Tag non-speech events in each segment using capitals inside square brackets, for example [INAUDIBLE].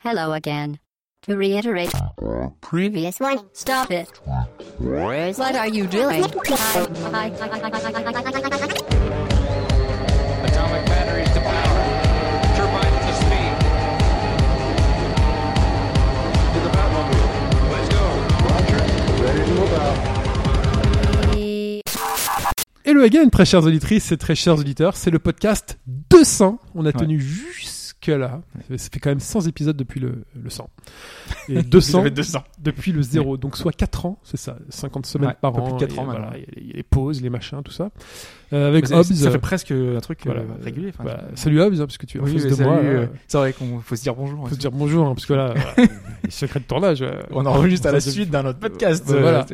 Hello again. To reiterate, previous one, stop it. What are you doing? Atomic batteries to power. Turbines to speed. To the Batmobile. Let's go. Hello again, très chères auditrices et très chers auditeurs, c'est le podcast 200. On a tenu jusque là. Ça fait quand même 100 épisodes depuis le, le 100. [LAUGHS] Et 200, fait 200. depuis le 0. Donc soit 4 ans, c'est ça, 50 semaines Ouais, par an. plus de 4 et ans voilà, il y a les pauses, les machins, tout ça. Euh, avec Ça, Hobbs. ça euh, fait presque un truc euh, voilà, régulier. enfin, bah, salut Hobbs, hein, parce que tu es en Oui, face mais de salut, moi. euh, euh, C'est vrai qu'on faut se dire bonjour. faut hein. se dire bonjour, hein, parce que là, [LAUGHS] les secrets de tournage. euh, On enregistre à la [LAUGHS] suite d'un autre podcast. Euh, euh, voilà.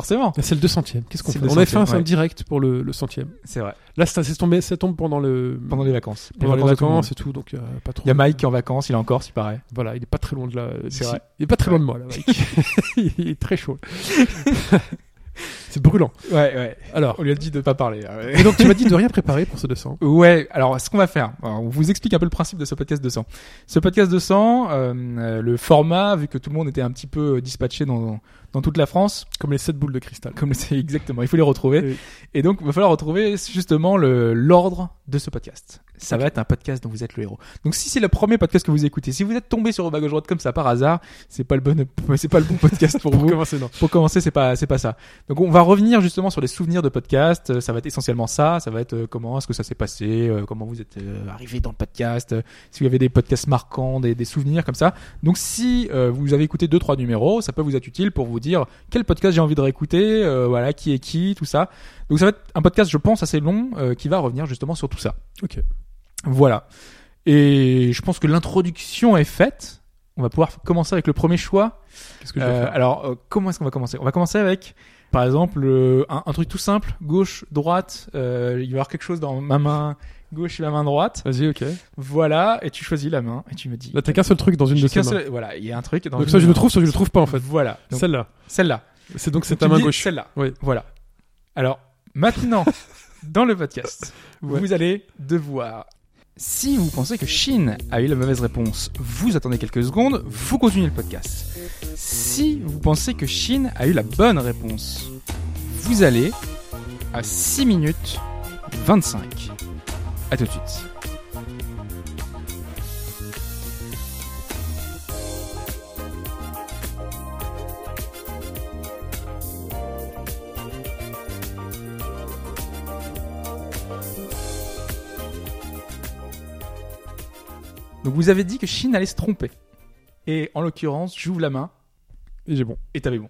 Forcément. C'est le 200e. Qu'est-ce qu'on fait On avait fait un, 200e, ouais. direct pour le, le centième. C'est vrai. Là, ça, c'est tombé, ça tombe pendant le Pendant les vacances. pendant les vacances et tout, donc euh, pas trop. Il y a Mike qui est en vacances, il est en Corse, il paraît. Voilà, il est pas très loin de là. Il est pas très loin de moi là, Mike. [LAUGHS] [LAUGHS] il est très chaud. [LAUGHS] c'est brûlant. Ouais, ouais. Alors, On lui a dit de pas parler. ouais. et donc tu m'as dit de rien préparer pour ce 200. Ouais, alors ce qu'on va faire, alors, on vous explique un peu le principe de ce podcast 200. Ce podcast 200, euh, euh, le format, vu que tout le monde était un petit peu euh, dispatché dans, dans toute la France, Comme les 7 boules de cristal. comme c'est [LAUGHS] exactement, il faut les retrouver. Oui. Et donc, il va falloir retrouver justement le l'ordre de ce podcast. Ça va être un podcast dont vous êtes le héros. Donc, si c'est le premier podcast que vous écoutez, si vous êtes tombé sur gauche droite comme ça par hasard, c'est pas le bon, [LAUGHS] c'est pas le bon podcast pour Pour vous. commencer, non. Pour commencer, c'est pas, c'est pas ça. Donc, on va revenir justement sur les souvenirs de podcast. Euh, Ça va être essentiellement ça. Ça va être euh, comment est-ce que ça s'est passé, euh, comment vous êtes arrivé dans le podcast, si vous avez des podcasts marquants, des, des souvenirs comme ça. Donc, si vous avez écouté deux trois numéros, ça peut vous être utile pour vous dire quel podcast j'ai envie de réécouter, euh, voilà, qui est qui, tout ça. Donc, ça va être un podcast, je pense, assez long, euh, qui va revenir justement sur tout ça. Ok. Voilà. Et je pense que l'introduction est faite. On va pouvoir commencer avec le premier choix. Qu'est-ce que je vais Euh, faire? alors, comment est-ce qu'on va commencer? On va commencer avec, par exemple, euh, un, un truc tout simple, gauche, droite. euh, il va y avoir quelque chose dans ma main gauche et ma main droite. Vas-y, ok. Voilà, et tu choisis la main et tu me dis. Là, t'as qu'un seul truc dans une de ces mains. seul- Voilà, il y a un truc. Dans Donc soit je le trouve, soit je le trouve pas en fait. Voilà, Celle-là. celle-là. C'est donc c'est ta main gauche. Celle-là. Oui. Voilà. Alors, maintenant, [LAUGHS] dans le podcast, Ouais. vous allez devoir. Si vous pensez que Shin a eu la mauvaise réponse, vous attendez quelques secondes, vous continuez le podcast. Si vous pensez que Shin a eu la bonne réponse, vous allez à 6 minutes 25. À tout de suite. Donc vous avez dit que Shin allait se tromper. Et en l'occurrence, j'ouvre la main Et j'ai bon. et t'avais bon.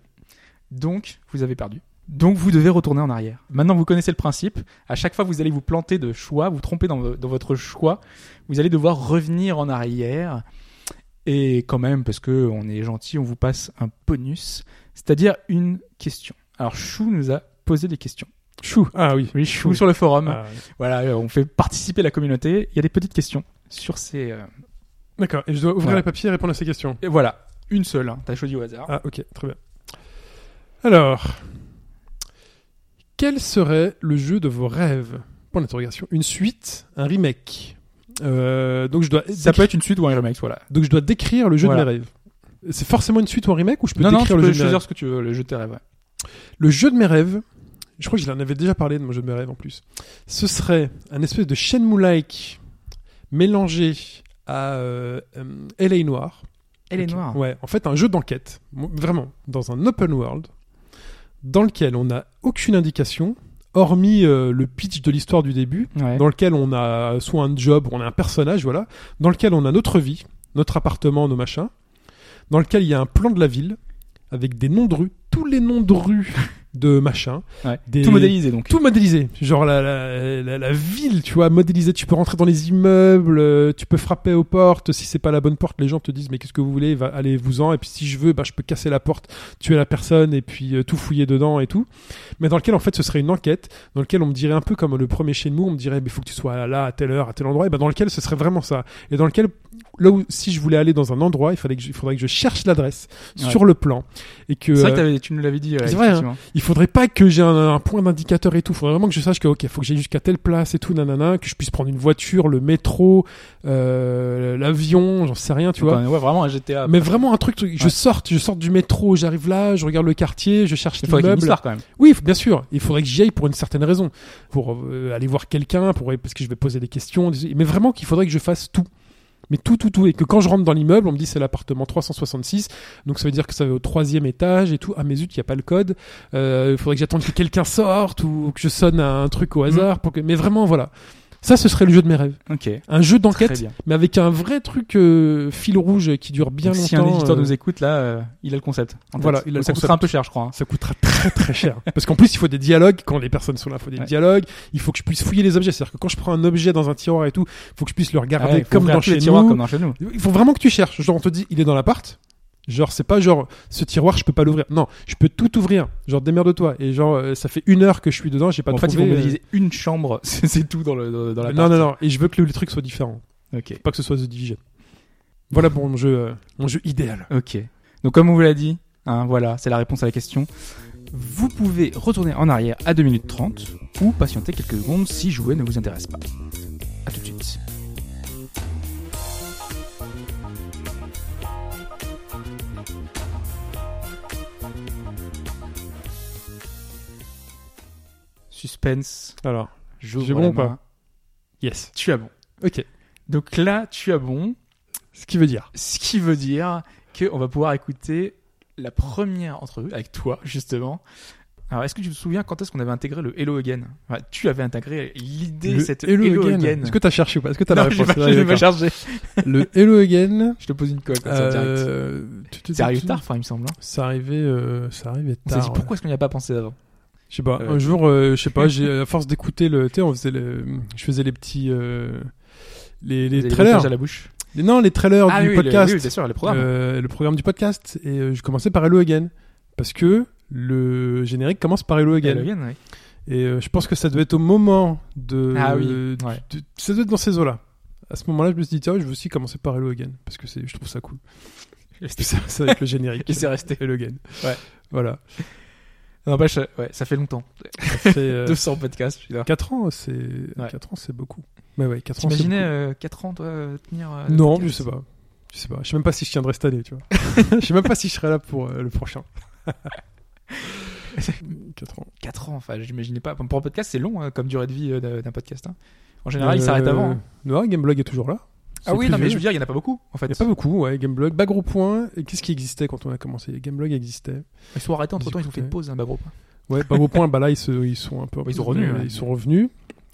Donc, vous avez perdu. Donc, vous devez retourner en arrière. Maintenant, vous connaissez le principe. À chaque fois, vous allez vous planter de choix, vous tromper dans, vo- dans votre choix. Vous allez devoir revenir en arrière. Et quand même, parce que on est gentil, on vous passe un bonus, c'est-à-dire une question. Alors, Chou nous a posé des questions. Chou. Ah oui. Oui, Chou sur le forum. Ah, oui. Voilà, on fait participer la communauté. Il y a des petites questions sur ces. euh, D'accord. Et je dois ouvrir les papiers et répondre à ces questions. Et voilà, une seule. Hein. T'as choisi au hasard. Ah, ok, très bien. Alors, quel serait le jeu de vos rêves? Point d'interrogation. Une suite, un remake. Euh, donc je dois Ça peut être une suite ou un remake, voilà. donc je dois décrire le jeu Voilà. de mes rêves. C'est forcément une suite ou un remake ou je peux non, non, tu décrire peux le jeu de mes choisir ce que tu veux, le jeu de tes rêves. ouais. Le jeu de mes rêves, je crois que je l'en avais déjà parlé de mon jeu de mes rêves en plus. Ce serait un espèce de Shenmue-like mélangé à euh, euh, LA Noir. Elle est noire. Ouais, en fait, un jeu d'enquête, vraiment, dans un open world, dans lequel on n'a aucune indication, hormis euh, le pitch de l'histoire du début, Ouais. dans lequel on a soit un job, on a un personnage, voilà, dans lequel on a notre vie, notre appartement, nos machins, dans lequel il y a un plan de la ville, avec des noms de rues, tous les noms de rues [LAUGHS] de machin, Ouais. des- Tout modélisé donc. tout modélisé, genre la, la, la, la ville, tu vois, modélisée. Tu peux rentrer dans les immeubles, euh, tu peux frapper aux portes. Si c'est pas la bonne porte, les gens te disent mais qu'est-ce que vous voulez, va allez vous en. Et puis si je veux, bah je peux casser la porte, tuer la personne et puis euh, tout fouiller dedans et tout. Mais dans lequel en fait ce serait une enquête, dans lequel on me dirait un peu comme le premier Shenmue, on me dirait mais faut que tu sois là à telle heure, à tel endroit. Et ben dans lequel ce serait vraiment ça. Et dans lequel là où si je voulais aller dans un endroit, il fallait que je, il faudrait que je cherche l'adresse Ouais. sur le plan et que C'est vrai que euh, tu nous l'avais dit. ouais, c'est vrai, hein. Il faudrait pas que j'ai un, un point d'indicateur et tout. Faudrait vraiment que je sache que ok, faut que j'aille jusqu'à telle place et tout, nanana, que je puisse prendre une voiture, le métro, euh, l'avion, j'en sais rien, tu vois. Ouais, vraiment un GTA. Mais vraiment un truc, truc, je sorte, je sorte du métro, j'arrive là, je regarde le quartier, je cherche il faudrait qu'il y ait une l'immeuble. histoire quand même. Oui, bien sûr. Il faudrait que j'y aille pour une certaine raison, pour euh, aller voir quelqu'un, pour parce que je vais poser des questions. des- Mais vraiment qu'il faudrait que je fasse tout. Mais tout, tout, tout. Et que quand je rentre dans l'immeuble, on me dit c'est l'appartement 366. Donc ça veut dire que ça va au troisième étage et tout. Ah mais zut, il n'y a pas le code. Euh, Il faudrait que j'attende que quelqu'un sorte ou que je sonne à un truc au Mm. hasard. Pour que... Mais vraiment, voilà. Ça, ce serait le jeu de mes rêves. Ok. Un jeu d'enquête, mais avec un vrai truc euh, fil rouge qui dure bien Donc, longtemps. si un éditeur euh, nous écoute là, euh, il a le concept. en Voilà, il a le ça concept. coûtera un peu cher, je crois. hein. ça coûtera très très cher. [LAUGHS] Parce qu'en plus, il faut des dialogues quand les personnes sont là. Il faut des Ouais. dialogues. Il faut que je puisse fouiller les objets. C'est-à-dire que quand je prends un objet dans un tiroir et tout, il faut que je puisse le regarder Ouais, comme dans chez nous. comme dans chez nous. Il faut vraiment que tu cherches. Genre, on te dit, il est dans l'appart. Genre, c'est pas genre, ce tiroir, je peux pas l'ouvrir. Non, je peux tout ouvrir. Genre, démerde-toi. Et genre, euh, ça fait une heure que je suis dedans, j'ai pas en fait, il trouvé. faut euh, modéliser une chambre, [LAUGHS] c'est tout dans le dans, la non, non, non. Et je veux que le, le truc soit différent. Ok. Pas que ce soit The Division. Voilà pour mon jeu, euh, mon jeu idéal. Ok. Donc comme on vous l'a dit, hein, voilà, c'est la réponse à la question. Vous pouvez retourner en arrière à 2 minutes 30 ou patienter quelques secondes si jouer ne vous intéresse pas. Suspense. Alors, J'ai bon ou pas yes. Tu as bon. Ok. Donc là, tu as bon. Ce qui veut dire. Ce qui veut dire qu'on va pouvoir écouter la première entrevue avec toi, justement. Alors, est-ce que tu te souviens quand est-ce qu'on avait intégré le Hello Again? Enfin, Tu avais intégré l'idée, Le cette Hello, Hello, Again. Again. Est-ce que t'as cherché ou pas? Est-ce que t'as non, la réponse pas, pas chargé. Le Hello Again. [LAUGHS] Je te pose une colle, comme ça. Euh, tu- tu- C'est arrivé tu- tard, enfin, il me semble. hein. Euh, On s'est dit, tard. ouais. pourquoi est-ce qu'on n'y a pas pensé avant? Je sais pas. Euh, un jour, euh, je sais pas. [LAUGHS] J'ai à force d'écouter le, tu sais, on faisait le, je faisais les petits, euh, les, les trailers. à la bouche. Les- non, les trailers Ah du oui, le- podcast. oui, bien sûr, le programme. Euh, le programme du podcast. Et je commençais par Hello Again parce que le générique commence par Hello Again. Hello Again, oui. Et je pense que ça devait être au moment de. Ah oui, ouais. de- ça devait être dans ces eaux-là. À ce moment-là, je me suis dit tiens, je veux aussi commencer par Hello Again parce que c'est, je trouve ça cool. [LAUGHS] C'est avec le générique. Et c'est resté. Hello Again. Ouais. Voilà. N'empêche, ouais, ça fait longtemps. Ça [LAUGHS] fait, euh, 200 podcasts, putain. 4 ans, c'est Ouais. 4 ans, c'est beaucoup. Mais ouais, 4 ans. c'est T'imaginais beaucoup. euh, 4 ans, toi, euh, tenir. euh, Non, je podcast sais pas. Je sais pas. Je sais même pas si je tiendrai cette année, tu vois. [LAUGHS] je sais même pas si je serai là pour euh, le prochain. [LAUGHS] 4 ans. 4 ans, enfin, j'imaginais pas. Pour un podcast, c'est long hein, comme durée de vie euh, d'un d'un podcast. hein. En général, il s'arrête avant. hein. Non, Gameblog est toujours là. Ah oui, non, mais je veux dire, il y en a pas beaucoup, en fait. Il n'y a pas beaucoup, ouais, Gameblog. Bas gros point. Et qu'est-ce qui existait quand on a commencé? Gameblog existait. Ils sont arrêtés entre temps, ils ont fait une pause, hein, bah, gros. Ouais, Bas gros point, bah là, ils, se- ils sont un peu. Ils sont revenus, euh, ouais. Ils sont revenus.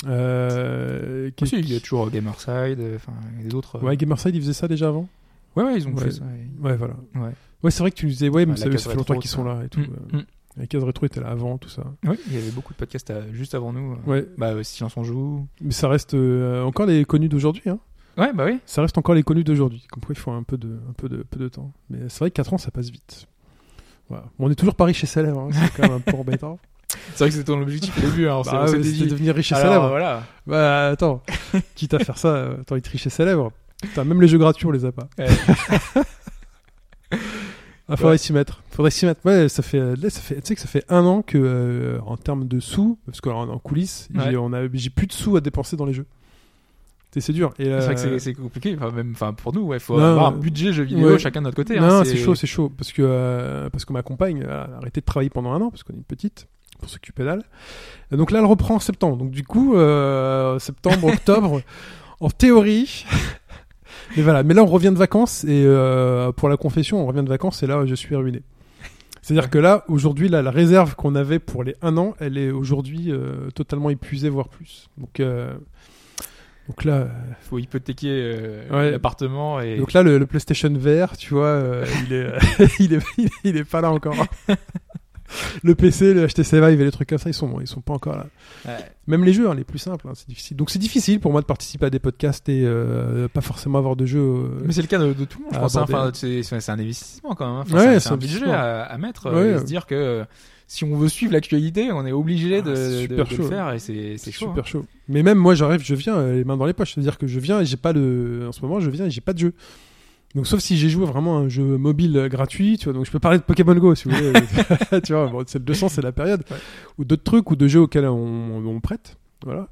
Euh, qu'est- il y a toujours euh, Gamerside, euh, enfin, il y a d'autres. euh, Ouais, Gamerside, ils faisaient ça déjà avant? Ouais, ouais, ils ont Ouais. fait ça. et- Ouais, voilà. Ouais. Ouais, c'est vrai que tu disais, ouais, mais ça, ça fait longtemps qu'ils sont là et tout. Mm, euh. mm. La case rétro était là avant, tout ça. Oui, il y avait beaucoup de podcasts euh, juste avant nous. euh. Ouais, Bah, euh, Silence on joue. mais ça reste euh, encore les connus d'aujourd'hui, hein. Ouais, bah oui. Ça reste encore les connus d'aujourd'hui. Comme quoi, il faut un peu de, un peu de, peu de temps. Mais c'est vrai que 4 ans, ça passe vite. Voilà. Bon, on est toujours pas riche et célèbre, hein. c'est quand même un peu embêtant. [LAUGHS] C'est vrai que c'était ton objectif au début. Hein, on s'est- Bah, ouais, c'était devenir riche et Alors, célèbre. voilà. Bah attends, [LAUGHS] quitte à faire ça, euh, attends, être riche et célèbre. Putain, même les jeux gratuits, on les a pas. Ouais. [LAUGHS] Ah, faudrait Ouais. s'y mettre. Faudrait s'y mettre. Ouais, ça fait, là, ça fait, tu sais que ça fait un an que, euh, en termes de sous, parce qu'en en coulisses, Ouais. j'ai plus de sous à dépenser dans les jeux. C'est, dur. Et, C'est vrai que euh, c'est- c'est compliqué. Enfin, même, enfin, pour nous, il faut Non, avoir un euh, budget jeu vidéo ouais. chacun de notre côté. Non, hein, c'est chaud, c'est chaud. Parce que, euh, parce que ma compagne a arrêté de travailler pendant un an, parce qu'on est une petite, pour s'occuper d'elle. Donc là, elle reprend en septembre. Donc du coup, euh, septembre, octobre, [LAUGHS] en théorie. [LAUGHS] mais voilà. Mais là, on revient de vacances, et euh, pour la confession, on revient de vacances, et là, je suis ruiné. C'est-à-dire que là, aujourd'hui, la réserve qu'on avait pour les un an, elle est aujourd'hui euh, totalement épuisée, voire plus. Donc, euh, donc là, faut hypothéquer euh, Ouais. l'appartement et donc là, le, le PlayStation VR, tu vois, euh, il, est, [LAUGHS] il, est, il, est, il est pas là encore. [LAUGHS] le PC, le HTC Vive et les trucs comme ça, ils sont, ils sont pas encore là. Ouais. Même les jeux, hein, les plus simples, hein, c'est difficile. Donc c'est difficile pour moi de participer à des podcasts et euh, pas forcément avoir de jeux. euh, Mais c'est le cas de, de tout le monde, je pense. hein. c'est un investissement quand même. Enfin, Ouais, c'est un- un budget à, à mettre Ouais, euh, et se dire que euh, si on veut suivre l'actualité, on est obligé de, Ah, de- super de le chaud. faire et c'est chaud. super chaud. Mais même moi, j'arrive, je viens euh, les mains dans les poches. C'est-à-dire que je viens et j'ai pas le. En ce moment, je viens et j'ai pas de jeu. Donc sauf si j'ai joué vraiment un jeu mobile euh, gratuit, tu vois, donc je peux parler de Pokémon Go si vous voulez. [LAUGHS] [LAUGHS] tu vois, bon, c'est le 200, c'est la période. Ouais. Ou d'autres trucs ou de jeux auxquels on, on prête, voilà.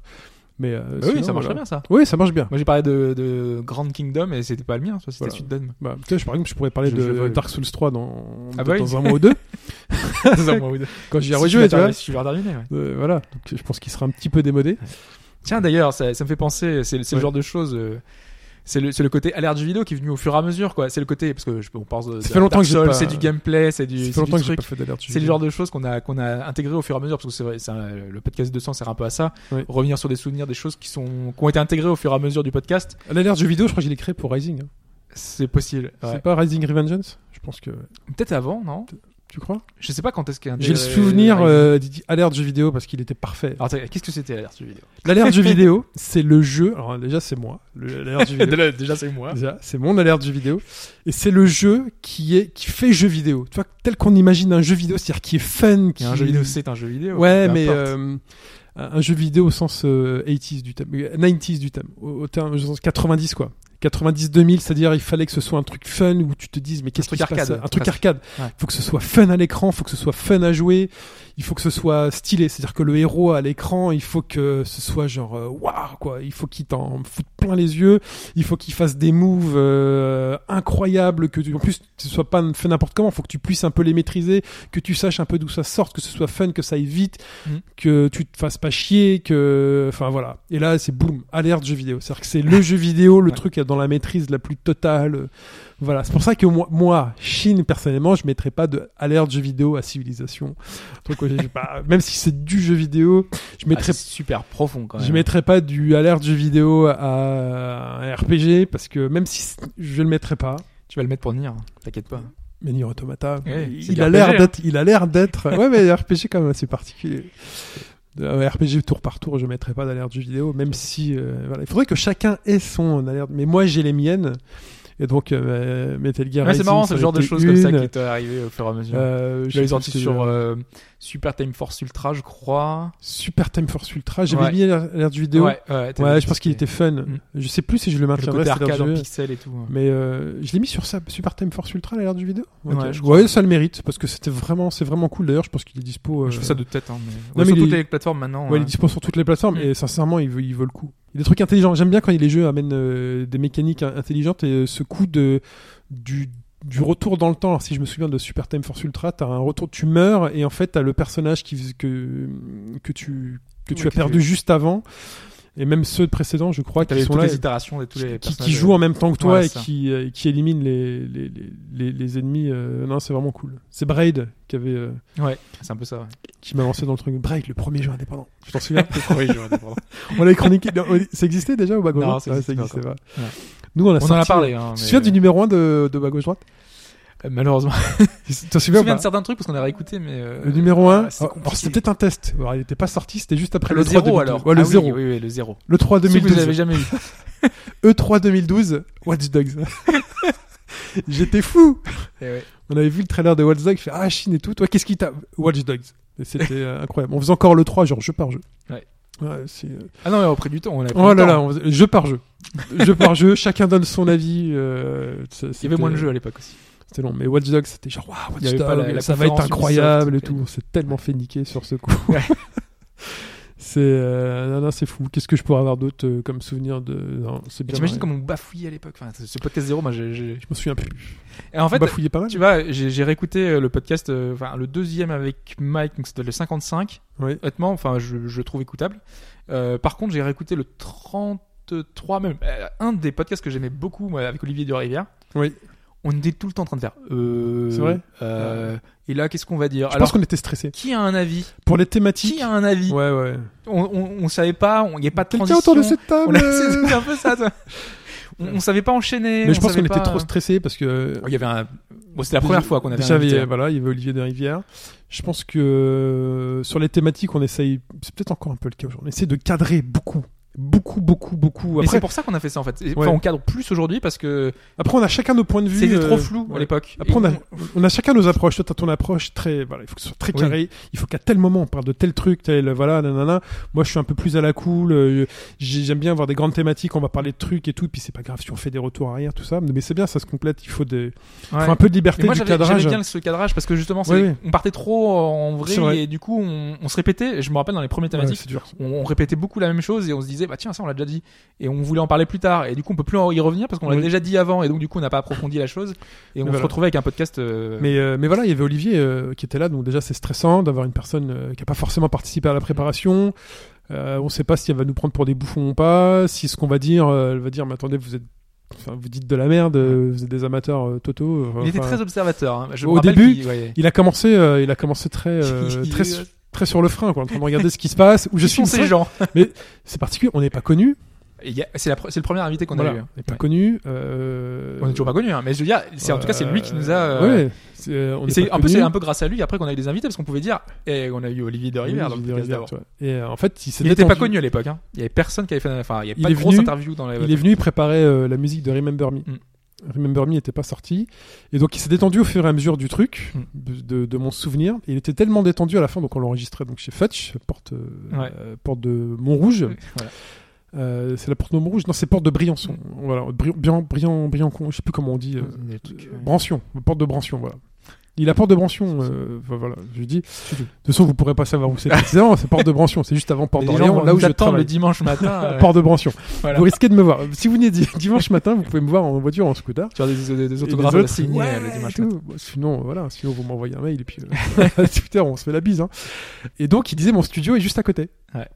Mais euh, Bah oui, ça marche voilà. bien ça. Oui, ça marche bien. Moi j'ai parlé de, de Grand Kingdom et c'était pas le mien, c'était Voilà. Suikoden. Bah, tu sais, par exemple, je pourrais parler Je- de je. Dark Souls 3 dans, Ah bah oui. dans un mois ou deux, [LAUGHS] Dans un mois ou deux. [LAUGHS] quand j'y ai rejoué, tu vois. Si tu l'as terminé, ouais. Euh, voilà, donc je pense qu'il sera un petit peu démodé. Tiens, d'ailleurs, ça, ça me fait penser, c'est c'est Ouais. le genre de choses. euh, c'est le, c'est le côté alerte du vidéo qui est venu au fur et à mesure, quoi. C'est le côté, parce que je, on pense Ça fait longtemps que c'est du gameplay, c'est du, c'est fait longtemps du que j'ai truc. pas fait d'alerte. C'est le genre de choses qu'on a, qu'on a intégré au fur et à mesure, parce que c'est vrai, c'est un- le podcast 200 sert un peu à ça. Ouais. Revenir sur des souvenirs, des choses qui sont, qui ont été intégrées au fur et à mesure du podcast. L'alerte jeu vidéo, je crois que je l'ai créé pour Rising. hein. C'est possible. ouais. C'est pas Rising Revengeance? Je pense que. Peut-être avant, non? Tu crois? Je sais pas quand est-ce qu'il y a J'ai le souvenir Rising. euh, d'y- alerte jeu vidéo parce qu'il était parfait. Alors, qu'est-ce que c'était l'alerte du vidéo? L'alerte jeu [LAUGHS] vidéo, c'est le jeu. Alors déjà, c'est moi. L'alerte jeu vidéo. [LAUGHS] Déjà, c'est moi. Déjà, c'est mon alerte jeu vidéo. Et c'est le jeu qui est qui fait jeu vidéo. Tu vois, tel qu'on imagine un jeu vidéo, c'est-à-dire qui est fun. Qui... Un jeu vidéo, c'est un jeu vidéo. Ouais, mais euh, un un jeu vidéo au sens euh, 80s du thème, euh, 90s du thème, au, au terme, au sens 90 quoi. 90-2000, c'est-à-dire il fallait que ce soit un truc fun où tu te dises mais qu'est-ce qui se passe? Un truc arcade. Ouais. Faut que ce soit fun à l'écran, il faut que ce soit fun à jouer, il faut que ce soit stylé, c'est-à-dire que le héros à l'écran, il faut que ce soit genre euh, waouh quoi, il faut qu'il t'en foute plein les yeux, il faut qu'il fasse des moves euh, incroyables que tu, en plus ce soit pas fait n'importe comment, il faut que tu puisses un peu les maîtriser, que tu saches un peu d'où ça sort, que ce soit fun, que ça aille vite, Mhm. que tu te fasses pas chier, que enfin voilà. Et là c'est boum, alerte jeu vidéo, c'est-à-dire que c'est le jeu vidéo, le Ouais. truc dans la maîtrise la plus totale. Voilà, c'est pour ça que moi, moi, Chine, personnellement, je mettrais pas de alerte jeu vidéo à civilisation. Pas, [LAUGHS] même si c'est du jeu vidéo, je Ah, mettrais, c'est super profond quand même. je mettrais pas du alerte jeu vidéo à un RPG parce que même si je le mettrais pas, Tu vas le mettre pour Nier, t'inquiète pas. mais Nier Automata, Ouais, il, c'est a l'air hein. d'être, il a l'air d'être, ouais, mais [LAUGHS] RPG quand même assez particulier. Un RPG tour par tour, je mettrais pas d'alerte jeu vidéo, même si, euh, voilà, il faudrait que chacun ait son alerte. Mais moi, j'ai les miennes. Et donc, euh, Metal Gear Ouais, c'est marrant, en genre de choses comme ça qui t'est arrivé au fur et à mesure. Euh, je sais sorti sur euh, Super Time Force Ultra, je crois. Super Time Force Ultra. J'avais Ouais. mis l'alerte vidéo. Ouais, je pense qu'il était fun. Mm. Je sais plus si je le Le maintiendrai. côté cette alerte arcade en jeu. pixels et tout. hein. Mais euh, je l'ai mis sur ça, Super Time Force Ultra, l'alerte du vidéo. Ouais, je crois. Ouais, ça le mérite parce que c'était vraiment, c'est vraiment cool. D'ailleurs, je pense qu'il est dispo. euh, Je fais ça de tête, hein, mais... Non, mais sur il toutes les plateformes maintenant. Ouais, il hein. est dispo sur toutes les plateformes Mm. et sincèrement, il vaut, il vaut le coup. Il y a des trucs intelligents. J'aime bien quand les jeux amènent euh, des mécaniques in- intelligentes et euh, ce coup de du du retour dans le temps. Alors, si je me souviens de Super Time Force Ultra, t'as un retour, tu meurs et en fait t'as le personnage qui que que tu que tu Ouais, as que perdu tu- juste avant et même ceux précédents, je crois, qui sont toutes là. les itérations de tous les qui, qui jouent en même temps que toi Ouais, et ça. qui, euh, qui éliminent les, les, les, les, ennemis. euh, non, c'est vraiment cool. C'est Braid qui avait euh, Ouais, c'est un peu ça. ouais. qui m'a lancé dans le truc. Braid, le premier jeu indépendant. Je t'en souviens? Oui, je vois, d'accord. On l'avait chroniqué. non, Ça existait déjà au gauche Non, ça Ouais, existait existait pas pas. Ouais. Nous, on a On sorti, en a parlé. Hein, Tu te mais- souviens du numéro 1 de, de bas gauche droite Euh, Malheureusement. [LAUGHS] Tu me souviens ou souviens de certains trucs parce qu'on a réécouté, mais. euh, Le numéro 1, ah, c'était peut-être un test. Alors, il n'était pas sorti, c'était juste après Le, le, 3 zéro 2012. alors. Ouais, le Ah oui, 0. Oui, oui, le zéro. Le 3 Si vous 2012. l'avez jamais eu. [LAUGHS] E3 2012, Watch Dogs. [LAUGHS] J'étais fou. Eh ouais. On avait vu le trailer de Watch Dogs, fait ah Chine et tout. Toi, qu'est-ce qui t'a Watch Dogs. C'était euh, incroyable. On faisait encore le 3 genre jeu par jeu. Ouais. Ouais, euh, Ah non, mais on a pris du temps. On a pris Oh là temps. là, jeu par jeu. jeu par jeu, chacun donne son avis. euh, ça- Il y avait moins de jeux à l'époque aussi. C'était long, mais Watch Dogs, c'était genre waouh, Watch Dogs, ça va être incroyable et tout. On s'est tellement fait niquer sur ce coup. Ouais. [LAUGHS] c'est euh, non, non, c'est fou. Qu'est-ce que je pourrais avoir d'autre euh, comme souvenir de non, c'est bien. T'imagines marré. comme on bafouillait à l'époque. Enfin, ce podcast zéro, moi, j'ai. j'ai- Je me souviens plus. Et en fait, pas mal. tu vois, j'ai j'ai réécouté euh, le podcast, euh, enfin le deuxième avec Mike, donc c'était le 55. Ouais. Honnêtement, enfin, je, je le trouve écoutable. Euh, par contre, j'ai réécouté le 33 même, euh, un des podcasts que j'aimais beaucoup moi, avec Olivier de Rivière. Oui. On était tout le temps en train de faire. Euh, C'est vrai euh, Et là, qu'est-ce qu'on va dire Je Alors, pense qu'on était stressé. qui a un avis Pour les thématiques. Qui a un avis Ouais, ouais. on, on, on savait pas, il n'y a pas de transition. autour de cette On table. [LAUGHS] c'est c'est un peu ça. ça. On, on savait pas enchaîner. Mais je pense qu'on était trop stressé parce que Il y avait un. Bon, c'était la première fois qu'on avait Déjà, il y avait- voilà, il y avait Olivier de Rivière. Je pense que euh, sur les thématiques, on essaye, c'est peut-être encore un peu le cas aujourd'hui, on essaie de cadrer beaucoup. Beaucoup, beaucoup, beaucoup. Après, c'est pour ça qu'on a fait ça en fait. Ouais. Enfin, on cadre plus aujourd'hui parce que après, on a chacun nos points de vue. c'était euh, trop flou à ouais. l'époque. Après, on a, on- on a chacun nos approches. Toi, t'as ton approche très, voilà, il faut que ce soit très Oui. carré. Il faut qu'à tel moment, on parle de tel truc, tel, voilà, nanana. Moi, je suis un peu plus à la cool. euh, j'ai- J'aime bien avoir des grandes thématiques. On va parler de trucs et tout. Puis c'est pas grave si on fait des retours arrière, tout ça. Mais c'est bien, ça se complète. Il faut des, il Ouais. faut un peu de liberté moi du cadrage. bien ce cadrage parce que justement c'est- Oui, oui. on partait trop en vrai, et du coup on, on se répétait. Je me rappelle dans les premières Ouais, thématiques, c'est dur. on, on répétait beaucoup la même chose et on se disait bah tiens ça on l'a déjà dit et on voulait en parler plus tard et du coup on peut plus y revenir parce qu'on l'a Oui. déjà dit avant et donc du coup on n'a pas approfondi la chose et on se retrouvait avec un podcast. euh, Mais, euh, mais voilà, il y avait Olivier euh, qui était là, donc déjà c'est stressant d'avoir une personne qui n'a pas forcément participé à la préparation. On ne sait pas si elle va nous prendre pour des bouffons ou pas, si ce qu'on va dire, elle va dire, mais attendez, vous êtes, enfin, vous dites de la merde, vous êtes des amateurs euh, totaux. euh, il était très observateur. hein. Je au début, ouais. il a commencé, euh, il a commencé très, [LAUGHS] très, très sur le frein, quoi, en train de regarder ce qui se passe. Où je suis ces gens [LAUGHS] C'est particulier, on n'est pas connu. Il C'est la le premier invité qu'on Voilà, a eu. hein. on n'est pas Ouais. connu. euh, On est toujours pas connu, hein, mais je veux dire, c'est en tout cas c'est lui qui nous a. euh, Ouais, c'est- on n'est un peu, connu. c'est un peu grâce à lui après qu'on a eu des invités parce qu'on pouvait dire, et on a eu Olivier de Rivière dans le Olivier Rivière. Et euh, en fait, il Il n'était pas connu à l'époque. Hein. Il y avait personne qui avait fait. Enfin, il y avait Il pas de grosse venu- interview dans les. Il est venu préparer euh, la musique de Remember Me. Mm. Remember Me n'était pas sorti. Et donc il s'est détendu au fur et à mesure du truc, Mm. de, de mon souvenir. Et il était tellement détendu à la fin, donc on l'enregistrait donc chez Fetch, porte, euh, Ouais. euh, porte de Montrouge. Voilà. Euh, c'est la porte de Montrouge Non, c'est porte de Briançon. Voilà, Bri- Brian, Brian, je sais plus comment on dit. euh, trucs. Brancion, porte de Brancion, voilà. Il a porte de Brancion, euh, enfin, voilà, je lui dis. De toute façon, vous pourrez pas savoir où c'est précisément, c'est porte de Brancion, c'est juste avant porte d'Orléans, là où je attendre le travaille. dimanche matin. [LAUGHS] euh, Porte de Brancion. voilà. Vous risquez de me voir. Si vous venez di- [LAUGHS] dimanche matin, vous pouvez me voir en voiture, en scooter. Tu as des, des, des Et autographes à autres, signer ouais, euh, le dimanche matin. Sinon, voilà, sinon vous m'envoyez un mail et puis euh, [LAUGHS] Twitter, on se fait la bise. Hein. Et donc, il disait mon studio est juste à côté. Ouais.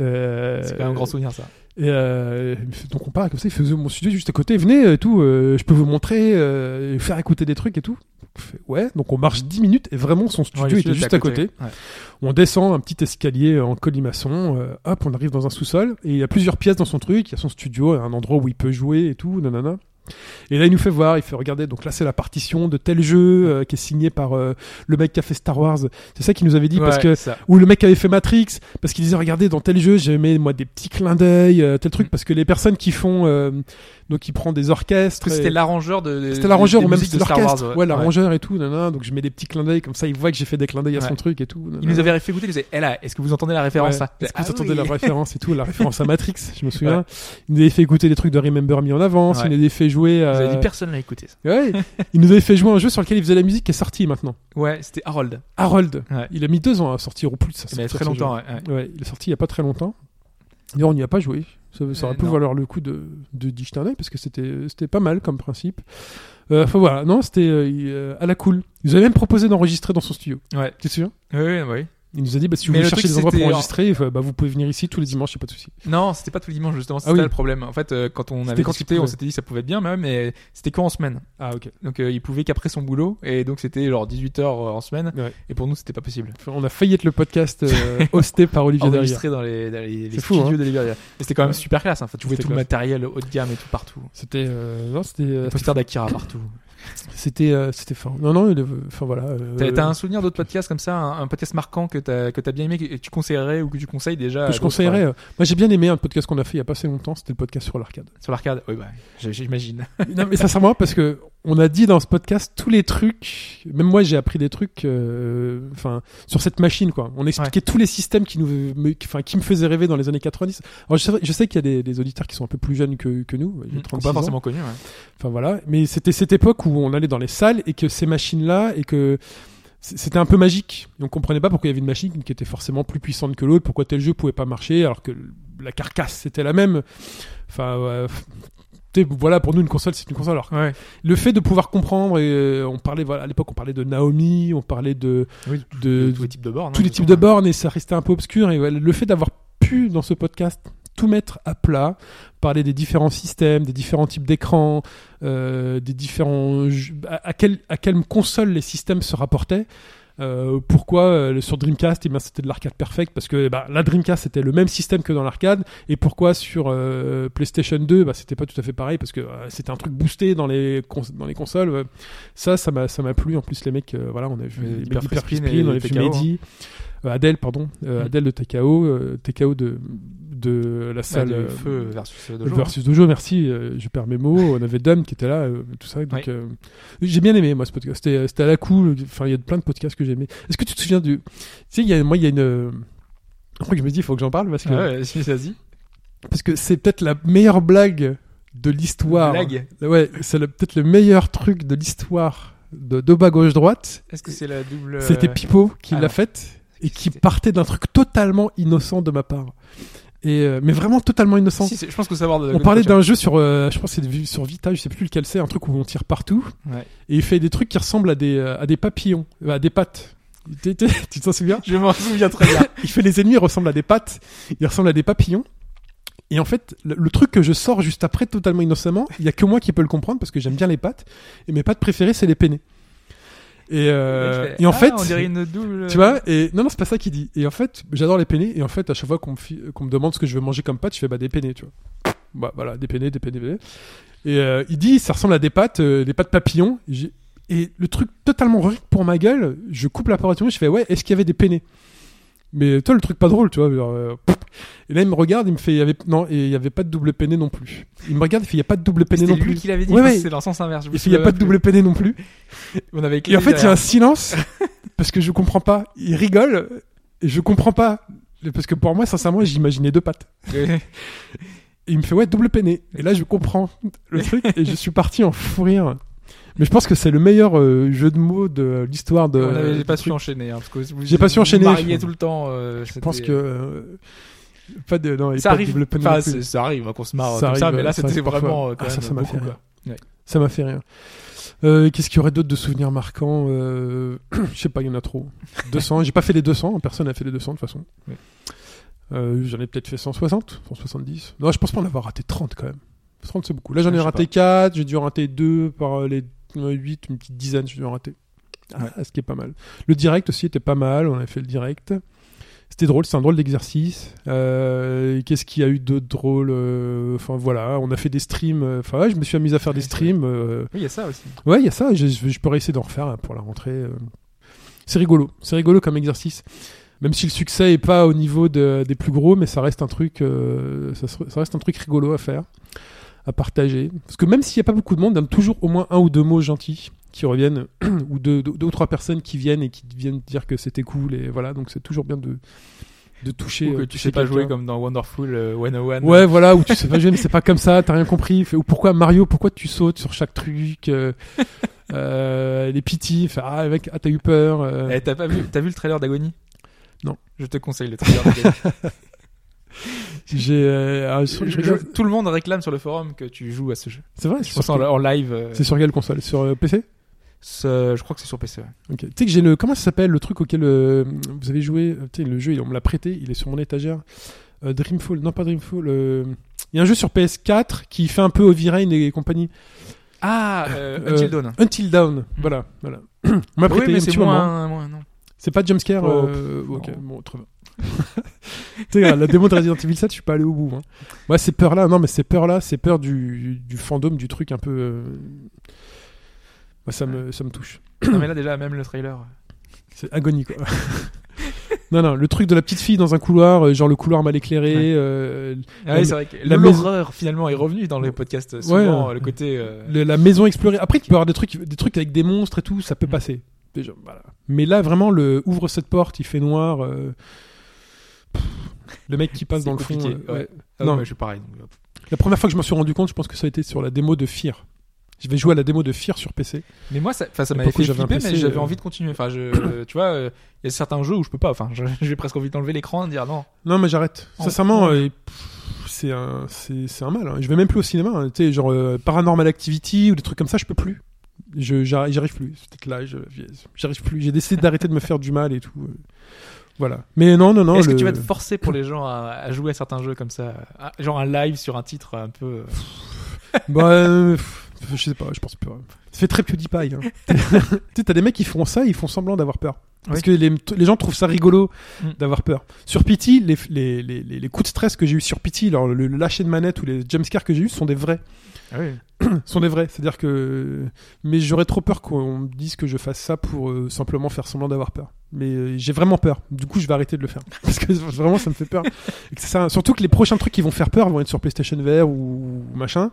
Euh, C'est même un grand souvenir ça. Et euh, donc on parle comme ça, il faisait mon studio juste à côté, venez et tout, euh, je peux vous montrer, euh, faire écouter des trucs et tout. Ouais, donc on marche 10 minutes et vraiment son studio Ouais, était juste à côté. Ouais. On descend un petit escalier en colimaçon, euh, hop, on arrive dans un sous-sol et il y a plusieurs pièces dans son truc. Il y a son studio, un endroit où il peut jouer et tout, nanana. Et là, il nous fait voir, il fait regarder. Donc là, c'est la partition de tel jeu euh, qui est signé par euh, le mec qui a fait Star Wars. C'est ça qu'il nous avait dit parce que ça. ou le mec qui avait fait Matrix parce qu'il disait regardez dans tel jeu j'ai mis moi des petits clins d'œil euh, tel truc Mm. parce que les personnes qui font euh, donc il prend des orchestres c'était et- l'arrangeur de. c'était l'arrangeur ou même de Star Wars. ouais, l'arrangeur et tout nanana, donc je mets des petits clins d'œil comme ça il voit que j'ai fait des clins d'œil à son truc et tout nanana. Il nous avait fait goûter, il disait, eh là, est-ce que vous entendez la référence ça Est-ce que Ah vous entendez oui. la référence et tout, la [LAUGHS] référence à Matrix, je me souviens. Il nous avait fait écouter des trucs de Remember Me en avance, il nous avait fait jouer. Vous avez euh, dit personne l'a écouté. ça. ouais, il nous avait fait jouer un jeu sur lequel il faisait la musique qui est sorti maintenant. Ouais, c'était Harold. Harold. Ouais. Il a mis deux ans à sortir au plus. Ça sortir très longtemps. ouais, ouais. Il est sorti il y a pas très longtemps. D'ailleurs, on n'y a pas joué. Ça, ça aurait Euh, pu valoir le coup de, de d'y un parce que c'était, c'était pas mal comme principe. Euh, Enfin voilà, non, c'était euh, il, euh, à la cool. Il nous avait même proposé d'enregistrer dans son studio. Ouais. Tu te souviens? Oui, oui, oui. Il nous a dit, bah, si vous Mais voulez le chercher truc, des endroits pour enregistrer, bah, vous pouvez venir ici tous les dimanches, y a pas de souci. Non, c'était pas tous les dimanches justement, c'était Ah oui. le problème. En fait, euh, quand on avait quand discuté, il on s'était dit ça pouvait être bien, mais, mais c'était qu'en semaine. Ah ok. Donc euh, il pouvait qu'après son boulot, et donc c'était genre 18 heures euh, en semaine, Ouais. et pour nous c'était pas possible. On a failli être le podcast euh, [LAUGHS] hosté par Olivier Derrière. Enregistré dans les, dans les, les fou, studios hein. de Libéria. Mais c'était quand même Ouais. super classe. Hein. Enfin, tu voyais tout le matériel haut de gamme et tout partout. C'était, euh, non, c'était, Poster d'Akira partout. C'était, euh, c'était fort. Non, non, enfin voilà. euh, T'as t'as un souvenir d'autres podcasts comme ça, un, un podcast marquant que t'as que t'as bien aimé et que tu conseillerais ou que tu conseilles déjà que je conseillerais. euh, euh, Moi, j'ai bien aimé un podcast qu'on a fait il y a pas assez longtemps. C'était le podcast sur l'arcade. sur l'arcade Oui, bah, j'imagine. non, mais sincèrement, parce que on a dit dans ce podcast tous les trucs. Même moi, j'ai appris des trucs, euh, enfin, sur cette machine, quoi. On expliquait tous les systèmes qui nous, me, enfin, qui me faisaient rêver dans les années 90. Alors, je sais, qu'il y a des, des auditeurs qui sont un peu plus jeunes que, que nous. J'ai Qui ont 36 pas ans. forcément connu. Ouais. Enfin voilà, mais c'était cette époque où on allait dans les salles et que ces machines-là et que c'était un peu magique. Et on comprenait pas pourquoi il y avait une machine qui était forcément plus puissante que l'autre, pourquoi tel jeu pouvait pas marcher alors que la carcasse c'était la même. Enfin voilà, pour nous une console c'est une console. Alors Ouais. le fait de pouvoir comprendre et euh, on parlait voilà à l'époque on parlait de Naomi, on parlait de Oui, de, tous les types de bornes. tous hein, les de types de bornes et ça restait un peu obscur et le fait d'avoir pu dans ce podcast tout mettre à plat, parler des différents systèmes, des différents types d'écrans, euh, des différents à, à quelle à quelle console les systèmes se rapportaient. Euh, pourquoi euh, sur Dreamcast eh ben, c'était de l'arcade perfect? Parce que bah, la Dreamcast c'était le même système que dans l'arcade. Et pourquoi sur euh, PlayStation 2 bah, c'était pas tout à fait pareil? Parce que euh, c'était un truc boosté dans les dans les consoles. Ça ça m'a ça m'a plu. En plus les mecs euh, voilà on a vu les Hyper et on a vu PKO, Mehdi. euh, Adèle, pardon, euh, Mm. Adèle de TKO, euh, TKO de, de la Bah, salle de euh, feu versus Dojo. versus Dojo, merci, euh, je perds mes mots. On avait Dom qui était là, euh, tout ça. Donc, euh, j'ai bien aimé, moi, ce podcast. C'était, à la cool. Enfin, il y a plein de podcasts que j'ai aimé. Est-ce que tu te souviens du. Tu sais, il y a, moi, il y a une. euh, je me dis, il faut que j'en parle parce que, Ah ouais, si, vas-y. parce que c'est peut-être la meilleure blague de l'histoire. Blague. Ouais, c'est peut-être le meilleur truc de l'histoire de, de bas gauche-droite. Est-ce que c'est la double. C'était euh, Pipo qui ah l'a faite et qui partait d'un truc totalement innocent de ma part. Et euh, mais vraiment totalement innocent. Si, je pense que savoir de on parlait d'un jeu sur, euh, je pense c'est sur Vita, je sais plus lequel c'est, un truc où on tire partout. Ouais. Et il fait des trucs qui ressemblent à des, euh, à des papillons, euh, à des pattes. [LAUGHS] Tu t'en souviens? Je m'en souviens très bien. [LAUGHS] Il fait les ennemis, ils ressemblent à des pattes, ils ressemblent à des papillons. Et en fait, le, le truc que je sors juste après, totalement innocemment, il y a que moi qui peux le comprendre parce que j'aime bien les pattes. Et mes pattes préférées, c'est les peinés. Et, euh, et en Ah, fait, on dirait une double. tu vois, et non, non, c'est pas ça qu'il dit. Et en fait, j'adore les peinés. Et en fait, à chaque fois qu'on me, fi- qu'on me demande ce que je veux manger comme pâtes, je fais bah des peinés, tu vois. Bah voilà, des peinés, des peinés, des peinés. Et euh, il dit, ça ressemble à des pâtes, euh, des pâtes papillons. Et, et le truc totalement horrible pour ma gueule, je coupe la parole à tout le monde, je fais ouais, est-ce qu'il y avait des peinés Mais toi, le truc pas drôle, tu vois. genre, euh, et là, il me regarde, il me fait, il y avait non, et il y avait pas de double peiné non plus. Il me regarde, il fait, il y a pas de double peiné non lui plus. qui l'avait dit. Ouais, enfin, ouais. C'est dans le sens inverse. je Il fait, il y a pas de double peiné non plus. [LAUGHS] On avait Et en fait, il y a un silence [LAUGHS] parce que je comprends pas. Il rigole et je comprends pas parce que pour moi, sincèrement, j'imaginais deux pattes. Et il me fait ouais double peiné. Et là, je comprends le [LAUGHS] truc et je suis parti en fou rire. Mais je pense que c'est le meilleur euh, jeu de mots de l'histoire de. On avait du pas su enchaîner. hein, parce que vous- J'ai pas su enchaîner, mariez je- tout le temps. euh, Je pense que euh, pas de non, ça pas de arrive. plus. c'est- ça arrive hein, qu'on se marre Ça comme ça, arrive, mais là ça c'était vraiment euh, quand Ah, ça, même ça m'a fait quoi. Ça m'a fait rire. Euh, Qu'est-ce qu'il y aurait d'autre de souvenirs marquants euh... [CLEARS THROAT] Je sais pas, il y en a trop. 200, j'ai pas fait les 200, personne n'a fait les 200 de toute façon. Oui. Euh, j'en ai peut-être fait 160, 170. Non, je pense pas en avoir raté 30 quand même. 30 c'est beaucoup. Là j'en ai raté 4, j'ai dû en rater 2 par euh, les 8, une petite dizaine, j'ai dû en rater. Ah, ce qui est pas mal. Le direct aussi était pas mal, on avait fait le direct. C'était drôle, c'est un drôle d'exercice. Euh, Qu'est-ce qu'il y a eu de drôle euh, Enfin voilà, on a fait des streams. euh, Enfin ouais, je me suis amusé à faire des Ouais, streams. euh, Oui, il y a ça aussi. Ouais, il y a ça. Je, je, je pourrais essayer d'en refaire hein, pour la rentrée. C'est rigolo. C'est rigolo comme exercice. Même si le succès est pas au niveau de- des plus gros, mais ça reste un truc, euh, ça reste un truc rigolo à faire, à partager. Parce que même s'il y a pas beaucoup de monde, il y a toujours au moins un ou deux mots gentils qui reviennent, [CLEARS THROAT] ou deux, deux, deux ou trois personnes qui viennent et qui viennent dire que c'était cool. Et voilà, donc c'est toujours bien de, de toucher. Ou que euh, tu sais pas jouer comme dans Wonderful euh, 101. Ouais, voilà, où tu sais pas jouer, mais c'est pas comme ça, t'as rien compris. Fait, ou pourquoi Mario, pourquoi tu sautes sur chaque truc euh, euh, Les fait, ah mec, ah, t'as eu peur. euh. Eh, t'as pas vu, t'as vu le trailer d'Agony? Non. Je te conseille le trailer d'Agony. [LAUGHS] J'ai, euh, tout le monde réclame sur le forum que tu joues à ce jeu. C'est vrai, Je pense en, en live. euh, c'est sur quelle console? Sur euh, PC je crois que c'est sur PC. ouais. Tu sais que j'ai le, comment ça s'appelle le truc auquel vous avez joué le jeu, on me l'a prêté, il est sur mon étagère. Dreamfall, non pas Dreamfall. Il y a un jeu sur PS4 qui fait un peu Ovirane et compagnie. Ah, Until Dawn. Until Dawn, voilà, voilà. [CLEARS THROAT] on m'a Oui, prêté mais c'est petit moment. moins, moins, non. C'est pas jumpscare Oh, bon, très bien. [LAUGHS] tu sais, la démo de Resident Evil 7, je suis pas allé au bout. Hein. Ouais, ces peurs-là, non, mais ces peurs-là, c'est peur du, du fandom, du truc un peu. euh, ouais, ça, me, ça me touche. non, mais là, déjà, même le trailer. C'est agonie, quoi. [LAUGHS] non, non, le truc de la petite fille dans un couloir, euh, genre le couloir mal éclairé. Ouais. euh, Ah La- oui, c'est vrai que l'horreur, finalement, est revenue dans les podcasts. Souvent, Ouais. le côté. euh, le- la maison explorée. Après, tu peux avoir des trucs, des trucs avec des monstres et tout, ça peut passer. Déjà, voilà. Mais là, vraiment, le ouvre cette porte, il fait noir. euh, le mec qui passe dans le fond. euh, ouais. ouais. Ah Non. mais je suis pareil. donc. La première fois que je m'en suis rendu compte, je pense que ça a été sur la démo de Fear. Je vais jouer à la démo de Fear sur PC. Mais moi, ça, ça m'avait fait flipper, mais PC, j'avais euh, envie de continuer. Enfin, je, tu vois, euh, il y a certains jeux où je peux pas. Enfin, [LAUGHS] j'ai presque envie d'enlever l'écran et de dire non. Non, mais j'arrête. En- Sincèrement, euh, c'est un, c'est, c'est un mal. hein. Je vais même plus au cinéma. hein. Tu sais, genre euh, Paranormal Activity ou des trucs comme ça, je peux plus. Je, j'arrive, j'y arrive plus. C'est peut-être euh, J'arrive plus. J'ai décidé d'arrêter de me faire du mal et tout. Voilà. Mais non, non, non. Est-ce le- que tu vas te forcer pour les gens à, à jouer à certains jeux comme ça à- Genre un live sur un titre un peu. euh, Bah, euh, je sais pas, je pense pas. Ça fait très PewDiePie. Hein. [LAUGHS] tu sais, t'as des mecs qui font ça, ils font semblant d'avoir peur. Parce Oui. que les, les gens trouvent ça rigolo Mm. d'avoir peur. Sur Pity, les, coups de stress que j'ai eu sur Pity, alors le, le lâcher de manette ou les jumpscares que j'ai eu sont des vrais. [CLEARS THROAT] sont des vrais. C'est-à-dire que. Mais j'aurais trop peur qu'on me dise que je fasse ça pour euh, simplement faire semblant d'avoir peur. Mais euh, j'ai vraiment peur. Du coup, je vais arrêter de le faire. [LAUGHS] Parce que vraiment, ça me fait peur. Et que ça- surtout que les prochains trucs qui vont faire peur vont être sur PlayStation VR ou machin.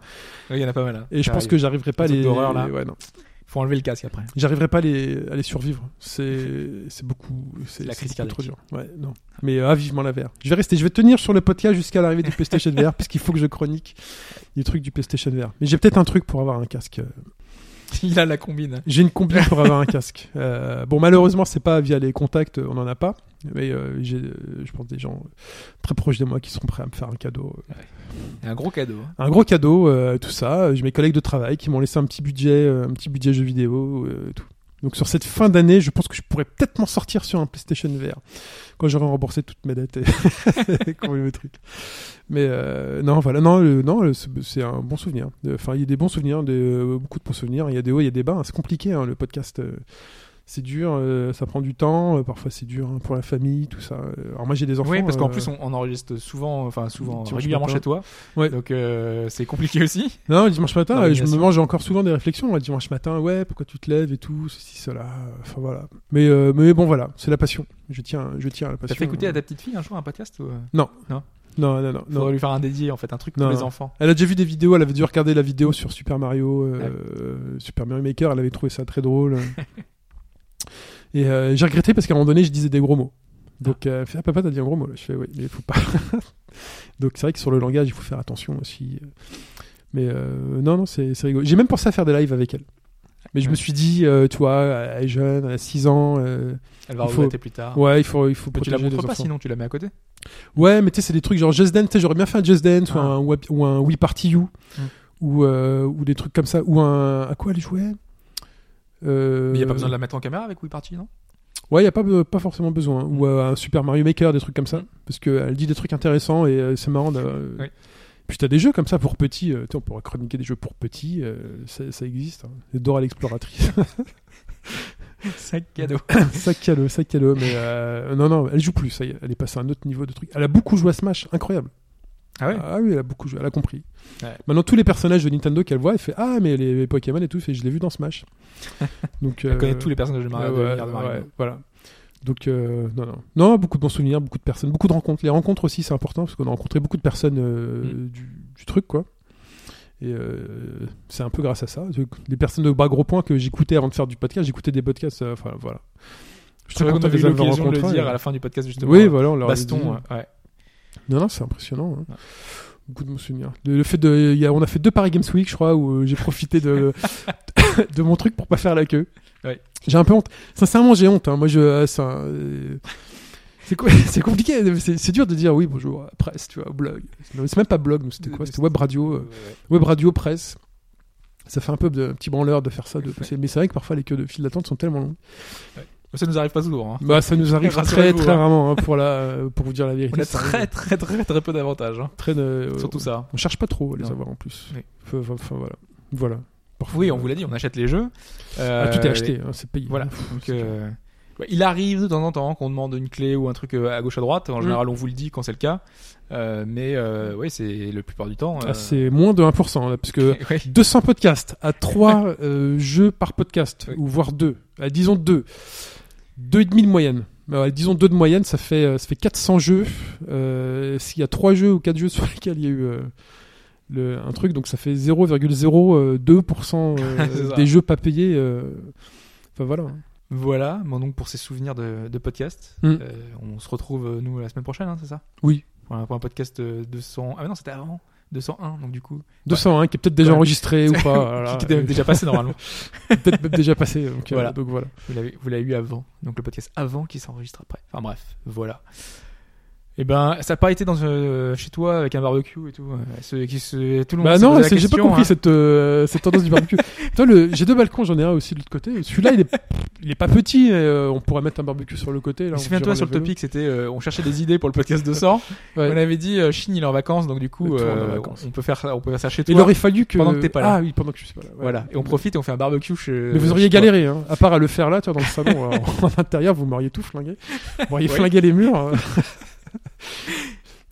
Oui, il y en a pas mal. hein. Et je pense que j'arriverai pas à Les d'horreur, là. Ouais, non. faut enlever le casque après. J'arriverai pas à les, à les survivre. C'est, c'est beaucoup. C'est La crise beaucoup trop dur. Ouais, non. Mais euh, ah, vivement la VR. Je vais rester. Je vais tenir sur le podcast jusqu'à l'arrivée du PlayStation [LAUGHS] VR, parce qu'il faut que je chronique des trucs du PlayStation VR. Mais j'ai peut-être un truc pour avoir un casque. euh, [LAUGHS] il a la combine. J'ai une combine pour avoir un [LAUGHS] casque. Euh, bon, malheureusement, c'est pas via les contacts, on en a pas. Mais euh, j'ai, euh, je pense, des gens très proches de moi qui seront prêts à me faire un cadeau. Un gros cadeau. hein. Un gros cadeau, euh, tout ça. J'ai mes collègues de travail qui m'ont laissé un petit budget, un petit budget jeu vidéo, tout. Donc sur cette fin d'année, je pense que je pourrais peut-être m'en sortir sur un PlayStation VR quand j'aurai remboursé toutes mes dettes et, [LAUGHS] et qu'on le truc. Mais euh, non, voilà, non, non, c'est un bon souvenir. Enfin, il y a des bons souvenirs, euh, beaucoup de bons souvenirs. Il y a des hauts, il y a des bas. C'est compliqué, hein, le podcast. euh, c'est dur, euh, ça prend du temps. euh, parfois, c'est dur hein, pour la famille, tout ça. Euh, Alors moi, j'ai des enfants. Oui, parce qu'en euh, plus, on, on enregistre souvent, enfin souvent, régulièrement matin. chez toi. Ouais. Donc c'est compliqué aussi. [LAUGHS] Non, le dimanche matin, je me mange encore souvent des réflexions. Le dimanche matin, ouais, pourquoi tu te lèves et tout, ceci, cela. Enfin voilà. Mais, mais bon, voilà, c'est la passion. Je tiens, je tiens à la T'as passion. fait écouter à ta petite fille un jour un podcast ou... euh, Non, non, non, non. Faudrait lui faire un dédié en fait, un truc Non, pour les non. enfants. Elle a déjà vu des vidéos. Elle avait dû regarder la vidéo sur Super Mario, euh, Super Mario Maker. Elle avait trouvé ça très drôle. [LAUGHS] et euh, j'ai regretté parce qu'à un moment donné, je disais des gros mots. Donc, euh, ah, papa, t'as dit un gros mot. Là. Je fais, oui, mais il faut pas. [LAUGHS] Donc, c'est vrai que sur le langage, il faut faire attention aussi. Mais euh, non, non, c'est rigolo. J'ai même pensé à faire des lives avec elle. Mais je me suis dit, euh, tu vois, elle est jeune, elle a 6 ans. euh, Elle va faut- plus tard. ouais, il faut, il faut Mais tu la montres pas enfants. sinon tu la mets à côté. Ouais, mais tu sais, c'est des trucs genre Just Dance. tu sais, J'aurais bien fait un Just Dance ou, Ah. un, ou un Wii Party You Mm. ou, euh, ou des trucs comme ça. Ou un. À quoi elle jouait? Euh... Mais il y a pas besoin de la mettre en caméra avec Wii Party, non? Ouais, il n'y a pas, pas forcément besoin. Ou euh, un Super Mario Maker, des trucs comme ça. Parce qu'elle dit des trucs intéressants et euh, c'est marrant. Oui. Puis t'as des jeux comme ça pour petits. euh, on pourrait chroniquer des jeux pour petits. euh, ça, ça existe. Hein. Dora l'exploratrice. [LAUGHS] Sac cadeau. [COUGHS] sac cadeau, sac cadeau. Mais euh, non, non, elle joue plus. Ça y est, elle est passée à un autre niveau de truc. Elle a beaucoup joué à Smash. Incroyable. Ah ouais Ah oui, elle a beaucoup joué, elle a compris. Ouais. Maintenant, tous les personnages de Nintendo qu'elle voit, elle fait Ah, mais les, les Pokémon et tout, fait, je l'ai vu dans Smash. [LAUGHS] Donc, Elle euh, connaît tous les personnages de Mario. ouais, de ouais, l'univers de Mario. ouais, voilà. Donc, euh, non, non. Non, beaucoup de bons souvenirs, beaucoup de personnes, beaucoup de rencontres. Les rencontres aussi, c'est important parce qu'on a rencontré beaucoup de personnes euh, Mm. du, du truc, quoi. Et c'est un peu grâce à ça. Les personnes de bas gros points que j'écoutais avant de faire du podcast, j'écoutais des podcasts. Enfin, voilà. Je suis qu'on content de les avoir le dire à la fin du podcast justement. Oui, voilà, on leur Baston, dit. ouais. Ouais. Non, non, c'est impressionnant. hein. Ouais. Beaucoup de souvenirs. Le, fait de, il y a, on a fait deux Paris Games Week, je crois, où euh, j'ai profité de, [LAUGHS] de mon truc pour pas faire la queue. Ouais. J'ai un peu honte. Sincèrement, j'ai honte. hein. Moi, je, euh, c'est euh, c'est [LAUGHS] compliqué. C'est, dur de dire oui, bonjour, presse, tu vois, blog. C'est même pas blog, c'était quoi? C'était web radio, euh, web radio, presse. Ça fait un peu de un petit branleur de faire ça, de. Mais c'est vrai que parfois les queues de file d'attente sont tellement longues. Ça nous arrive pas souvent. hein. Bah, ça nous arrive très très hein. rarement, hein, pour la, pour vous dire la vérité. On a très très très très peu d'avantages. hein. très de- Surtout ça. On cherche pas trop à les Non. avoir en plus. Oui. Enfin, voilà. Voilà. Parfois, Oui, on euh, vous l'a dit, on achète les jeux. ah, Euh, tout est acheté, hein, c'est payé. Voilà. Donc, euh, il arrive de temps en temps qu'on demande une clé ou un truc euh, à gauche à droite. En Mm. général, on vous le dit quand c'est le cas. Euh, mais euh, oui, c'est le plupart du temps. Ah, euh, c'est moins de 1%, là, parce que [LAUGHS] ouais. 200 podcasts à 3 [LAUGHS] euh, jeux par podcast, ou voire 2, à, disons 2, 2,5 de moyenne. Disons 2 de moyenne, ça fait, euh, ça fait 400 jeux. Euh, S'il y a 3 jeux ou 4 jeux [LAUGHS] sur lesquels il y a eu euh, le, un truc, donc ça fait 0,02% euh, [LAUGHS] des jeux pas payés. euh, Enfin voilà. Voilà, bon, donc pour ces souvenirs de, de podcast, Mm. euh, on se retrouve nous la semaine prochaine, hein, c'est ça? Oui. pour un, pour un podcast euh, 200. Ah mais non, c'était avant 201, donc du coup. 201 qui est peut-être déjà Ouais. enregistré ou pas. [LAUGHS] voilà. qui était déjà passé normalement. [LAUGHS] peut-être même déjà passé. Donc euh, Voilà. donc voilà. Vous l'avez, vous l'avez eu avant. Donc le podcast avant qui s'enregistre après. Enfin bref, voilà. Et ben, ça n'a pas été dans, euh, chez toi avec un barbecue et tout. euh, ce- qui se- tout le monde Bah non, j'ai pas compris hein. cette, euh, cette tendance du barbecue. [LAUGHS] Toi, le, j'ai deux balcons, j'en ai un aussi de l'autre côté. Celui-là, il est, il est pas petit. euh, on pourrait mettre un barbecue sur le côté. Là, on Souviens-toi sur le topic, c'était euh, on cherchait des idées pour le podcast 200. [LAUGHS] Ouais. On avait dit euh, Chine il est en vacances, donc du coup en euh, on peut faire ça, on peut faire ça chez Il toi. aurait fallu que Pendant que t'es pas là. Ah oui, pendant que je suis pas là. ouais. Voilà, et on profite et on fait un barbecue chez. Mais vous auriez galéré, hein. À part à le faire là, tu vois, dans le salon, euh, [LAUGHS] en intérieur, vous m'auriez tout flingué. Vous m'auriez flingué les murs.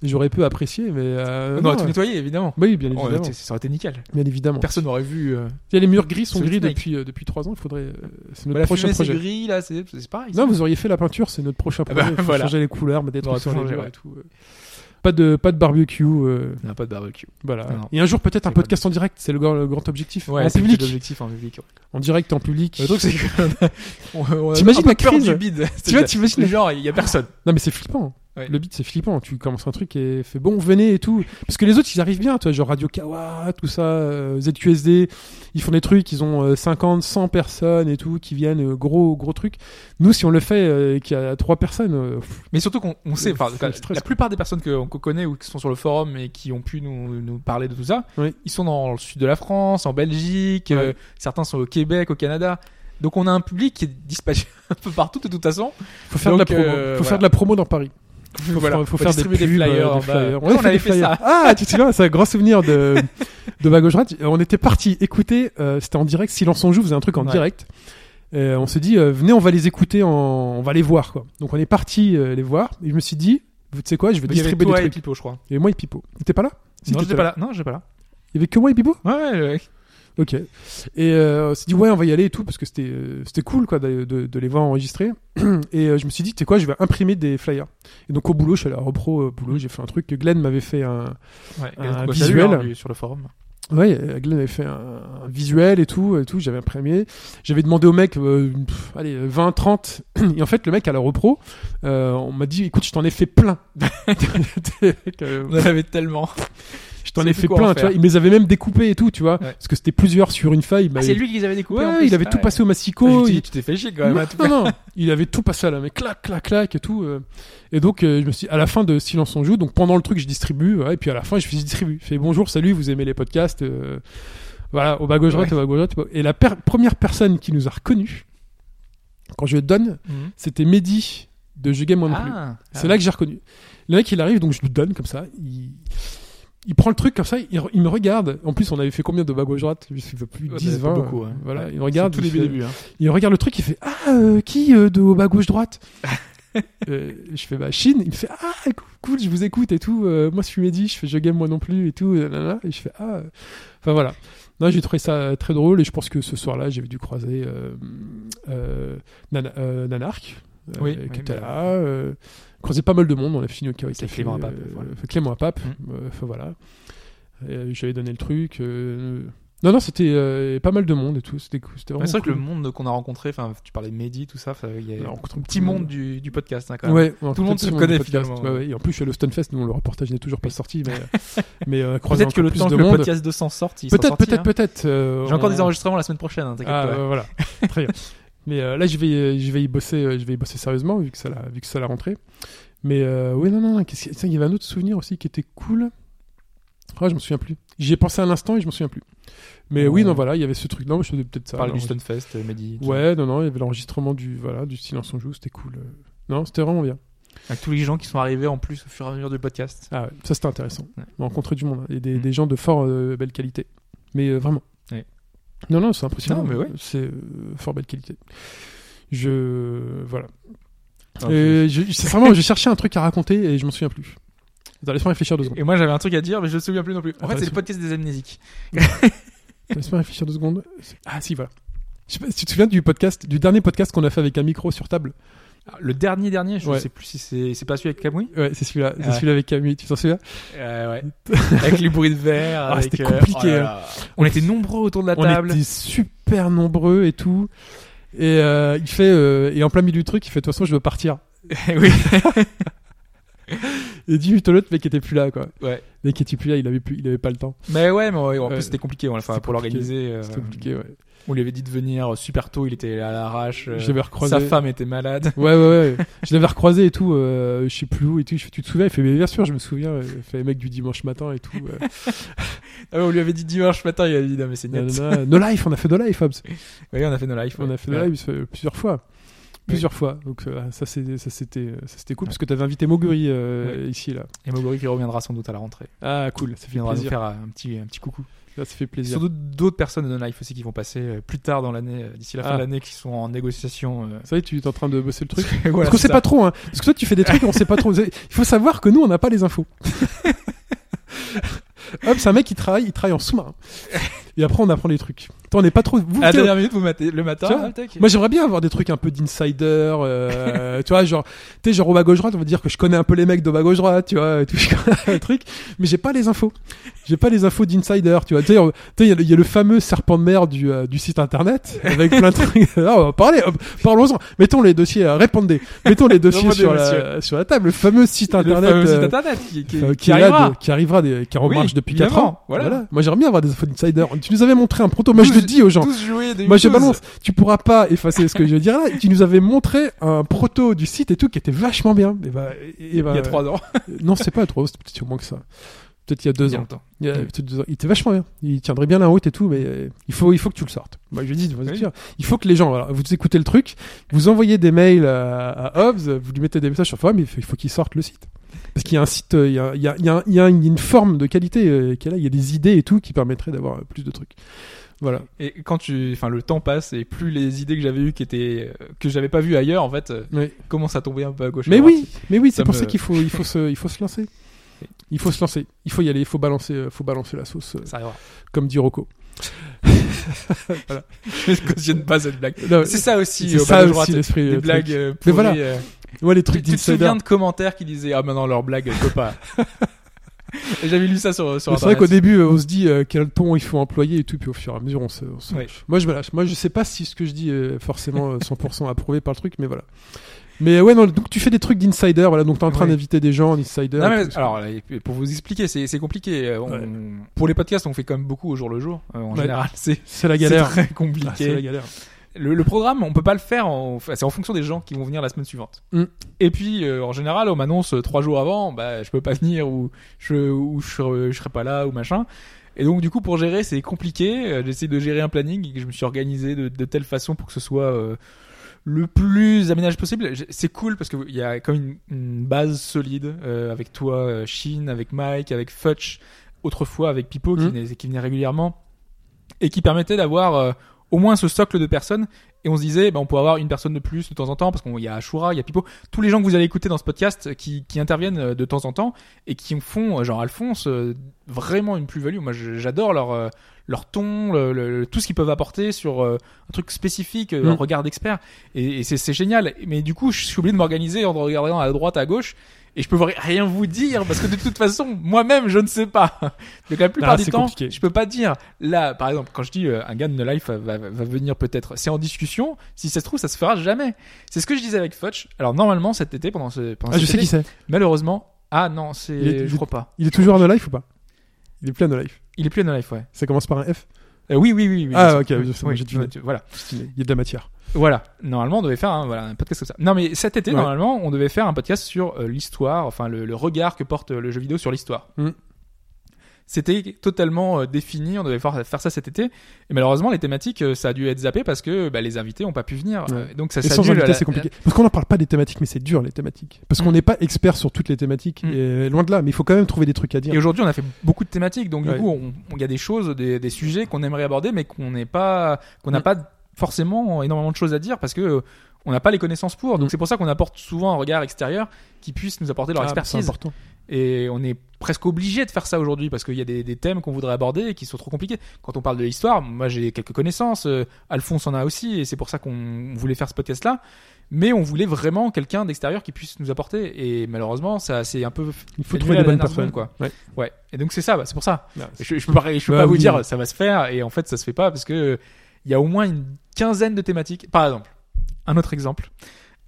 J'aurais peu apprécié, mais. euh, On aurait non, tout nettoyé, évidemment. Oui, bien évidemment. ça aurait été nickel. Bien évidemment. Personne n'aurait vu. euh, les murs gris sont gris depuis euh, depuis trois ans. Il faudrait. euh, c'est notre bah, prochain fumée, c'est projet. gris, là, c'est pareil. Non, vous auriez fait la peinture, c'est notre prochain Ah projet. bah, voilà. changer les couleurs, mettre des trucs sur ouais. et tout. euh. Pas de pas de barbecue. On n'a pas de barbecue. voilà. Non. Et un jour peut-être un podcast en direct. C'est le, grand- le grand objectif. Ouais, en public. l'objectif en public. ouais. En direct, en public. Le truc, c'est que. [LAUGHS] T'imagines la crise du bide. Tu vois, t'imagines Genre, il y a personne. Non mais c'est flippant. Ouais. Le beat c'est flippant. Tu commences un truc et fait bon venez et tout. Parce que les autres ils arrivent bien, toi genre Radio Kawa, tout ça, euh, ZQSD, ils font des trucs, ils ont euh, 50, 100 personnes et tout qui viennent euh, gros gros trucs. Nous si on le fait euh, et qu'il y a trois personnes, pff, Mais surtout qu'on on sait, enfin, la, plupart des personnes que- qu'on connaît ou qui sont sur le forum et qui ont pu nous, nous parler de tout ça, Oui. ils sont dans le sud de la France, en Belgique, Ouais. certains sont au Québec, au Canada. Donc on a un public qui est dispatché [LAUGHS] un peu partout de toute façon. faut faire de la Donc, promo. faut voilà. faire de la promo dans Paris. Faut, Voilà, faut faut faire des, pubs, flyers euh, des flyers. On fait avait des fait flyers. ça. Ah, tu te souviens, c'est un grand souvenir de de bas gauche droite. On était parti écouter. euh, C'était en direct. Silence on joue faisait un truc en Ouais. direct. On s'est dit, euh, venez, on va les écouter, en... on va les voir quoi. Donc on est parti euh, les voir. Et je me suis dit, vous savez quoi, je vais Il y avait distribuer toi des et trucs. Pipo, je crois. Et moi et Pipo. T'étais pas là? Si, non, j'étais pas là. Non, j'étais pas là. Il y avait que moi et Pipo? Ouais, ouais. Ok. Et euh, on s'est dit ouais, on va y aller et tout parce que c'était euh, c'était cool quoi de, de, de les voir enregistrer. [CLEARS THROAT] Et euh, je me suis dit tu sais quoi, je vais imprimer des flyers. Et donc au boulot, je suis allé à Repro boulot, j'ai fait un truc Glenn m'avait fait un Ouais, Un qu'on visuel. hein, sur le forum. ouais, Glenn avait fait un, un visuel et tout et tout, j'avais imprimé. J'avais demandé au mec pff, allez 20 30 [CLEARS THROAT] et en fait le mec à la Repro, on m'a dit écoute, je t'en ai fait plein. [LAUGHS] [LAUGHS] On en avait tellement. Je t'en ai fait plein, tu vois, il me les avait même découpés et tout, tu vois, Ouais. parce que c'était plusieurs sur une feuille, il Ah, c'est lui qui les avait découpés. Ouais, il avait Ah tout ouais. passé au Ah, massicot, suis il- tu t'es fait chier quand même. non, hein, non, non, il avait tout passé à la mais clac, clac, clac et tout. euh. Et donc, euh, je me suis à la fin de Silence on joue, donc pendant le truc, je distribue, et puis à la fin, je distribue. Je fais bonjour, salut, vous aimez les podcasts, euh, voilà, au bas gauche droite, au bas gauche droite. Et la per- première personne qui nous a reconnus, quand je le donne, Mhm. c'était Mehdi de Je Game Moi. Ah, C'est là que j'ai reconnu. Le mec, il arrive, donc je lui donne comme ça. Il, il prend le truc comme ça, il, il me regarde. En plus, on avait fait combien de bas gauche droite Je sais plus de Ouais, 10, pas 20. beaucoup, ouais. Voilà, il regarde. il fait- hein. il regarde le truc, il fait Ah, euh, qui euh, de bas gauche droite? [LAUGHS] Euh, Je fais Bah, Chine. Il me fait Ah, cool, je vous écoute et tout. Euh, moi, je suis Mehdi, je fais Je game moi non plus et tout. nanana. Et je fais Ah. euh. Enfin, voilà. Non, j'ai trouvé ça très drôle et je pense que ce soir-là, j'avais dû croiser euh, euh, Nana- euh, Nanark, Oui, qui oui, était là. Euh, croisé pas mal de monde. On a fini au Kawaii C'est Clément Apap, euh, voilà. fait Clément Apap. Mm. Euh, voilà. Euh, J'avais donné le truc. euh, Non, non, c'était euh, pas mal de monde et tout. C'était C'est vrai que le monde qu'on a rencontré, enfin, tu parlais de Mehdi, tout ça, il y a un petit de monde du, du podcast, hein, quand même. Ouais, Tout le monde se connaît, finalement. Ouais, ouais. Et en plus, je suis allé au Stunfest, nous, le reportage n'est toujours pas sorti, mais, [LAUGHS] euh, Peut-être que le temps de que le podcast 200 sorte, il Peut-être, peut-être, peut-être. euh, J'ai encore des enregistrements la semaine prochaine, hein, Ah, euh, voilà. [LAUGHS] Très bien. Mais euh, là, je vais, je vais y bosser, euh, je vais y bosser sérieusement, vu que ça l'a, vu que ça l'a rentré. Mais euh, oui, non, non, non, y il y avait un autre souvenir aussi qui était cool. Ah, je me souviens plus. J'y ai pensé à l'instant et je me souviens plus. Mais oui, non, voilà, il y avait ce truc. Non, mais je faisais peut-être ça. Parle du euh, Mehdi. Ouais, non, non, il y avait l'enregistrement du, voilà, du silence on joue, c'était cool. Non, c'était vraiment bien. Avec tous les gens qui sont arrivés en plus au fur et à mesure du podcast. Ah ouais, ça c'était intéressant. Ouais. Rencontrer du monde hein, et des, Mm. des gens de fort euh, belle qualité. Mais euh, vraiment. Non, non, c'est impressionnant. Non, mais ouais. C'est euh, fort belle qualité. Je. Voilà. Ah, Et je, cherché un truc à raconter et je m'en souviens plus. Laisse-moi réfléchir deux secondes. Et moi j'avais un truc à dire, mais je me souviens plus non plus. En Attends, fait, c'est le podcast des amnésiques. [LAUGHS] Laisse-moi réfléchir deux secondes. Ah, si, voilà. Je sais pas si tu te souviens du podcast, du dernier podcast qu'on a fait avec un micro sur table? Le dernier dernier, je Ouais. sais plus si c'est c'est pas celui avec Camouille. Ouais, c'est celui-là. C'est Ouais. celui-là avec Camille. Tu t'en souviens ouais. avec les bruits de verre. [LAUGHS] Ah, avec, c'était euh, compliqué, oh là là. On était nombreux autour de la On table. était super nombreux et tout. Et euh, il fait, euh, et en plein milieu du truc, il fait de toute façon, je veux partir. [LAUGHS] oui. [LAUGHS] Et 10 minutes à l'autre, le mec était plus là, quoi. Ouais. Le mec était plus là, il avait plus, il avait pas le temps. Mais ouais, mais en plus c'était compliqué. Enfin, pour compliqué. l'organiser, euh, C'était compliqué, ouais. On lui avait dit de venir super tôt. Il était à l'arrache. euh, Je l'avais recroisé. Sa femme était malade. Ouais, ouais, ouais. je l'avais recroisé et tout, euh, je sais plus où et tout. Je fais, tu te souviens? Il fait, mais bien sûr, je me souviens. Il fait, mec du dimanche matin et tout. euh. [LAUGHS] Ah ouais, on lui avait dit dimanche matin. Il a dit non mais c'est net. No life, on a fait No life, Hobbs. Oui, on a fait nos lives. On a fait No Ouais. life euh, plusieurs fois. Plusieurs fois. Donc, euh, ça, c'était, ça, c'était cool parce que t'avais invité Moguri, euh, ici, là. Et Moguri qui reviendra sans doute à la rentrée. Ah, cool. Ça fait viendra nous plaisir. faire un petit, un petit coucou. Ça se fait plaisir. Sur d'autres- personnes de Life aussi qui vont passer euh, plus tard dans l'année, euh, d'ici la fin Ah. de l'année, qui sont en négociation. euh. Ça y est, tu es en train de bosser le truc. [LAUGHS] Voilà, Parce qu'on sait ça. pas trop, hein. Parce que toi, tu fais des trucs, on sait pas trop. Il faut savoir que nous, on n'a pas les infos. [LAUGHS] Hop, c'est un mec qui travaille, il travaille en sous-marin. Et après, on apprend les trucs. Toi, on n'est pas trop. Vous, À la dernière minute, vous matez le matin. Ah, tac. Moi, j'aimerais bien avoir des trucs un peu d'insider, euh, [LAUGHS] tu vois, genre, tu sais, genre au bas gauche droite, on va dire que je connais un peu les mecs de bas gauche droite, tu vois, et tout, [LAUGHS] un truc, mais j'ai pas les infos. J'ai pas les infos d'insider, tu vois. Tu sais, il y, a le- il y a le fameux serpent de mer du, euh, du site internet, avec plein de trucs. [LAUGHS] Ah, on va parler, parlons-en. Mettons les dossiers, euh, répondez. Mettons les dossiers sur la, sur la table. Le fameux site Le internet. fameux site euh, internet qui, qui, qui qui, arrivera. de- qui arrivera, des- qui est en Oui, marche depuis 4 évidemment, ans. voilà. Moi, j'aimerais bien avoir des infos d'insider. Tu nous avais montré un proto. Moi, je le dis aux gens. 12 jouets de Moi je balance, tu pourras pas effacer ce que je veux dire là. Tu nous avais montré un proto du site et tout qui était vachement bien. Et bah, et, et bah, Il y a 3 ans. Non, c'est pas trop, c'était peut-être au moins que ça. Peut-être il y a deux ans. Il, y a Mm. peut-être deux ans. Il était vachement bien. Il tiendrait bien la route et tout, mais euh, il faut, il faut que tu le sortes. Moi, je dis, Oui. il faut que les gens, voilà, vous écoutez le truc, vous envoyez des mails à, à Hobbs, vous lui mettez des messages sur forum, il faut, il faut qu'il sorte le site. Parce qu'il y a un site, il y a, il y a, il y a, il y a une, forme de qualité euh, qui est là, il y a des idées et tout qui permettraient d'avoir euh, plus de trucs. Voilà. Et quand tu, enfin, le temps passe et plus les idées que j'avais eues qui étaient, euh, que j'avais pas vues ailleurs, en fait, Oui. commencent à tomber un peu à gauche. Mais à oui, mais oui, c'est pour me- ça qu'il faut, il faut se, il faut se lancer. Il faut se lancer. Il faut y aller. Il faut balancer, faut balancer la sauce, Ça comme dit Rocco. [LAUGHS] Je cautionne pas cette blague. C'est ça aussi, c'est ça aussi l'esprit. Des le blagues euh, Mais voilà. pourries, euh. Ouais, les trucs tu te souviens de commentaires qui disaient ah maintenant leur blague elle peut pas. [LAUGHS] J'avais lu ça sur sur C'est vrai qu'au début, euh, on se dit euh, quel ton il faut employer et tout, puis au fur et à mesure, on se. on se Ouais. lâche. Moi, je me lâche. Moi, je sais pas si ce que je dis est forcément euh, 100% approuvé par le truc, mais voilà. Mais ouais, non, donc tu fais des trucs d'insider, voilà, donc t'es en train Ouais. d'inviter des gens en insider. Non, mais, alors, pour vous expliquer, c'est c'est compliqué. Euh, on- Ouais. Pour les podcasts, on fait quand même beaucoup au jour le jour. Euh, en Ouais. général, c'est c'est la c'est galère. très Ah, c'est la compliqué. galère. le, le programme, on peut pas le faire. En... enfin, c'est en fonction des gens qui vont venir la semaine suivante. Mm. Et puis, euh, en général, on m'annonce euh, trois jours avant, bah, je peux pas venir ou je ou je, serai- je serai pas là ou machin. Et donc, du coup, pour gérer, c'est compliqué. J'essaie de gérer un planning et je me suis organisé de, de telle façon pour que ce soit euh, le plus aménagé possible. C'est cool parce qu'il y a comme une, une base solide euh, avec toi, euh, Shin, avec Mike, avec Futch, autrefois avec Pipo qui, Mm. venait, qui venait régulièrement et qui permettait d'avoir euh, au moins ce socle de personnes. Et on se disait, ben, on peut avoir une personne de plus de temps en temps parce qu'il y a Ashura, il y a Pipo, tous les gens que vous allez écouter dans ce podcast qui, qui interviennent euh, de temps en temps et qui font, euh, genre Alphonse, euh, vraiment une plus-value. Moi, j'adore leur euh, leur ton, le- le- tout ce qu'ils peuvent apporter sur euh, un truc spécifique, euh, un Mm. regard d'expert. Et, et c'est c'est génial. Mais du coup, je suis obligé de m'organiser en regardant à droite, à gauche. Et je peux rien vous dire parce que de toute façon, moi-même, je ne sais pas. Donc la plupart Ah, du temps, compliqué. je peux pas dire. Là, par exemple, quand je dis euh, un gars de No Life va, va, venir peut-être, c'est en discussion. Si ça se trouve, ça se fera jamais. C'est ce que je disais avec Futch. Alors normalement, cet été, pendant ce, pendant Ah, je sais été, qui c'est. malheureusement, ah non, c'est, Il est- je crois pas. Il est toujours en life ou pas? Il est plus en life. Il est plus à No Life, ouais. Ça commence par un F? Euh, oui, oui, oui. oui, Ah, ok, oui, Oui, Voilà. Il y a de la matière. Voilà. Normalement, on devait faire un, voilà, un podcast comme ça. Non, mais cet été, Ouais. normalement, on devait faire un podcast sur euh, l'histoire, enfin le, le regard que porte euh, le jeu vidéo sur l'histoire. Mm. C'était totalement euh, défini, on devait faire, faire ça cet été. Et malheureusement, les thématiques, euh, ça a dû être zappé parce que bah, les invités ont pas pu venir. Ouais. Donc ça Et sans s'annule à invité, la- c'est compliqué. Parce qu'on n'en parle pas des thématiques, mais c'est dur les thématiques. Parce qu'on Mm. n'est pas expert sur toutes les thématiques. Mm. Et loin de là, mais il faut quand même trouver des trucs à dire. Et aujourd'hui, on a fait beaucoup de thématiques, donc Ouais. du coup, il y a des choses, des, des sujets qu'on aimerait aborder, mais qu'on n'est pas, qu'on n'a pas forcément énormément de choses à dire parce que euh, on n'a pas les connaissances pour. Donc Mm. c'est pour ça qu'on apporte souvent un regard extérieur qui puisse nous apporter leur Ah, c'est expertise. important. Et on est presque obligé de faire ça aujourd'hui parce qu'il y a des, des thèmes qu'on voudrait aborder et qui sont trop compliqués. Quand on parle de l'histoire, moi j'ai quelques connaissances, euh, Alphonse en a aussi, et c'est pour ça qu'on voulait faire ce podcast-là. Mais on voulait vraiment quelqu'un d'extérieur qui puisse nous apporter. Et malheureusement, ça c'est un peu. Il faut trouver la bonnes personnes. quoi. Ouais. Ouais. Et donc c'est ça, bah, c'est pour ça. Je, je peux pas, je peux Bah pas vous dire ça va se faire et en fait ça se fait pas parce que il y a au moins une quinzaine de thématiques. Par exemple, un autre exemple.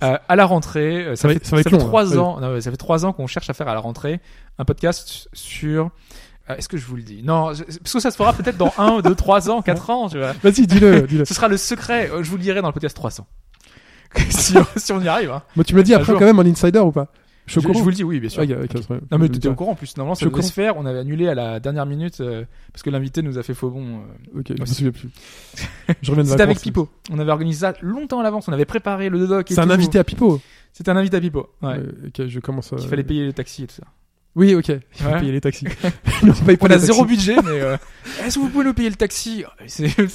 Euh, à la rentrée, euh, ça, fait, ça long, trois hein. ans. non, ça fait trois ans qu'on cherche à faire à la rentrée un podcast sur. euh, Est-ce que je vous le dis? Non, je- parce que ça se fera peut-être dans un, deux, trois ans, quatre ans. Tu vois. Vas-y, dis-le, [LAUGHS] dis-le. Ce sera le secret. euh, Je vous le dirai dans le podcast 300. [LAUGHS] si, on, si on y arrive. Hein. Moi, tu me dis après jour. quand même en insider ou pas? Je vous le dis, oui, bien sûr. Ah. Non mais Je tu étais veux au courant en plus. Normalement ça devait se faire. On avait annulé à la dernière minute euh, parce que l'invité nous a fait faux bon. euh. Ok, je me souviens plus. [LAUGHS] Je reviens de C'était avec. Pipo. On avait organisé ça longtemps à l'avance. On avait préparé le doc. C'est un invité à Pipo. C'était un invité à Pipo. Ouais. Ouais, ok, je commence à. Il fallait payer le taxi et tout ça. Oui, ok. Il faut Ouais. payer les taxis. [LAUGHS] non, On a taxis. zéro budget, mais euh, est-ce que vous pouvez nous payer le taxi?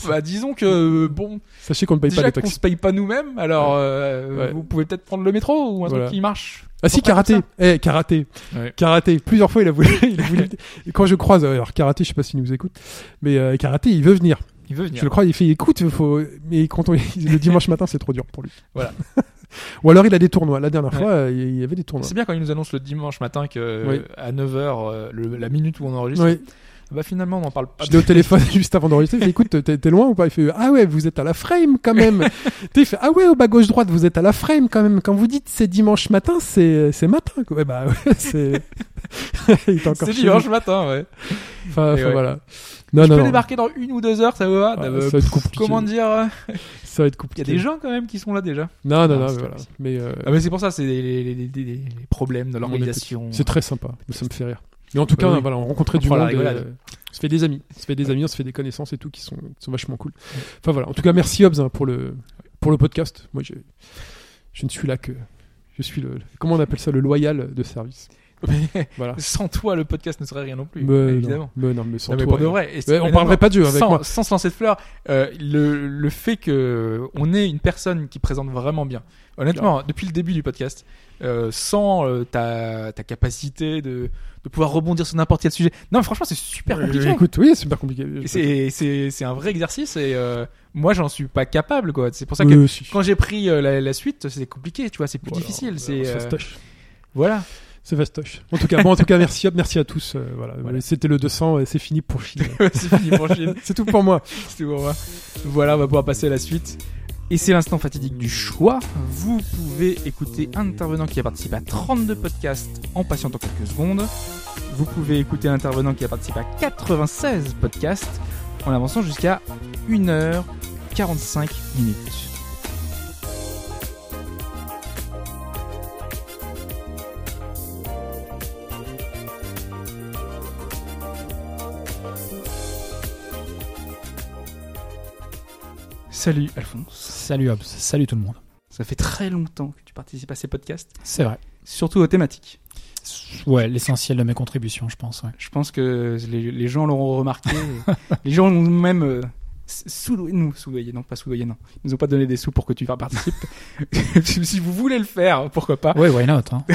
Bah, disons que euh, bon, Sachez qu'on ne paye déjà pas les taxis. se paye pas nous-mêmes, alors euh, Ouais. vous pouvez peut-être prendre le métro ou un Voilà. truc qui marche. Ah si, karaté. Eh, karaté. Ouais. Karaté. Plusieurs fois, il a voulu. [LAUGHS] il a voulu- Et [LAUGHS] Quand je croise, alors karaté, je sais pas s'il nous écoute, mais euh, karaté, il veut venir. Il veut venir. Je le crois, il fait écoute, faut. Mais quand on le dimanche matin, c'est trop dur pour lui. Voilà. Ou alors il a des tournois. La dernière fois, euh, il y avait des tournois. C'est bien quand il nous annonce le dimanche matin que Oui. euh, à 9h, la minute où on enregistre, Oui. bah finalement on n'en parle pas. J'étais au téléphone [LAUGHS] juste avant d'enregistrer. Il fait écoute, t'es loin ou pas? Il fait ah ouais, vous êtes à la frame quand même. [LAUGHS] Il fait ah ouais, au bas gauche droite, vous êtes à la frame quand même. Quand vous dites c'est dimanche matin, c'est c'est matin. Quoi. Ouais, bah ouais, c'est. [LAUGHS] C'est dimanche matin, ouais. Enfin, Et enfin, ouais. voilà. Non, Je non, peux non. débarquer dans une ou deux heures, ça va Ah, Euh, ça va être compliqué. Comment dire euh, [LAUGHS] Ça va être Il y compliqué. a des gens quand même qui sont là déjà. Non, non, Non, mais voilà. Mais euh, Ah, mais c'est pour ça, c'est les, les- les- les- problèmes de l'organisation. c'est très sympa. Ça me fait rire. Mais en tout Bah cas, oui. voilà, on rencontrait On du monde. euh, on se fait des amis. On se fait des amis, on se fait des connaissances et tout qui sont, qui sont vachement cool. Enfin voilà. En tout cas, merci Hobbs hein, pour le pour le podcast. Moi, je je ne suis là que je suis le comment on appelle ça le loyal de service. [LAUGHS] Voilà. Sans toi, le podcast ne serait rien non plus, Mais évidemment. non, mais non, mais sans Non, mais toi, pour de euh, vrai. Et ouais, c'est- on parlerait pas Dieu avec sans, moi. sans se lancer de fleurs, euh, le, le fait que on ait une personne qui présente vraiment bien. Honnêtement, depuis le début du podcast, euh, sans euh, ta, ta capacité de, de pouvoir rebondir sur n'importe quel sujet. Non, franchement, c'est super Euh, compliqué. écoute, oui, c'est super compliqué. C'est, un vrai exercice et euh, moi, j'en suis pas capable, quoi. C'est pour ça que quand j'ai pris euh, la, la suite, c'est compliqué, tu vois, c'est plus Voilà, difficile. C'est, euh, voilà. C'est fastoche. En tout cas, bon, en tout cas, merci merci à tous. euh, voilà. Voilà. C'était le 200 et c'est fini pour Chine. [LAUGHS] c'est fini pour Chine. [LAUGHS] c'est tout pour moi. [LAUGHS] C'était pour moi. Voilà, on va pouvoir passer à la suite. Et c'est l'instant fatidique du choix. Vous pouvez écouter un intervenant qui a participé à 32 podcasts en patientant quelques secondes. Vous pouvez écouter un intervenant qui a participé à 96 podcasts en avançant jusqu'à 1h45 minutes. Salut Alphonse. Salut Hobbs, salut tout le monde. Ça fait très longtemps que tu participes à ces podcasts, C'est vrai. surtout aux thématiques. Ouais, l'essentiel de mes contributions, je pense. Ouais. Je pense que les, les gens l'auront remarqué. [LAUGHS] les gens ont même euh, soudoyé, nous soudoyé, non pas soudoyé, non. Ils nous ont pas donné des sous pour que tu participes. [LAUGHS] si vous voulez le faire, pourquoi pas. Ouais, why not hein. [LAUGHS]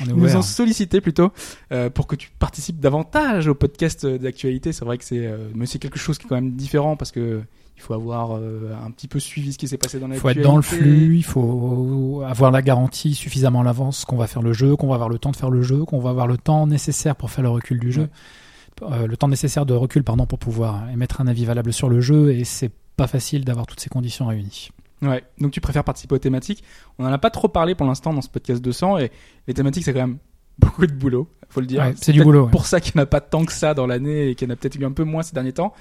On est Ils nous ont sollicité plutôt euh, pour que tu participes davantage au podcast euh, d'actualité. C'est vrai que c'est, euh, mais c'est quelque chose qui est quand même différent parce que il faut avoir euh, un petit peu suivi ce qui s'est passé dans Il l'actualité. faut être dans le flux, il faut avoir la garantie suffisamment à l'avance qu'on va faire le jeu, qu'on va avoir le temps de faire le jeu, qu'on va avoir le temps nécessaire pour faire le recul du jeu, Euh, le temps nécessaire de recul pardon pour pouvoir émettre un avis valable sur le jeu et c'est pas facile d'avoir toutes ces conditions réunies. Ouais, donc tu préfères participer aux thématiques. On en a pas trop parlé pour l'instant dans ce podcast 200 et les thématiques c'est quand même beaucoup de boulot, faut le dire. Ouais, c'est du boulot, ouais. Pour ça qu'il n'y en a pas tant que ça dans l'année et qu'il y en a peut-être eu un peu moins ces derniers temps.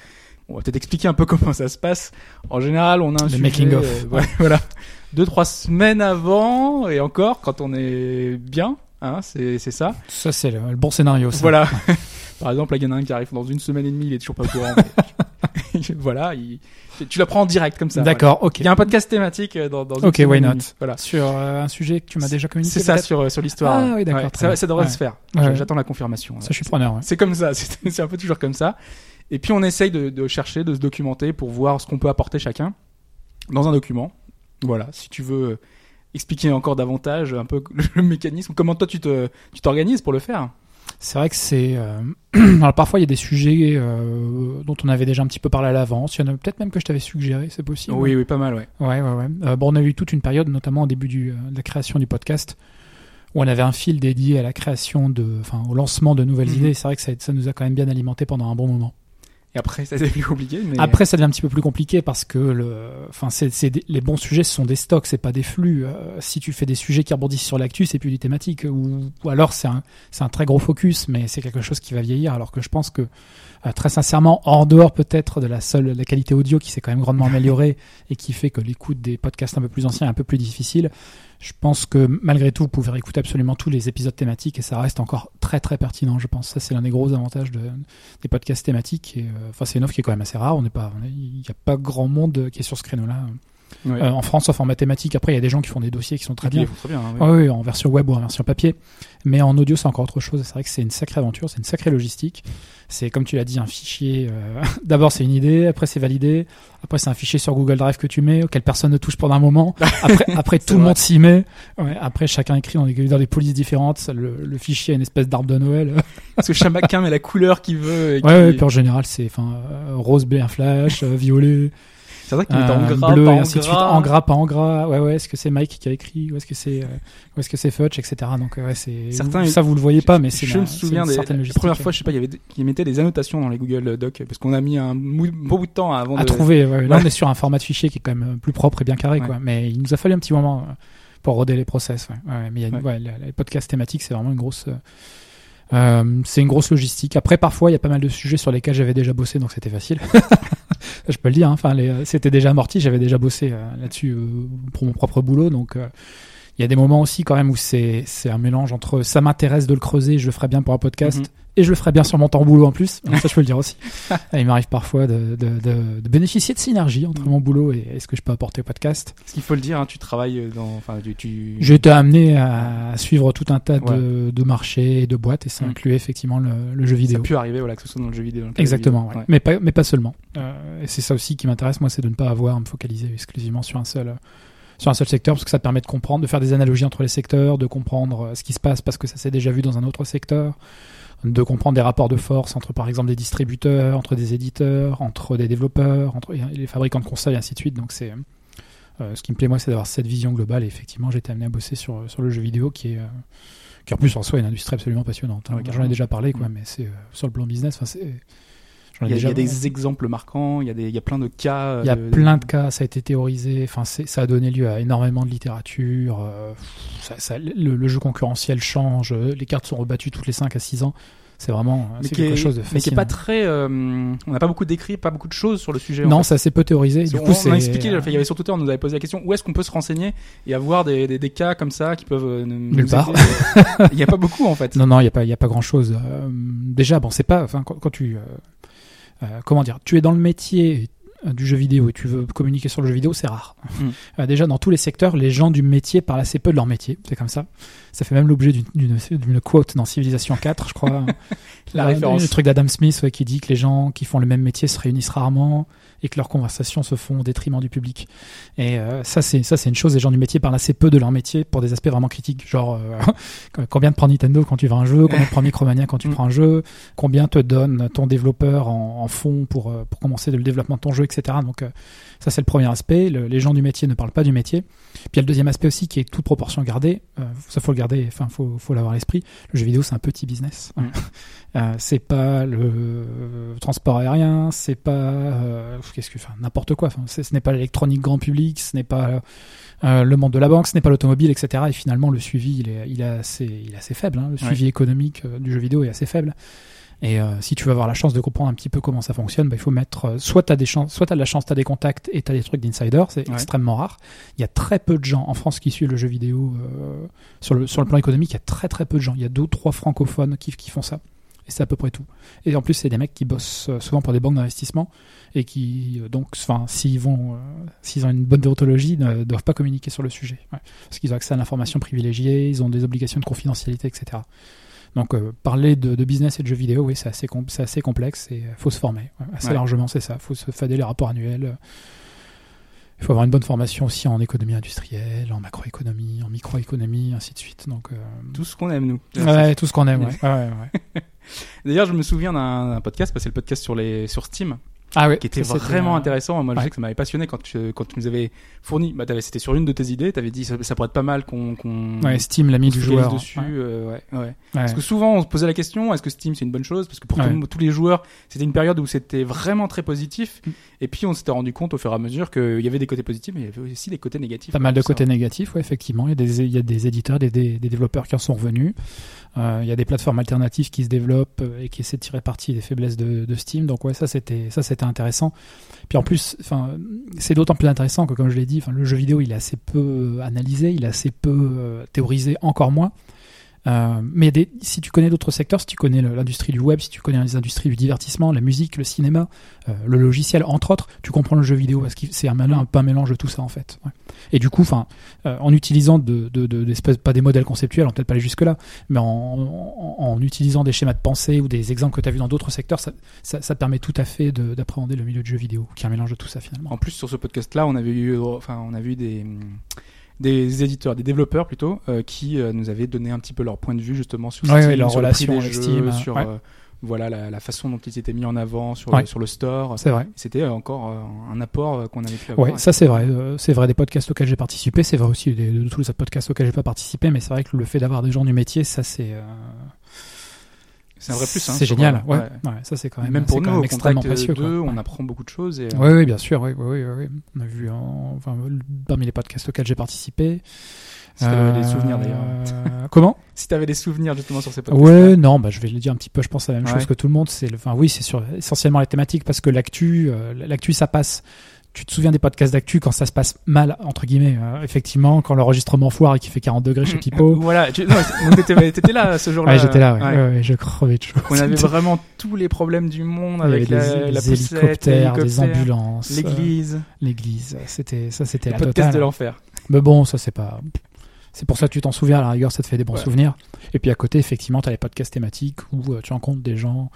On va peut-être expliquer un peu comment ça se passe. En général, on a un Le sujet, making of. euh, ouais, [LAUGHS] voilà, deux trois semaines avant et encore quand on est bien, hein, c'est c'est ça. Ça c'est le, le bon scénario. Ça. Voilà. [LAUGHS] Par exemple, là, il y en a un qui arrive dans une semaine et demie, il est toujours pas au courant. mais- [LAUGHS] voilà, il- tu l'apprends en direct comme ça. D'accord, ok. Il y a un podcast thématique euh, dans, dans Ok, why not. Voilà. Sur euh, un sujet que tu m'as déjà communiqué. C'est ça sur, sur l'histoire. Ah oui, d'accord, Ouais, ça, ça devrait Ouais. se faire. Ouais. J'attends la confirmation. Ça, je suis preneur. ouais. C'est comme ça. C'est un peu toujours comme ça. Et puis on essaye de, de chercher, de se documenter pour voir ce qu'on peut apporter chacun dans un document. Voilà. Si tu veux expliquer encore davantage un peu [LAUGHS] le mécanisme, comment toi tu te tu t'organises pour le faire C'est vrai que c'est. euh, [CLEARS THROAT] Alors parfois il y a des sujets euh, dont on avait déjà un petit peu parlé à l'avance. Il y en a peut-être même que je t'avais suggéré, c'est possible. Oui, oui, pas mal, ouais. Ouais, ouais, ouais. Euh, bon, on a eu toute une période, notamment au début du, euh, de la création du podcast, où on avait un fil dédié à la création de, enfin, au lancement de nouvelles Mhm. idées. C'est vrai que ça, ça nous a quand même bien alimenté pendant un bon moment. Après, ça devient un petit peu plus compliqué parce que le, enfin, les bons sujets, ce sont des stocks, c'est pas des flux. Euh, si tu fais des sujets qui rebondissent sur l'actu, c'est plus du thématique. Ou, ou alors c'est un, c'est un très gros focus, mais c'est quelque chose qui va vieillir. Alors que je pense que, euh, très sincèrement, en dehors peut-être de la seule, la qualité audio qui s'est quand même grandement améliorée et qui fait que l'écoute des podcasts un peu plus anciens est un peu plus difficile, je pense que malgré tout, vous pouvez écouter absolument tous les épisodes thématiques et ça reste encore très très pertinent, je pense. Ça, c'est l'un des gros avantages de, des podcasts thématiques. Et, euh, enfin, c'est une offre qui est quand même assez rare. On n'est pas, il n'y a pas grand monde qui est sur ce créneau-là. Euh, en France, sauf en mathématiques. Après, il y a des gens qui font des dossiers qui sont très les bien. font très bien. hein, Oui, oui, en version web ou en version papier. Mais en audio, c'est encore autre chose. C'est vrai que c'est une sacrée aventure, c'est une sacrée logistique. C'est comme tu l'as dit, un fichier. euh, [LAUGHS] D'abord, c'est une idée, après, c'est validé. Après, c'est un fichier sur Google Drive que tu mets, auquel personne ne touche pendant un moment. [LAUGHS] Après, après tout le monde s'y met. Ouais, après, chacun écrit dans des, dans des polices différentes. Le, le fichier a une espèce d'arbre de Noël. [LAUGHS] Parce que chacun met la couleur qu'il veut. et Ouais, ouais, qui- puis en général, c'est enfin euh, rose, bleu, un flash, violet, C'est vrai qu'il est en euh, gras, bleu, pas et en ainsi de suite. gras. En gras, pas en gras. Ouais, ouais. Est-ce que c'est Mike qui a écrit ou est-ce que c'est euh, ou est-ce que c'est Fudge, etc. Donc ouais, c'est Certains- ça vous le voyez pas, mais c'est je me souviens des la première fois, je sais pas, il y avait qui mettaient des annotations dans les Google Docs parce qu'on a mis un bon bout de temps avant à de trouver. ouais. Là, on est sur un format de fichier qui est quand même euh, plus propre et bien carré, quoi. Mais il nous a fallu un petit moment euh, pour roder les process. Ouais. Ouais, mais il y a Ouais. ouais, les podcasts thématiques, c'est vraiment une grosse. euh, euh, c'est une grosse logistique. Après, parfois, il y a pas mal de sujets sur lesquels j'avais déjà bossé, donc c'était facile. [LAUGHS] je peux le dire. hein. Enfin, euh, c'était déjà amorti. J'avais déjà bossé euh, là-dessus euh, pour mon propre boulot, donc. Il y a des moments aussi quand même où c'est c'est un mélange entre ça m'intéresse de le creuser, je le ferai bien pour un podcast Mhm. et je le ferai bien sur mon temps boulot en plus. Ça je peux le dire aussi. [LAUGHS] Il m'arrive parfois de, de, de, de bénéficier de synergie entre Mhm. mon boulot et, et ce que je peux apporter au podcast. Ce qu'il faut le dire, hein, tu travailles dans, enfin, tu. J'ai été amené à suivre tout un tas de, de marchés et de boîtes et ça Mhm. incluait effectivement le, le jeu ça vidéo. a pu arriver, voilà, que ce soit dans le jeu vidéo. le Exactement, vidéo. ouais. mais pas mais pas seulement. Euh, et c'est ça aussi qui m'intéresse moi, c'est de ne pas avoir à me focaliser exclusivement sur un seul euh, sur un seul secteur parce que ça te permet de comprendre, de faire des analogies entre les secteurs, de comprendre euh, ce qui se passe parce que ça s'est déjà vu dans un autre secteur, de comprendre des rapports de force entre par exemple des distributeurs, entre des éditeurs, entre des développeurs, entre les fabricants de consoles et ainsi de suite. Donc c'est euh, ce qui me plaît moi, c'est d'avoir cette vision globale. Et effectivement, j'ai été amené à bosser sur sur le jeu vidéo qui est euh, qui en plus en soi est une industrie absolument passionnante. hein. J'en ai déjà parlé, quoi, Mm. mais c'est euh, sur le plan business. C'est Il y, a, il y déjà a des exemples marquants, il y a, des, il y a plein de cas. il y a de- plein de cas, ça a été théorisé, enfin ça a donné lieu à énormément de littérature. euh, ça, ça- le, le jeu concurrentiel change, euh, les cartes sont rebattues toutes les 5 à 6 ans. C'est vraiment euh, c'est quelque est, chose de mais qui est fascinant. pas très. euh, on n'a pas beaucoup d'écrits, pas beaucoup de choses sur le sujet. en non, fait. ça s'est peu théorisé. Du on, coup, on a expliqué, il y avait sur Twitter, on nous avait posé la question où est-ce qu'on peut se renseigner et avoir des, des, des cas comme ça qui peuvent euh, nous Nulle part. Il n'y a pas beaucoup en fait. [LAUGHS] Non, non, il y a pas, il y a pas grand chose. déjà, bon, c'est pas, enfin, quand, quand tu, euh, comment dire, tu es dans le métier euh, du jeu vidéo et tu veux communiquer sur le jeu vidéo, c'est rare. Mm. Euh, déjà, dans tous les secteurs, les gens du métier parlent assez peu de leur métier. C'est comme ça. Ça fait même l'objet d'une- quote dans Civilisation 4, je crois. [LAUGHS] La Euh, référence. Le truc d'Adam Smith ouais, qui dit que les gens qui font le même métier se réunissent rarement et que leurs conversations se font au détriment du public. Et euh, ça, c'est ça, c'est une chose. Les gens du métier parlent assez peu de leur métier pour des aspects vraiment critiques, genre euh, [LAUGHS] combien te prend Nintendo quand tu vends un jeu, combien te prend Micromania quand tu Mm. prends un jeu, combien te donne ton développeur en, en fonds pour euh, pour commencer le développement de ton jeu, etc. Donc euh, ça, c'est le premier aspect. Le- les gens du métier ne parlent pas du métier. Puis il y a le deuxième aspect aussi qui est toute proportion gardée. Euh, ça faut le garder. Enfin, faut faut l'avoir à l'esprit. Le jeu vidéo, c'est un petit business. Mm. [LAUGHS] Euh, c'est pas le transport aérien, c'est pas euh, qu'est-ce que, enfin n'importe quoi. Enfin, ce n'est pas l'électronique grand public, ce n'est pas euh, le monde de la banque, ce n'est pas l'automobile, etc. Et finalement, le suivi, il est, il est assez, il est assez faible. hein. Le suivi économique euh, du jeu vidéo est assez faible. Et euh, si tu veux avoir la chance de comprendre un petit peu comment ça fonctionne, bah, il faut mettre euh, soit t'as des chances, soit t'as de la chance, t'as des contacts et t'as des trucs d'insider, c'est Ouais. extrêmement rare. Il y a très peu de gens en France qui suivent le jeu vidéo euh, sur le sur le plan économique. Il y a très très peu de gens. Il y a deux ou trois francophones qui qui font ça. Et c'est à peu près tout. Et en plus, c'est des mecs qui bossent euh, souvent pour des banques d'investissement et qui, euh, donc, enfin, s'ils vont, euh, s'ils ont une bonne déontologie, ne doivent pas communiquer sur le sujet. Ouais. Parce qu'ils ont accès à l'information privilégiée, ils ont des obligations de confidentialité, etc. Donc, euh, parler de, de business et de jeux vidéo, oui, c'est assez, com- c'est assez complexe et euh, faut se former. Ouais, assez Ouais. largement, c'est ça. faut se fader les rapports annuels. Il faut avoir une bonne formation aussi en économie industrielle, en macroéconomie, en microéconomie, ainsi de suite. Donc, euh, Tout ce qu'on aime nous. ouais, tout ce qu'on aime. [LAUGHS] Ouais. Ouais. D'ailleurs, je me souviens d'un podcast, parce que c'est le podcast sur les sur Steam, Ah ouais, qui était vraiment intéressant. Moi, je ouais. sais que ça m'avait passionné quand tu, quand tu nous avais fourni. Bah, c'était sur une de tes idées. T'avais dit ça, ça pourrait être pas mal qu'on qu'on Ouais, Steam, l'ami du joueur. dessus. Ouais. euh, ouais, ouais. Parce que souvent, on se posait la question est-ce que Steam c'est une bonne chose? Parce que pour tout- tous les joueurs, c'était une période où c'était vraiment très positif. Mm. Et puis, on s'était rendu compte au fur et à mesure qu'il y avait des côtés positifs, mais il y avait aussi des côtés négatifs. Pas mal de côtés négatifs, ouais, effectivement. Il y, a des, il y a des éditeurs, des, des, des développeurs qui en sont revenus. Euh, il y a des plateformes alternatives qui se développent euh, et qui essaient de tirer parti des faiblesses de, Steam. Donc ouais, ça c'était ça c'était intéressant. Puis en plus, enfin, c'est d'autant plus intéressant que comme je l'ai dit, le jeu vidéo il est assez peu euh, analysé, il est assez peu euh, théorisé, encore moins. Euh, mais si tu connais d'autres secteurs, si tu connais l'industrie du web, si tu connais les industries du divertissement, la musique, le cinéma, euh, le logiciel, entre autres, tu comprends le jeu vidéo parce que c'est un, un un mélange de tout ça en fait. Et du coup, euh, en utilisant pas des modèles conceptuels, on peut peut-être pas aller jusque là, mais en, utilisant des schémas de pensée ou des exemples que tu as vus dans d'autres secteurs, ça, ça, permet tout à fait de- d'appréhender le milieu de jeu vidéo, qui est un mélange de tout ça finalement. En plus, sur ce podcast-là, on a vu des des éditeurs, des développeurs plutôt, euh, qui euh, nous avaient donné un petit peu leur point de vue justement sur Ouais, Steam, ouais, leur sur le prix relation des jeux, Steam, sur ouais. euh, voilà la, la façon dont ils étaient mis en avant sur le, sur le store. C'est vrai. C'était euh, encore euh, un apport euh, qu'on avait pu avoir. Ouais, ça c'est vrai. C'est vrai des podcasts auxquels j'ai participé. C'est vrai aussi des- de tous les podcasts auxquels j'ai pas participé. Mais c'est vrai que le fait d'avoir des gens du métier, ça c'est. C'est un vrai plus. hein, c'est génial. Ouais. ouais. ça c'est quand même. Même pour nous, au extrêmement précieux. d'eux, on apprend beaucoup de choses. Et, Oui, bien sûr. Oui, oui. On a vu, en- enfin, parmi les podcasts auxquels j'ai participé. si t'avais des Euh, souvenirs d'ailleurs. [LAUGHS] Comment? Si t'avais des souvenirs justement sur ces podcasts. Ouais, non, bah, je vais le dire un petit peu. Je pense à la même Ouais. chose que tout le monde. C'est, le- enfin, oui, c'est sur essentiellement les thématiques parce que l'actu, euh, l'actu, ça passe. Tu te souviens des podcasts d'actu quand ça se passe mal entre guillemets. euh, effectivement, quand l'enregistrement foire et qu'il fait 40 degrés chez Pipo. [LAUGHS] Voilà, tu, t'étais, t'étais là ce jour-là. Ouais, j'étais là. Ouais, Ouais. ouais, ouais, je crevais de chaud. On avait vraiment tous les problèmes du monde avec la, la poussette, hélicoptères, l'hélicoptère, ambulances, euh, l'église, l'église. C'était ça, c'était le la podcast de l'enfer. Mais bon, ça c'est pas. C'est pour ça que tu t'en souviens, à la rigueur, ça te fait des bons Ouais. souvenirs. Et puis à côté, effectivement, tu as les podcasts thématiques où euh, tu rencontres des gens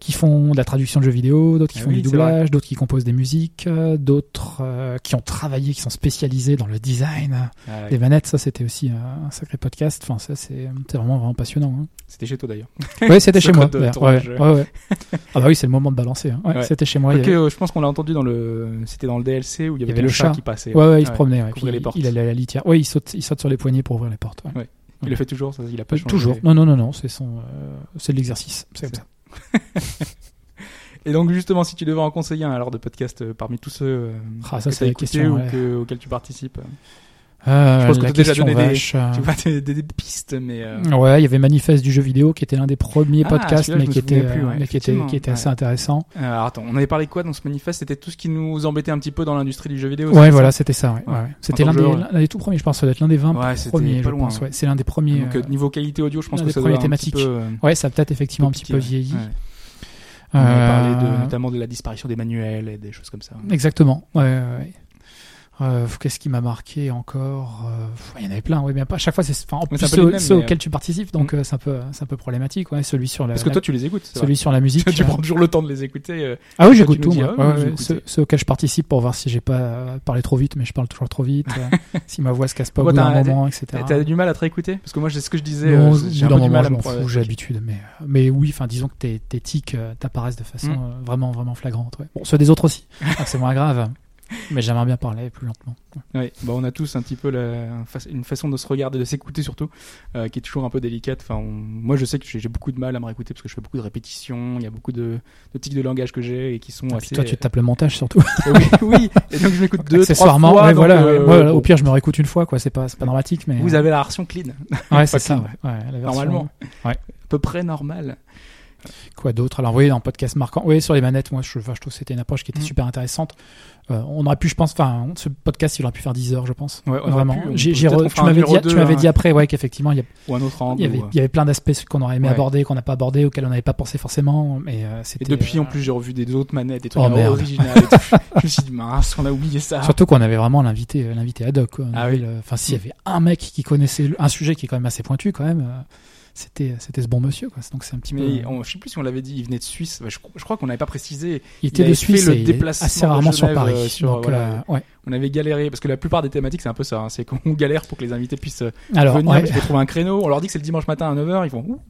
qui font de la traduction de jeux vidéo, d'autres qui Ah font oui, du doublage, d'autres qui composent des musiques, euh, d'autres euh, qui ont travaillé, qui sont spécialisés dans le design Ah des manettes. Ça, c'était aussi un sacré podcast. Enfin, ça, c'est vraiment, vraiment passionnant. Hein. C'était chez toi d'ailleurs. [LAUGHS] Ouais, c'était chez moi. Ouais, ouais, ouais. [LAUGHS] ah bah oui, c'est le moment de balancer. hein. C'était chez moi. il y Ok, avait- euh, je pense qu'on l'a entendu dans le, c'était dans le DLC où il y avait, le chat. qui passait. Ouais, il se promenait. Puis portes. Il allait à la litière. Ouais, il saute, il saute sur les poignets pour ouvrir les portes. Il le fait toujours, ça, il a pas changé. Toujours. Non, non, non, non. C'est son, c'est de l'exercice. C'est comme ça. Et donc justement, si tu devais en conseiller un alors de podcast euh, parmi tous ceux euh, Ah, ça, que c'est t'as la question, ou ouais. que, auxquels tu participes, euh, Euh, Je pense que t'as déjà donné des- euh, [LAUGHS] tu vois des, des- des pistes, mais euh, Ouais, il y avait Manifeste du jeu vidéo qui était l'un des premiers Ah, podcasts, celui-là, mais qui était, souvenais plus, euh, ouais, mais qui était, qui était assez intéressant. euh, alors attends, on avait parlé de quoi dans ce manifeste? C'était tout ce qui nous embêtait un petit peu dans l'industrie du jeu vidéo. Ouais, voilà, c'était ça. Ouais. C'était l'un des, des tout premiers, je pense. Ça doit être l'un des 20 Ouais, c'était premiers, je loin, pense. c'est l'un des premiers. Donc euh, euh, niveau qualité audio, je pense que ça doit thématiques. euh, Ouais, ça a peut-être effectivement un petit peu vieilli. On avait Euh, parlé de, notamment de la disparition des manuels et des choses comme ça. Exactement. Ouais. Euh, Qu'est-ce qui m'a marqué encore Euh, Il y en avait plein, oui, mais à chaque fois, c'est enfin, en plus ceux, auxquels tu participes, donc euh, c'est un peu, c'est un peu problématique, ouais. Celui sur la, Parce que la- toi, tu les écoutes. c'est vrai. celui sur la musique. [LAUGHS] tu euh, prends toujours le temps de les écouter. Ah oui, j'écoute tout. dis, moi. ah, Ouais, ouais, ceux, ceux auxquels je participe pour voir si j'ai pas parlé trop vite, mais je parle toujours trop vite. [LAUGHS] si ma voix se casse pas au bout d'un moment, etc. T'as du mal à te réécouter? Parce que moi, c'est ce que je disais. J'ai du mal à j'ai l'habitude. Mais, mais oui, enfin, disons que tes, tics t'apparaissent de façon Mm. vraiment, vraiment flagrante. Bon, ceux des autres aussi. [LAUGHS] Ah, c'est moins grave. [LAUGHS] Mais j'aimerais bien parler plus lentement. Ouais, bah on a tous un petit peu la, une façon de se regarder, de s'écouter surtout, euh, qui est toujours un peu délicate. Enfin, on- moi, je sais que j'ai beaucoup de mal à me réécouter parce que je fais beaucoup de répétitions. Il y a beaucoup de, de tics de langage que j'ai et qui sont Et puis assez. toi, tu tapes le montage surtout. [LAUGHS] oui, oui. Et donc je m'écoute deux, trois fois. ouais, voilà. euh, ouais. Moi, bon, au pire, je me réécoute une fois, quoi. C'est pas, pas dramatique, mais. Vous avez la version clean, Ouais, c'est ça. clean. Ouais. Ouais, la version- normalement, Ouais. à peu près normal. Quoi d'autre? Alors oui, dans podcast marquant. Oui, sur les manettes, moi, je, enfin, je trouve que c'était une approche qui était Mm. super intéressante. Euh, on aurait pu, je pense, enfin, ce podcast, il aurait pu faire 10 heures, je pense. Ouais, on Vraiment. pu, on re- tu m'avais dit, numéro tu deux, m'avais hein, dit après, ouais, qu'effectivement, il y a ou un autre angle. Il y, avait, ou, euh, il y avait plein d'aspects qu'on aurait aimé Ouais. aborder, qu'on n'a pas abordé, auxquels on n'avait pas pensé forcément. Mais euh, Et depuis, euh, en plus, j'ai revu des autres manettes, des trucs Oh, originaux. et tout. [LAUGHS] je me suis dit, mince, on a oublié ça. Surtout qu'on avait vraiment l'invité, euh, l'invité ad hoc. quoi. Ah oui. le- Enfin, s'il y avait un mec qui connaissait le- un sujet qui est quand même assez pointu, quand même, euh, c'était, c'était ce bon monsieur. Quoi. Donc c'est un petit Mais peu. on, je sais plus si on l'avait dit, il venait de Suisse. Je, je crois qu'on n'avait pas précisé. il était de fait Suisse le il est déplacement assez rarement sur Paris. euh, sur, Donc, voilà. euh, ouais. On avait galéré parce que la plupart des thématiques c'est un peu ça. hein, c'est qu'on [LAUGHS] galère pour que les invités puissent euh, Alors, venir. ouais, trouver un créneau. On leur dit que c'est le dimanche matin à 9h. Ils font. Ouh.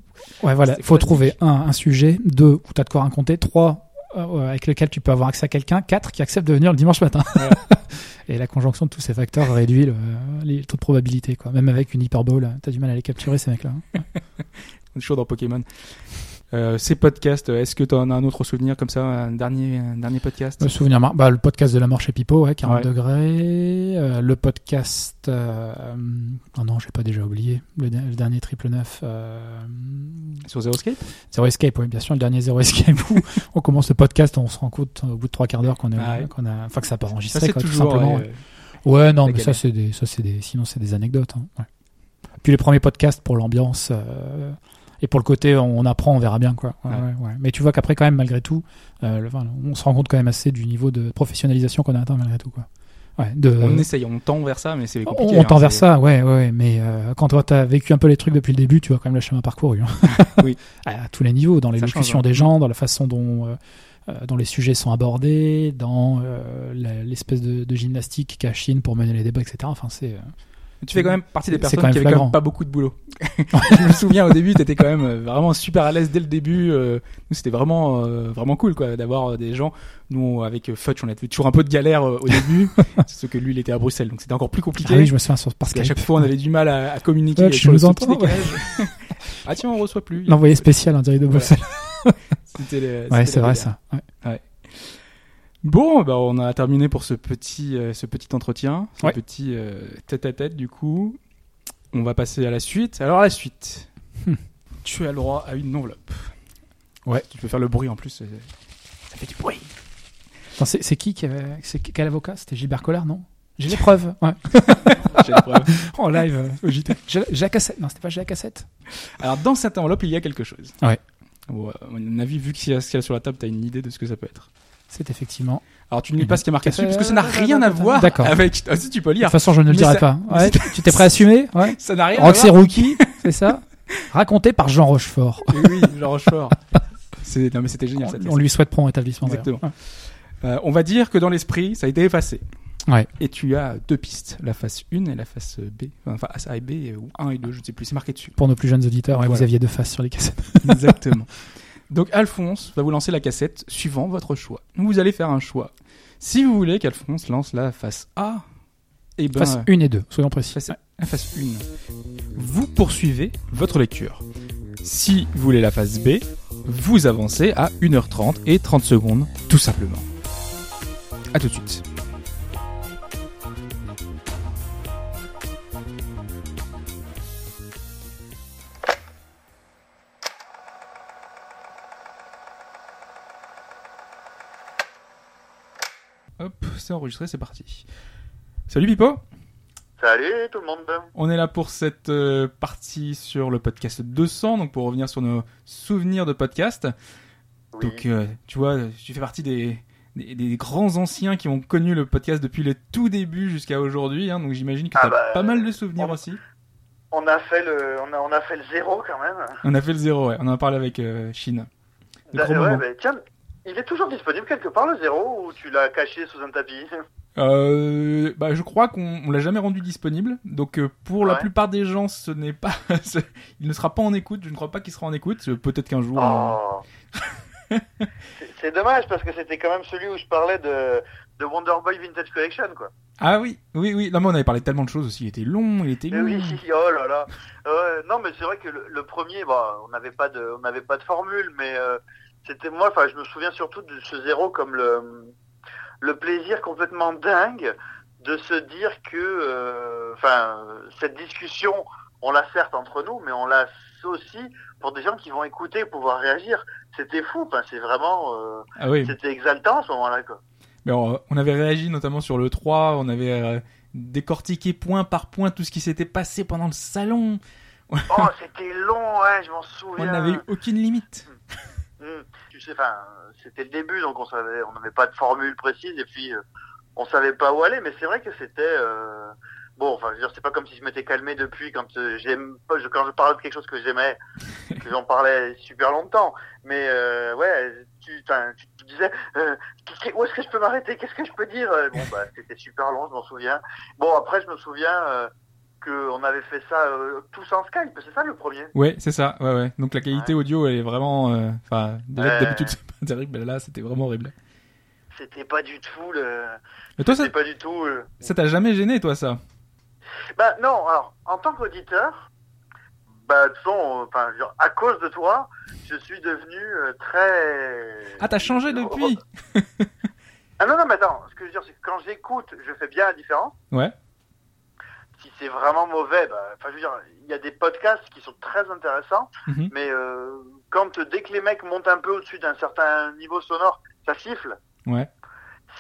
ouais, voilà. faut trouver un, un sujet, deux, où tu as de quoi raconter, trois, euh, avec lequel tu peux avoir accès à quelqu'un, quatre, qui accepte de venir le dimanche matin. [LAUGHS] Et la conjonction de tous ces facteurs réduit le, les taux de probabilité. Quoi. Même avec une hyperbole, tu as du mal à les capturer, ces mecs-là. [LAUGHS] est toujours dans Pokémon. Euh, ces podcasts, est-ce que tu en as un autre souvenir comme ça, un dernier, un dernier podcast? Le souvenir mar- bah, le podcast de la mort chez Pipo, ouais, 40 Ouais. degrés. Euh, le podcast. Euh... Oh non, j'ai pas déjà oublié. Le, der- le dernier triple neuf. Euh... sur Zero Escape? Zero Escape, oui, bien sûr, le dernier Zero Escape où [LAUGHS] on commence le podcast, on se rend compte au bout de trois quarts d'heure qu'on a, Ah ouais. a, enfin que ça n'a pas enregistré, quoi, tout simplement. ouais, non, mais ça c'est des, ça c'est des, sinon c'est des anecdotes. hein. Puis les premiers podcasts pour l'ambiance euh, et pour le côté on apprend, on verra bien quoi. Ouais, Ouais. Mais tu vois qu'après quand même malgré tout, euh, le- enfin, on se rend compte quand même assez du niveau de professionnalisation qu'on a atteint malgré tout quoi. Ouais, de, On essaye, on tend vers ça, mais c'est on, compliqué. on hein, tend vers ça, ouais, ouais, mais euh, quand toi t'as vécu un peu les trucs depuis le début, tu vois quand même le chemin parcouru. hein. [LAUGHS] Oui. à tous les niveaux, dans l'élocution change, hein. des gens, dans la façon dont, euh, dont les sujets sont abordés, dans euh, l'espèce de, de gymnastique qu'a Chine pour mener les débats, etc. Enfin, c'est Tu fais quand même partie des personnes quand qui avaient quand flagrant. même pas beaucoup de boulot. [LAUGHS] je me souviens au début, t'étais quand même euh, vraiment super à l'aise dès le début. euh, nous, c'était vraiment euh, vraiment cool quoi d'avoir des gens. Nous, avec Futch, on avait toujours un peu de galère au début, [LAUGHS] ce que lui, il était à Bruxelles, donc c'était encore plus compliqué. ah oui, je me souviens sur parce qu'à chaque fois, on avait du mal à, à communiquer Ouais, sur le entends, [LAUGHS] ah tiens, on reçoit plus. L'envoyé spécial en direct de Bruxelles. C'était les- c'était Ouais, c'est vrai ça. Ouais. Bon, bah on a terminé pour ce petit, euh, ce petit entretien, ce Ouais. petit euh, tête-à-tête du coup. On va passer à la suite. Alors la suite, Hmm. [LAUGHS] tu as le droit à une enveloppe. Ouais. Tu peux faire le bruit en plus. euh, Ça fait du bruit. C'est qui qui avait, quel avocat? C'était Gilbert Collard, non? J'ai les preuves. Ouais. [LAUGHS] J'ai la preuve. [LAUGHS] En live au JT. J'ai j'ai la cassette. Non, c'était pas j'ai la cassette. Alors dans cette enveloppe, il y a quelque chose. Ouais. Bon, à mon avis, vu qu'il y a ce qu'il y a sur la table, t'as une idée de ce que ça peut être. C'est effectivement. Alors tu ne lis pas ce qui est marqué Euh, dessus parce que ça n'a rien à voir D'accord. avec. Ah, si tu peux De lire. toute façon, je ne le dirai ça- pas. [LAUGHS] Ouais, tu t'es prêt à assumer [LAUGHS] Ouais. Ça n'a rien à voir. Rookie, [LAUGHS] c'est ça Raconté par Jean Rochefort. Oui, oui, Jean Rochefort. Non mais c'était génial. On, on lui souhaite prompt rétablissement. d'ailleurs. Exactement. Euh, on va dire que dans l'esprit, ça a été effacé. Ouais. Et tu as deux pistes, la face 1 et la face B. Enfin, face A et B, euh, ou 1 et 2, je ne sais plus, c'est marqué dessus. Pour nos plus jeunes auditeurs, ouais, Voilà. vous aviez deux faces sur les cassettes. Exactement. Donc Alphonse va vous lancer la cassette suivant votre choix. Vous allez faire un choix. Si vous voulez qu'Alphonse lance la face A, et ben, Face 1 et 2, soyons précis. face, 1, vous poursuivez votre lecture. Si vous voulez la face B, vous avancez à 1h30 et 30 secondes, tout simplement. A tout de suite. C'est enregistré, c'est parti. Salut Pipo Salut tout le monde. On est là pour cette euh, partie sur le podcast 200, donc pour revenir sur nos souvenirs de podcast. Oui. Donc, euh, tu vois, tu fais partie des, des, des grands anciens qui ont connu le podcast depuis le tout début jusqu'à aujourd'hui, hein, donc j'imagine que Ah tu as bah, pas mal de souvenirs on- aussi. On a fait le, on a, on a fait le zéro quand même. On a fait le zéro, ouais. on en a parlé avec euh, Chine. Des Bah, ouais, tiens, il est toujours disponible quelque part le zéro ou tu l'as caché sous un tapis [LAUGHS] Euh, bah, je crois qu'on on l'a jamais rendu disponible, donc euh, pour la plupart des gens, ce n'est pas, [LAUGHS] il ne sera pas en écoute. Je ne crois pas qu'il sera en écoute. Euh, Peut-être qu'un jour. Oh. C'est- C'est dommage parce que c'était quand même celui où je parlais de, de Wonder Boy Vintage Collection quoi. Ah oui, oui, oui. Non, mais on avait parlé de tellement de choses aussi. Il était long, il était Mais long. oui, [LAUGHS] oh là là. Ouais, non mais c'est vrai que le, le premier, bah, on n'avait pas de, on n'avait pas de formule, mais euh, c'était moi. Enfin, je me souviens surtout de ce zéro comme le, le plaisir complètement dingue de se dire que, euh, enfin, cette discussion, on l'a certes entre nous, mais on l'a aussi pour des gens qui vont écouter et pouvoir réagir. C'était fou. Enfin, c'est vraiment, euh, Ah oui. c'était exaltant à ce moment-là quoi. Mais on, on avait réagi notamment sur le 3, on avait euh, décortiqué point par point tout ce qui s'était passé pendant le salon. Oh, c'était long, ouais, je m'en On souviens. n'avait eu aucune limite. Hmm. Tu sais, enfin, c'était le début, donc on savait, on n'avait pas de formule précise, et puis euh, on savait pas où aller. Mais c'est vrai que c'était euh, bon. Enfin, je veux dire, c'est pas comme si je m'étais calmé depuis quand euh, j'aime quand je parlais de quelque chose que j'aimais, [LAUGHS] que j'en parlais super longtemps. Mais euh, ouais, tu, tu te disais, euh, où est-ce que je peux m'arrêter Qu'est-ce que je peux dire Bon, bah, c'était super long, je m'en souviens. Bon, après, je me souviens. Euh, qu'on avait fait ça euh, tous en Skype, c'est ça le premier? Ouais, c'est ça. Ouais, ouais. Donc la qualité audio, elle est vraiment. euh, Enfin, déjà Ouais. d'habitude [LAUGHS] c'est pas terrible, mais là c'était vraiment horrible. C'était pas du tout le. Mais toi, ça, pas du tout. euh, ça t'a jamais gêné, toi, ça? Bah non, alors en tant qu'auditeur, bah de euh, enfin, à cause de toi, je suis devenu euh, très. Ah, t'as changé depuis? Ah non non, mais attends, ce que je veux dire, c'est que quand j'écoute, je fais bien la différence. Ouais. C'est vraiment mauvais, bah, enfin, je veux dire, il y a des podcasts qui sont très intéressants, Mhm. mais euh, quand dès que les mecs montent un peu au-dessus d'un certain niveau sonore, ça siffle. Ouais.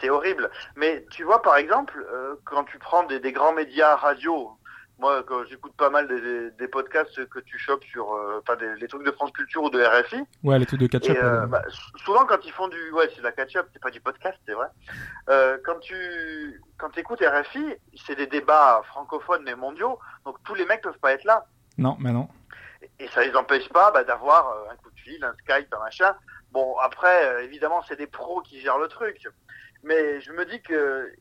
C'est horrible. Mais tu vois, par exemple, euh, quand tu prends des, des grands médias radio, moi, quand j'écoute pas mal des, des podcasts que tu chopes sur, euh, enfin, des, les trucs de France Culture ou de RFI. Ouais, les trucs de catch-up. Et euh, euh, bah, sou- souvent quand ils font du, ouais, c'est de la catch-up, c'est pas du podcast, c'est vrai. Euh, quand tu, quand écoutes RFI, c'est des débats francophones mais mondiaux, donc tous les mecs peuvent pas être là. Non, mais non. Et ça les empêche pas bah, d'avoir un coup de fil, un Skype, un machin. Bon, après, évidemment, c'est des pros qui gèrent le truc. Mais je me dis que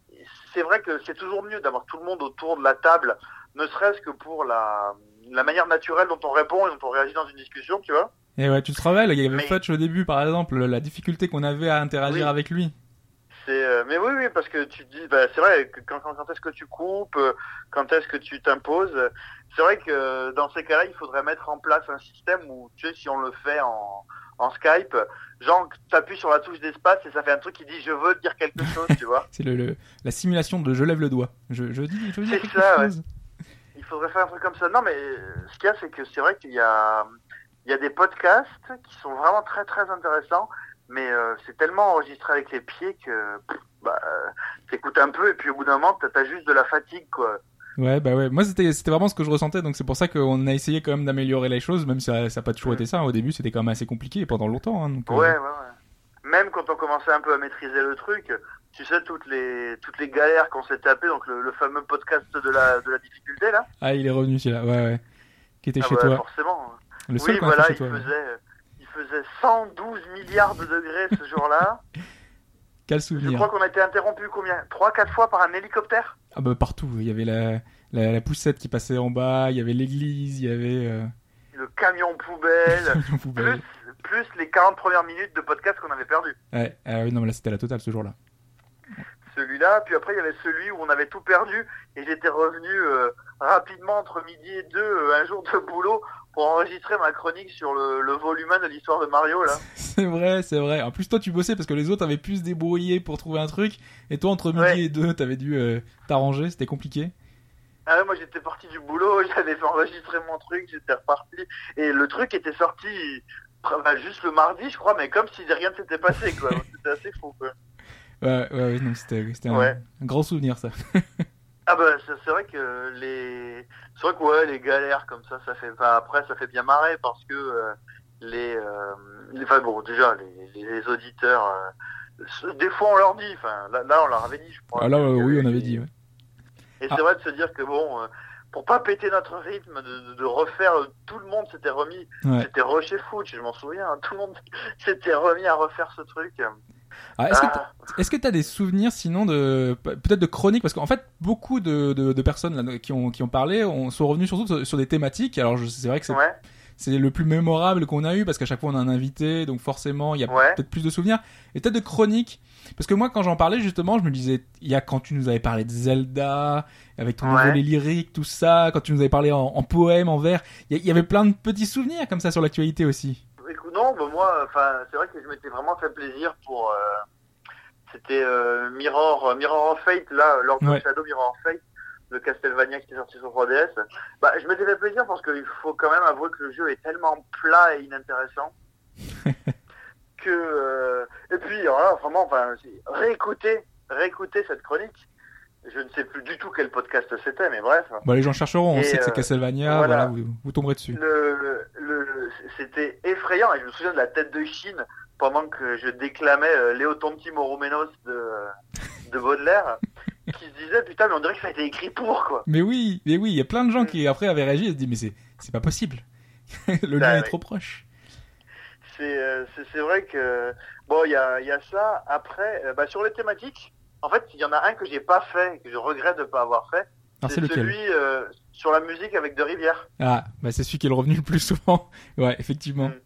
c'est vrai que c'est toujours mieux d'avoir tout le monde autour de la table, ne serait-ce que pour la, la manière naturelle dont on répond et dont on réagit dans une discussion, tu vois. Et ouais, tu te rappelles, il y avait Mais- Fudge au début, par exemple, la difficulté qu'on avait à interagir Oui. avec lui. C'est, euh, mais oui, oui, parce que tu te dis, bah, c'est vrai, quand, quand, quand est-ce que tu coupes, euh, quand est-ce que tu t'imposes, c'est vrai que euh, dans ces cas-là, il faudrait mettre en place un système où, tu sais, si on le fait en, en Skype, genre, tu appuies sur la touche d'espace et ça fait un truc qui dit je veux dire quelque chose, tu vois. [LAUGHS] C'est le, le- la simulation de je lève le doigt. Je, je dis, je veux dire quelque ça, ouais. Il faudrait faire un truc comme ça. Non, mais ce qu'il y a, c'est que c'est vrai qu'il y a, il y a des podcasts qui sont vraiment très très intéressants, mais euh, c'est tellement enregistré avec les pieds que bah, t'écoutes un peu et puis au bout d'un moment, t'as t'as juste de la fatigue, quoi. Ouais, bah ouais. Moi, c'était, c'était vraiment ce que je ressentais, donc c'est pour ça qu'on a essayé quand même d'améliorer les choses, même si ça, ça a pas toujours été ça. Au début, c'était quand même assez compliqué pendant longtemps. Hein, donc, euh, Ouais, ouais, ouais. Même quand on commençait un peu à maîtriser le truc, tu sais toutes les toutes les galères qu'on s'est tapé, donc le, le fameux podcast de la de la difficulté là. Ah, il est revenu celui-là. Ouais, ouais. Qui était Ah chez bah, toi. forcément. Le seul oui, voilà, il chez toi. ouais. faisait il faisait 112 milliards de degrés ce jour-là. [LAUGHS] Quel Je souvenir. crois qu'on a été interrompu combien? Trois, quatre fois par un hélicoptère? Ah bah partout. Il y avait la, la, la poussette qui passait en bas, il y avait l'église, il y avait euh, Le camion poubelle, [LAUGHS] plus, plus les 40 premières minutes de podcast qu'on avait perdu. Ouais, oui, non, mais là c'était la totale ce jour-là. Celui-là, puis après il y avait celui où on avait tout perdu et j'étais revenu euh, rapidement entre midi et deux euh, un jour de boulot pour enregistrer ma chronique sur le, le volume 1 de l'histoire de Mario là. [LAUGHS] C'est vrai, c'est vrai. En plus, toi, tu bossais parce que les autres avaient pu se débrouiller pour trouver un truc. Et toi, entre midi Ouais. et deux, t'avais dû euh, t'arranger. C'était compliqué. Ah ouais, moi j'étais parti du boulot, [LAUGHS] j'avais fait enregistrer mon truc, j'étais reparti et le truc était sorti bah, juste le mardi je crois, mais comme si rien ne s'était passé quoi. [LAUGHS] C'était assez fou quoi. Ouais, ouais, c'était c'était un, Ouais. un grand souvenir, ça. Ah bah c'est vrai que les c'est vrai que ouais les galères comme ça ça fait enfin, après ça fait bien marrer parce que euh, les euh, les- enfin bon déjà les, les auditeurs euh, des fois on leur dit enfin là, là on leur avait dit je crois Ah là, oui, on avait dit, ouais. et Ah. c'est vrai de se dire que bon pour pas péter notre rythme de, refaire tout le monde s'était remis Ouais. c'était rushé foot je m'en souviens hein, tout le monde [LAUGHS] s'était remis à refaire ce truc Ah, est-ce que Ah, Est-ce que tu as des souvenirs sinon de pe- peut-être de chroniques? Parce qu'en fait beaucoup de, de, de personnes là, qui ont qui ont parlé on, sont revenus surtout sur, sur des thématiques. Alors c'est vrai que c'est ouais. c'est le plus mémorable qu'on a eu parce qu'à chaque fois on a un invité donc forcément il y a Ouais. peut-être plus de souvenirs. Et peut-être de chroniques. Parce que moi quand j'en parlais justement je me disais il y a quand tu nous avais parlé de Zelda avec ton Ouais. lyrique tout ça quand tu nous avais parlé en, en poème en vers il y, a- il y avait plein de petits souvenirs comme ça sur l'actualité aussi Écoute, non, bah moi, enfin, c'est vrai que je m'étais vraiment fait plaisir pour. euh, C'était euh, Mirror, euh, Mirror of Fate, là, Lord Ouais. of Shadow, Mirror of Fate, le Castlevania qui était sorti sur 3DS. Bah, je m'étais fait plaisir parce qu'il faut quand même avouer que le jeu est tellement plat et inintéressant [LAUGHS] que. euh, Et puis, alors là, vraiment, enfin, réécouter, réécouter cette chronique. Je ne sais plus du tout quel podcast c'était, mais bref. bah les gens chercheront on sait que c'est euh, Castlevania voilà. voilà, vous, vous tomberez dessus le, le, c'était effrayant et je me souviens de la tête de Chine pendant que je déclamais euh, Léo Tonti Moromenos de, de Baudelaire [LAUGHS] qui se disait putain mais on dirait que ça a été écrit pour quoi. Mais oui, mais oui, il y a plein de gens Mm. qui après avaient réagi et se disent mais c'est pas possible. [LAUGHS] le Bah lien est trop proche. C'est euh, c'est vrai que bon il y a, y a ça après euh, bah, sur les thématiques en fait il y en a un que j'ai pas fait que je regrette de pas avoir fait Alors c'est celui euh, sur la musique avec De Rivière. Ah, bah c'est celui qui est le revenu le plus souvent. [LAUGHS] Ouais, effectivement. Mm.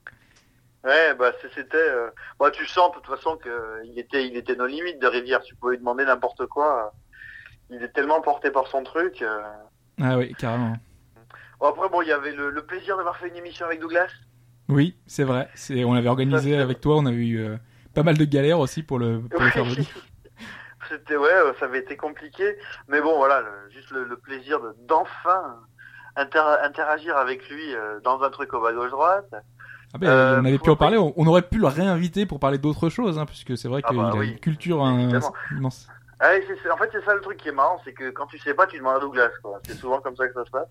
Ouais, bah c'était. Euh... Bah, tu sens de toute façon que il était, il était nos limites de Rivière. Tu pouvais lui demander n'importe quoi. Il est tellement porté par son truc. euh. Ah oui, carrément. Bon, après, bon, il y avait le, le plaisir d'avoir fait une émission avec Douglas. Oui, c'est vrai. C'est on l'avait organisé avec toi, on a eu euh, pas mal de galères aussi pour le pour le faire venir. [LAUGHS] C'était ouais, euh, ça avait été compliqué, mais bon, voilà, le- juste le, le plaisir de d'enfin inter- interagir avec lui euh, dans un truc au bas gauche droite. Ah ben, Euh, on avait pu en parler, on, on aurait pu le réinviter pour parler d'autres choses hein, puisque c'est vrai Ah qu'il bah a oui, une culture hein, immense. Ah, en fait, c'est ça le truc qui est marrant, c'est que quand tu sais pas, tu demandes à Douglas. C'est souvent comme ça que ça se passe.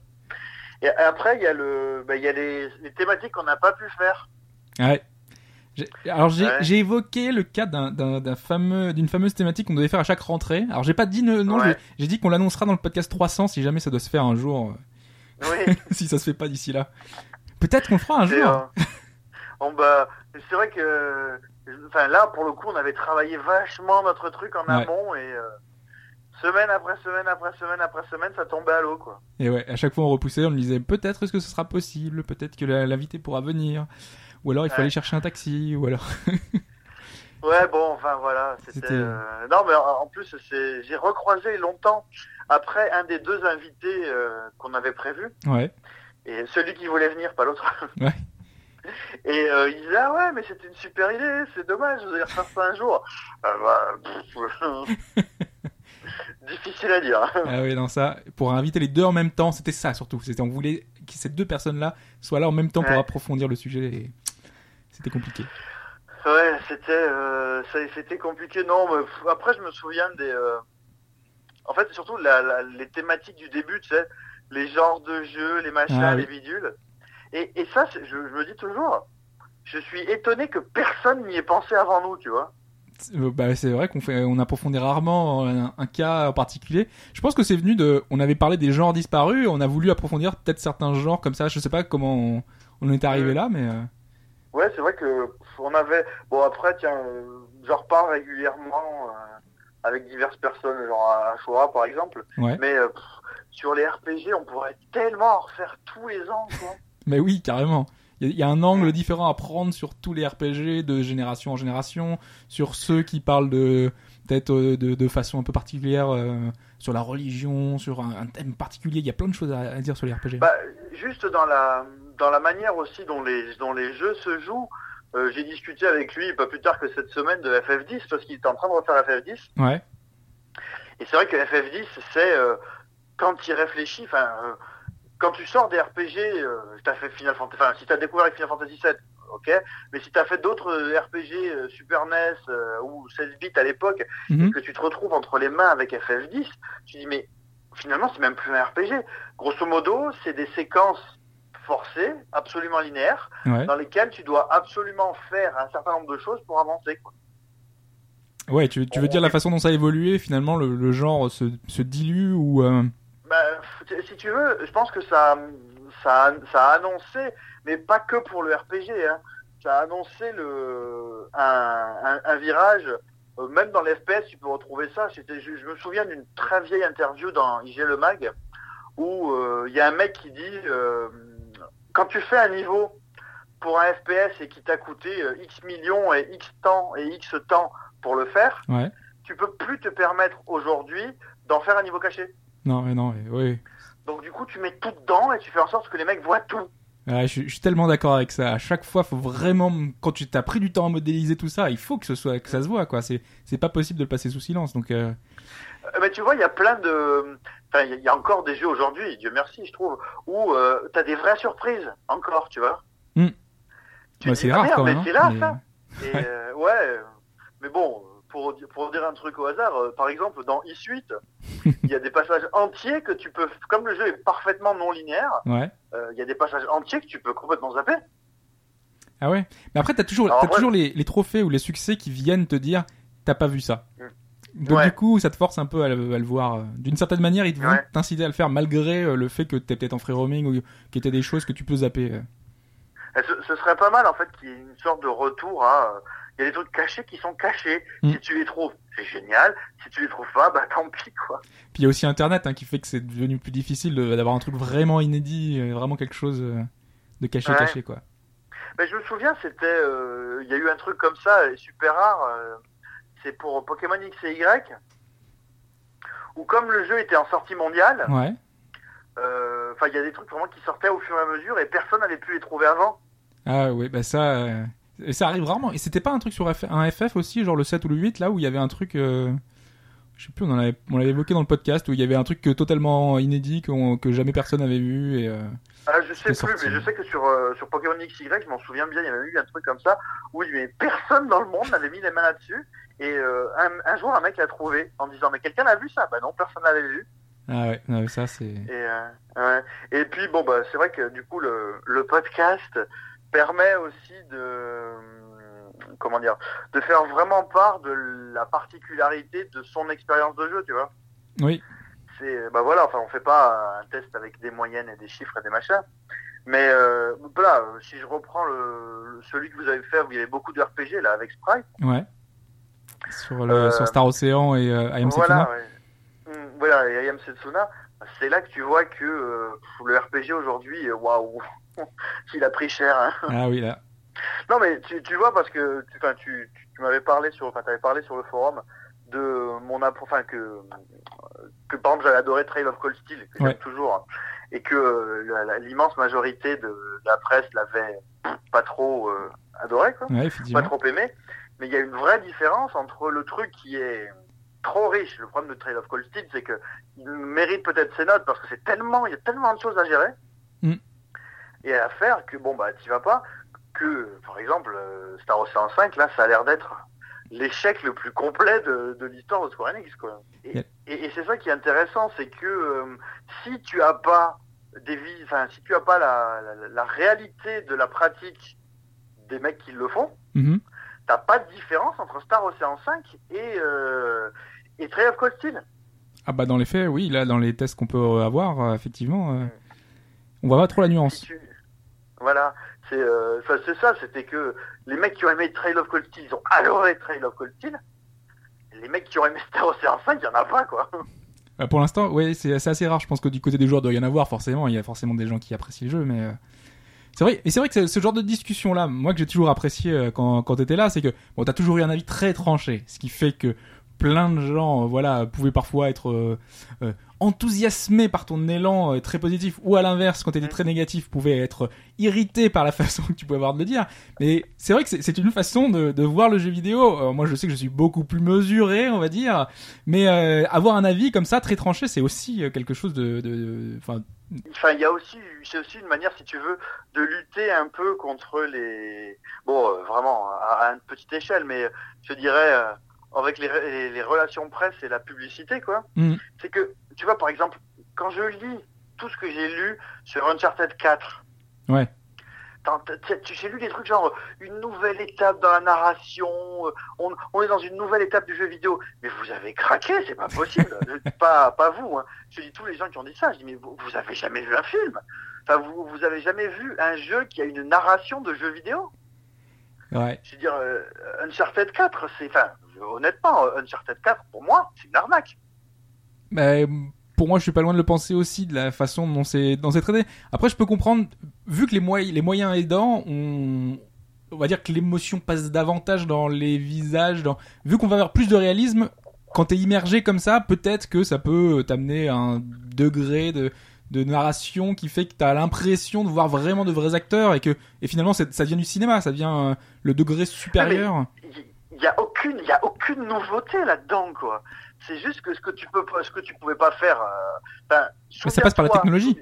Et après, il y a le, bah, y a les, les thématiques qu'on n'a pas pu faire. Ouais. Alors j'ai Ouais. évoqué le cas d'un- fameux d'une fameuse thématique qu'on devait faire à chaque rentrée. Alors j'ai pas dit ne- non, Ouais. j'ai- dit qu'on l'annoncera dans le podcast 300 si jamais ça doit se faire un jour, euh, Oui. [LAUGHS] si ça se fait pas d'ici là. Peut-être qu'on le fera un jour. bon, [LAUGHS] bah, c'est vrai que, enfin, là, pour le coup, on avait travaillé vachement notre truc en Ouais. amont et euh, semaine après semaine après semaine après semaine, ça tombait à l'eau, quoi. Et ouais, à chaque fois on repoussait, on me disait peut-être est-ce que ce sera possible, peut-être que l'invité pourra venir, ou alors il faut Ouais. aller chercher un taxi, ou alors. [LAUGHS] Ouais, bon, enfin voilà, c'était. Euh, Non, mais en plus, c'est, j'ai recroisé longtemps après un des deux invités euh, qu'on avait prévu, Ouais. et celui qui voulait venir, pas l'autre. [LAUGHS] Ouais. Et euh, il disait ah ouais, mais c'était une super idée, c'est dommage, vous allez refaire ça un jour. Ah bah, pff, [LAUGHS] difficile à dire. Ah oui, non, ça, pour inviter les deux en même temps, c'était ça surtout. C'était, on voulait que ces deux personnes-là soient là en même temps pour approfondir le sujet. Et... C'était compliqué. Ouais, c'était euh, c'était compliqué. Non, mais après je me souviens des. euh, En fait, surtout la, la- les thématiques du début, tu sais, les genres de jeux, les machins, Ah oui. les bidules. Et, et ça, je, je me dis toujours, je suis étonné que personne n'y ait pensé avant nous, tu vois. Euh, Bah, c'est vrai qu'on fait, on approfondit rarement un, un cas en particulier. Je pense que c'est venu de, on avait parlé des genres disparus, on a voulu approfondir peut-être certains genres comme ça. Je sais pas comment on, on est arrivé là, mais Ouais, c'est vrai que on avait. Bon après, tiens, euh, j'en reparle régulièrement euh, avec diverses personnes, genre à Shoah par exemple. ouais. Mais euh, pff, sur les RPG, on pourrait tellement en refaire tous les ans, quoi. [LAUGHS] Mais oui, carrément. Il y, a- il y a un angle différent à prendre sur tous les RPG de génération en génération, sur ceux qui parlent de peut-être euh, de, de façon un peu particulière euh, sur la religion, sur un, un thème particulier. Il y a plein de choses à, à dire sur les RPG. Bah, juste dans la dans la manière aussi dont les dont les jeux se jouent, euh, j'ai discuté avec lui pas plus tard que cette semaine de FF10 parce qu'il était en train de refaire FF10 Ouais, et c'est vrai que FF10 c'est euh, quand il réfléchit, enfin euh, quand tu sors des RPG, t'as fait Final Fantasy, enfin si t'as découvert avec Final Fantasy 7, ok, mais si t'as fait d'autres RPG Super NES ou 16 bits à l'époque Mhm. que tu te retrouves entre les mains avec FF10, tu dis mais finalement c'est même plus un RPG. Grosso modo, c'est des séquences forcées, absolument linéaires, ouais, dans lesquelles tu dois absolument faire un certain nombre de choses pour avancer. Quoi. ouais. Tu, tu veux dire la façon dont ça a évolué, finalement, le, le genre se, se dilue ou euh, Bah, si tu veux, je pense que ça, ça, a- ça a annoncé, mais pas que pour le RPG, hein, ça a annoncé le, un, un, un virage. euh, Même dans les FPS, tu peux retrouver ça. C'était, je, je me souviens d'une très vieille interview dans IG Le Mag où euh, il y a un mec qui dit euh, quand tu fais un niveau pour un FPS et qui t'a coûté euh, X millions et X temps et X temps pour le faire, ouais. tu peux plus te permettre aujourd'hui d'en faire un niveau caché. Non, mais non, mais oui. Donc du coup, tu mets tout dedans et tu fais en sorte que les mecs voient tout. Ouais, je, suis- je suis tellement d'accord avec ça. À chaque fois, faut vraiment, quand tu t'as pris du temps à modéliser tout ça, il faut que ce soit, que ça se voit, quoi. C'est, c'est pas possible de le passer sous silence. Donc, Euh, Mais tu vois, il y a plein de... Enfin, il y a- encore des jeux aujourd'hui, Dieu merci, je trouve, où euh, t'as des vraies surprises, encore, tu vois. Tu ouais, dis, c'est ah, rare quand mais même. c'est hein, là, mais- ça. Et euh, [LAUGHS] ouais, mais bon, pour, pour dire un truc au hasard, euh, par exemple, dans E-Suite, il y a des passages entiers que tu peux... Comme le jeu est parfaitement non linéaire, Ouais. euh, il y a des passages entiers que tu peux complètement zapper. Ah ouais. Mais après, toujours, Alors, t'as en vrai- toujours les, les trophées ou les succès qui viennent te dire, t'as pas vu ça. Donc Ouais. du coup, ça te force un peu à le, à le voir. D'une certaine manière, ils te vont Ouais. t'inciter à le faire malgré euh, le fait que t'es peut-être en free roaming ou qu'il y ait des choses que tu peux zapper. Et Ce, ce serait pas mal en fait qu'il y ait une sorte de retour à. euh, Il y a des trucs cachés qui sont cachés. Mm. Si tu les trouves, c'est génial. Si tu les trouves pas, bah tant pis quoi. Puis il y a aussi Internet hein, qui fait que c'est devenu plus difficile d'avoir un truc vraiment inédit, euh, vraiment quelque chose de caché Ouais. caché quoi. Mais je me souviens, c'était. euh, Il y a eu un truc comme ça, super rare. euh, c'est pour Pokémon X et Y. Où comme le jeu était en sortie mondiale, Ouais. euh, enfin il y a des trucs vraiment qui sortaient au fur et à mesure et personne n'avait pu les trouver avant. Ah ouais, bah ça, euh, ça arrive rarement. Et c'était pas un truc sur un FF aussi, genre le 7 ou le 8, là où il y avait un truc, euh, je sais plus, on en avait, on l'avait évoqué dans le podcast, où il y avait un truc totalement inédit que jamais personne n'avait vu. Et, euh, Ah, je sais plus, sorti. mais je sais que sur, euh, sur Pokémon XY, je m'en souviens bien, il y avait eu un truc comme ça, où mais personne dans le monde n'avait mis les mains là-dessus. Et euh, un, un jour, un mec l'a trouvé en disant mais quelqu'un a vu ça? Bah non, personne l'avait vu. Ah ouais, non, ça c'est. Et, euh, ouais. et puis bon bah c'est vrai que du coup le, le podcast permet aussi de comment dire de faire vraiment part de la particularité de son expérience de jeu, tu vois. Oui. C'est bah voilà, enfin on fait pas un test avec des moyennes et des chiffres et des machins. Mais euh, voilà, si je reprends le- celui que vous avez fait où il y avait beaucoup de RPG là avec Sprite, Ouais. Sur, le, Euh, sur Star Ocean et euh, Am voilà, Setsuna. ouais. Mm, voilà, et Ayam Setsuna, c'est là que tu vois que euh, le RPG aujourd'hui, euh, waouh, [LAUGHS] il a pris cher. Hein. Ah oui, là. Non mais tu, tu vois parce que tu, enfin, tu, tu, m'avais parlé sur, enfin t'avais parlé sur le forum de mon enfin que que par exemple j'avais adoré Trail of Cold Steel que Ouais. j'aime toujours et que euh, l'immense majorité de, de la presse l'avait pas trop euh, adoré quoi Ouais, pas trop aimé, mais il y a une vraie différence entre le truc qui est trop riche. Le problème de Trail of Cold Steel, c'est que il mérite peut-être ses notes parce que c'est tellement, il y a tellement de choses à gérer Mm. et à faire que bon bah t'y vas pas. Que par exemple euh, Star Ocean 5, là, ça a l'air d'être l'échec le plus complet de, de l'histoire de Square Enix quoi. Et, Yeah. et- et c'est ça qui est intéressant, c'est que euh, si tu as pas des vis, enfin si tu as pas la, la, la réalité de la pratique des mecs qui le font, Mhm. T'as pas de différence entre Star Ocean 5 et, euh, et Trail of Cold Steel. Ah bah dans les faits, oui, là dans les tests qu'on peut avoir, euh, effectivement, euh, on voit pas trop la nuance. Voilà, c'est euh, ça, c'était que les mecs qui ont aimé Trail of Cold Steel, ils ont adoré Trail of Cold Steel. Les mecs qui ont aimé Star Ocean 5, il y en a pas, quoi. Euh, pour l'instant, ouais, c'est assez rare. Je pense que du côté des joueurs, il doit y en avoir forcément. Il y a forcément des gens qui apprécient le jeu, mais c'est vrai. Et c'est vrai que ce- genre de discussion là, moi que j'ai toujours apprécié euh, quand t'étais là, c'est que bon, t'as toujours eu un avis très tranché, ce qui fait que plein de gens, euh, voilà, pouvaient parfois être euh, enthousiasmés par ton élan euh, très positif, ou à l'inverse, quand t'étais très négatif, pouvaient être irrités par la [LAUGHS] façon que tu pouvais avoir de le dire. Mais c'est vrai que c'est- une façon de, de voir le jeu vidéo. Euh, moi, je sais que je suis beaucoup plus mesuré, on va dire, mais euh, avoir un avis comme ça très tranché, c'est aussi euh, quelque chose de, de, de- enfin, Enfin, il y a aussi, c'est aussi une manière, si tu veux, de lutter un peu contre les, bon, euh, vraiment à, à une petite échelle, mais je dirais euh, avec les, les, les relations presse et la publicité, quoi. Mhm. C'est que, tu vois, par exemple, quand je lis tout ce que j'ai lu sur Uncharted 4, Ouais. j'ai lu des trucs genre une nouvelle étape dans la narration, euh, on, on est dans une nouvelle étape du jeu vidéo. Mais vous avez craqué, c'est pas possible. [LAUGHS] Je- pas, pas vous. Hein. Je dis tous les gens qui ont dit ça. Je dis mais vous, vous avez jamais vu un film? Enfin, vous, vous avez jamais vu un jeu qui a une narration de jeu vidéo? ouais. Je veux dire, euh, Uncharted 4, c'est, enfin, honnêtement, euh, Uncharted 4 pour moi, c'est une arnaque. Mais pour moi, je suis pas loin de le penser aussi de la façon dont c'est dont c'est traité. Après, je peux comprendre, vu que les moyens les moyens aidants, on on va dire que l'émotion passe davantage dans les visages, dans vu qu'on va avoir plus de réalisme. Quand t'es immergé comme ça, peut-être que ça peut t'amener à un degré de de narration qui fait que t'as l'impression de voir vraiment de vrais acteurs et que et finalement ça devient du cinéma, ça devient euh, le degré supérieur. Il y a aucune, il y a aucune nouveauté là-dedans, quoi. C'est juste que ce que tu peux, ce que tu pouvais pas faire. euh, Mais ça passe par la technologie.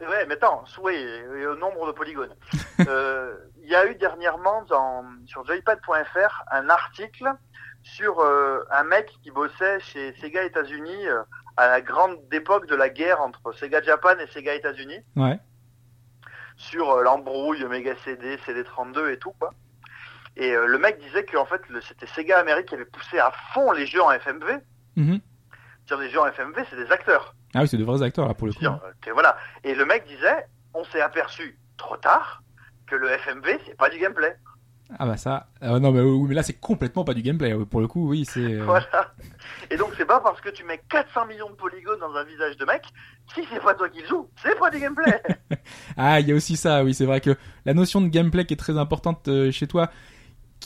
Ouais, mais attends, oui, et au nombre de polygones. [LAUGHS] Euh, Il y a eu dernièrement dans, sur joypad.fr un article sur euh, un mec qui bossait chez Sega États-Unis euh, à la grande époque de la guerre entre Sega Japan et Sega États-Unis Ouais. sur euh, l'embrouille Mega CD, CD32 et tout quoi. Et euh, le mec disait que en fait c'était Sega Amérique qui avait poussé à fond les jeux en FMV. Sur les jeux en FMV, c'est des acteurs. Ah oui, c'est de vrais acteurs là pour le coup. Dire, euh, que voilà. Et le mec disait, on s'est aperçu trop tard que le FMV c'est pas du gameplay. Ah bah ça, euh, non mais, oui, mais là c'est complètement pas du gameplay. Pour le coup, oui, c'est. euh, Voilà. Et donc c'est pas parce que tu mets 400 millions de polygones dans un visage de mec, si c'est pas toi qui le joue, c'est pas du gameplay. [LAUGHS] Ah, il y a aussi ça, oui, c'est vrai que la notion de gameplay qui est très importante euh, chez toi,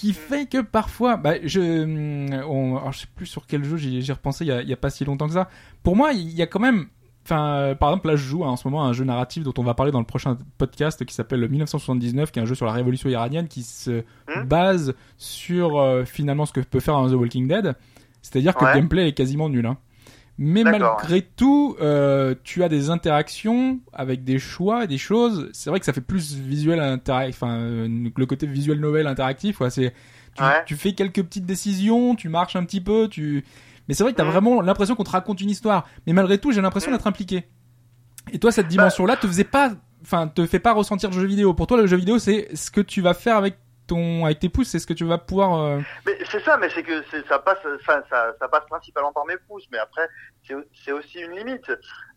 qui fait que parfois, bah, je, hum, on, alors, je sais plus sur quel jeu j'ai repensé il y, a, il y a pas si longtemps que ça. Pour moi, il y a quand même, enfin, euh, par exemple, là, je joue hein, en ce moment à un jeu narratif dont on va parler dans le prochain podcast qui s'appelle 1979, qui est un jeu sur la révolution iranienne qui se Hmm. base sur euh, finalement ce que peut faire un The Walking Dead. C'est-à-dire que Ouais. le gameplay est quasiment nul. Hein. Mais malgré tout, euh, tu as des interactions avec des choix et des choses. C'est vrai que ça fait plus visuel interac- enfin euh, le côté visuel novel interactif. Ouais, c'est tu, Ouais. tu fais quelques petites décisions, tu marches un petit peu, tu. Mais c'est vrai que t'as Mm. vraiment l'impression qu'on te raconte une histoire. Mais malgré tout, j'ai l'impression Mm. d'être impliqué. Et toi, cette dimension-là te faisait pas, enfin, te fait pas ressentir le jeu vidéo. Pour toi, le jeu vidéo, c'est ce que tu vas faire avec ton, avec tes pouces, c'est ce que tu vas pouvoir. euh, Mais c'est ça, mais c'est que ça passe, ça, ça passe principalement par mes pouces, mais après c'est aussi une limite.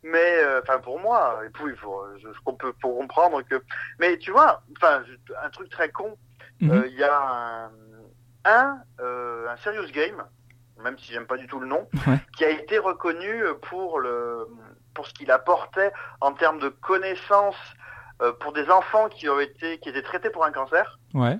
Mais euh, enfin pour moi, et puis faut, je, peux pour comprendre que. Mais tu vois, enfin un truc très con, Mhm. euh, il y a un un, un serious game, même si j'aime pas du tout le nom, Ouais. qui a été reconnu pour le pour ce qu'il apportait en termes de connaissances pour des enfants qui ont été qui étaient traités pour un cancer. Ouais.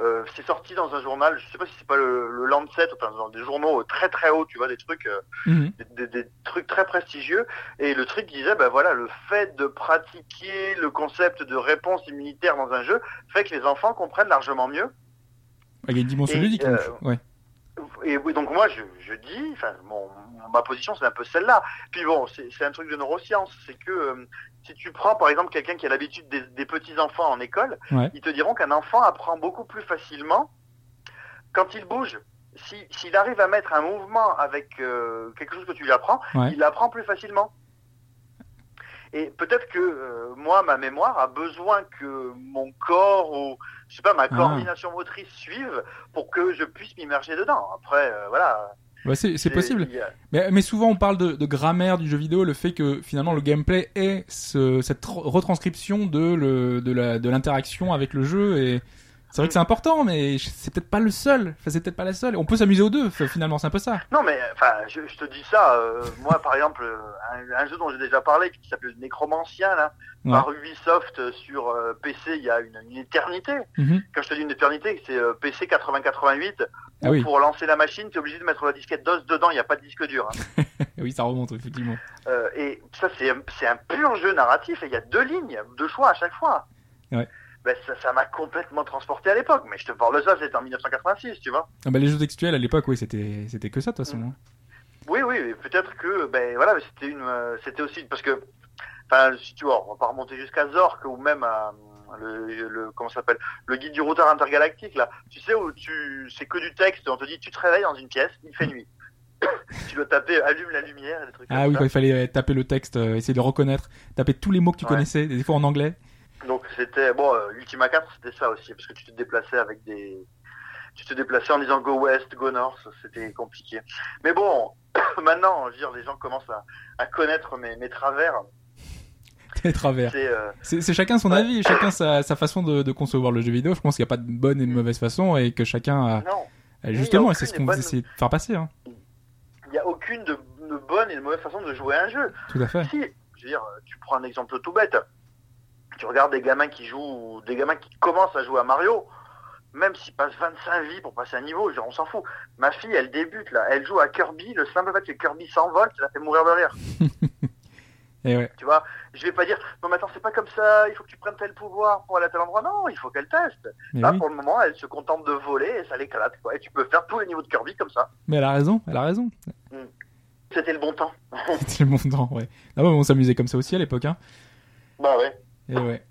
Euh, c'est sorti dans un journal, je sais pas si c'est pas le, le Lancet, enfin dans des journaux très très hauts, tu vois, des trucs, euh, Mhm. des, des- des trucs très prestigieux. Et le truc disait, ben voilà, le fait de pratiquer le concept de réponse immunitaire dans un jeu fait que les enfants comprennent largement mieux. Il y a une dimension ludique. euh, donc. Ouais. Et oui, donc moi je, je dis, enfin mon, ma position c'est un peu celle-là. Puis bon, c'est un truc de neurosciences, c'est que euh, si tu prends par exemple quelqu'un qui a l'habitude des, des petits enfants en école, Ouais. ils te diront qu'un enfant apprend beaucoup plus facilement quand il bouge. Si s'il arrive à mettre un mouvement avec euh, quelque chose que tu lui apprends, Ouais. il apprend plus facilement. Et peut-être que euh, moi, ma mémoire a besoin que mon corps ou je sais pas ma Ah. coordination motrice suive pour que je puisse m'immerger dedans. Après, euh, voilà. Ouais, c'est possible. Mais, mais souvent on parle de, de grammaire du jeu vidéo, le fait que finalement le gameplay est ce, cette re- retranscription de le de la de l'interaction avec le jeu et c'est vrai que c'est important, mais c'est peut-être pas le seul. Enfin, c'est peut-être pas la seule. On peut s'amuser aux deux. Finalement, c'est un peu ça. Non, mais enfin, je, je te dis ça. euh, moi, par exemple, un, un jeu dont j'ai déjà parlé, qui s'appelle Necromancien, là, Ouais. par Ubisoft euh, sur euh, PC, il y a une, une éternité. Mhm. Quand je te dis une éternité, c'est euh, PC 8088. Ah oui, Pour lancer la machine, tu es obligé de mettre la disquette DOS dedans. Il n'y a pas de disque dur. hein. [LAUGHS] oui, ça remonte effectivement. Et ça, c'est un- c'est un pur jeu narratif. Et il y a deux lignes, deux choix à chaque fois. Ouais. Ben, ça m'a complètement transporté à l'époque. Mais je te parle de ça, c'était en 1986, tu vois. Ah bah, les jeux textuels à l'époque, oui, c'était c'était que ça de toute façon. Mm. Oui, oui, peut-être que, ben voilà, c'était une, euh, c'était aussi parce que, enfin, si tu vois, on va pas remonter jusqu'à Zork ou même à le, le comment s'appelle, le guide du routard intergalactique là. Tu sais où tu, c'est que du texte. On te dit, tu te réveilles dans une pièce, il fait nuit. [COUGHS] tu dois taper, allume la lumière, et des trucs Ah comme oui, ça. quand il fallait euh, taper le texte, euh, essayer de le reconnaître, taper tous les mots que tu Ouais. connaissais, des fois en anglais. Donc c'était bon, euh, Ultima 4 c'était ça aussi parce que tu te déplaçais avec des tu te déplaçais en disant go west, go north, c'était compliqué. Mais bon, [COUGHS] maintenant, je veux dire les gens commencent à, à connaître mes, mes travers, [LAUGHS] Les travers. c'est euh, chacun son Ouais. avis, chacun sa, sa façon de, de concevoir le jeu vidéo. Je pense qu'il n'y a pas de bonne et de mauvaise façon et que chacun a non, Justement, c'est ce qu'on bonne- essaie de faire passer. Hein. il n'y a aucune de, de bonne et de mauvaise façon de jouer à un jeu. Tout à fait. Si, je veux dire, tu prends un exemple tout bête. Tu regardes des gamins qui jouent, des gamins qui commencent à jouer à Mario, même s'ils passent 25 vies pour passer un niveau, genre, on s'en fout. Ma fille, elle débute là, elle joue à Kirby, le simple fait que Kirby s'envole, ça la fait mourir de rire. [LAUGHS] Et ouais. Tu vois, je vais pas dire, non mais attends, c'est pas comme ça, il faut que tu prennes tel pouvoir pour aller à tel endroit. Non, il faut qu'elle teste. Mais, Là, oui. pour le moment, elle se contente de voler et ça l'éclate, quoi. Et tu peux faire tous les niveaux de Kirby comme ça. Mais elle a raison, elle a raison. C'était le bon temps. [LAUGHS] C'était le bon temps, ouais. Ah ouais, on s'amusait comme ça aussi à l'époque. Hein. Bah ouais. Et ouais.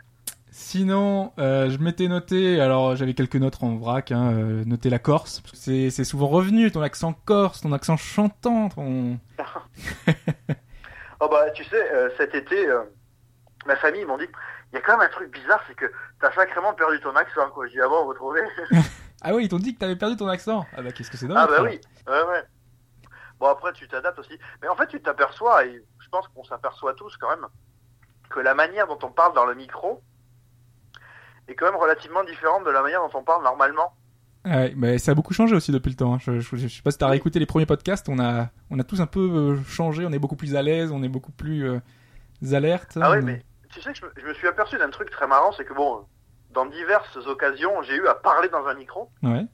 Sinon, euh, je m'étais noté, alors j'avais quelques notes en vrac, hein, euh, noter la Corse. parce que C'est souvent revenu, ton accent corse, ton accent chantant, ton... [LAUGHS] Oh bah tu sais, euh, cet été, ma famille m'ont dit, il y a quand même un truc bizarre, c'est que t'as sacrément perdu ton accent, quoi. J'ai dit, ah bon, vous trouvez [LAUGHS] [LAUGHS] Ah ouais, ils t'ont dit que t'avais perdu ton accent. Ah bah qu'est-ce que c'est Ah dommage. bah oui, ouais, ouais. Bon après, tu t'adaptes aussi. Mais en fait, tu t'aperçois, et je pense qu'on s'aperçoit tous quand même, que la manière dont on parle dans le micro est quand même relativement différente de la manière dont on parle normalement. Ouais, mais ça a beaucoup changé aussi depuis le temps. hein. Je, je, je sais pas si t'as réécouté les premiers podcasts, on a, on a tous un peu euh, changé, on est beaucoup plus à l'aise, on est beaucoup plus euh, alertes. Ah oui, on- mais tu sais que je me, je me suis aperçu d'un truc très marrant, c'est que bon, dans diverses occasions, j'ai eu à parler dans un micro, Ouais.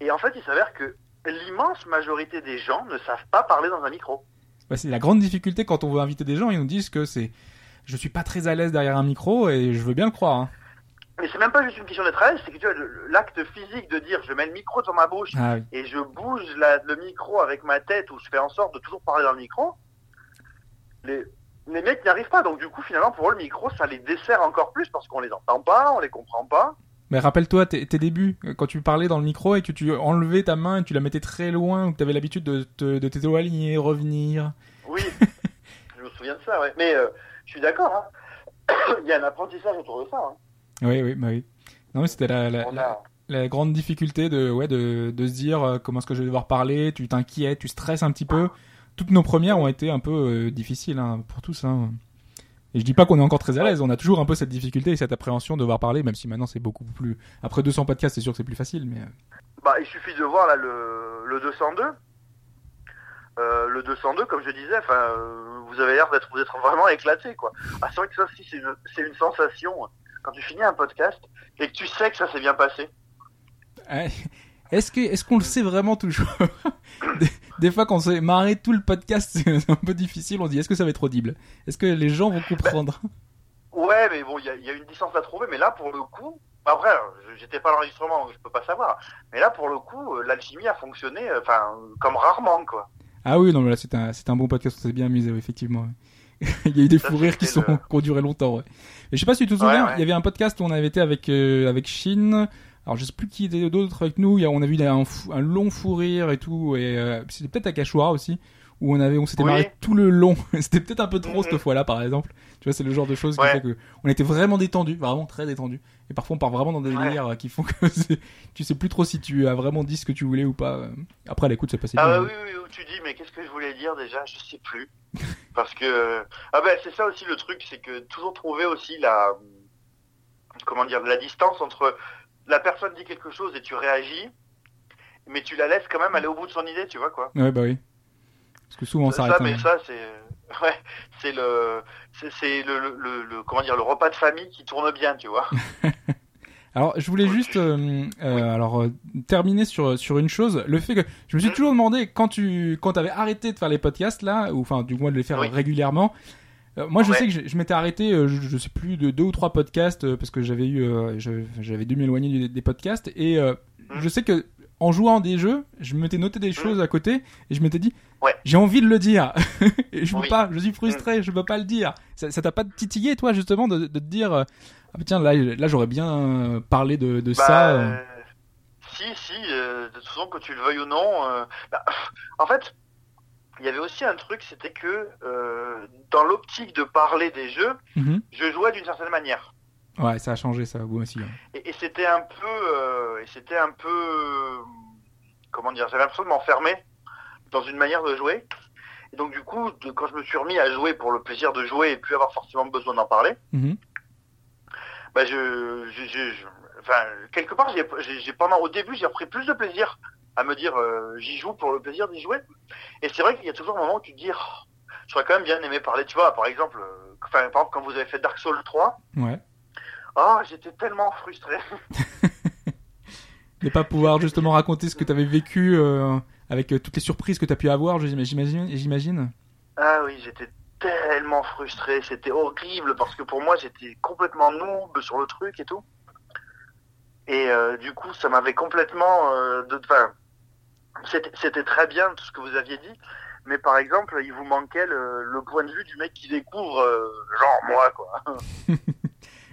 et en fait, il s'avère que l'immense majorité des gens ne savent pas parler dans un micro. Bah, c'est la grande difficulté quand on veut inviter des gens, ils nous disent que c'est, je suis pas très à l'aise derrière un micro et je veux bien le croire. Hein. Mais c'est même pas juste une question d'être à l'aise, c'est que tu vois, l'acte physique de dire je mets le micro dans ma bouche Ah oui. et je bouge la- le micro avec ma tête ou je fais en sorte de toujours parler dans le micro, les, les mecs n'y arrivent pas. Donc du coup, finalement, pour eux, le micro, ça les dessert encore plus parce qu'on les entend pas, on les comprend pas. Mais rappelle-toi tes, tes débuts, quand tu parlais dans le micro et que tu enlevais ta main et tu la mettais très loin, ou que tu avais l'habitude de, te- de t'éloigner, revenir. Oui, je me souviens de ça, ouais. Mais euh, je suis d'accord, hein. [COUGHS] Il y a un apprentissage autour de ça. Hein. Oui, oui, bah oui. Non, mais c'était la, la, grande difficulté de, ouais, de, de se dire euh, comment est-ce que je vais devoir parler, tu t'inquiètes, tu stresses un petit peu. Toutes nos premières ont été un peu euh, difficiles hein, pour tous. Hein. Et je dis pas qu'on est encore très à l'aise, on a toujours un peu cette difficulté et cette appréhension de devoir parler, même si maintenant c'est beaucoup plus... Après 200 podcasts, c'est sûr que c'est plus facile, mais... euh, Bah, il suffit de voir là le, le 202. Euh, le 202, comme je disais, enfin, euh, vous avez l'air d'être vraiment éclaté, quoi. Ah, c'est vrai que ça aussi, c'est une, c'est une sensation quand tu finis un podcast et que tu sais que ça s'est bien passé. Est-ce que est-ce qu'on le sait vraiment toujours [LAUGHS] des, des fois quand on s'est marré tout le podcast, c'est un peu difficile. On se dit est-ce que ça va être audible? Est-ce que les gens vont comprendre? Ouais, mais bon, il y a, il y a une distance à trouver, mais là, pour le coup, après, je- j'étais pas à l'enregistrement, donc je peux pas savoir. Mais là, pour le coup, euh, l'alchimie a fonctionné, euh, enfin, comme rarement, quoi. Ah oui, non, mais là c'est un c'est un bon podcast. On s'est bien amusé, effectivement. [LAUGHS] il y a eu des fous rires qui sont le- qui ont duré longtemps. Ouais. Mais je sais pas si tu te souviens, Ouais, ouais. il y avait un podcast où on avait été avec euh, avec Shin. Alors je sais plus qui était d'autres avec nous. On a vu un, fou- un long fou rire et tout. Et euh, c'était peut-être à Cachora aussi où on avait on s'était Oui. marré tout le long. [LAUGHS] c'était peut-être un peu trop Mhm. cette fois-là, par exemple. Tu vois, c'est le genre de choses qui fait que on était vraiment détendu, vraiment très détendu. Et parfois on part vraiment dans des Ouais. délires qui font que [LAUGHS] tu sais plus trop si tu as vraiment dit ce que tu voulais ou pas. Après à l'écoute, ça passait Ah bien. bah oui, oui, oui, où tu dis, mais qu'est-ce que je voulais dire déjà? Je sais plus. [LAUGHS] Parce que... Ah ben, c'est ça aussi le truc, c'est que toujours trouver aussi la... Comment dire La distance entre la personne dit quelque chose et tu réagis, mais tu la laisses quand même aller au bout de son idée, tu vois, quoi. Ouais, bah oui. Parce que souvent ça, s'arrête. mais hein. ça, c'est... [LAUGHS] Ouais, c'est le... C'est le, le, le, Comment dire Le repas de famille qui tourne bien, tu vois. [LAUGHS] Alors, je voulais juste euh, euh, alors euh, terminer sur sur une chose, le fait que je me suis Mhm. toujours demandé quand tu quand avais arrêté de faire les podcasts là, ou enfin du moins de les faire Oui. régulièrement. Euh, moi, je Ouais. sais que je, je m'étais arrêté, euh, je, je sais plus de deux ou trois podcasts euh, parce que j'avais eu, j'avais dû m'éloigner des, des podcasts et Mhm. je sais que en jouant des jeux, je m'étais noté des choses à côté et je m'étais dit, Ouais. j'ai envie de le dire, [LAUGHS] et je peux Oui. pas, je suis frustré, je peux pas le dire. Ça t'a pas titillé toi justement de, de te dire, ah tiens là là j'aurais bien parlé de, de Bah, ça. euh, Si, si, euh, de toute façon, que tu le veuilles ou non. euh, bah, [LAUGHS] en fait, il y avait aussi un truc, c'était que euh, dans l'optique de parler des jeux, Mhm. je jouais d'une certaine manière. Ouais, ça a changé ça, vous aussi. hein. Et, et c'était un peu, euh, et c'était un peu, euh, comment dire, j'avais l'impression de m'enfermer dans une manière de jouer. Et donc du coup, de- quand je me suis remis à jouer pour le plaisir de jouer et plus avoir forcément besoin d'en parler, Mhm. bah je, je, je- je- enfin quelque part j'ai- pendant au début j'ai repris plus de plaisir à me dire euh, j'y joue pour le plaisir d'y jouer. Et c'est vrai qu'il y a toujours un moment où tu te dis oh, j'aurais quand même bien aimé parler, tu vois, par exemple, euh, par exemple quand vous avez fait Dark Souls 3, Ouais. oh j'étais tellement frustré. [LAUGHS] De pas pouvoir justement raconter ce que t'avais vécu euh, avec euh, toutes les surprises que t'as pu avoir, j'im- j'imagine. J'imagine. Ah oui, j'étais tellement frustré, c'était horrible parce que pour moi j'étais complètement noob sur le truc et tout. Et euh, du coup, ça m'avait complètement, euh, de, c'était très bien tout ce que vous aviez dit, mais par exemple, il vous manquait le, le point de vue du mec qui découvre, euh, genre moi quoi. [LAUGHS]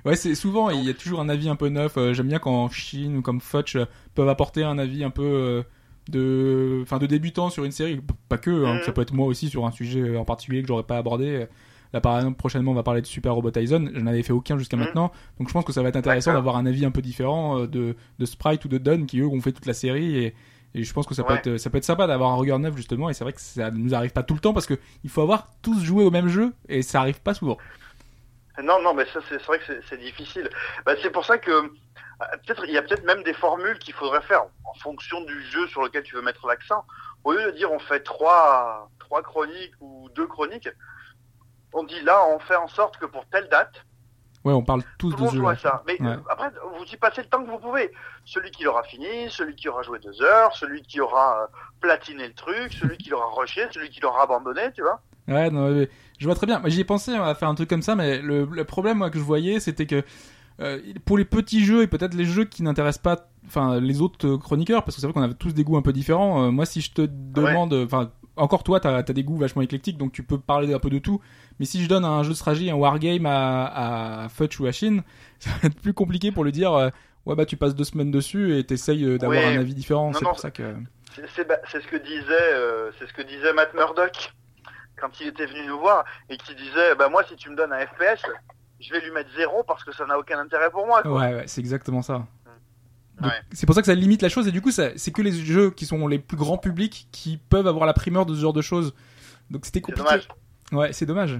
Ouais, c'est souvent il y a toujours un avis un peu neuf. euh, J'aime bien quand Shin ou comme Fudge euh, peuvent apporter un avis un peu de, enfin de débutant sur une série. Pas que, hein, que ça peut être moi aussi sur un sujet en particulier que j'aurais pas abordé. Là, par exemple, prochainement, on va parler de Super Robot Tyson. Je n'avais fait aucun jusqu'à Mhm. maintenant, donc je pense que ça va être intéressant d'avoir un avis un peu différent de, de Sprite ou de Dunn qui eux ont fait toute la série et, et je pense que ça peut être ça peut être sympa d'avoir un regard neuf justement et c'est vrai que ça nous arrive pas tout le temps parce que il faut avoir tous joué au même jeu et ça arrive pas souvent. Non, non, mais ça c'est vrai que c'est- c'est difficile. Bah, c'est pour ça que euh, peut-être il y a peut-être même des formules qu'il faudrait faire en fonction du jeu sur lequel tu veux mettre l'accent. Au lieu de dire on fait trois trois chroniques ou deux chroniques, on dit là on fait en sorte que pour telle date Ouais, on parle tous de jeu. à ça. Mais Ouais. euh, après vous y passez le temps que vous pouvez. Celui qui l'aura fini, celui qui aura joué deux heures, celui qui aura euh, platiné le truc, celui qui l'aura rushé, celui qui l'aura abandonné, tu vois. Ouais, non, mais je vois très bien. J'y ai pensé à faire un truc comme ça, mais le, le problème moi, que je voyais, c'était que euh, pour les petits jeux et peut-être les jeux qui n'intéressent pas, enfin les autres chroniqueurs, parce que c'est vrai qu'on a tous des goûts un peu différents. euh, moi, si je te demande, enfin encore toi, t'as as des goûts vachement éclectiques, donc tu peux parler un peu de tout. Mais si je donne un jeu de stratégie, un wargame à, à Futch ou à Shin, [LAUGHS] ça va être plus compliqué pour lui dire, euh, ouais bah tu passes deux semaines dessus et t'essayes euh, d'avoir un avis différent. C'est pour ça que. C'est bah, ce que disait euh, c'est ce que disait Matt Murdock quand il était venu nous voir et qui disait bah moi si tu me donnes un FPS je vais lui mettre zéro parce que ça n'a aucun intérêt pour moi. quoi. Ouais, ouais, c'est exactement ça. C'est pour ça que ça limite la chose et du coup c'est que les jeux qui sont les plus grands publics qui peuvent avoir la primeur de ce genre de choses. Donc c'était C'est compliqué. dommage. Ouais, c'est dommage.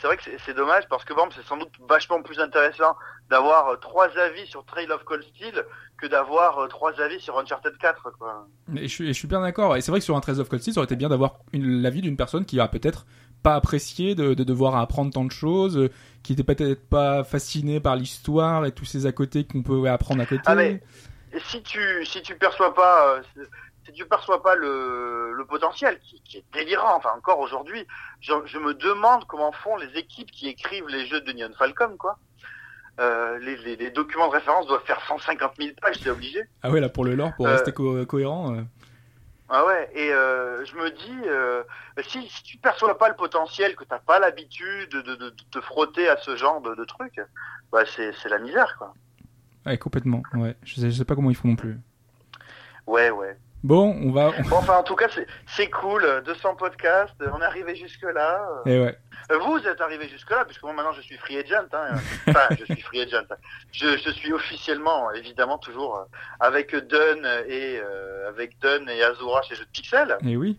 C'est vrai que c'est- dommage parce que bon c'est sans doute vachement plus intéressant d'avoir euh, trois avis sur Trail of Cold Steel que d'avoir euh, trois avis sur Uncharted 4 quoi. Et je, suis, et je suis bien d'accord. Et c'est vrai que sur un 13 of Cold Steel, ça aurait été bien d'avoir l'avis d'une personne qui a peut-être pas apprécié de, de devoir apprendre tant de choses, euh, qui était peut-être pas fasciné par l'histoire et tous ces à côté qu'on peut apprendre à côté. Ah, mais- si tu si tu perçois pas euh, si tu perçois pas le, le potentiel qui, qui est délirant, enfin encore aujourd'hui, je, je me demande comment font les équipes qui écrivent les jeux de Neon Falcom quoi. Euh, les, les, les documents de référence doivent faire 150 000 pages, c'est obligé. Ah ouais, là pour le lore, pour Euh, rester co- cohérent. euh, Ah ouais, et euh, je me dis, euh, si, si tu perçois pas le potentiel, que t'as pas l'habitude de, de, de te frotter à ce genre de, de trucs, bah c'est c'est la misère quoi. Ouais, complètement. Ouais, je sais, je sais pas comment ils font non plus. Ouais, ouais. Bon, on va. Bon, enfin, en tout cas, c'est- cool. euh, 200 podcasts, euh, on est arrivé jusque-là. euh. Et ouais. Euh, Vous êtes arrivé jusque-là, puisque moi, maintenant, je suis free agent. Hein. Enfin, je suis free agent. Je, je suis officiellement, évidemment, toujours avec Dunn et euh, avec Dunn et Azura chez Jeux de Pixel. Et oui.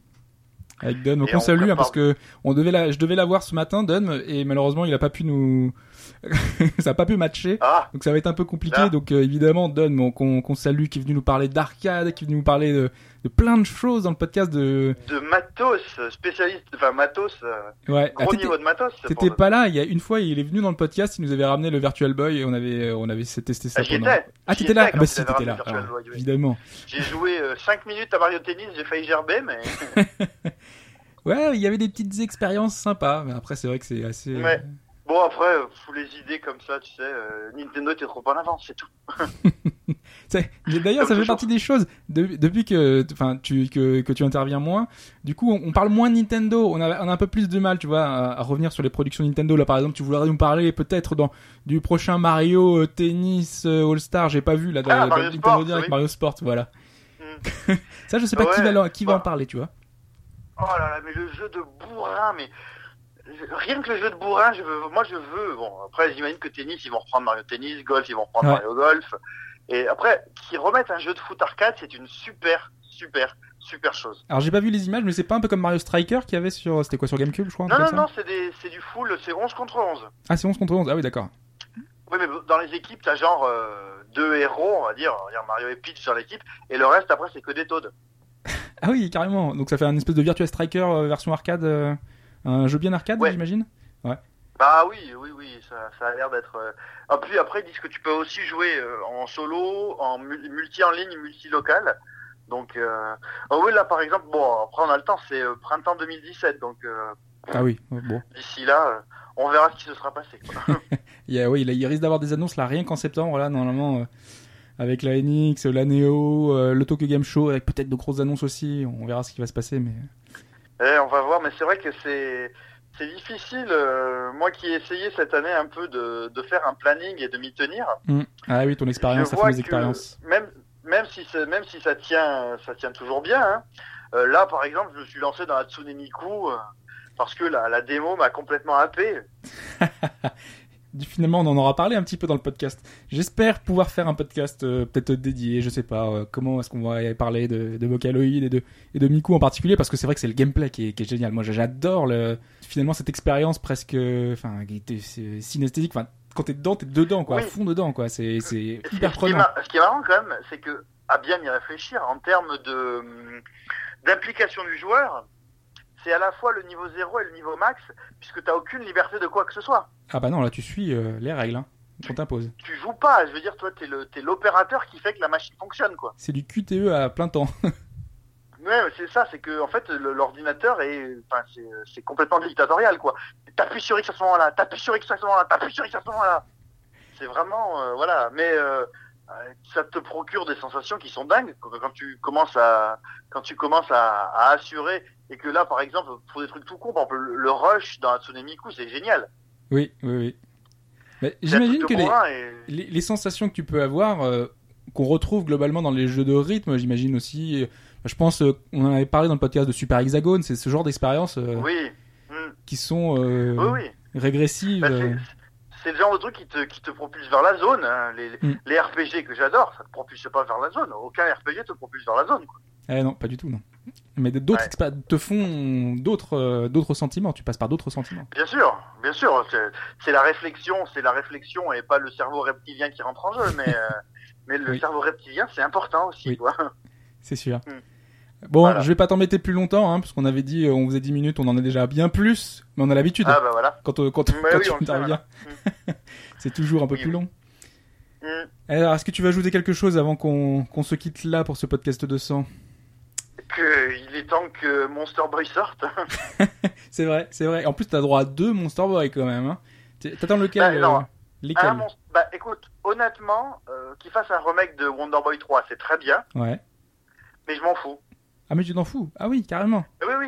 Avec Dunn, donc Et on on salue hein, parce que on devait la, je devais la voir ce matin, Dunn, et malheureusement il a pas pu nous, [LAUGHS] ça a pas pu matcher. Ah, Donc ça va être un peu compliqué. Donc euh, évidemment, Don, qu'on qu'on salue, qui est venu nous parler d'arcade, qui est venu nous parler de, de plein de choses dans le podcast de. de matos, spécialiste, enfin, matos, euh, Ouais. Ah, gros t'étais- niveau de matos. T'étais pas là. Il y a une fois, il est venu dans le podcast, il nous avait ramené le Virtual Boy et on avait, euh, on avait testé ça Ah, pendant. Ah, t'étais là. Ah, bah si, t'étais là. Ah, Boy, oui. Évidemment. J'ai joué 5 minutes à Mario Tennis, j'ai failli gerber, mais [LAUGHS] Ouais, il y avait des petites expériences sympas, mais après c'est vrai que c'est assez. Ouais. Bon après, euh, sous les idées comme ça, tu sais, euh, Nintendo était trop en avance, c'est tout. [LAUGHS] D'ailleurs, ça fait partie des choses. De- depuis que, tu que, que tu interviens moins, du coup, on, on parle moins de Nintendo. On a, on a un peu plus de mal, tu vois, à, à revenir sur les productions Nintendo. Là, par exemple, tu voudrais nous parler peut-être dans du prochain Mario euh, Tennis euh, All Star. J'ai pas vu là dans, Ah, dans Mario Nintendo Sport, Direct oui. Mario Sport, voilà. Hmm. [LAUGHS] Ça, je sais pas qui va, va bah. en parler, tu vois. Oh là là, mais le jeu de bourrin, mais rien que le jeu de bourrin, je veux, moi je veux. Bon, après j'imagine que tennis, ils vont reprendre Mario Tennis, golf, ils vont reprendre Ouais. Mario Golf. Et après, qu'ils remettent un jeu de foot arcade, c'est une super, super, super chose. Alors, j'ai pas vu les images, mais c'est pas un peu comme Mario Striker qu'il y avait sur, c'était quoi, sur GameCube, je crois. Non, non, non, c'est des, c'est du full, c'est 11 contre 11. Ah, c'est 11 contre 11. Ah oui, d'accord. Oui, mais dans les équipes, t'as genre euh, deux héros, on va dire, on va dire Mario et Peach sur l'équipe, et le reste après c'est que des Toads. [LAUGHS] Ah oui, carrément. Donc ça fait un espèce de Virtua Striker euh, version arcade, euh, un jeu bien arcade, Ouais. j'imagine? Bah oui, oui, oui, ça, ça a l'air d'être. euh, Ah, puis après, ils disent que tu peux aussi jouer euh, en solo, en mul- multi en ligne, multi local. Donc, euh... oh oui, là par exemple, bon, après on a le temps, c'est euh, printemps 2017, donc euh, Ah oui, ouais, bon. d'ici là, on verra ce qui se sera passé. Quoi. [LAUGHS] [LAUGHS] Il, y a, oui, il risque d'avoir des annonces là rien qu'en septembre, là, normalement, avec la NX, la Neo, le Tokyo Game Show, avec peut-être de grosses annonces aussi. On verra ce qui va se passer, mais. Eh, on va voir, mais c'est vrai que c'est c'est difficile. euh, moi qui ai essayé cette année un peu de, de faire un planning et de m'y tenir. Hmm. Ah oui, ton expérience, Je ta vois fameuse que expérience. Même, même si ça, même si ça tient, ça tient toujours bien. hein. Euh, là, par exemple, je me suis lancé dans Hatsune Miku euh, parce que la, la démo m'a complètement happé. [LAUGHS] Finalement, on en aura parlé un petit peu dans le podcast. J'espère pouvoir faire un podcast euh, peut-être dédié, je sais pas, euh, comment est-ce qu'on va y parler de, de Vocaloid et de, et de Miku en particulier, parce que c'est vrai que c'est le gameplay qui est, qui est génial. Moi, j'adore le, finalement cette expérience presque, enfin, synesthésique. Enfin, quand t'es dedans, t'es dedans, quoi, à Oui. fond dedans, quoi. C'est, c'est Et ce, hyper ce qui est prenant. ce qui est marrant quand même, c'est que à bien y réfléchir en termes de d'implication du joueur, c'est à la fois le niveau 0 et le niveau max, puisque t'as aucune liberté de quoi que ce soit. Ah bah non, là, tu suis euh, les règles, hein, qu'on t'impose. Tu joues pas, je veux dire, toi, t'es le t'es l'opérateur qui fait que la machine fonctionne, quoi. C'est du QTE à plein temps. [LAUGHS] Ouais, mais c'est ça, c'est que en fait l'ordinateur est, enfin c'est c'est complètement dictatorial quoi. T'appuies sur X à ce moment-là, t'appuies sur X à ce moment-là, t'appuies sur X à ce moment-là. C'est vraiment euh, voilà, mais euh, ça te procure des sensations qui sont dingues quand tu commences à quand tu commences à, à assurer et que là par exemple pour des trucs tout cons, par exemple le, rush dans Hatsune Miku c'est génial. oui, oui, oui. Mais j'imagine que les, et- les, les sensations que tu peux avoir, euh, qu'on retrouve globalement dans les jeux de rythme, j'imagine aussi. euh, je pense, euh, on en avait parlé dans le podcast de Super Hexagone, c'est ce genre d'expériences euh, Oui. Mm. qui sont Oui, oui. régressives. Bah. C'est- le genre de truc qui te, qui te propulse vers la zone. hein. Les, Mm. les RPG que j'adore, ça te propulse pas vers la zone. Aucun RPG te propulse vers la zone. Quoi. Eh non, pas du tout, non. Mais d'autres Ouais. te font d'autres euh, d'autres sentiments, tu passes par d'autres sentiments. Bien sûr, bien sûr. c'est- la réflexion, c'est la réflexion et pas le cerveau reptilien qui rentre en jeu. Mais, [LAUGHS] euh, mais le Oui. cerveau reptilien, c'est important aussi. Oui. C'est sûr. Hmm. Bon, Voilà. je vais pas t'embêter plus longtemps, hein, parce qu'on avait dit euh, on faisait 10 minutes, on en est déjà bien plus, mais on a l'habitude. Ah bah voilà. Quand, euh, quand, Mais quand oui, tu on le sait, interviens, [LAUGHS] c'est toujours un peu Oui, plus oui. long. Mm. Alors, est-ce que tu vas ajouter quelque chose avant qu'on qu'on se quitte là pour ce podcast 200 Que il est temps que Monster Boy sorte. [LAUGHS] C'est vrai, c'est vrai. En plus, t'as droit à deux Monster Boy quand même. Hein. T'attends lequel Bah, non. euh, Lesquels? Ah, mon- Bah écoute, honnêtement, euh, qu'il fasse un remake de Wonder Boy 3, c'est très bien, Ouais. mais je m'en fous. Ah, mais tu t'en fous Ah oui, carrément. Oui, oui.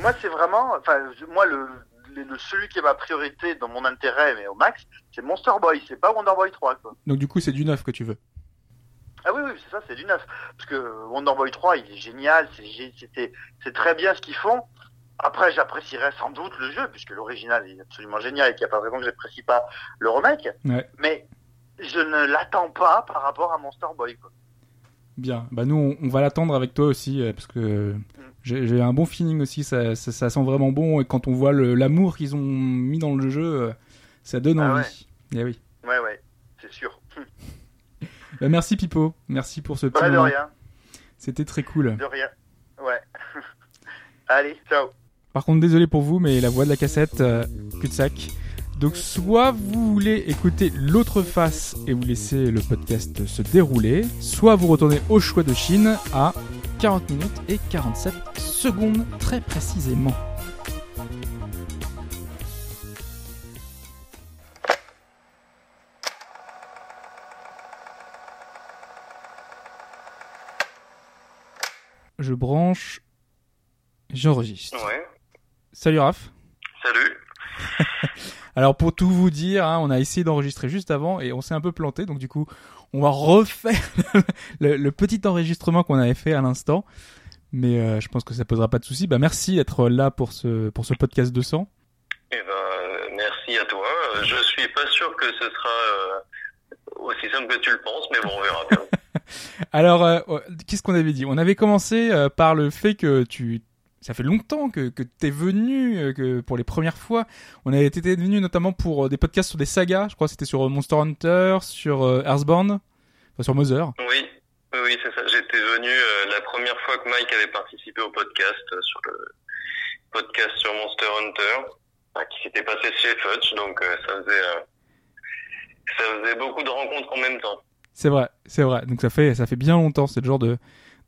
Moi, c'est vraiment, enfin, moi, le, le, celui qui est ma priorité dans mon intérêt, mais au max, c'est Monster Boy, c'est pas Wonder Boy 3, quoi. Donc, du coup, c'est du neuf que tu veux. Ah oui, oui, c'est ça, c'est du neuf. Parce que Wonder Boy 3, il est génial, c'est très bien ce qu'ils font. Après, j'apprécierais sans doute le jeu, puisque l'original est absolument génial et qu'il n'y a pas raison que j'apprécie pas le remake. Ouais. Mais je ne l'attends pas par rapport à Monster Boy, quoi. Bien. Bah, nous, on, on va l'attendre avec toi aussi, euh, parce que j'ai j'ai un bon feeling aussi. Ça, ça, ça sent vraiment bon. Et quand on voit l'amour qu'ils ont mis dans le jeu, euh, ça donne Ah envie. Eh oui. Ouais, ouais, c'est sûr. [LAUGHS] Bah, merci, Pipo. Merci pour ce petit Pas de moment. rien, C'était très cool. de rien. Ouais. [LAUGHS] Allez, ciao. Par contre, désolé pour vous, mais la voix de la cassette, euh, cul-de-sac. Donc, soit vous voulez écouter l'autre face et vous laissez le podcast se dérouler, soit vous retournez au choix de Chine à 40 minutes et 47 secondes, très précisément. Je branche, j'enregistre. Ouais. Salut Raph. Salut. [LAUGHS] Alors pour tout vous dire, hein, on a essayé d'enregistrer juste avant et on s'est un peu planté, donc du coup on va refaire [LAUGHS] le, le petit enregistrement qu'on avait fait à l'instant. Mais euh, je pense que ça posera pas de souci. Bah merci d'être là pour ce pour ce podcast 200. Eh ben, merci à toi. Je suis pas sûr que ce sera euh, aussi simple que tu le penses, mais bon, on verra bien. [LAUGHS] Alors euh, euh, qu'est-ce qu'on avait dit? On avait commencé euh, par le fait que tu ça fait longtemps que, que t'es venu, euh, que pour les premières fois, on avait été venu notamment pour euh, des podcasts sur des sagas. Je crois que c'était sur euh, Monster Hunter, sur Earthbound, enfin sur Mother. Oui, oui, c'est ça. J'étais venu euh, la première fois que Mike avait participé au podcast, euh, sur le podcast sur Monster Hunter, qui s'était passé chez Fudge, donc euh, ça faisait ça faisait beaucoup de rencontres en même temps. C'est vrai, c'est vrai. Donc ça fait ça fait bien longtemps, c'est le genre de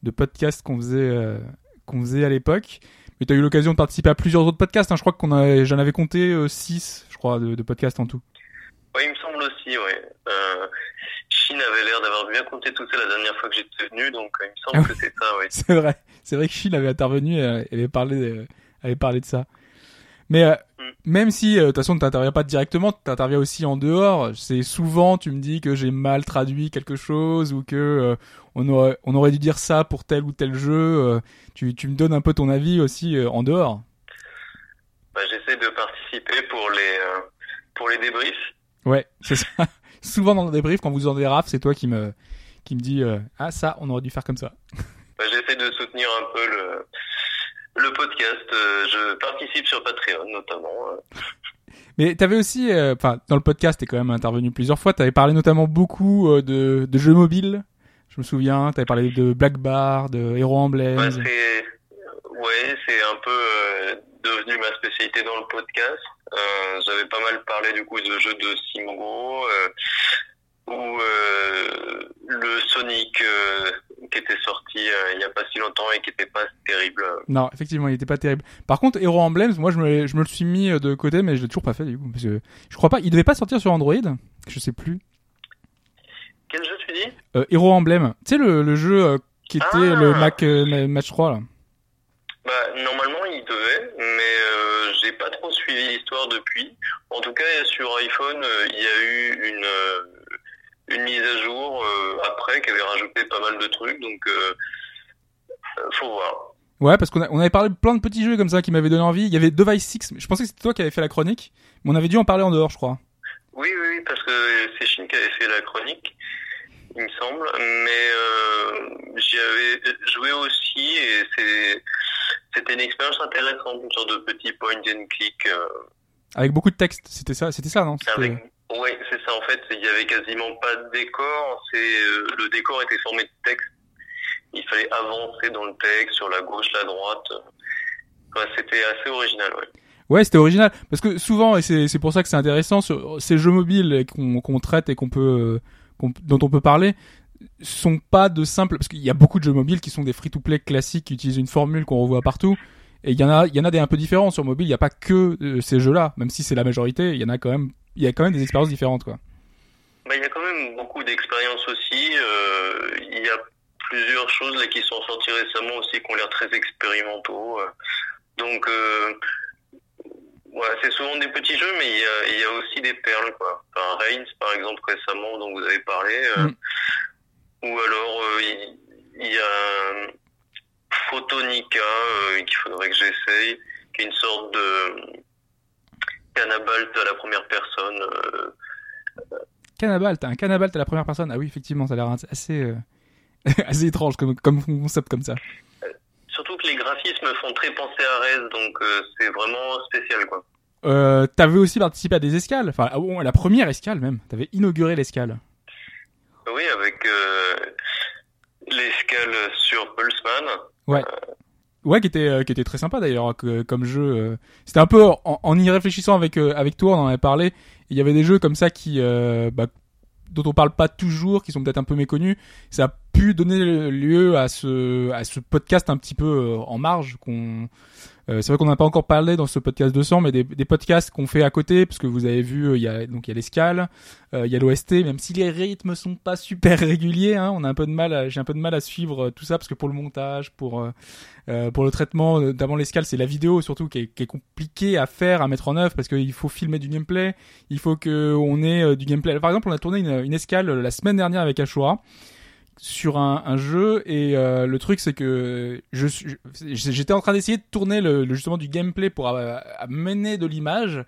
de podcast qu'on faisait qu'on faisait à l'époque. Mais tu as eu l'occasion de participer à plusieurs autres podcasts. Hein. Je crois qu'on a j'en avais compté 6 je crois, de, de podcasts en tout. Oui, il me semble aussi, oui. Euh, Chine avait l'air d'avoir bien compté tout ça la dernière fois que j'étais venu, donc euh, il me semble Ah que c'est ça, oui. [LAUGHS] C'est vrai, c'est vrai que Chine avait intervenu, et euh, avait parlé, de- avait parlé de ça. Mais euh. Même si, euh, de toute façon, tu n'interviens pas directement, tu interviens aussi en dehors. C'est souvent, tu me dis que j'ai mal traduit quelque chose ou que euh, on aurait, on aurait dû dire ça pour tel ou tel jeu. euh, tu, tu me donnes un peu ton avis aussi euh, en dehors. Bah, J'essaie de participer pour les euh, pour les débriefs. Ouais, c'est ça. [LAUGHS] souvent dans le débrief, quand vous en déraf, c'est toi qui me, qui me dis euh, ah ça, on aurait dû faire comme ça. Bah, J'essaie de soutenir un peu le le podcast. Euh, je participe sur Patreon notamment. euh. Mais t'avais aussi, euh, enfin, dans le podcast, t'es quand même intervenu plusieurs fois. T'avais parlé notamment beaucoup euh, de, de jeux mobiles. Je me souviens. T'avais parlé de Black Bar, de Hero Emblem. Ouais, c'est ouais, c'est un peu euh, devenu ma spécialité dans le podcast. Euh, J'avais pas mal parlé du coup de jeux de Simogo euh, ou euh, le Sonic euh, qui était sorti euh, il y a pas si longtemps et qui était pas terrible. Non, effectivement, il était pas terrible. Par contre, Hero Emblem, moi, je me, je me le suis mis euh, de côté, mais je l'ai toujours pas fait du coup, parce que je crois pas. Il devait pas sortir sur Android. Je sais plus. Quel jeu tu dis? Euh, Hero Emblem. Tu sais le, le jeu euh, qui était Ah. le Mac euh, Ma- Match 3 là. Bah normalement il devait, mais euh, j'ai pas trop suivi l'histoire depuis. En tout cas, sur iPhone, il y a eu une, euh, une mise à jour euh, après qui avait rajouté pas mal de trucs, donc euh, faut voir. Ouais, parce qu'on on avait parlé de plein de petits jeux comme ça qui m'avaient donné envie. Il y avait Device 6, je pensais que c'était toi qui avais fait la chronique, mais on avait dû en parler en dehors, je crois. Oui, oui, oui, parce que c'est Shin qui avait fait la chronique, il me semble, mais euh, j'y avais joué aussi et c'est c'était une expérience intéressante, une sorte de petit point and click. euh, Avec beaucoup de texte, c'était ça, c'était ça, non? Avec... Ouais, c'est ça. En fait, il y avait quasiment pas de décor. C'est euh, le décor était formé de texte. Il fallait avancer dans le texte sur la gauche, la droite. Ouais, c'était assez original. Ouais. Ouais, c'était original. Parce que souvent, et c'est pour ça que c'est intéressant, ces jeux mobiles qu'on qu'on traite et qu'on peut, euh, dont on peut parler, sont pas de simples. Parce qu'il y a beaucoup de jeux mobiles qui sont des free-to-play classiques qui utilisent une formule qu'on revoit partout. Et il y en a, il y en a des un peu différents sur mobile. Il n'y a pas que euh, ces jeux-là, même si c'est la majorité. Il y en a quand même, il y a quand même des expériences différentes, quoi. Bah, il y a quand même beaucoup d'expériences aussi. Euh, il y a plusieurs choses là qui sont sorties récemment aussi qui ont l'air très expérimentaux. euh. Donc, euh, ouais, c'est souvent des petits jeux, mais il y a, il y a aussi des perles, quoi. Enfin, Reigns, par exemple, récemment, dont vous avez parlé. euh, Mm. Ou alors, il, il y a Photonica, qu'il faudrait que j'essaye, qui est une sorte de Canabalt à la première personne. euh, Cannabalt, un Cannabalt à la première personne. Ah oui, effectivement, ça a l'air assez, euh, [LAUGHS] assez étrange comme, comme concept comme ça. Surtout que les graphismes font très penser à Rez, donc euh, c'est vraiment spécial, quoi. Euh, t'avais aussi participé à des escales. Enfin, à la première escale même. T'avais inauguré l'escale. Oui, avec euh, l'escale sur Pulseman. Ouais, qui était, euh, qui était très sympa d'ailleurs comme jeu. euh. C'était un peu en, en y réfléchissant avec euh, avec toi, on en avait parlé. Il y avait des jeux comme ça qui, euh, bah, dont on parle pas toujours, qui sont peut-être un peu méconnus. Ça a pu donner lieu à ce à ce podcast un petit peu en marge qu'on. Euh, c'est vrai qu'on n'a pas encore parlé dans ce podcast 200, mais des, des podcasts qu'on fait à côté, parce que vous avez vu, euh, il y a donc il y a l'escale, euh, il y a l'OST, même si les rythmes sont pas super réguliers, hein, on a un peu de mal, j'ai un peu de mal à suivre tout ça parce que pour le montage, pour pour le traitement, notamment l'escale, c'est la vidéo surtout qui est, qui est compliqué à faire, à mettre en œuvre parce qu'il faut filmer du gameplay, il faut que on ait du gameplay. Par exemple, on a tourné une, une escale la semaine dernière avec Ashura sur un, un jeu et euh, le truc c'est que je j'étais en train d'essayer de tourner le, le- justement du gameplay pour euh, amener de l'image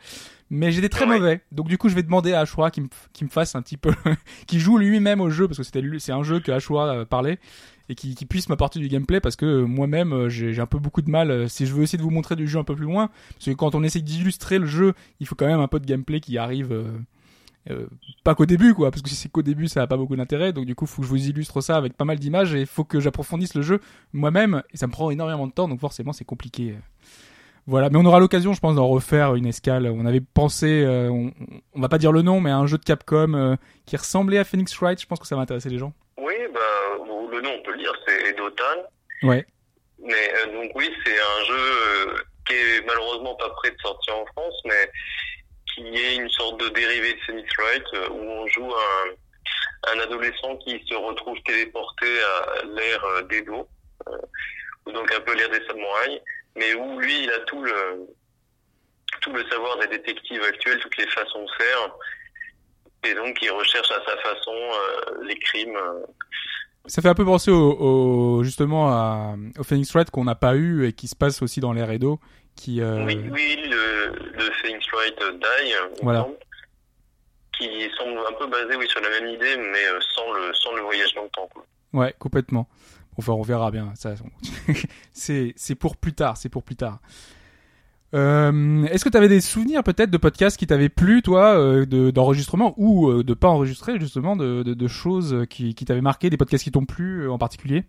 mais j'étais très Ouais. mauvais donc du coup je vais demander à Ashura qui me qui me fasse un petit peu [LAUGHS] qui joue lui-même au jeu parce que c'était c'est un jeu que Ashura euh, parlait et qui, qui puisse m'apporter du gameplay parce que euh, moi-même euh, j'ai un peu beaucoup de mal si je veux essayer de vous montrer du jeu un peu plus loin parce que quand on essaie d'illustrer le jeu il faut quand même un peu de gameplay qui arrive euh, euh, pas qu'au début quoi parce que si c'est qu'au début ça a pas beaucoup d'intérêt donc du coup faut que je vous illustre ça avec pas mal d'images et il faut que j'approfondisse le jeu moi-même et ça me prend énormément de temps donc forcément c'est compliqué voilà mais on aura l'occasion je pense d'en refaire une escale. On avait pensé euh, on, on va pas dire le nom mais un jeu de Capcom euh, qui ressemblait à Phoenix Wright. Je pense que ça va intéresser les gens. Oui, bah, le nom, on peut le dire, c'est Edotan. ouais. Mais euh, donc oui, c'est un jeu euh, qui est malheureusement pas prêt de sortir en France, mais qui est une sorte de dérivé de Phoenix Wright, euh, où on joue un, adolescent qui se retrouve téléporté à l'ère euh, d'Edo, euh, ou donc un peu l'ère des samouraïs, mais où lui, il a tout le tout le savoir des détectives actuels, toutes les façons de faire, et donc il recherche à sa façon euh, les crimes. euh, ça fait un peu penser au- justement à, au Phoenix Wright qu'on n'a pas eu et qui se passe aussi dans l'ère Edo qui euh, Oui, oui, le, le Phoenix Wright Die, euh, Voilà. qui semble un peu basé oui, sur la même idée, mais euh, sans le sans le voyage dans le temps. Quoi. Ouais, complètement. Enfin, on verra bien. Ça, on- [LAUGHS] c'est c'est pour plus tard. C'est pour plus tard. Euh, Est-ce que tu avais des souvenirs peut-être de podcasts qui t'avaient plu, toi, euh, de- d'enregistrement ou euh, de pas enregistrer justement, de, de, de choses qui, qui t'avaient marqué, des podcasts qui t'ont plu en particulier?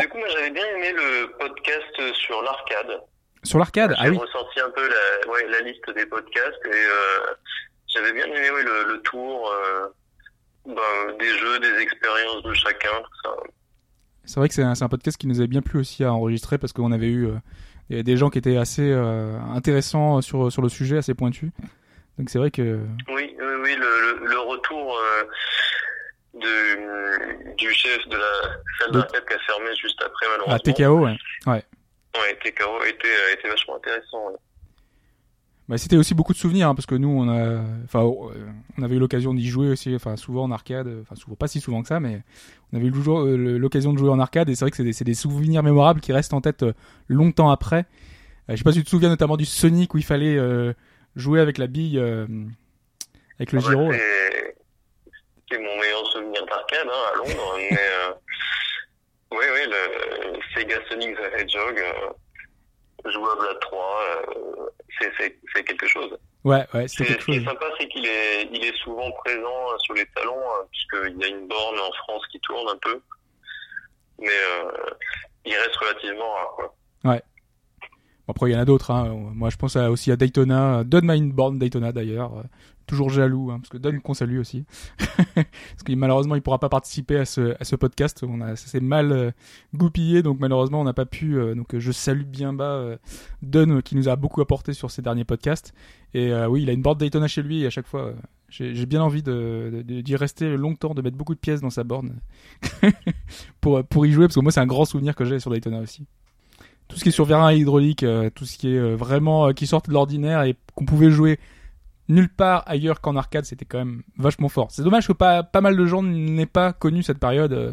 Du coup, moi j'avais bien aimé le podcast sur l'arcade. Sur l'arcade Ah J'ai oui. ressorti un peu la, ouais, la liste des podcasts et euh, j'avais bien aimé ouais, le, le tour euh, ben, des jeux, des expériences de chacun, ça. C'est vrai que c'est un, podcast qui nous avait bien plu aussi à enregistrer parce qu'on avait eu euh, des- gens qui étaient assez euh, intéressants sur sur le sujet, assez pointus. Donc c'est vrai que Oui, oui, oui, le, le, le retour euh, du chef de la salle De- d'arcade qui a fermé juste après, malheureusement. à TKO, ouais. Ouais, Était, euh, était vachement intéressant. ouais. Bah, c'était aussi beaucoup de souvenirs hein, parce que nous on a enfin euh, on avait eu l'occasion d'y jouer aussi enfin souvent en arcade euh, enfin souvent pas si souvent que ça mais on avait eu l'occasion de jouer en arcade et c'est vrai que c'est des, souvenirs mémorables qui restent en tête longtemps après je sais pas si tu te souviens notamment du Sonic où il fallait euh, jouer avec la bille euh, avec le Ah bah, gyro C'est mon meilleur souvenir d'arcade hein, à Londres, mais euh, oui, oui, le Sega Sonic the Hedgehog, euh, jouable à 3, euh, c'est- quelque chose. ouais ouais c'était C'est- quelque Ce qui est sympa, c'est qu'il est, il est souvent présent euh, sur les salons, hein, puisqu'il y a une borne en France qui tourne un peu, mais euh, il reste relativement rare. Quoi. Bon, après il y en a d'autres hein. moi je pense à- aussi à Daytona Don Born Daytona d'ailleurs toujours jaloux hein, parce que Don qu'on salue aussi. [LAUGHS] Parce que malheureusement il pourra pas participer à ce podcast. On a ça s'est mal euh, goupillé donc malheureusement on n'a pas pu euh, donc euh, je salue bien bas euh, Don qui nous a beaucoup apporté sur ces derniers podcasts. Et oui il a une borne Daytona chez lui et à chaque fois j'ai bien envie de de- d'y rester longtemps de mettre beaucoup de pièces dans sa borne [LAUGHS] pour pour y jouer parce que moi c'est un grand souvenir que j'ai sur Daytona aussi. Tout ce qui est sur vérin hydraulique, tout ce qui est vraiment qui sortent de l'ordinaire et qu'on pouvait jouer nulle part ailleurs qu'en arcade, c'était quand même vachement fort. C'est dommage que pas pas mal de gens n'aient pas connu cette période euh,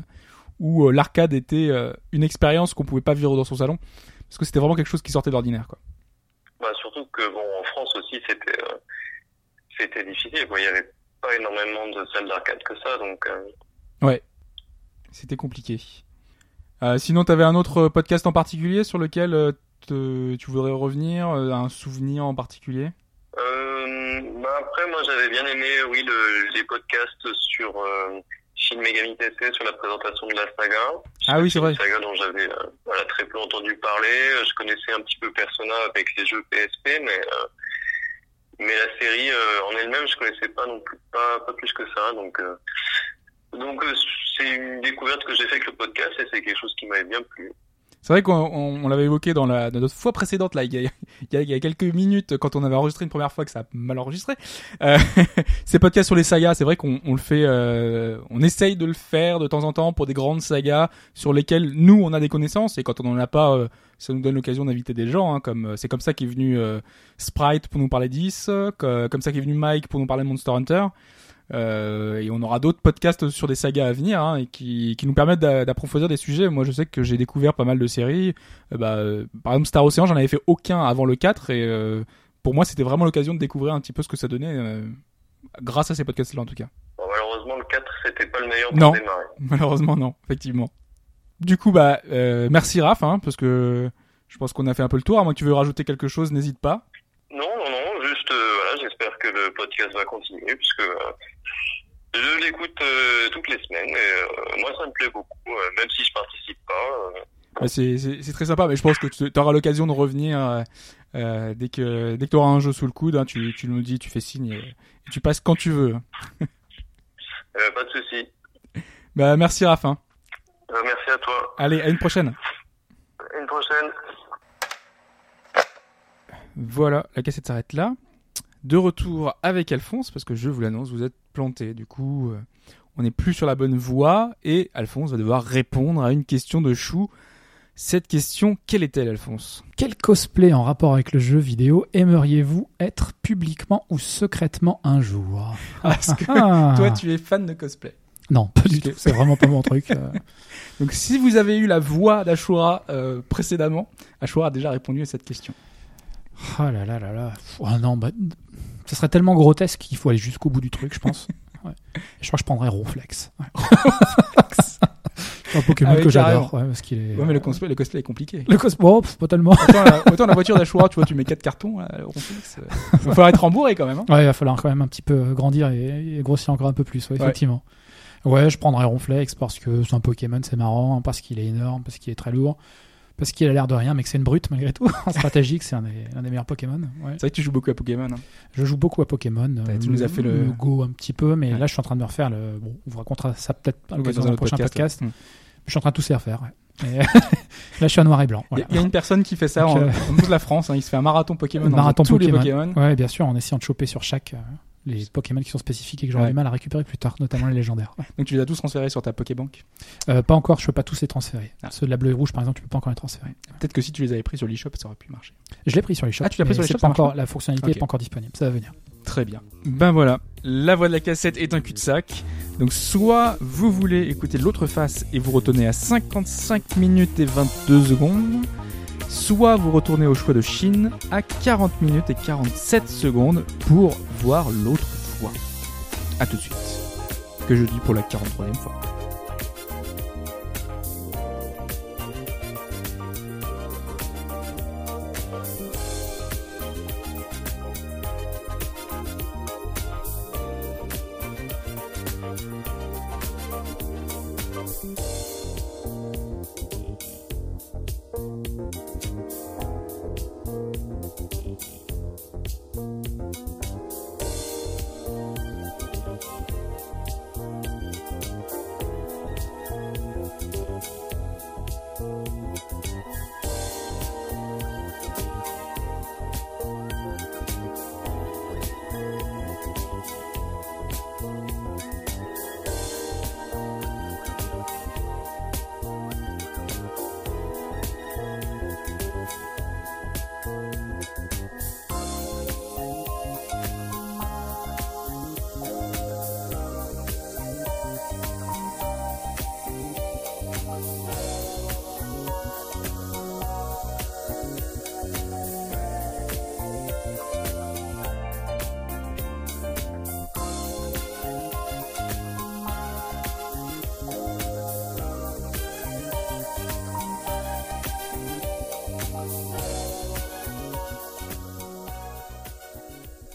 où euh, l'arcade était euh, une expérience qu'on pouvait pas vivre dans son salon parce que c'était vraiment quelque chose qui sortait de l'ordinaire quoi. Bah, surtout que bon, en France aussi, c'était euh, c'était difficile. quoi. Il y avait pas énormément de salles d'arcade que ça, donc euh, C'était compliqué. Euh, sinon, t'avais un autre podcast en particulier sur lequel te- tu voudrais revenir, un souvenir en particulier? Après, moi, j'avais bien aimé, oui, le, les podcasts sur euh, Shin Megami Tensei, sur la présentation de la saga. Ah oui, c'est vrai. Une saga dont j'avais euh, voilà, très peu entendu parler. Je connaissais un petit peu Persona avec les jeux PSP, mais euh, mais la série en elle-même, je connaissais pas non plus, pas, pas plus que ça. Donc donc c'est une découverte que j'ai fait avec le podcast et c'est quelque chose qui m'avait bien plu. C'est vrai qu'on on, on l'avait évoqué dans, la, dans notre fois précédente, là, il y, a, il, y a, quelques minutes, quand on avait enregistré une première fois que ça a mal enregistré. Euh, [LAUGHS] ces podcasts sur les sagas, c'est vrai qu'on on le fait, euh, on essaye de le faire de temps en temps pour des grandes sagas sur lesquelles nous on a des connaissances et quand on en a pas, euh, ça nous donne l'occasion d'inviter des gens. Hein, comme euh, c'est comme ça qu'est venu euh, Sprite pour nous parler d'Is, que- comme ça qu'est venu Mike pour nous parler de Monster Hunter. Euh, et on aura d'autres podcasts sur des sagas à venir hein, et qui, qui nous permettent d'a- d'approfondir des sujets. Moi, je sais que j'ai découvert pas mal de séries. Euh, bah, euh, par exemple, Star Ocean, j'en avais fait aucun avant le 4 et euh, pour moi, c'était vraiment l'occasion de découvrir un petit peu ce que ça donnait euh, grâce à ces podcasts-là, en tout cas. Bon, malheureusement, le 4, c'était pas le meilleur pour Non. démarrer. [LAUGHS] Malheureusement, non, effectivement. Du coup, bah, euh, merci Raph, hein, parce que je pense qu'on a fait un peu le tour. À moins que tu veux rajouter quelque chose, n'hésite pas. Non, non, non, juste, euh, voilà, j'espère que le podcast va continuer, puisque euh, je l'écoute euh, toutes les semaines, et euh, moi ça me plaît beaucoup, euh, même si je participe pas. c'est très sympa, mais je pense que tu auras l'occasion de revenir dès que dès que tu auras un jeu sous le coude. hein, tu, tu nous dis, tu fais signe et, et tu passes quand tu veux. [LAUGHS] pas de souci. Bah, merci Raph. hein. Merci à toi. Allez, à une prochaine. Une prochaine. Voilà, la cassette s'arrête là. De retour avec Alphonse, parce que je vous l'annonce, vous êtes planté. Du coup, euh, on n'est plus sur la bonne voie et Alphonse va devoir répondre à une question de Chou. Cette question, quelle est-elle, Alphonse? Quel cosplay en rapport avec le jeu vidéo aimeriez-vous être publiquement ou secrètement un jour? [LAUGHS] Parce que Ah. toi, tu es fan de cosplay. Non, pas du tout. C'est vraiment pas mon truc. euh. [LAUGHS] Donc, si vous avez eu la voix d'Ashura euh, précédemment, Ashura a déjà répondu à cette question. Oh là là là là. Ah non, bah, ça serait tellement grotesque qu'il faut aller jusqu'au bout du truc, je pense. [LAUGHS] Ouais. Je crois que je prendrais Ronflex. Ouais. [LAUGHS] un Pokémon Ah oui, que j'adore. Ouais, parce qu'il est. Ouais, mais le cosplay, le cosplay est compliqué. Le cosplay, oh, pff, pas tellement. Autant la, autant la voiture d'Ashura, tu vois, tu mets quatre cartons, là, le Ronflex, euh, il va falloir être rembourré quand même. Hein. Ouais, il va falloir quand même un petit peu grandir et, et grossir encore un peu plus, Ouais. effectivement. Ouais, je prendrais Ronflex parce que c'est un Pokémon, c'est marrant, parce qu'il est énorme, parce qu'il est très lourd, parce qu'il a l'air de rien, mais que c'est une brute malgré tout. [LAUGHS] En stratégique, c'est un des, un des meilleurs Pokémon. Ouais. C'est vrai que tu joues beaucoup à Pokémon. Hein. Je joue beaucoup à Pokémon. T'as- euh, tu nous as fait le- Go un petit peu, mais Ouais. là, je suis en train de me refaire le. Bon, on vous racontera ça peut-être à Dans l'occasion un d'un prochain podcast. podcast. Je suis en train de tous les refaire. Ouais. [LAUGHS] Là, je suis en noir et blanc. Il y a- Voilà. il y, a une personne qui fait ça Donc, en, euh, en toute la France. hein, il se fait un marathon Pokémon. [LAUGHS] En marathon tous Pokémon. les Pokémon. Ouais, bien sûr, en essayant de choper sur chaque, euh, Les Pokémon qui sont spécifiques et que j'aurai Ouais. du mal à récupérer plus tard, notamment les légendaires. Ouais. Donc tu les as tous transférés sur ta Pokébank. Euh, pas encore, je peux pas tous les transférer. Ah. Ceux de la bleue et rouge, par exemple, tu peux pas encore les transférer. Peut-être que si tu les avais pris sur l'eShop, ça aurait pu marcher. Je l'ai pris sur les shops. Ah, tu l'as pris sur les c'est shops, pas ça marche encore, La fonctionnalité Ok. est pas encore disponible. Ça va venir. Très bien. Ben voilà, la voix de la cassette est un cul-de-sac. Donc soit vous voulez écouter l'autre face et vous retournez à 55 minutes et 22 secondes, soit vous retournez au choix de Chine à 40 minutes et 47 secondes pour voir l'autre voix. A tout de suite. Que je dis pour la 43e fois.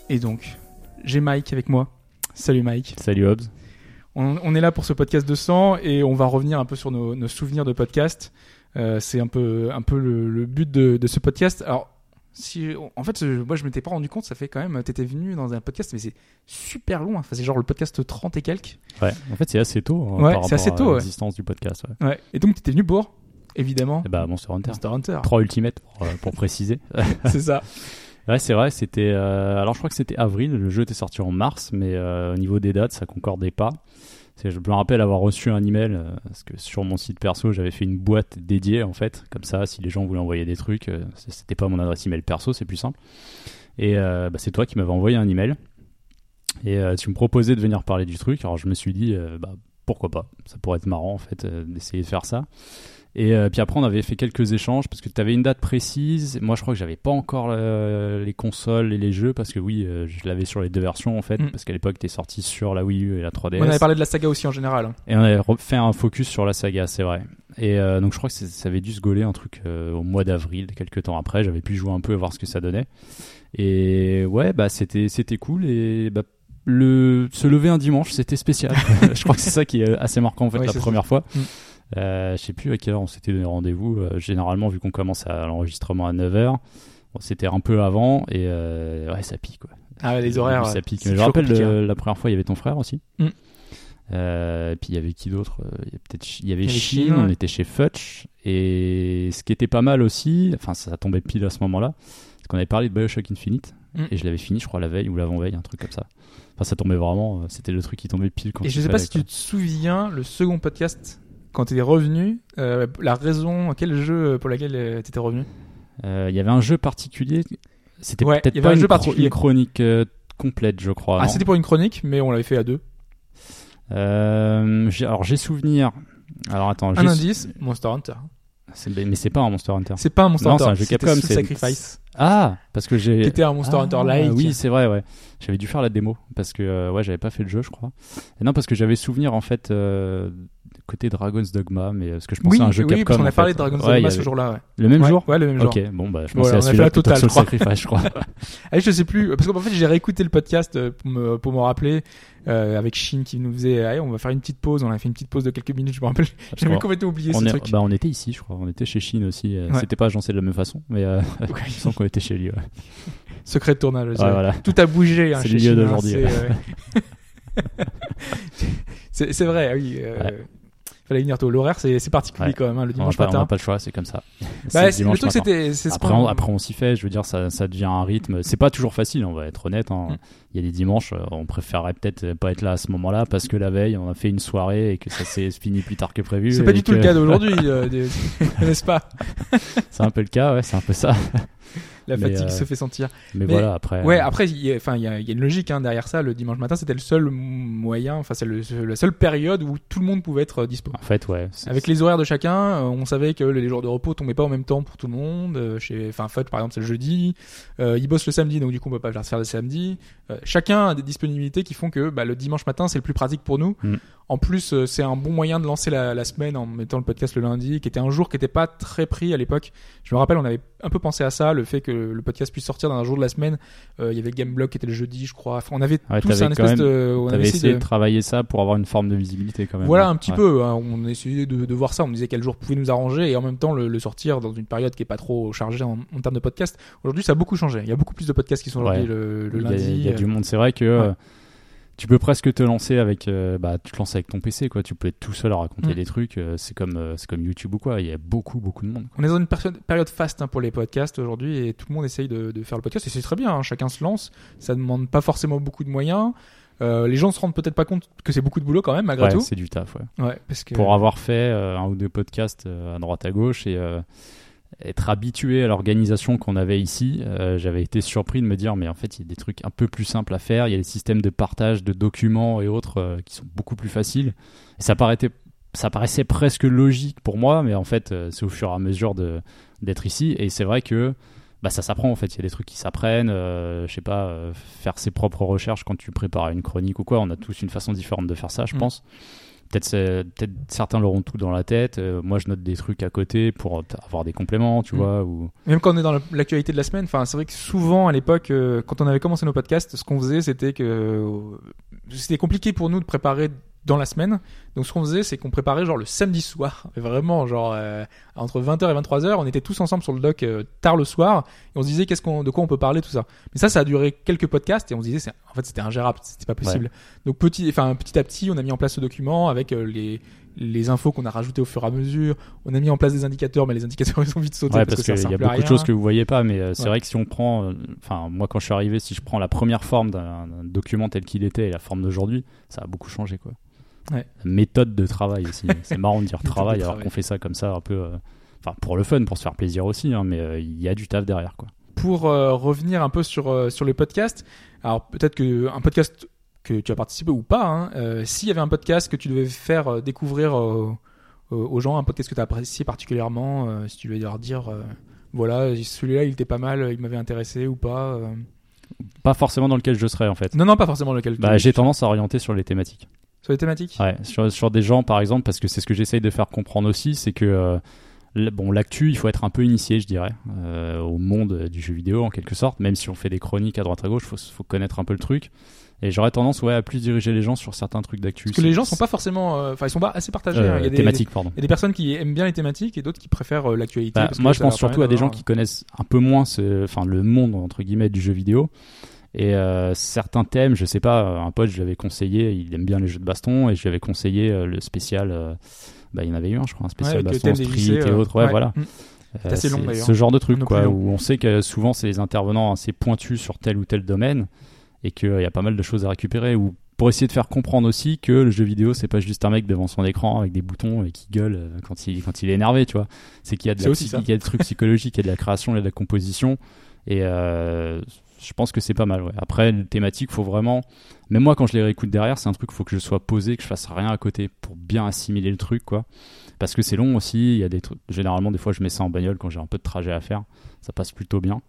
Et donc, j'ai Mike avec moi. Salut Mike. Salut Hobbs. On, on est là pour ce podcast 200 et on va revenir un peu sur nos, nos souvenirs de podcast. Euh, c'est un peu, un peu le, le but de, de ce podcast. Alors, si, en fait, moi je m'étais pas rendu compte, ça fait quand même, t'étais venu dans un podcast, mais c'est super loin. Enfin, c'est genre le podcast 30 et quelques. Ouais, en fait, c'est assez tôt. hein, Ouais, par c'est assez tôt, ouais. l'existence du podcast. Ouais. Ouais. Et donc, t'étais venu pour, évidemment, Et bah, Monster Hunter. Monster Hunter. 3 Ultimate pour, euh, pour préciser. [LAUGHS] c'est ça. [LAUGHS] ouais, c'est vrai, c'était. euh, alors, je crois que c'était avril. Le jeu était sorti en mars, mais euh, au niveau des dates, ça concordait pas. Je me rappelle avoir reçu un email euh, parce que sur mon site perso, j'avais fait une boîte dédiée en fait, comme ça, si les gens voulaient envoyer des trucs, c'était pas mon adresse email perso, c'est plus simple. Et bah, c'est toi qui m'avais envoyé un email et tu me proposais de venir parler du truc. Alors je me suis dit, bah, pourquoi pas, ça pourrait être marrant en fait d'essayer de faire ça. Et euh, puis après, on avait fait quelques échanges parce que tu avais une date précise. Moi, je crois que j'avais pas encore euh, les consoles et les jeux parce que oui, euh, je l'avais sur les deux versions en fait, Mm. parce qu'à l'époque, t'es sorti sur la Wii U et la 3DS. On avait parlé de la saga aussi en général. hein. Et on avait refait un focus sur la saga, c'est vrai. Et donc je crois que ça avait dû se gauler un truc au mois d'avril, quelques temps après. J'avais pu jouer un peu, voir ce que ça donnait. Et ouais, bah c'était c'était cool. Et bah, le se lever un dimanche, c'était spécial. [LAUGHS] je crois que c'est ça qui est assez marquant en fait Oui, la première fois. Mm. Euh, je sais plus à quelle heure on s'était donné rendez-vous. Euh, généralement, vu qu'on commence à l'enregistrement à 9h, bon, c'était un peu avant. Et euh, ouais, ça pique quoi. Ah, ouais, les horaires. ça pique. Mais je rappelle, hein. le- la première fois, il y avait ton frère aussi. Mm. Euh, et puis il y avait qui d'autre Il y a peut-être, Chi- il y avait Il y avait Chine, Chine, on était chez Futch. Et ce qui était pas mal aussi, enfin ça tombait pile à ce moment-là, c'est qu'on avait parlé de Bioshock Infinite. Mm. Et je l'avais fini, je crois, la veille ou l'avant-veille, un truc comme ça. Enfin, ça tombait vraiment, c'était le truc qui tombait pile quand Et je sais pas si tu te souviens, le second podcast, quand tu es revenu, euh, la raison, quel jeu pour lequel tu étais revenu? Euh, Il y avait un jeu particulier, c'était Ouais, peut-être pas un une, jeu particulier. une chronique euh, complète, je crois. Ah, c'était pour une chronique, mais on l'avait fait à deux. Euh, alors j'ai souvenir. Alors attends, Un indice, Monster Hunter. mais c'est pas un Monster Hunter. C'est pas un Monster Non, Hunter, c'est un jeu c'était Capcom, c'est- Sacrifice. Ah, parce que j'ai. Qui était un Monster Ah, Hunter like. Oui, c'est vrai, ouais. J'avais dû faire la démo parce que euh, ouais, j'avais pas fait le jeu, je crois. Et non, parce que j'avais souvenir en fait euh, côté Dragon's Dogma, mais euh, parce que je pensais Oui, à un jeu oui, Capcom. parce qu'on en a parlé de Dragon's Ouais, Dogma avait- ce jour-là. Ouais. Le même Ouais, jour. Ouais, le même jour. Ok, bon bah je pensais on à fait celui-là la plutôt je crois. Sacrifice, je crois. Ah, je sais plus, parce qu'en fait j'ai réécouté le podcast euh, pour me, pour me rappeler euh, avec Shin qui nous faisait, allez, on va faire une petite pause. On a fait une petite pause de quelques minutes, je me rappelle. [LAUGHS] J'avais qu'on- complètement oublié on, ce est- truc. bah, on était ici, je crois. On était chez Chine aussi. C'était pas agencé de la même façon, mais euh, [LAUGHS] [LAUGHS] semble qu'on était chez lui. Secret de tournage. Voilà. Tout a bougé. hein, C'est le Shin, hein, d'aujourd'hui, c'est, vrai, oui. euh, Ouais. Fallait venir tôt. L'horaire, c'est c'est particulier Ouais. quand même, hein, le On dimanche pas, on n'a matin. pas le choix, c'est comme ça. [LAUGHS] Bah, C'est le truc, matin. c'était, c'est Après on, après, on s'y fait, je veux dire, ça, ça devient un rythme. C'est pas toujours facile, on va être honnête. hein. Mm. Il y a des dimanches, on préférerait peut-être pas être là à ce moment-là parce que la veille, on a fait une soirée et que ça s'est [LAUGHS] fini plus tard que prévu. C'est pas du tout le cas d'aujourd'hui, [LAUGHS] euh, n'est-ce pas? C'est un peu le cas, ouais, c'est un peu ça. La Mais, fatigue euh, se fait sentir. Mais, Mais- voilà, après. Ouais, euh, après, il y a, y une logique hein, derrière ça. Le dimanche matin, c'était le seul moyen, enfin, c'est la seule période où tout le monde pouvait être euh, dispo. En fait, ouais. Avec les horaires de chacun, on savait que les jours de repos tombaient pas en même temps pour tout le monde. Chez, enfin, par exemple, c'est le jeudi. Euh, il bosse le samedi, donc du coup, on peut pas faire le samedi. Euh, chacun a des disponibilités qui font que bah, le dimanche matin, c'est le plus pratique pour nous. Mm. En plus, euh, c'est un bon moyen de lancer la, la semaine en mettant le podcast le lundi, qui était un jour qui était pas très pris à l'époque. Je me rappelle, on avait un peu pensé à ça, le fait que le podcast puisse sortir dans un jour de la semaine. Euh, il y avait Gameblog qui était le jeudi, je crois. Enfin, on avait Ouais, tous un espèce même- de, on avait essayé de- de travailler ça pour avoir une forme de visibilité quand même. voilà un petit Ouais. peu. hein. On essayait de, de voir ça. On disait quel jour pouvait nous arranger et en même temps le, le sortir dans une période qui est pas trop chargée en, en termes de podcast. Aujourd'hui, ça a beaucoup changé. Il y a beaucoup plus de podcasts qui sont aujourd'hui Ouais. le, le Il y a- lundi. Il y a, du euh, monde. C'est vrai que tu peux presque te lancer avec. euh, bah, tu te lances avec ton PC, quoi. Tu peux être tout seul à raconter Mm. des trucs. euh, c'est comme, euh, c'est comme YouTube ou quoi. Il y a beaucoup, beaucoup de monde. On est dans une période, faste hein, pour les podcasts aujourd'hui et tout le monde essaye de, de faire le podcast et c'est très bien. hein. Chacun se lance. Ça demande pas forcément beaucoup de moyens. Les gens se rendent peut-être pas compte que c'est beaucoup de boulot quand même malgré Ouais, tout. c'est du taf, ouais. Ouais, parce que Pour avoir fait un ou deux podcasts à droite à gauche et être habitué à l'organisation qu'on avait ici, euh, j'avais été surpris de me dire mais en fait il y a des trucs un peu plus simples à faire. Il y a des systèmes de partage de documents et autres euh, qui sont beaucoup plus faciles. Et ça paraissait ça paraissait presque logique pour moi, mais en fait, euh, c'est au fur et à mesure d'être ici. Et c'est vrai que bah, ça s'apprend en fait. Il y a des trucs qui s'apprennent. je sais pas, faire ses propres recherches quand tu prépares une chronique ou quoi. On a tous une façon différente de faire ça, je Mm. pense. Peut-être certains l'auront tout dans la tête. euh, moi, je note des trucs à côté pour avoir des compléments, tu Mm. vois. Ou Même quand on est dans l'actualité de la semaine, c'est vrai que souvent à l'époque, euh, quand on avait commencé nos podcasts, ce qu'on faisait, c'était que euh, c'était compliqué pour nous de préparer dans la semaine. Donc ce qu'on faisait, c'est qu'on préparait genre le samedi soir, [LAUGHS] vraiment genre euh, entre 20h et 23h, on était tous ensemble sur le doc euh, tard le soir et on se disait qu'est-ce qu'on de quoi on peut parler tout ça. Mais ça ça a duré quelques podcasts et on se disait en fait c'était ingérable, c'était pas possible. Donc petit enfin petit à petit, on a mis en place ce document avec euh, les les infos qu'on a rajoutées au fur et à mesure. On a mis en place des indicateurs, mais les indicateurs [LAUGHS] ils ont vite sauté ouais, parce, parce qu'il y a beaucoup de choses que vous voyez pas, mais c'est Ouais. vrai que si on prend, enfin moi quand je suis arrivé, si je prends la première forme d'un document tel qu'il était et la forme d'aujourd'hui, ça a beaucoup changé quoi. Ouais. Méthode de travail aussi. [LAUGHS] c'est marrant de dire de travail alors qu'on fait ça comme ça un peu, euh, enfin pour le fun, pour se faire plaisir aussi, hein, mais euh, il y a du taf derrière quoi. pour euh, revenir un peu sur sur les podcasts. Alors peut-être que un podcast que tu as participé ou pas, hein, s'il y avait un podcast que tu devais faire découvrir aux gens, un podcast que tu as apprécié particulièrement, si tu devais leur dire, voilà, celui-là il était pas mal, il m'avait intéressé ou pas. Pas forcément dans lequel je serais en fait. Non, non, pas forcément lequel. Bah, j'ai tendance à orienter sur les thématiques. Sur les thématiques? Ouais, sur, sur des gens par exemple, parce que c'est ce que j'essaye de faire comprendre aussi, c'est que euh, bon, l'actu, il faut être un peu initié, je dirais, euh, au monde du jeu vidéo en quelque sorte, même si on fait des chroniques à droite à gauche, faut, faut connaître un peu le truc. Et j'aurais tendance ouais, à plus diriger les gens sur certains trucs d'actu. Parce que les gens sont pas forcément, euh, enfin ils sont pas assez partagés. euh, hein. Il y a des, thématiques, pardon. il y a des personnes qui aiment bien les thématiques et d'autres qui préfèrent euh, l'actualité. Bah, moi, je pense surtout à des gens qui connaissent un peu moins enfin, le monde entre guillemets du jeu vidéo. Et euh, certains thèmes, je sais pas, un pote, je lui avais conseillé, il aime bien les jeux de baston, et je lui avais conseillé euh, le spécial. euh, bah, il y en avait eu un, je crois, un spécial Ouais, baston, street lycées, et euh, autres. Ouais, ouais. voilà. Mm. Euh, assez long, d'ailleurs. Ce genre de truc, quoi, long. où on sait que souvent c'est des intervenants assez pointus sur tel ou tel domaine, et qu'il y a pas mal de choses à récupérer. Ou pour essayer de faire comprendre aussi que le jeu vidéo, c'est pas juste un mec devant son écran avec des boutons et qui gueule quand il, quand il est énervé, tu vois. C'est qu'il y a de la psy- il y a des trucs psychologiques, il y a de la création, il y a de la composition. Et euh, je pense que c'est pas mal. Ouais. Après, le thématique, faut vraiment. Même moi, quand je les réécoute derrière, c'est un truc, faut que je sois posé, que je fasse rien à côté pour bien assimiler le truc, quoi. Parce que c'est long aussi. Il y a des trucs. Généralement, des fois, je mets ça en bagnole quand j'ai un peu de trajet à faire. Ça passe plutôt bien.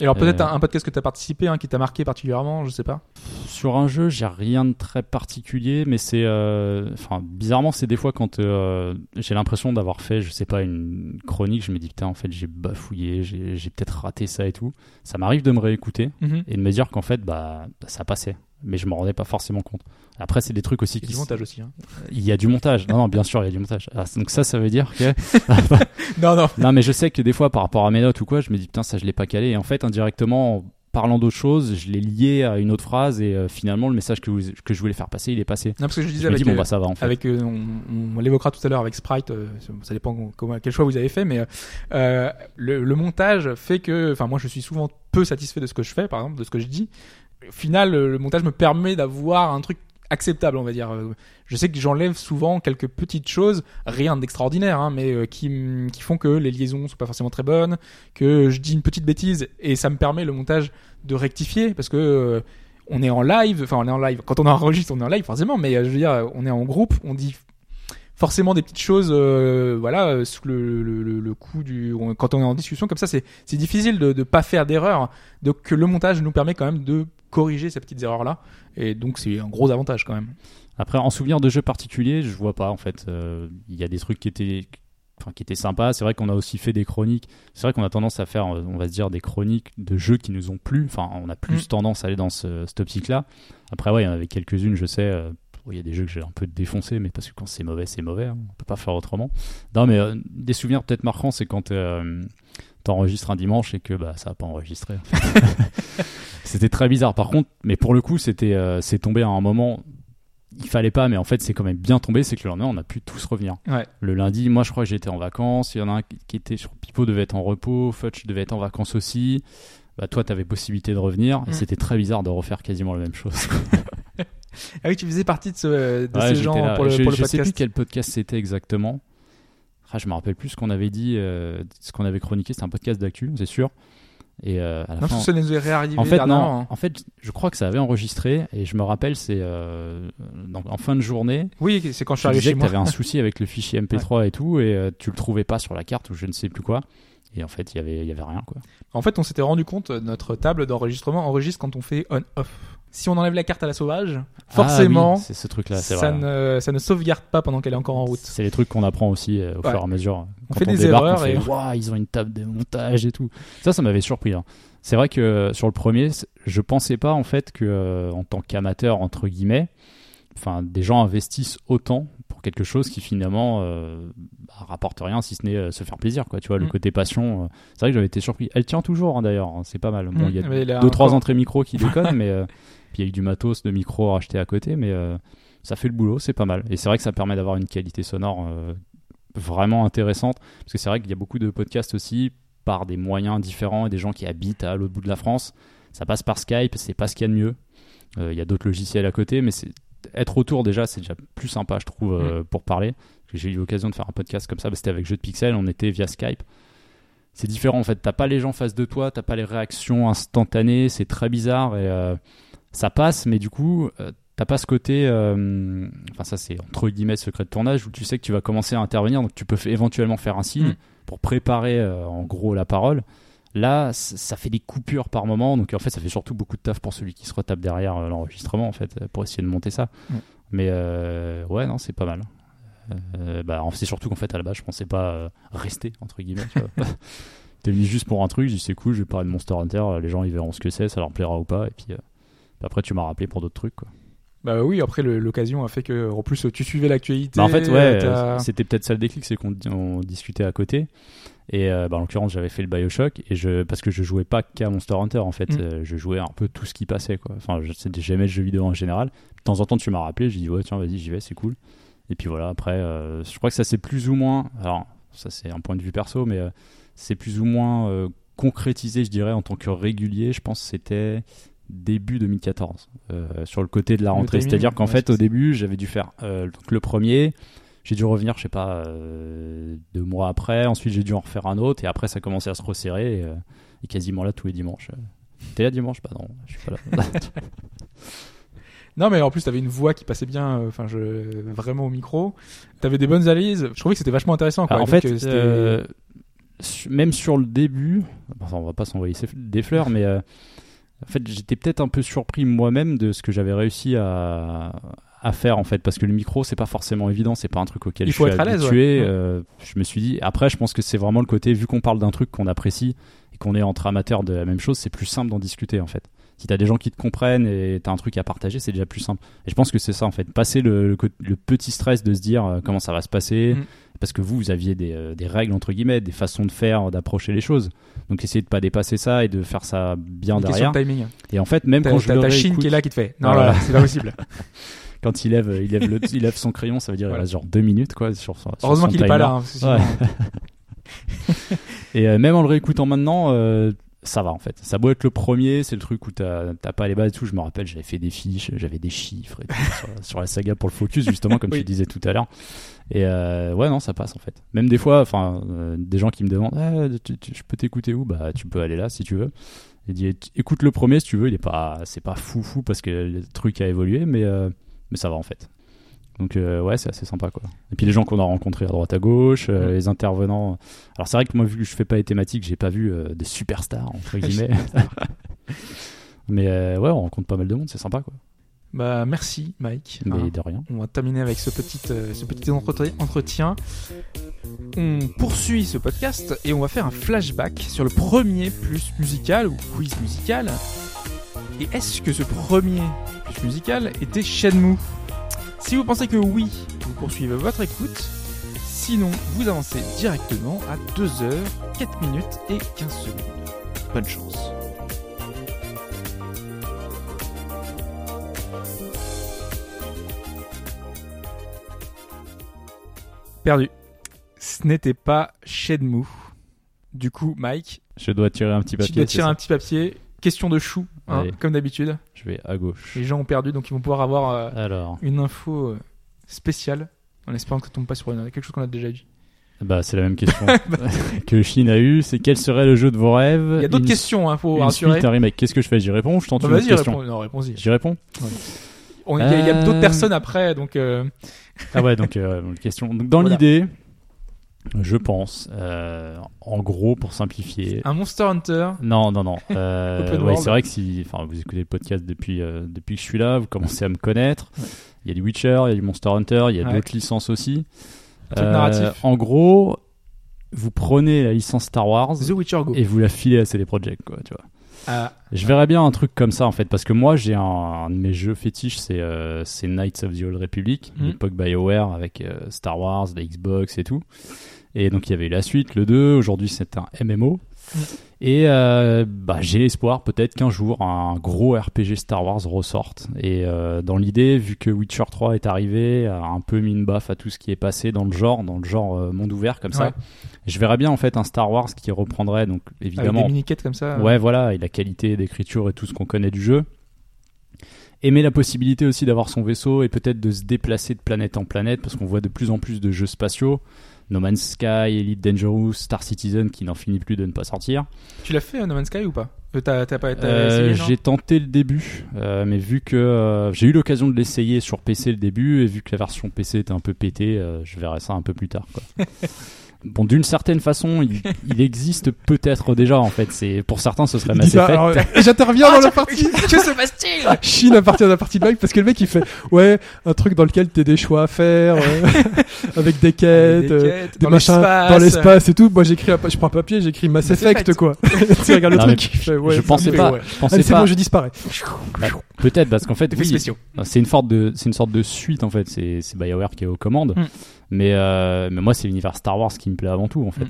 Et alors peut-être Euh, un, un podcast que tu as participé, hein, qui t'a marqué particulièrement, je sais pas. Sur un jeu, j'ai rien de très particulier, mais c'est, euh, enfin, bizarrement, c'est des fois quand euh, j'ai l'impression d'avoir fait, je sais pas, une chronique, je me dis putain, en fait, j'ai bafouillé, j'ai j'ai peut-être raté ça et tout. Ça m'arrive de me réécouter et de me dire qu'en fait, bah, ça passait, mais je m'en rendais pas forcément compte. Après, c'est des trucs aussi Il y a qui, du montage aussi. Hein. il y a du montage. Non, non, bien sûr, il y a du montage. Ah, donc ça, ça veut dire que [LAUGHS] Non, non. non, mais je sais que des fois, par rapport à mes notes ou quoi, je me dis putain, ça je l'ai pas calé. Et en fait, indirectement, parlant d'autre chose, je l'ai lié à une autre phrase et euh, finalement le message que, vous- que je voulais faire passer, il est passé. Non, parce que je disais Je me avec, dis bon euh, bah ça va en fait. avec euh, on, on l'évoquera tout à l'heure avec Sprite ça dépend comment quel choix vous avez fait mais le, le montage fait que enfin moi je suis souvent peu satisfait de ce que je fais par exemple de ce que je dis au final le, montage me permet d'avoir un truc acceptable on va dire je sais que j'enlève souvent quelques petites choses rien d'extraordinaire hein, mais euh, qui qui font que les liaisons sont pas forcément très bonnes que je dis une petite bêtise et ça me permet le montage de rectifier parce que euh, on est en live, enfin on est en live. Quand on enregistre, on est en live forcément, mais euh, je veux dire, on est en groupe, on dit forcément des petites choses, euh, voilà, euh, sous le, le, le, le coup du, quand on est en discussion comme ça, c'est difficile de de pas faire d'erreur. Donc le montage nous permet quand même de corriger ces petites erreurs là, et donc c'est un gros avantage quand même. Après, en souvenir de jeux particuliers, je vois pas en fait. Euh, Il y a des trucs qui étaient, enfin, qui étaient sympas. C'est vrai qu'on a aussi fait des chroniques. C'est vrai qu'on a tendance à faire, on va se dire, des chroniques de jeux qui nous ont plu. Enfin, on a plus Mm. tendance à aller dans ce, cette optique-là. Après, ouais, il y en avait quelques-unes, je sais. euh, il y a des jeux que j'ai un peu défoncé, mais parce que quand c'est mauvais, c'est mauvais. hein. On peut pas faire autrement. Non, mais euh, des souvenirs peut-être marquants, c'est quand euh, t'enregistres un dimanche et que bah ça a pas enregistré. [LAUGHS] c'était très bizarre. Par contre, mais pour le coup, c'était euh, c'est tombé à un moment. Il fallait pas, mais en fait, c'est quand même bien tombé. C'est que le lendemain, on a pu tous revenir. Ouais. Le lundi, moi, je crois que j'étais en vacances. Il y en a un qui- était sur Pipo, devait être en repos. Futch devait être en vacances aussi. Bah, toi, t'avais possibilité de revenir. Et Mm. c'était très bizarre de refaire quasiment la même chose. [LAUGHS] Ah oui, tu faisais partie de, ce, de Ouais, ces gens là. pour le, je, pour le je sais plus podcast. quel podcast c'était exactement. Ah, je me rappelle plus ce qu'on avait dit, euh, ce qu'on avait chroniqué. C'était un podcast d'actu, c'est sûr. Et euh, à la Non, fin, tout ça nous est réarrivé en fait, non. hein. En fait, je crois que ça avait enregistré et je me rappelle, c'est euh, en fin de journée. Oui, c'est quand je suis Tu arrivé chez que moi. t'avais un souci avec le fichier MP3 [LAUGHS] et tout, et euh, tu le trouvais pas sur la carte ou je ne sais plus quoi. Et en fait, il y avait, il y avait rien quoi. En fait, on s'était rendu compte, euh, notre table d'enregistrement enregistre quand on fait on-off. Si on enlève la carte à la sauvage, forcément, Ah oui, ce truc-là, c'est ça, vrai. ne, ça ne sauvegarde pas pendant qu'elle est encore en route. C'est les trucs qu'on apprend aussi euh, au Ouais. fur et à mesure. On Quand fait des débarque, erreurs on fait, et- ils ont une table de montage et tout. Ça, ça m'avait surpris. hein. C'est vrai que euh, sur le premier, je pensais pas en fait que euh, en tant qu'amateur entre guillemets, enfin des gens investissent autant pour quelque chose qui finalement euh, bah, rapporte rien si ce n'est euh, se faire plaisir quoi. Tu vois, le Mm. côté passion. euh, c'est vrai que j'avais été surpris. Elle tient toujours hein, d'ailleurs. hein, c'est pas mal. Bon, Mm. il y a il a deux trois entrées micro qui déconnent, mais puis il y a eu du matos de micro racheté à côté, mais euh, ça fait le boulot, c'est pas mal. Et c'est vrai que ça permet d'avoir une qualité sonore euh, vraiment intéressante, parce que c'est vrai qu'il y a beaucoup de podcasts aussi par des moyens différents et des gens qui habitent à l'autre bout de la France. Ça passe par Skype, c'est pas ce qu'il y a de mieux. Euh, Il y a d'autres logiciels à côté, mais c'est être autour déjà, c'est déjà plus sympa, je trouve, euh, pour parler. J'ai eu l'occasion de faire un podcast comme ça, bah, c'était avec Jeu de Pixel, on était via Skype. C'est différent en fait, t'as pas les gens face de toi, t'as pas les réactions instantanées, c'est très bizarre et euh, ça passe, mais du coup, euh, t'as pas ce côté, euh, enfin ça c'est entre guillemets secret de tournage où tu sais que tu vas commencer à intervenir, donc tu peux éventuellement faire un signe Mm. pour préparer euh, en gros la parole. Là, ça fait des coupures par moment, donc en fait, ça fait surtout beaucoup de taf pour celui qui se retape derrière l'enregistrement, en fait, pour essayer de monter ça. Mm. Mais ouais, non, c'est pas mal. Bah, c'est surtout qu'en fait, à la base, je pensais pas rester, entre guillemets. tu vois. [LAUGHS] T'es venu juste pour un truc, j'ai dit c'est cool, je vais parler de Monster Hunter, les gens ils verront ce que c'est, ça leur plaira ou pas, et puis euh, après, tu m'as rappelé pour d'autres trucs, quoi. Bah oui, après l'occasion a fait que, en plus, tu suivais l'actualité. Bah, en fait, ouais, c'était peut-être ça le déclic, c'est qu'on on discutait à côté. Et euh, bah, en l'occurrence, j'avais fait le Bioshock et je parce que je jouais pas qu'à Monster Hunter en fait, Mm. Euh, je jouais un peu tout ce qui passait quoi. Enfin, je- j'aimais le jeu vidéo en général. De temps en temps, tu m'as rappelé, j'ai dit ouais tiens vas-y j'y vais, c'est cool. Et puis voilà, après, euh, je crois que ça c'est plus ou moins. Alors ça c'est un point de vue perso, mais euh, c'est plus ou moins concrétisé, je dirais, en tant que régulier. Je pense que c'était début 2014 euh, sur le côté de la rentrée. C'est-à-dire qu'en ouais, fait au début j'avais dû faire euh, donc le premier. J'ai dû revenir, je sais pas, euh, deux mois après. Ensuite, j'ai dû en refaire un autre. Et après, ça commençait à se resserrer. Et, et quasiment là tous les dimanches. T'es là dimanche? Bah non, je suis pas là. [LAUGHS] Non, mais en plus, t'avais une voix qui passait bien, enfin, je, vraiment au micro. T'avais des bonnes analyses. Je trouvais que c'était vachement intéressant, quoi. Alors, en Donc, fait, même sur le début, on va pas s'envoyer des fleurs, mais en fait, j'étais peut-être un peu surpris moi-même de ce que j'avais réussi à, à faire en fait, parce que le micro, c'est pas forcément évident, c'est pas un truc auquel Il je faut suis être à l'aise, habitué. ouais. euh, je me suis dit, après, je pense que c'est vraiment le côté, vu qu'on parle d'un truc qu'on apprécie et qu'on est entre amateurs de la même chose, c'est plus simple d'en discuter en fait. Si t'as des gens qui te comprennent et t'as un truc à partager, c'est déjà plus simple. Et je pense que c'est ça en fait, passer le, le petit stress de se dire euh, comment ça va se passer, Mm. Parce que vous, vous aviez des, euh, des règles entre guillemets, des façons de faire, d'approcher les choses. Donc essayez de pas dépasser ça et de faire ça bien Une derrière. de timing. Et en fait, même quand je le ta Chine qui est là qui te fait. Non, Voilà. c'est pas possible. [LAUGHS] quand il lève, il lève, le, il lève son crayon, ça veut dire Voilà. il reste genre deux minutes quoi sur, son- sur Heureusement qu'il est pas là. hein, Ouais. [LAUGHS] Et euh, même en le réécoutant maintenant, euh, ça va en fait. Ça doit être le premier, c'est le truc où t'as pas les bases et tout. Je me rappelle, j'avais fait des fiches, j'avais des chiffres et tout, [LAUGHS] sur, sur la saga pour le focus justement, comme Oui. tu disais tout à l'heure. Et euh, ouais, non, ça passe en fait. Même des fois, enfin, euh, des gens qui me demandent, Ah, tu- tu- je peux t'écouter où? Bah, tu peux aller là si tu veux. Et dit, écoute le premier si tu veux. Il est pas, c'est pas fou fou parce que le truc a évolué, mais euh, mais ça va en fait. Donc euh, ouais, c'est assez sympa quoi. Et puis les gens qu'on a rencontrés à droite à gauche, euh, les intervenants. Alors c'est vrai que moi vu que je fais pas les thématiques, j'ai pas vu euh, des superstars entre [LAUGHS] guillemets. [LAUGHS] Mais ouais, on rencontre pas mal de monde, c'est sympa quoi. Bah, merci, Mike. Mais Hein. de rien. On va terminer avec ce petit, ce petit entretien. On poursuit ce podcast et on va faire un flashback sur le premier plus musical ou quiz musical. Et est-ce que ce premier plus musical était Shenmue? Si vous pensez que oui, vous poursuivez votre écoute. Sinon, vous avancez directement à 2h, 4 minutes et 15 secondes. Bonne chance. Perdu. Ce n'était pas Shenmue. Du coup, Mike, Je dois tirer un petit papier. tu dois tirer un petit papier. Question de chou, hein, comme d'habitude. Je vais à gauche. Les gens ont perdu, donc ils vont pouvoir avoir euh, Alors, une info euh, spéciale, en espérant que ça tombe pas sur une- quelque chose qu'on a déjà dit. bah c'est la même question [LAUGHS] [LAUGHS] que Chine a eu. C'est quel serait le jeu de vos rêves? Il y a d'autres Une- questions, hein, faut Une rassurer. suite, un remake. Qu'est-ce que je fais? J'y réponds je tente Bah, une autre question? réponds. Non, réponds-y. J'y réponds? On- Il y a, a Euh, d'autres personnes après, donc euh, Ah ouais, donc euh, [LAUGHS] question. Donc, dans Voilà. l'idée, je pense, euh, en gros, pour simplifier. un Monster Hunter. Non, non, non. [LAUGHS] Euh, ouais, c'est vrai que si, enfin, vous écoutez le podcast depuis euh, depuis que je suis là, vous commencez à me connaître. Il y a du Witcher, il y a du Monster Hunter, il y a Ouais. d'autres licences aussi. Euh, narratif. En gros, vous prenez la licence Star Wars The Witcher Go. et vous la filez à CD Projekt, quoi, tu vois. Ah, Je verrais bien un truc comme ça en fait, parce que moi j'ai un, un de mes jeux fétiches, c'est c'est Knights of the Old Republic, Mhm. l'époque BioWare avec Star Wars, la Xbox et tout. Et donc il y avait eu la suite, le 2, aujourd'hui c'est un MMO. Et euh, bah, j'ai l'espoir peut-être qu'un jour un gros RPG Star Wars ressorte. Et euh, dans l'idée, vu que Witcher 3 est arrivé, a un peu mis une baffe à tout ce qui est passé dans le genre, dans le genre euh, monde ouvert comme Ouais. ça, je verrais bien en fait un Star Wars qui reprendrait donc avec évidemment des mini-quêtes comme ça. Ouais, voilà, et la qualité d'écriture et tout ce qu'on connaît du jeu. Aimer la possibilité aussi d'avoir son vaisseau et peut-être de se déplacer de planète en planète, parce qu'on voit de plus en plus de jeux spatiaux. No Man's Sky, Elite Dangerous, Star Citizen qui n'en finit plus de ne pas sortir. Tu l'as fait, euh, No Man's Sky, ou pas Euh, Euh, j'ai tenté le début, euh, mais vu que euh, j'ai eu l'occasion de l'essayer sur PC le début, et vu que la version PC était un peu pétée, je verrai ça un peu plus tard. Quoi. [LAUGHS] bon, d'une certaine façon, il, [LAUGHS] il existe peut-être déjà en fait. C'est pour certains, ce serait Mass Effect. alors, J'interviens dans la partie. [LAUGHS] Que se passe-t-il? Chine à partir de la partie blague parce que le mec il fait ouais un truc dans lequel t'as des choix à faire [LAUGHS] euh, avec des quêtes, Des euh, des dans machins l'espace. dans l'espace et tout. Moi j'écris je prends un papier j'écris Mass, Mass Effect, Effect. quoi. tu regardes le Non, truc fait ouais. je pensais pas, ouais. je pensais Allez c'est pas. bon je disparais. Bah, peut-être parce qu'en fait, Effets oui, spéciaux. c'est une sorte de, c'est une sorte de suite en fait. C'est, c'est BioWare qui est aux commandes. Mm. Mais, euh, mais moi, c'est l'univers Star Wars qui me plaît avant tout en fait. Mm.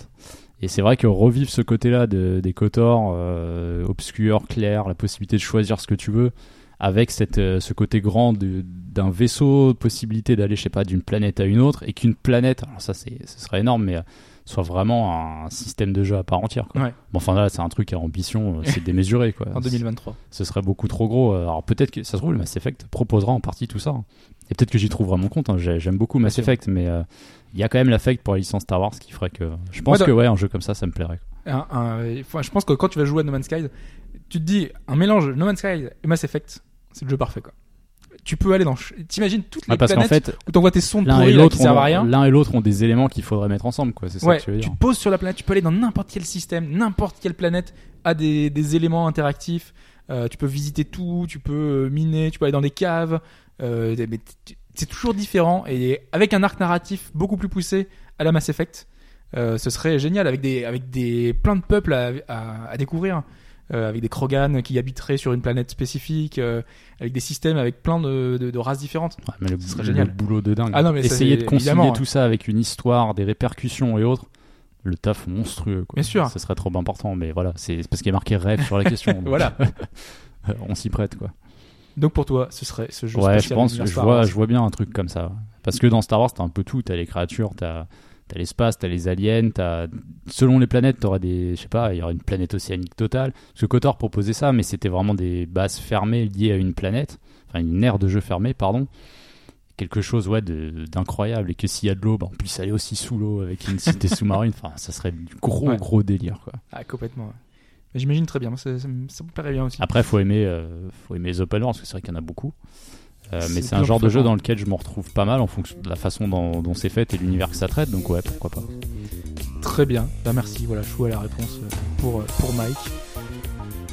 Et c'est vrai que revivre ce côté-là de, des Kotor, euh, obscur, clair, la possibilité de choisir ce que tu veux, avec cette, euh, ce côté grand d'un vaisseau, possibilité d'aller, je sais pas, d'une planète à une autre, et qu'une planète, alors ça, ce serait énorme, mais euh, soit vraiment un système de jeu à part entière. Quoi. Ouais. Bon, enfin là, c'est un truc à ambition, c'est démesuré quoi. [LAUGHS] En 2023. ce serait beaucoup trop gros. Alors peut-être que ça se trouve, le Mass Effect proposera en partie tout ça. hein. Et peut-être que j'y trouverai mon compte. hein. J'ai- J'aime beaucoup Mass Bien sûr. Effect, mais euh, il y a quand même l'affect pour la licence Star Wars qui ferait que. Je pense Ouais, que ouais, un jeu comme ça, ça me plairait. Un- un- enfin, je pense que quand tu vas jouer à No Man's Sky, tu te dis un mélange No Man's Sky et Mass Effect, c'est le jeu parfait quoi. Tu peux aller dans. T'imagines toutes les Ah, parce qu'en planètes fait, où t'envoies tes sondes pourries là, l'autre qui servent à ont, rien. l'un et l'autre ont des éléments qu'il faudrait mettre ensemble, quoi. C'est ça Ouais, que tu veux tu dire. te poses sur la planète, tu peux aller dans n'importe quel système, n'importe quelle planète a des, des éléments interactifs. Euh, tu peux visiter tout, tu peux euh, miner, tu peux aller dans des caves. Euh, mais c'est toujours différent et avec un arc narratif beaucoup plus poussé à la Mass Effect, euh, ce serait génial avec des avec des plein de peuples à, à, à découvrir. euh, avec des Krogan qui habiteraient sur une planète spécifique, euh, avec des systèmes avec plein de, de, de races différentes. Ouais, mais le, Ce serait le génial. boulot de dingue. Ah non, mais ça, Essayer de concilier tout ça avec une histoire, des répercussions et autres, le taf monstrueux. Quoi. Bien sûr. Ce serait trop important, mais voilà, c'est parce qu'il y a marqué rêve sur la question. [LAUGHS] Voilà. [LAUGHS] On s'y prête, quoi. Donc pour toi, ce serait ce jeu Ouais, je pense, je vois, Wars. je vois bien un truc comme ça. Parce que dans Star Wars, t'as un peu tout. T'as les créatures, t'as as l'espace, t'as les aliens, t'as selon les planètes, t'auras des, je sais pas, il y aura une planète océanique totale. Parce que Kotor proposait ça, mais c'était vraiment des bases fermées liées à une planète, enfin une aire de jeu fermée, pardon. Quelque chose, ouais, d'incroyable. Et que s'il y a de l'eau, bah, on puisse aller aussi sous l'eau avec une cité [LAUGHS] sous-marine. Enfin, ça serait du gros, Ouais. gros délire, quoi. Ah, complètement. J'imagine très bien. Ça, ça me ça me plairait bien aussi. Après, faut aimer, euh, faut aimer les open world, parce que c'est vrai qu'il y en a beaucoup. Euh, mais c'est un en genre de jeu dans lequel je me retrouve pas mal en fonction de la façon dont, dont c'est fait et l'univers que ça traite. Donc ouais, pourquoi pas. Très bien. Bah merci. Voilà, chou à la réponse euh, pour pour Mike.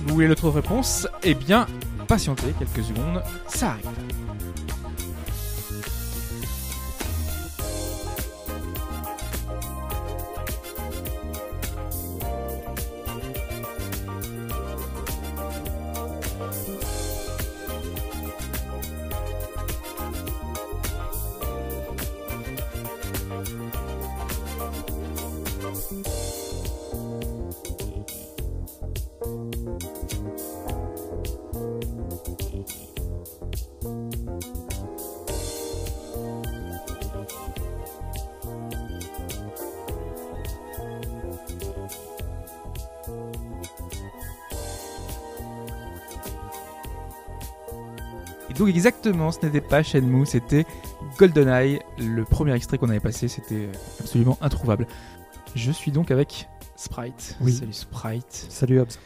Vous voulez l'autre réponse? Eh bien, patientez quelques secondes. Ça arrive. Exactement, ce n'était pas Shenmue, c'était GoldenEye. Le premier extrait qu'on avait passé, c'était absolument introuvable. Je suis donc avec Sprite. Oui. Salut Sprite. Salut Hobbs.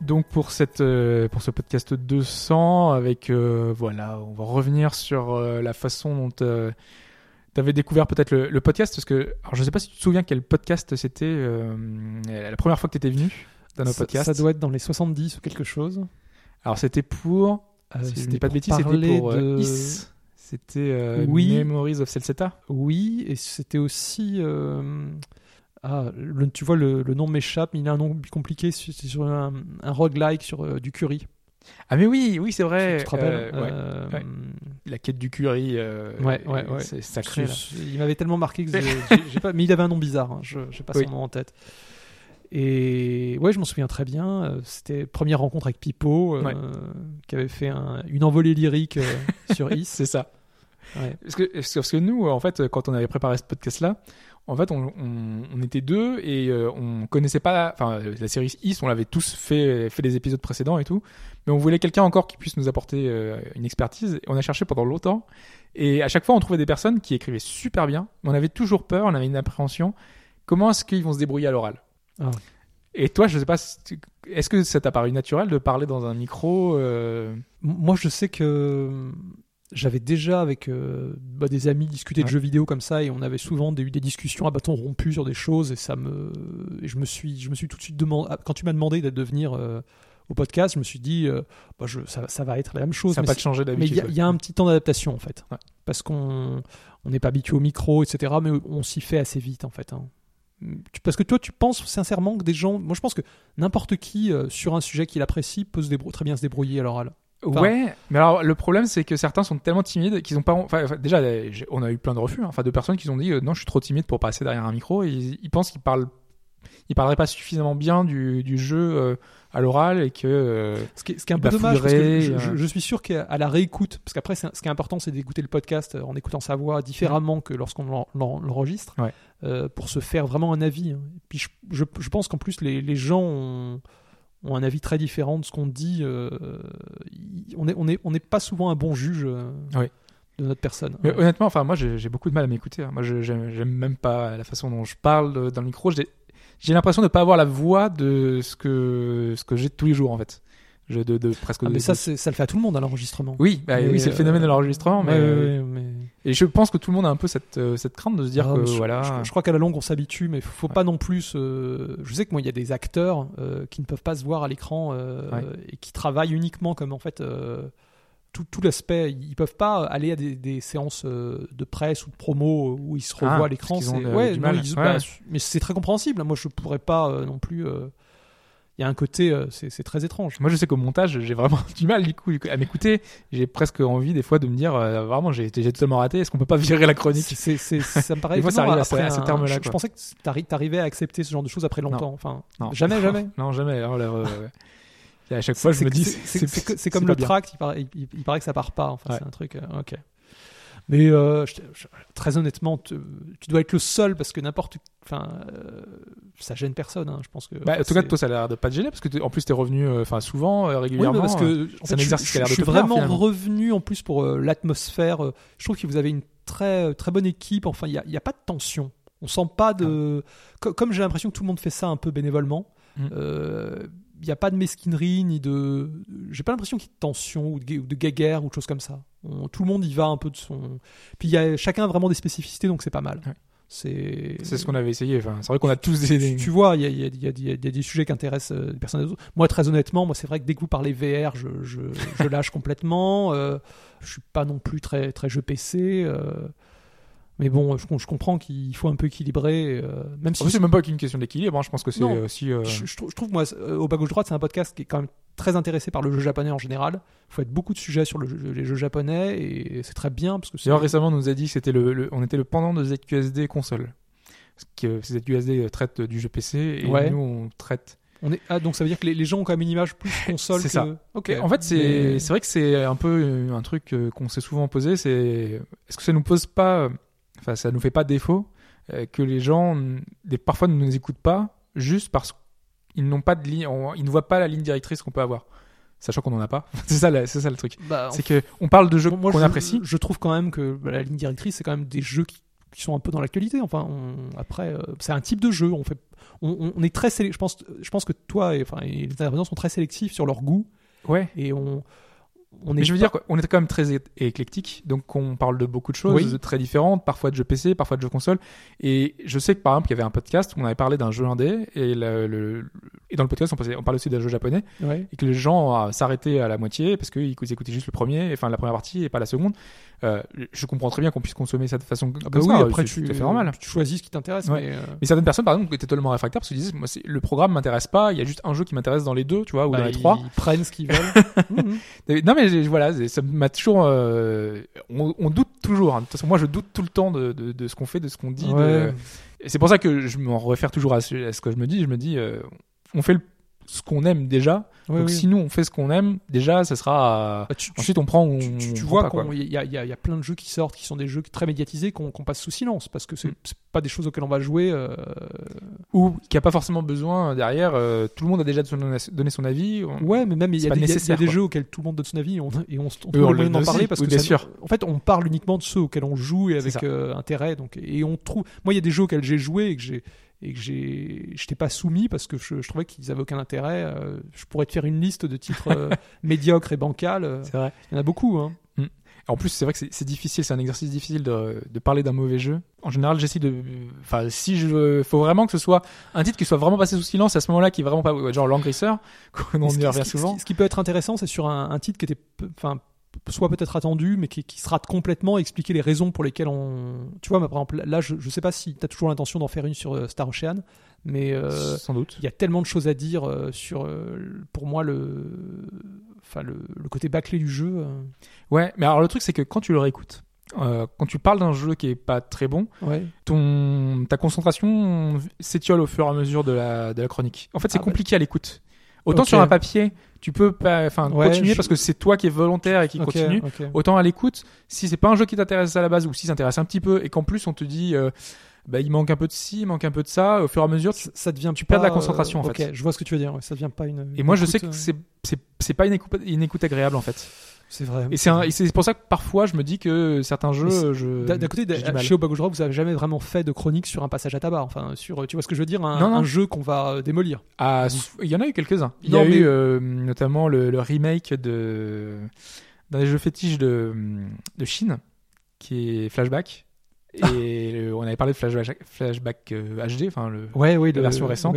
Donc pour cette euh, pour ce podcast 200 avec euh, voilà, on va revenir sur euh, la façon dont tu avais découvert peut-être le, le podcast parce que alors je sais pas si tu te souviens quel podcast c'était euh, la première fois que tu étais venu dans nos ça, podcasts. ça doit être dans les 70 ou quelque chose. Alors c'était pour Euh, je ne c'était pas de bêtises, c'était pour euh, de- Is. C'était euh, Oui. Memories of Celceta. Oui, et c'était aussi. euh, Ah, le- tu vois, le, le nom m'échappe, mais il a un nom compliqué. C'est sur un, un roguelike sur euh, du curry. Ah mais oui, oui c'est vrai. tu te rappelles Euh, ouais. Euh, ouais. La quête du curry. euh, Ouais, ouais, ouais. C'est sacré là. Il m'avait tellement marqué que [LAUGHS] j'ai pas. Mais il avait un nom bizarre. hein, Je n'ai pas Oui. son nom en tête. Et ouais, je m'en souviens très bien. euh, C'était première rencontre avec Pipo, euh, Ouais. qui avait fait un- une envolée lyrique euh, [LAUGHS] sur Is. C'est ça. Ouais. Parce que, parce que- nous, en fait, quand on avait préparé ce podcast-là, en fait, on, on, on était deux et euh, on connaissait pas, enfin, la série Is, on l'avait tous fait, fait les épisodes précédents et tout, mais on voulait quelqu'un encore qui puisse nous apporter une expertise. Et on a cherché pendant longtemps et à chaque fois, on trouvait des personnes qui écrivaient super bien, mais on avait toujours peur, on avait une appréhension. Comment est-ce qu'ils vont se débrouiller à l'oral? Ah. Et toi, je sais pas, est-ce que ça t'a paru naturel de parler dans un micro euh, Moi, je sais que j'avais déjà avec euh, bah, des amis discuté de jeux vidéo comme ça et on avait souvent eu des discussions à bâton rompu sur des choses et ça me et je me suis je me suis tout de suite demandé quand tu m'as demandé de venir euh, au podcast je me suis dit bah, je, ça, ça va être la même chose Ça mais pas c'est- changé mais il d'habitude. y, a- y un petit temps d'adaptation en fait Ouais. parce qu'on on n'est pas habitué au micro etc mais on s'y fait assez vite en fait hein. Parce que toi tu penses sincèrement que des gens moi je pense que n'importe qui euh, sur un sujet qu'il apprécie peut très bien se débrouiller à l'oral Ouais, mais alors le problème c'est que certains sont tellement timides qu'ils ont pas. Déjà, on a eu plein de refus, hein, enfin de personnes qui ont dit euh, non, je suis trop timide pour passer derrière un micro. Et ils pensent qu'ils parlent, ils parleraient pas suffisamment bien du, du jeu euh, à l'oral et que. euh, Ce qui est, ce qui est un Il peu dommage, parce que bafouillerait, je, euh. je- je suis sûr qu'à la réécoute, parce qu'après, ce qui est important, c'est d'écouter le podcast en écoutant sa voix différemment que lorsqu'on l'en- l'en- l'enregistre, Ouais. euh, pour se faire vraiment un avis. hein. Puis je, je- pense qu'en plus, les, les gens ont, ont un avis très différent de ce qu'on dit. euh, on n'est on est, on n'est pas souvent un bon juge euh, Ouais. de notre personne. Mais honnêtement, enfin moi j'ai beaucoup de mal à m'écouter. hein. Moi je- j'aime même pas la façon dont je parle dans le micro. J'ai j'ai l'impression de pas avoir la voix de ce que ce que j'ai tous les jours en fait. Je, de, de presque. Ah, mais ça, de- ça le fait à tout le monde à l'enregistrement. Oui, bah, oui, c'est le euh, phénomène de l'enregistrement, mais, euh, ouais, ouais, mais... et je pense que tout le monde a un peu cette euh, cette crainte de se dire Ah, que je, voilà. je- je crois qu'à la longue on s'habitue, mais faut Ouais. pas non plus. euh, je sais que moi il y a des acteurs euh, qui ne peuvent pas se voir à l'écran euh, Ouais. et qui travaillent uniquement comme en fait euh, tout, tout l'aspect. Ils peuvent pas aller à des, des séances euh, de presse ou de promo où ils se revoient Ah, à l'écran. ouais, Ouais. bah, mais c'est très compréhensible. Moi je pourrais pas euh, non plus. euh, il y a un côté, euh, c'est très étrange. Moi, je sais qu'au montage, j'ai vraiment [LAUGHS] du mal du coup à m'écouter. J'ai presque envie des fois de me dire, euh, vraiment, j'ai totalement raté. Est-ce qu'on peut pas virer la chronique C'est, c'est, ça me [LAUGHS] paraît fois, ça arrive à après à ce terme-là, Je, pensais que t'arri- t'arrivais à accepter ce genre de choses après longtemps. Enfin, Non. jamais, [LAUGHS] jamais. Non, jamais. Oh là, ouais, ouais. Et à chaque fois, je me dis, c'est- comme le tract, il paraît, il, il paraît que ça part pas. Enfin, Ouais. c'est un truc. euh, ok. Mais euh, je te- je- très honnêtement, te- tu dois être le seul parce que n'importe, enfin, euh, ça gêne personne. hein, je pense que. Bah, en tout cas, toi, ça a l'air de pas te gêner parce que en plus, t'es revenu, euh, enfin, souvent, Oui, régulièrement. mais parce que c'est un exercice qui a l'air de je suis te vraiment revenu en plus pour l'atmosphère. je trouve que vous avez une très très bonne équipe. Enfin, il y a, pas de tension. On sent pas de. co- Comme j'ai l'impression que tout le monde fait ça un peu bénévolement. Mm. euh, il n'y a pas de mesquinerie ni de. J'ai pas l'impression qu'il y ait de tension ou de, gue- ou de guéguerre ou de choses comme ça. On- tout le monde y va un peu de son. Puis il y a chacun a vraiment des spécificités, donc c'est pas mal. Ouais. C'est. Ce qu'on avait essayé. Enfin, c'est vrai qu'on a tous des. Tu, tu vois, il y a, y a- y y a- des sujets qui intéressent euh, des personnes. d'autres. Moi, très honnêtement, moi, c'est vrai que dès que vous parlez VR, je, je, je lâche [LAUGHS] complètement. Euh, je suis pas non plus très, très jeu PC. euh, mais bon, je, je comprends qu'il faut un peu équilibrer. euh, même si En plus, c'est même pas qu'une question d'équilibre. hein, Je pense que c'est aussi. euh, je, je trouve, je trouve, moi, euh, au bas gauche droite, c'est un podcast qui est quand même très intéressé par le jeu japonais en général. Il faut être beaucoup de sujets sur le jeu- les jeux japonais et c'est très bien parce que D'ailleurs, récemment, on nous a dit que c'était le, le- on était le pendant de ZQSD console. Parce que ZQSD traite du jeu PC et Ouais. nous, on traite. on est ah donc ça veut dire que les, les gens ont quand même une image plus [LAUGHS] console C'est que ça. ok En fait, c'est Mais- c'est vrai que c'est un peu euh, un truc euh, qu'on s'est souvent posé. C'est est-ce que ça nous pose pas, euh, enfin, ça nous fait pas défaut euh, que les gens, des, parfois, ne nous écoutent pas juste parce qu'ils n'ont pas de ligne, on- ils ne voient pas la ligne directrice qu'on peut avoir, sachant qu'on en a pas. [LAUGHS] c'est ça, c'est ça le truc. Bah, C'est que on parle de jeux qu'on je, apprécie. Je trouve quand même que bah, la ligne directrice, c'est quand même des jeux qui, qui sont un peu dans l'actualité. Enfin, on- après, euh, c'est un type de jeu. On fait, on, est très Je pense, je pense que toi et, enfin, et les intervenants sont très sélectifs sur leur goût Ouais. et on, on Mais je veux pas- dire qu'on est quand même très éclectique, donc on parle de beaucoup de choses Oui. très différentes, parfois de jeux PC, parfois de jeux console. Et je sais que par exemple, il y avait un podcast où on avait parlé d'un jeu indé, et, le, le- et dans le podcast, on parlait, on parlait aussi d'un jeu japonais, Ouais. et que les gens euh, s'arrêtaient à la moitié parce qu'ils écoutaient juste le premier, enfin la première partie et pas la seconde. Euh, je comprends très bien qu'on puisse consommer ça de façon Ah comme bah oui, ça, après tu, fait normal. tu choisis ce qui t'intéresse. Ouais. Mais, euh, Mais certaines personnes, par exemple, étaient totalement réfractaires parce qu'ils disaient, moi, le programme m'intéresse pas, il y a juste un jeu qui m'intéresse dans les deux, tu vois, ou bah, dans les trois. Ils prennent ce qu'ils veulent. [LAUGHS] Mhm. Non mais j'ai- voilà, ça m'a toujours. euh, on, on doute toujours. hein. De toute façon, moi je doute tout le temps de, de, de ce qu'on fait, de ce qu'on dit. de- Ouais. Et c'est pour ça que je m'en réfère toujours à ce, à ce que je me dis. Je me dis, euh, on fait le- ce qu'on aime déjà. Donc oui. si nous on fait ce qu'on aime, déjà, ça sera. Bah, tu- Ensuite, on prend on, tu, tu- on vois qu'il y, y y a plein de jeux qui sortent qui sont des jeux très médiatisés qu'on passe sous silence parce que c'est Mm. pas des choses auxquelles on va jouer. euh, Ou qui a pas forcément besoin derrière. euh, tout le monde a déjà donné son avis. On- Ouais, mais même il y, a des- y a- des jeux auxquels tout le monde donne son avis et on, et on, on le donne parler parce Oui, que bien ça- sûr. en fait on parle uniquement de ceux auxquels on joue et avec euh, intérêt donc et on trouve moi il y a des jeux auxquels j'ai joué et que j'ai et que j'ai j'étais pas soumis parce que je, je trouvais qu'ils avaient aucun intérêt euh, je pourrais te faire une liste de titres euh, [LAUGHS] médiocres et bancals euh, C'est vrai. il y en a beaucoup hein. En plus, c'est vrai que c'est- difficile, c'est un exercice difficile de, de parler d'un mauvais jeu. En général, j'essaie de. Enfin, si je. faut vraiment que ce soit un titre qui soit vraiment passé sous silence à ce moment-là, qui est vraiment pas. Genre Langrisser, [LAUGHS] qu'on qui, revient ce qui- souvent. ce qui peut être intéressant, c'est sur un, un titre qui était, enfin, soit peut-être attendu, mais qui, qui se rate complètement, et expliquer les raisons pour lesquelles on. Tu vois, par exemple, là, je, je sais pas si tu as toujours l'intention d'en faire une sur euh, Star Ocean, mais euh, Sans doute. il y a tellement de choses à dire euh, sur, euh, pour moi, le, enfin, le, le côté bâclé du jeu. Ouais, mais alors le truc, c'est que quand tu le réécoutes, euh, quand tu parles d'un jeu qui est pas très bon, Ouais. ton, ta concentration s'étiole au fur et à mesure de la, de la chronique. En fait, c'est Ah compliqué à l'écoute. Autant sur un papier, tu peux pas, enfin, Ouais, continuer je- parce que c'est toi qui es volontaire et qui continue. Autant à l'écoute, si c'est pas un jeu qui t'intéresse à la base ou si ça t'intéresse un petit peu et qu'en plus on te dit, euh, bah, il manque un peu de ci, il manque un peu de ça, au fur et à mesure, tu- Ça, devient tu perds de la concentration, en fait. Ok, je vois ce que tu veux dire. ouais, ça devient pas une. Et moi, je sais que euh, c'est c'est c'est pas une écoute, une écoute agréable en fait. C'est vrai. Et c'est un- et c'est pour ça que parfois je me dis que certains jeux, je D'un côté, chez Obagojra, vous avez jamais vraiment fait de chronique sur un passage à tabac. Enfin, sur, tu vois ce que je veux dire, un, Non, non. un jeu qu'on va euh, démolir. Ah, il y en a eu quelques-uns. Il y a mais- eu euh, notamment le, le remake de d'un des jeux fétiches de de Chine qui est Flashback. Et le- on avait parlé de Flashback, Flashback euh, HD, enfin le, Ouais, oui, la version récente.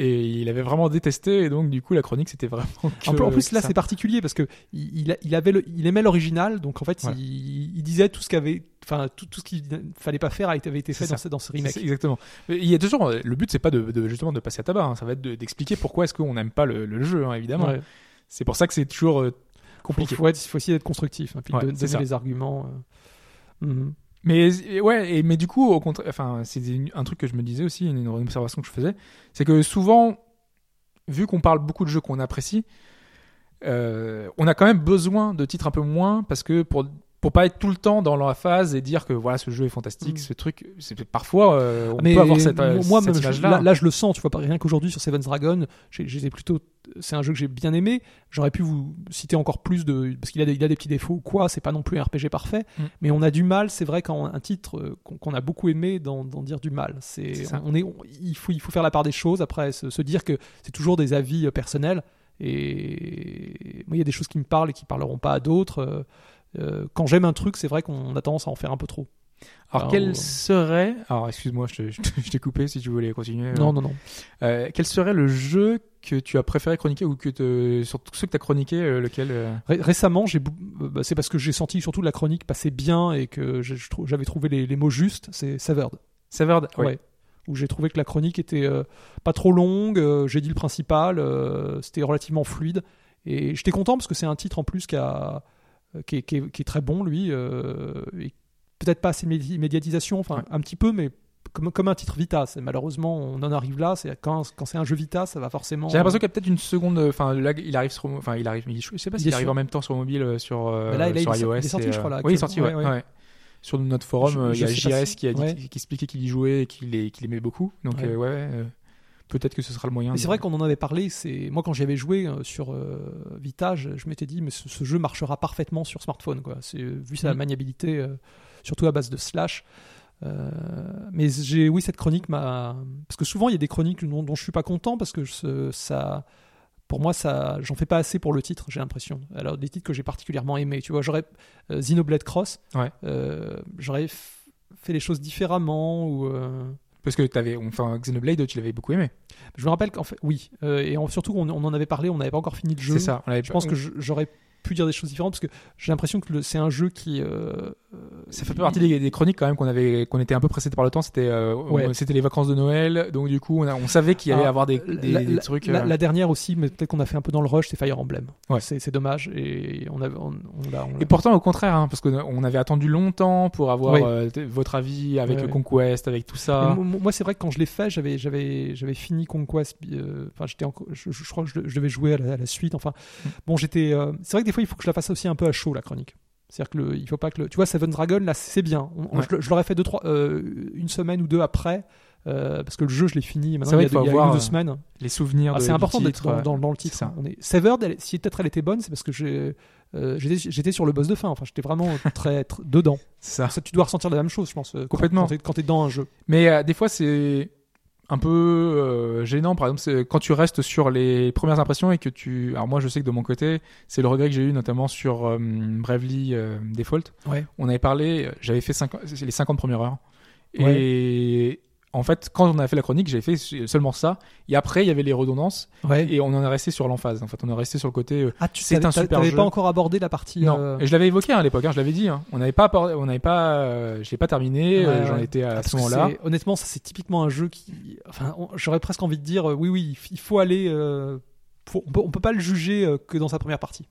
Et il avait vraiment détesté, et donc du coup la chronique c'était vraiment. Que, En plus, en plus, là, c'est particulier parce que il, il, il avait, le- il aimait l'original, donc en fait, il, il disait tout ce qu'avait, enfin, tout, tout ce qu'il fallait pas faire avait été fait dans, ce- dans ce remake. Exactement. Il y a toujours le but c'est pas de, de- justement de passer à tabac, hein. ça va être de- d'expliquer pourquoi est-ce qu'on n'aime pas le, le jeu hein, évidemment. Ouais. C'est pour ça que c'est toujours euh, Faut, compliqué. faut, être- faut essayer d'être constructif, hein, puis Ouais, de donner les arguments. euh. Mhm. Mais ouais, mais du coup, au contraire, enfin, c'est un truc que je me disais aussi, une, une observation que je faisais, c'est que souvent, vu qu'on parle beaucoup de jeux qu'on apprécie, euh, on a quand même besoin de titres un peu moins parce que pour pour pas être tout le temps dans la phase et dire que voilà ce jeu est fantastique, Mm. ce truc, c'est parfois euh, on Mais peut avoir cette, euh, moi, cette même, je- image-là. là, là, je le sens. Tu vois, pas rien qu'aujourd'hui sur Seven's Dragon, j'étais plutôt. C'est un jeu que j'ai bien aimé. J'aurais pu vous citer encore plus de parce qu'il a, des- il a des petits défauts ou quoi. C'est pas non plus un RPG parfait, Mm. mais on a du mal. C'est vrai quand un titre euh, qu'on a beaucoup aimé d'en dire du mal. C'est on est on- il faut il faut faire la part des choses. Après, se, se dire que c'est toujours des avis personnels. Et moi, il y a des choses qui me parlent et qui parleront pas à d'autres. Euh, euh, quand j'aime un truc, c'est vrai qu'on a tendance à en faire un peu trop. Alors Alors, quel euh, serait, alors excuse-moi, je t'ai [LAUGHS] coupé si tu voulais continuer. Non, non, non. Euh, quel serait le jeu que tu as préféré chroniquer ou que te, sur tous ceux que tu as chroniqué, euh, lequel euh, Ré- Récemment, j'ai, euh, bah, c'est parce que j'ai senti surtout la chronique passait bien et que j'avais trouvé les, les mots justes. C'est Severed, Severed ouais. où j'ai trouvé que la chronique était euh, pas trop longue. euh, j'ai dit le principal, euh, c'était relativement fluide et j'étais content parce que c'est un titre en plus qui, a, euh, qui, est, qui est- qui est très bon lui. euh, peut-être pas assez médi- médiatisation, enfin Ouais. un petit peu, mais comme, comme un titre Vita. Malheureusement on en arrive là. C'est quand, quand c'est un jeu Vita, ça va forcément. J'ai l'impression qu'il y a peut-être une seconde. Enfin, là, il arrive sur. Enfin, il arrive. Je sais pas Il s'il arrive sur- en même temps sur mobile, euh, sur, euh, là, là, sur il est- iOS. il est sorti, je crois, là, euh, Oui, il est sorti, ouais. actuellement. Ouais, ouais. Sur notre forum, Je- euh, il y a je JS si- qui, a dit, ouais. qui expliquait qu'il y jouait et qu'il les- aimait beaucoup. Donc, Ouais. euh, ouais, euh, peut-être que ce sera le moyen. Mais de- c'est vrai qu'on en avait parlé. C'est moi quand j'y avais joué euh, sur euh, Vita, je, je m'étais dit mais ce, ce jeu marchera parfaitement sur smartphone quoi. C'est euh, vu sa Mhm. maniabilité, surtout à base de slash. Euh, mais j'ai oui cette chronique m'a parce que souvent il y a des chroniques dont, dont je suis pas content parce que je- ça pour moi ça j'en fais pas assez pour le titre j'ai l'impression alors des titres que j'ai particulièrement aimés tu vois j'aurais euh, Xenoblade Cross Ouais. euh, j'aurais fait les choses différemment ou Parce que t'avais. Enfin, Xenoblade, tu l'avais beaucoup aimé. je me rappelle qu'en fait, oui, euh, et en- surtout on, on en avait parlé, on n'avait pas encore fini le jeu. C'est ça. on Je pense que j'aurais pu dire des choses différentes parce que j'ai l'impression que c'est un jeu qui. euh, Ça fait partie des, des chroniques quand même qu'on avait, qu'on était un peu pressé par le temps. C'était, euh, Ouais. c'était les vacances de Noël, donc du coup, on, a- on savait qu'il y allait Ah, avoir des, des, la, des la- trucs. La, euh, la dernière aussi, mais peut-être qu'on a fait un peu dans le rush, c'est Fire Emblem. Ouais. C'est dommage et on a, on, on l'a- on l'a- Et pourtant, au contraire, hein, parce qu'on avait attendu longtemps pour avoir Ouais. votre avis avec le. Conquest, avec tout ça. mo- moi, c'est vrai que quand je l'ai fait, j'avais, j'avais, j'avais fini Conquest. Enfin, j'étais, je, je crois que je, je devais jouer à la, à la suite. Enfin, Mm. bon, j'étais. c'est vrai que des fois, il faut que je la fasse aussi un peu à chaud la chronique. C'est-à-dire que le, il faut pas que le, tu vois, Seven Dragon là, c'est bien. On- on- Ouais. je, je l'aurais fait deux, trois, euh, une semaine ou deux après. euh, parce que le jeu, je l'ai fini maintenant C'est vrai il y a, il y a une ou deux euh, semaines. Les souvenirs Ah, c'est important d'être dans, dans- dans le titre. ça. On est... Severed, elle- si peut-être elle était bonne, c'est parce que j'ai, euh, j'étais, sur le boss de fin. Enfin, j'étais vraiment [LAUGHS] très, très dedans. Ça. Ça, tu dois ressentir la même chose, je pense. Complètement. Quand quand t'es dans un jeu. Mais euh, des fois, c'est un peu euh, gênant. Par exemple, c'est quand tu restes sur les premières impressions et que tu. Alors, moi, je sais que de mon côté, c'est le regret que j'ai eu notamment sur euh, Bravely euh, Default. Ouais. On avait parlé, j'avais fait 50 c'est les 50 premières heures. Et. En fait, quand on a fait la chronique, j'ai fait seulement ça. Et après, il y avait les redondances. Ouais. Et on en est resté sur l'emphase. En fait, on est resté sur le côté. euh, Ah, tu c'est un super jeu. pas encore abordé la partie. Non, euh, et je l'avais évoqué hein, à l'époque, hein, je l'avais dit. hein. On n'avait pas, on n'avait pas, euh, je l'ai pas terminé. Ouais, J'en ouais. étais à Parce ce moment-là. Honnêtement, ça c'est typiquement un jeu qui. Enfin, j'aurais presque envie de dire, oui, oui, il faut aller. faut- on, peut, on peut pas le juger que dans sa première partie.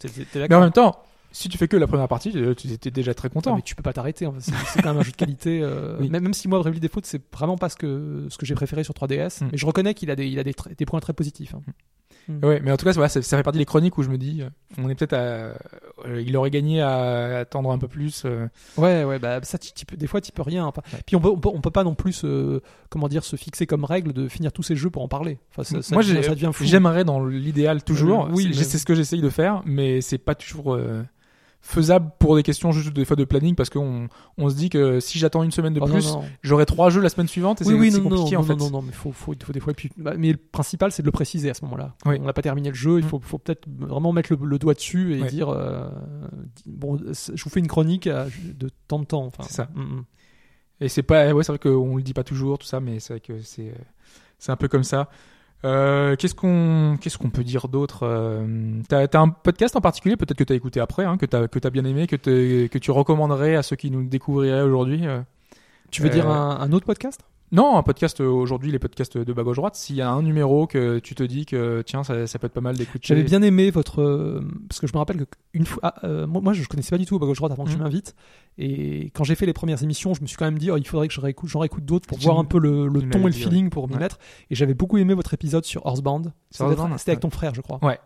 T'es- t'es- t'es Mais en même temps, si tu fais que la première partie, euh, tu étais déjà très Ah, content. mais tu peux pas t'arrêter. hein. C'est c'est quand même un jeu de qualité. euh, [LAUGHS] Oui. même, même si moi, Bravely Default, c'est vraiment pas ce que, ce que j'ai préféré sur 3DS. Mm. Mais je reconnais qu'il a des, il a des, tr- des points très positifs. hein. Ouais, mais en tout cas, voilà, ça, ça fait partie des chroniques où je me dis, euh, on est peut-être à, euh, il aurait gagné à attendre un peu plus. euh. Ouais, ouais, bah ça, tu- tu peux- des fois, tu peux rien. Enfin, Puis on peut, on peut, on peut pas non plus, euh, comment dire, se fixer comme règle de finir tous ces jeux pour en parler. Enfin, ça, ça Moi, ça devient fou. j'aimerais dans l'idéal toujours. Euh, oui, c'est ce que j'essaye de faire, mais c'est pas toujours euh, faisable pour des questions juste des fois de planning parce qu'on on se dit que si j'attends une semaine de Oh, plus, j'aurai trois jeux la semaine suivante et Oui, c'est oui, c'est non, compliqué non, en non, fait. non, non, mais faut, faut, faut des fois. et puis- bah, mais le principal, c'est de le préciser à ce moment-là. Oui. On n'a pas terminé le jeu, il Mm. faut, faut peut-être vraiment mettre le, le doigt dessus et dire euh, bon, je vous fais une chronique à- de temps de temps. Enfin, C'est ça. mm, mm. Et c'est pas, ouais, c'est vrai qu'on le dit pas toujours tout ça, mais c'est vrai que c'est, euh, c'est un peu comme ça. Euh, qu'est-ce qu'on qu'est-ce qu'on peut dire d'autre euh, T'as as un podcast en particulier, peut-être que t'as écouté après, hein, que t'as que t'as bien aimé, que que tu recommanderais à ceux qui nous découvriraient aujourd'hui. euh? Tu veux dire Euh, un, un autre podcast? Non, un podcast euh, aujourd'hui, les podcasts de bas gauche droite. S'il y a un numéro que tu te dis que tiens, ça, ça peut être pas mal d'écouter. J'avais bien aimé votre euh, parce que je me rappelle que une fois ah, euh, moi, je connaissais pas du tout à gauche droite avant que tu Mhm. m'invites et quand j'ai fait les premières émissions je me suis quand même dit oh, il faudrait que réécoute j'en réécoute d'autres pour voir un peu le, ton et le feeling pour m'y Ouais. mettre et j'avais beaucoup aimé votre épisode sur Horsebound C'était- avec ton frère je crois Ouais.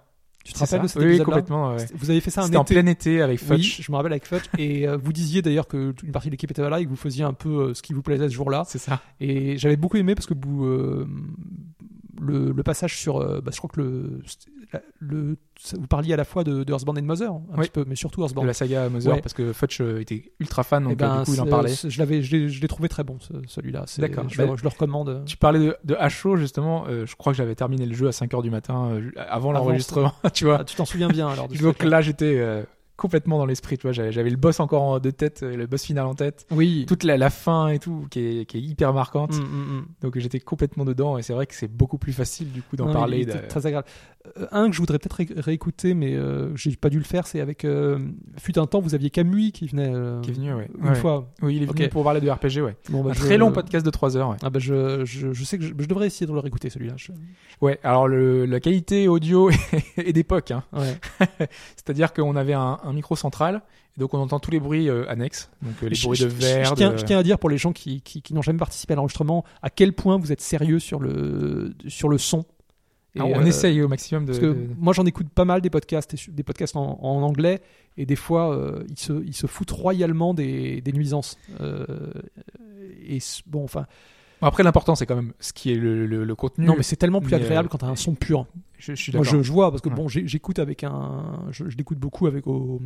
Tu te rappelles de cet Oui, complètement. ouais. vous avez fait ça un C'était en été plein été avec oui, Fudge. je me rappelle avec Fudge et euh, vous disiez d'ailleurs que une partie de l'équipe était là et que vous faisiez un peu euh, ce qui vous plaisait ce jour-là C'est ça. et j'avais beaucoup aimé parce que vous, euh, le, le passage sur. euh, bah, je crois que le, vous parliez à la fois de, de Earthbound et de Mother, un Oui. petit peu, mais surtout De Earthbound. la saga Mother, Ouais. parce que Fudge euh, était ultra fan, donc Eh ben, euh, du coup il en parlait. Je l'avais, je l'ai, trouvé très bon ce- celui-là. D'accord. Je, le- je le recommande. Tu parlais de, de HO justement, euh, je crois que j'avais terminé le jeu à 5h du matin euh, avant l'enregistrement, [LAUGHS] tu vois. Ah, tu t'en souviens bien alors. de Donc là j'étais complètement dans l'esprit, tu vois, j'avais le boss encore en- de tête, euh, le boss final en tête, Oui. toute la, la fin et tout qui est, qui est hyper marquante. Mm, mm, mm. Donc j'étais complètement dedans et c'est vrai que c'est beaucoup plus facile du coup d'en parler. de- Très agréable. Euh, un que je voudrais peut-être ré- réécouter, mais euh, j'ai pas dû le faire, c'est avec. Euh, fut un temps, vous aviez Camui qui venait. euh, Qui est venu, ouais. Une Ouais. fois. Oui, il est venu Ok. pour parler de RPG, ouais. Bon, bah, Un je- très long podcast de 3 heures, ouais. Ah bah je, je, je sais que je, devrais essayer de le réécouter celui-là. Ouais, alors le, la qualité audio [LAUGHS] est d'époque, hein. Ouais. [LAUGHS] C'est-à-dire qu'on avait un, un micro central, et donc on entend tous les bruits euh, annexes, donc euh, les Je- bruits de verre. Je, tiens, de- je tiens à dire pour les gens qui, qui, qui n'ont jamais participé à l'enregistrement, à quel point vous êtes sérieux sur le, sur le son. Et, Ah, on euh, essaye au maximum de. Parce que de- moi j'en écoute pas mal des podcasts, des podcasts en, en anglais, et des fois ils, se, ils se foutent royalement des, des nuisances. Et bon, enfin, Après, l'important, c'est quand même ce qui est le, le, le contenu. non, mais c'est tellement plus mais, agréable euh, quand t'as un son pur. je, je suis Moi, d'accord. je, je vois parce que Ouais. bon, j'écoute avec un, je, je l'écoute beaucoup avec au,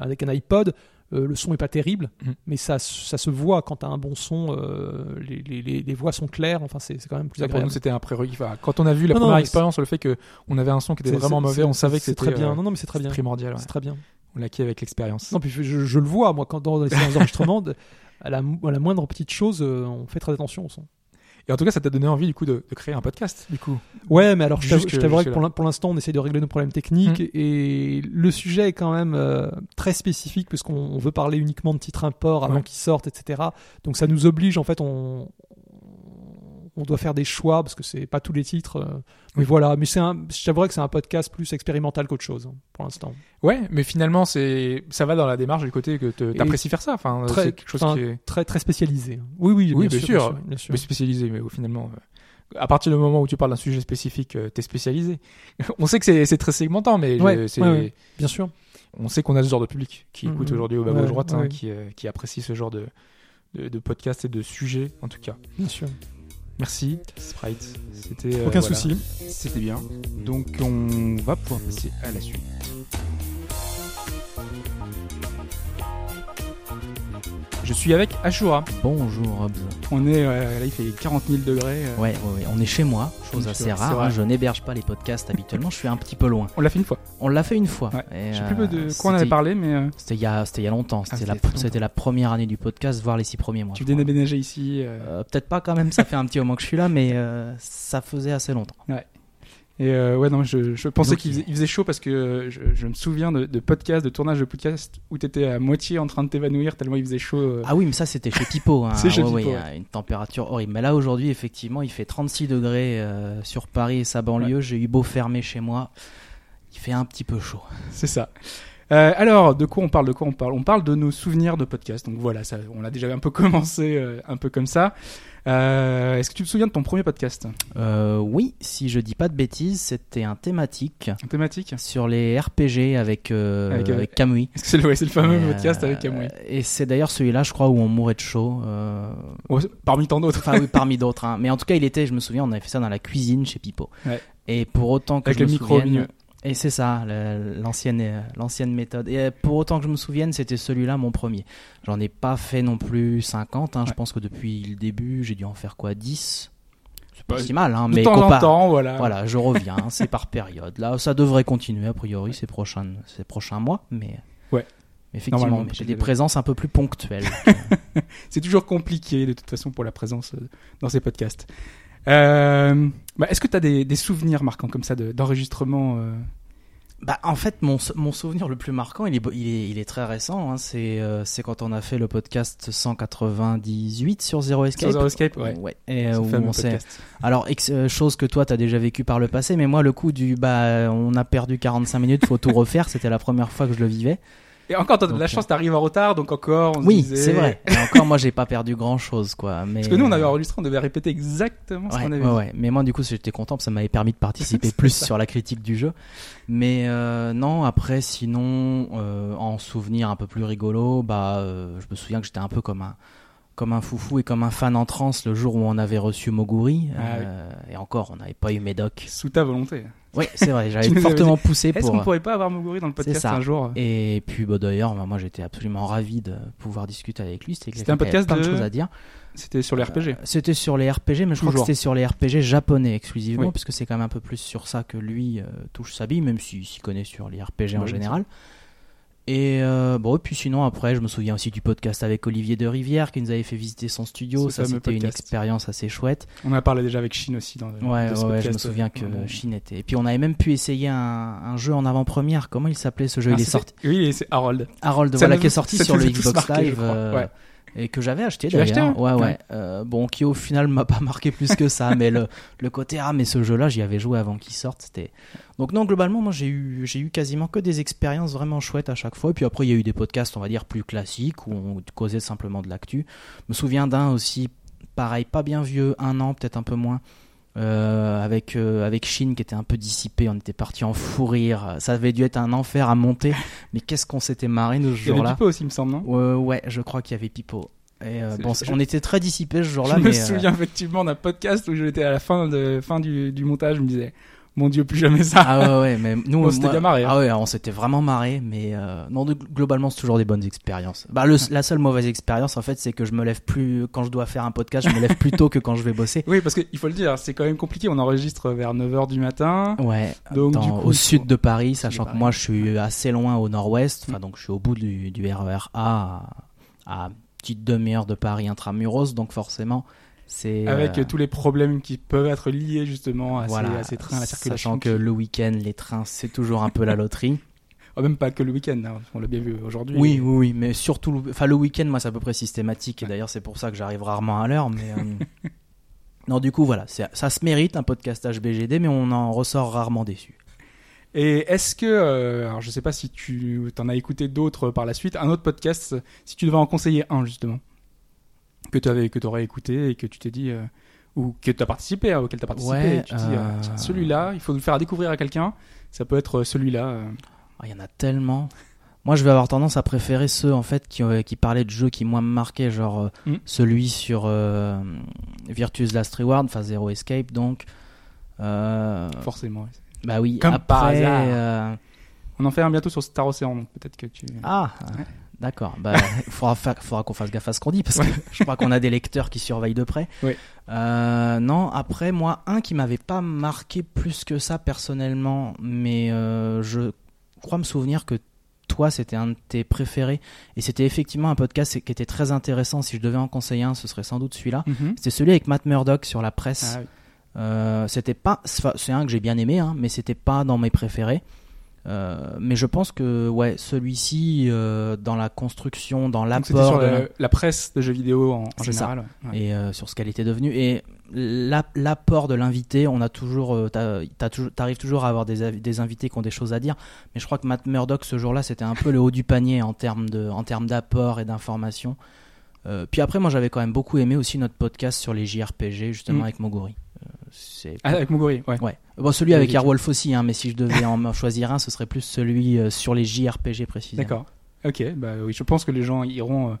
avec un iPod. euh, le son est pas terrible, Mhm. mais ça, ça se voit quand t'as un bon son. euh, les, les, les, les voix sont claires. Enfin, c'est quand même plus Ça, pour nous, agréable. c'était un prérequis. Enfin, quand on a vu la Non, non, première mais expérience sur le fait que on avait un son qui était vraiment mauvais, on savait que c'était très bien. euh, Non, non, mais c'est très bien. primordial. ouais. C'est très bien. On l'a acquis avec l'expérience. Non, puis je, je le vois moi quand dans les séances [LAUGHS] d'enregistrement, de- à la, à la moindre petite chose, euh, on fait très attention au son. Et en tout cas, ça t'a donné envie du coup de, de créer un podcast. Du coup, Ouais, mais alors je Jusque- t'avoue- je t'avouerai que pour l'in- pour l'instant, on essaie de régler nos problèmes techniques Mm. et le sujet est quand même euh, très spécifique puisqu'on on veut parler uniquement de titres import avant Ouais. qu'ils sortent, etc. Donc ça nous oblige en fait, on on doit faire des choix parce que c'est pas tous les titres. euh, mais Oui. voilà, mais c'est je que c'est un podcast plus expérimental qu'autre chose hein, pour l'instant. ouais, mais finalement, c'est ça va dans la démarche du côté que t'apprécies faire ça. Enfin, Très- c'est quelque chose qui est Très très spécialisé. Oui, oui, Oui, bien, bien sûr, sûr. bien sûr, bien sûr. mais spécialisé. Mais finalement, euh, à partir du moment où tu parles d'un sujet spécifique, euh, t'es spécialisé. [LAUGHS] on sait que c'est c'est très segmentant, mais Ouais, je- c'est- ouais, ouais. Bien sûr. on sait qu'on a ce genre de public qui Mhm. écoute aujourd'hui au bas gauche droite, hein, qui, euh, qui apprécie ce genre de, de, de podcast et de sujet, en tout cas. Bien sûr. Merci, Sprite. C'était euh, Aucun voilà. souci. C'était bien. Donc on va pouvoir passer à la suite. Je suis avec Ashura. Bonjour Hobbs. On est euh, là, il fait 40 000 degrés. euh. Ouais, ouais, ouais, on est chez moi, chose assez rare. hein, je n'héberge pas les podcasts habituellement, je suis un petit peu loin. On l'a fait une fois. On l'a fait une fois. Ouais. et, Je sais euh, plus de quoi on avait c'était- parlé, mais euh, C'était il, y a- c'était il y a longtemps. C'était c'était la, très longtemps. c'était la première année du podcast, voire les six premiers mois. tu je venais crois. déménager ici. euh, Euh, Peut-être pas quand même, ça fait un petit moment que je suis là, mais euh, ça faisait assez longtemps. Et euh, ouais, non, je, je pensais qu'il il- faisait, chaud parce que euh, je, je me souviens de, de podcasts, de tournage de podcasts où t'étais à moitié en train de t'évanouir tellement il faisait chaud. euh. Ah oui, mais ça c'était chez Pipo. Hein. [LAUGHS] C'est chez Ouais, Pipo, ouais, ouais. Une température horrible. Mais là aujourd'hui, effectivement, il fait 36 degrés euh, sur Paris et sa banlieue. J'ai eu beau fermer chez moi. Il fait un petit peu chaud. C'est ça. Euh, alors, de quoi on parle De quoi on parle? On parle de nos souvenirs de podcast. Donc voilà, ça, on a déjà un peu [LAUGHS] commencé, un peu comme ça. Euh, Est-ce que tu te souviens de ton premier podcast Euh, oui, si je dis pas de bêtises, c'était un thématique En thématique sur les RPG avec, euh, Avec, avec, euh, Kamui. Est-ce [LAUGHS] que c'est le, ouais, c'est le fameux Et, podcast avec Camouille Et c'est d'ailleurs celui-là, je crois, où on mourait de chaud. Parmi tant d'autres. Enfin, oui, [LAUGHS] parmi d'autres. hein. Mais en tout cas, il était, je me souviens, on avait fait ça dans la cuisine chez Pipo. Ouais. Et pour autant que Avec je le me micro souvienne. Et c'est ça, l'ancienne, euh, l'ancienne méthode. Et euh, pour autant que je me souvienne, c'était celui-là mon premier. J'en ai pas fait non plus 50. hein. Je pense que depuis le début, j'ai dû en faire quoi 10 C'est pas si mal, hein, de mais temps en temps, voilà. Voilà, je reviens, [LAUGHS] c'est par période. Là, ça devrait continuer a priori ces prochains, ces prochains mois, mais Ouais. effectivement, j'ai des présences un peu plus ponctuelles. [LAUGHS] C'est toujours compliqué de toute façon pour la présence euh, dans ces podcasts. Euh, bah, Est-ce que tu as des, des souvenirs marquants comme ça de- d'enregistrement euh, Bah, en fait, mon, mon souvenir le plus marquant, il est, il est, il est très récent. Hein. C'est, euh, c'est quand on a fait le podcast 198 sur Zero Escape. sur Zero Escape Ouais. Et, euh, ce où on. Alors, ex- chose que toi, t'as déjà vécu par le passé, mais moi, le coup du bah, on a perdu 45 minutes, faut tout refaire, c'était la première fois que je le vivais. Et encore, t'as de Donc, la chance, t'arrives en retard, donc encore, on Oui, disait- c'est vrai. [LAUGHS] Et encore, moi, j'ai pas perdu grand chose, quoi. Mais Parce que nous, on avait enregistré, on devait répéter exactement ce qu'on avait ouais. Mais moi, du coup, j'étais content, parce que ça m'avait permis de participer [LAUGHS] plus ça. sur la critique du jeu. Mais euh, non, après, sinon, euh, en souvenir un peu plus rigolo, bah, euh, je me souviens que j'étais un peu comme un comme un foufou et comme un fan en transe le jour où on avait reçu Moguri. Ah Euh, Et encore, on n'avait pas eu Médoc. Sous ta volonté. Oui, c'est vrai, j'avais fortement poussé Est-ce pour. qu'on pourrait pas avoir Moguri dans le podcast ça. un jour Et puis bah, d'ailleurs, bah, moi j'étais absolument ravi de pouvoir discuter avec lui. C'était un podcast plein de de- choses à dire. C'était sur les RPG. C'était sur les RPG, mais je crois que c'était sur les RPG japonais exclusivement, Oui. parce que c'est quand même un peu plus sur ça que lui euh, touche sa bille, même s'il s'y connaît sur les RPG en Oui, bien général. Et euh, bon, et puis sinon après, je me souviens aussi du podcast avec Olivier de Rivière qui nous avait fait visiter son studio. Ce ça, c'était une expérience assez chouette. On en a parlé déjà avec Shin aussi dans le Ouais, ce ouais, je me souviens que Ouais. Chine était. Et puis on avait même pu essayer un, un jeu en avant-première. Comment il s'appelait ce jeu? Ah, Il est c'était- sorti. Oui, c'est Harold. Harold, Ça voilà, qui est sorti sur le Xbox marqué, Live. euh, Ouais. Et que j'avais acheté d'ailleurs. ouais, ouais. Ouais. Euh, bon, qui au final m'a pas marqué plus que ça, mais le, [LAUGHS] le côté ah mais ce jeu-là, j'y avais joué avant qu'il sorte. C'était donc non globalement, moi j'ai eu j'ai eu quasiment que des expériences vraiment chouettes à chaque fois. Et puis après il y a eu des podcasts, on va dire plus classiques où on causait simplement de l'actu. Je me souviens d'un aussi, pareil, pas bien vieux, un an peut-être un peu moins. Euh, avec euh, avec Shin qui était un peu dissipé, on était parti en fou rire. Ça avait dû être un enfer à monter, [LAUGHS] mais qu'est-ce qu'on s'était marré nous ce Il y avait. Pipo aussi, il me semble, non? Ouais, ouais, je crois qu'il y avait Pipo. Et euh, bon, je- on était très dissipés ce jour-là, Je me mais euh, souviens effectivement d'un podcast où j'étais à la fin, de, fin du, du montage, je me disais, mon dieu, plus jamais ça. ah ouais, ouais, mais [LAUGHS] nous, On s'était bien marré, hein. Ah ouais, on s'était vraiment marré, mais euh, non, globalement, c'est toujours des bonnes expériences. Bah, le, la seule mauvaise expérience, en fait, c'est que je me lève plus quand je dois faire un podcast, je me lève plus tôt que quand je vais bosser. [LAUGHS] Oui, parce qu'il faut le dire, c'est quand même compliqué. On enregistre vers 9h du matin. Ouais, Donc, dans- du coup, au sud de Paris, sachant que moi je suis assez loin au nord-ouest, enfin donc je suis au bout du, du RER A à, à petite demi-heure de Paris intramuros, donc forcément c'est Avec euh, tous les problèmes qui peuvent être liés justement à, voilà, ces, à ces trains, à la circulation. Sachant que le week-end, les trains, c'est toujours un peu la loterie. [LAUGHS] Oh, même pas que le week-end, hein, on l'a bien vu aujourd'hui. oui, oui, oui, mais surtout, le- enfin le week-end, moi c'est à peu près systématique, et d'ailleurs c'est pour ça que j'arrive rarement à l'heure, mais... euh, [LAUGHS] Non, du coup, voilà, ça se mérite un podcast HBGD, mais on en ressort rarement déçu. Et est-ce que, euh, alors je sais pas si tu en as écouté d'autres par la suite, un autre podcast, si tu devais en conseiller un justement, que tu avais, que t'aurais écouté et que tu t'es dit, euh, ou que tu as participé, hein, auquel tu as participé, Ouais, et tu te dis, euh, euh, tiens, celui-là, il faut le faire découvrir à quelqu'un, ça peut être celui-là. euh. Ah, Il y en a tellement. Moi, je vais avoir tendance à préférer ceux en fait qui, qui parlaient de jeux qui moi me marquaient, genre euh, Mm. celui sur Virtue's Last Reward, enfin Zero Escape, donc. Forcément. bah oui. Comme après, par hasard. On en fait un bientôt sur Star Ocean, donc peut-être que tu. Ah, Ouais. D'accord. Bah, il [LAUGHS] faudra, fa- faudra qu'on fasse gaffe à ce qu'on dit parce que je crois qu'on a des lecteurs qui surveillent de près. Oui. Euh, non, après moi, un qui m'avait pas marqué plus que ça personnellement, mais euh, je crois me souvenir que toi, c'était un de tes préférés et c'était effectivement un podcast qui était très intéressant. Si je devais en conseiller un, ce serait sans doute celui-là. Mhm. C'était celui avec Matt Murdock sur la presse. Ah oui. Euh, c'était pas, c'est c'est un que j'ai bien aimé, hein, mais c'était pas dans mes préférés. Euh, mais je pense que ouais, celui-ci euh, dans la construction, dans l'apport sur de la, presse de jeux vidéo en, général. ouais. et euh, sur ce qu'elle était devenue et la- l'apport de l'invité, on a toujours, t'arrives toujours à avoir des, invités qui ont des choses à dire. Mais je crois que Matt Murdock ce jour-là, c'était un peu le haut du panier en termes d'apport et d'information. Puis après, moi, j'avais quand même beaucoup aimé aussi notre podcast sur les JRPG justement Mm. avec Moguri. Euh, c'est Ah, avec Moguri, ouais. Ouais. Bon, celui avec. Airwolf aussi, hein, mais si je devais [LAUGHS] en choisir un, ce serait plus celui euh, sur les JRPG précisément. D'accord. Ok, bah oui, je pense que les gens iront, euh,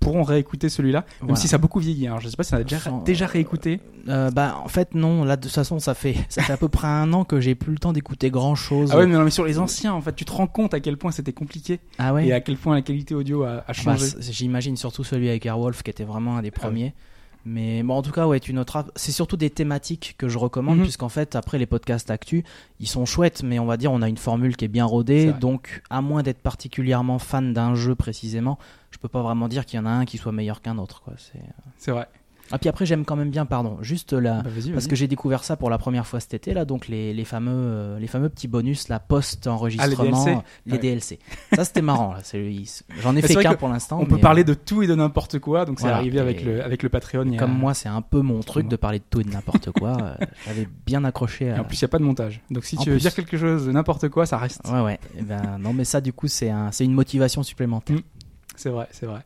pourront réécouter celui-là, même Voilà. si ça a beaucoup vieilli. hein. Je sais pas si on a déjà, Sans- déjà réécouté. Euh, bah, en fait, non. Là, de toute façon, ça fait, ça fait à peu près un an que j'ai plus le temps d'écouter grand chose. Ah ouais, mais, non, mais sur les anciens, en fait, tu te rends compte à quel point c'était compliqué Ah ouais et à quel point la qualité audio a, a Bah, changé. J'imagine surtout celui avec Airwolf qui était vraiment un des Ah premiers. Mais bon, en tout cas, ouais, tu noteras. C'est surtout des thématiques que je recommande, Mhm. puisqu'en fait, après les podcasts actu, ils sont chouettes, mais on va dire, on a une formule qui est bien rodée. Donc, à moins d'être particulièrement fan d'un jeu précisément, je peux pas vraiment dire qu'il y en a un qui soit meilleur qu'un autre. Quoi. C'est- C'est vrai. Ah, puis après, j'aime quand même bien, pardon, juste là. Bah, Parce que j'ai découvert ça pour la première fois cet été, là, donc les, les, fameux, euh, les fameux petits bonus, la post-enregistrement, Ah, les DLC Ouais. DLC. Ça, c'était marrant, là. c'est- J'en ai Mais c'est fait qu'un pour l'instant. On peut parler euh, de tout et de n'importe quoi, donc c'est Voilà, arrivé avec et- le, avec le Patreon. y Comme moi, c'est un peu mon truc de parler de tout et de n'importe quoi. euh, [LAUGHS] J'avais bien accroché Et à. en plus, il n'y a pas de montage. Donc si En tu veux plus. dire quelque chose de n'importe quoi, ça reste. Ouais, ouais. Eh ben, non, mais ça, du coup, c'est un, c'est une motivation supplémentaire. Mm. C'est vrai, c'est vrai.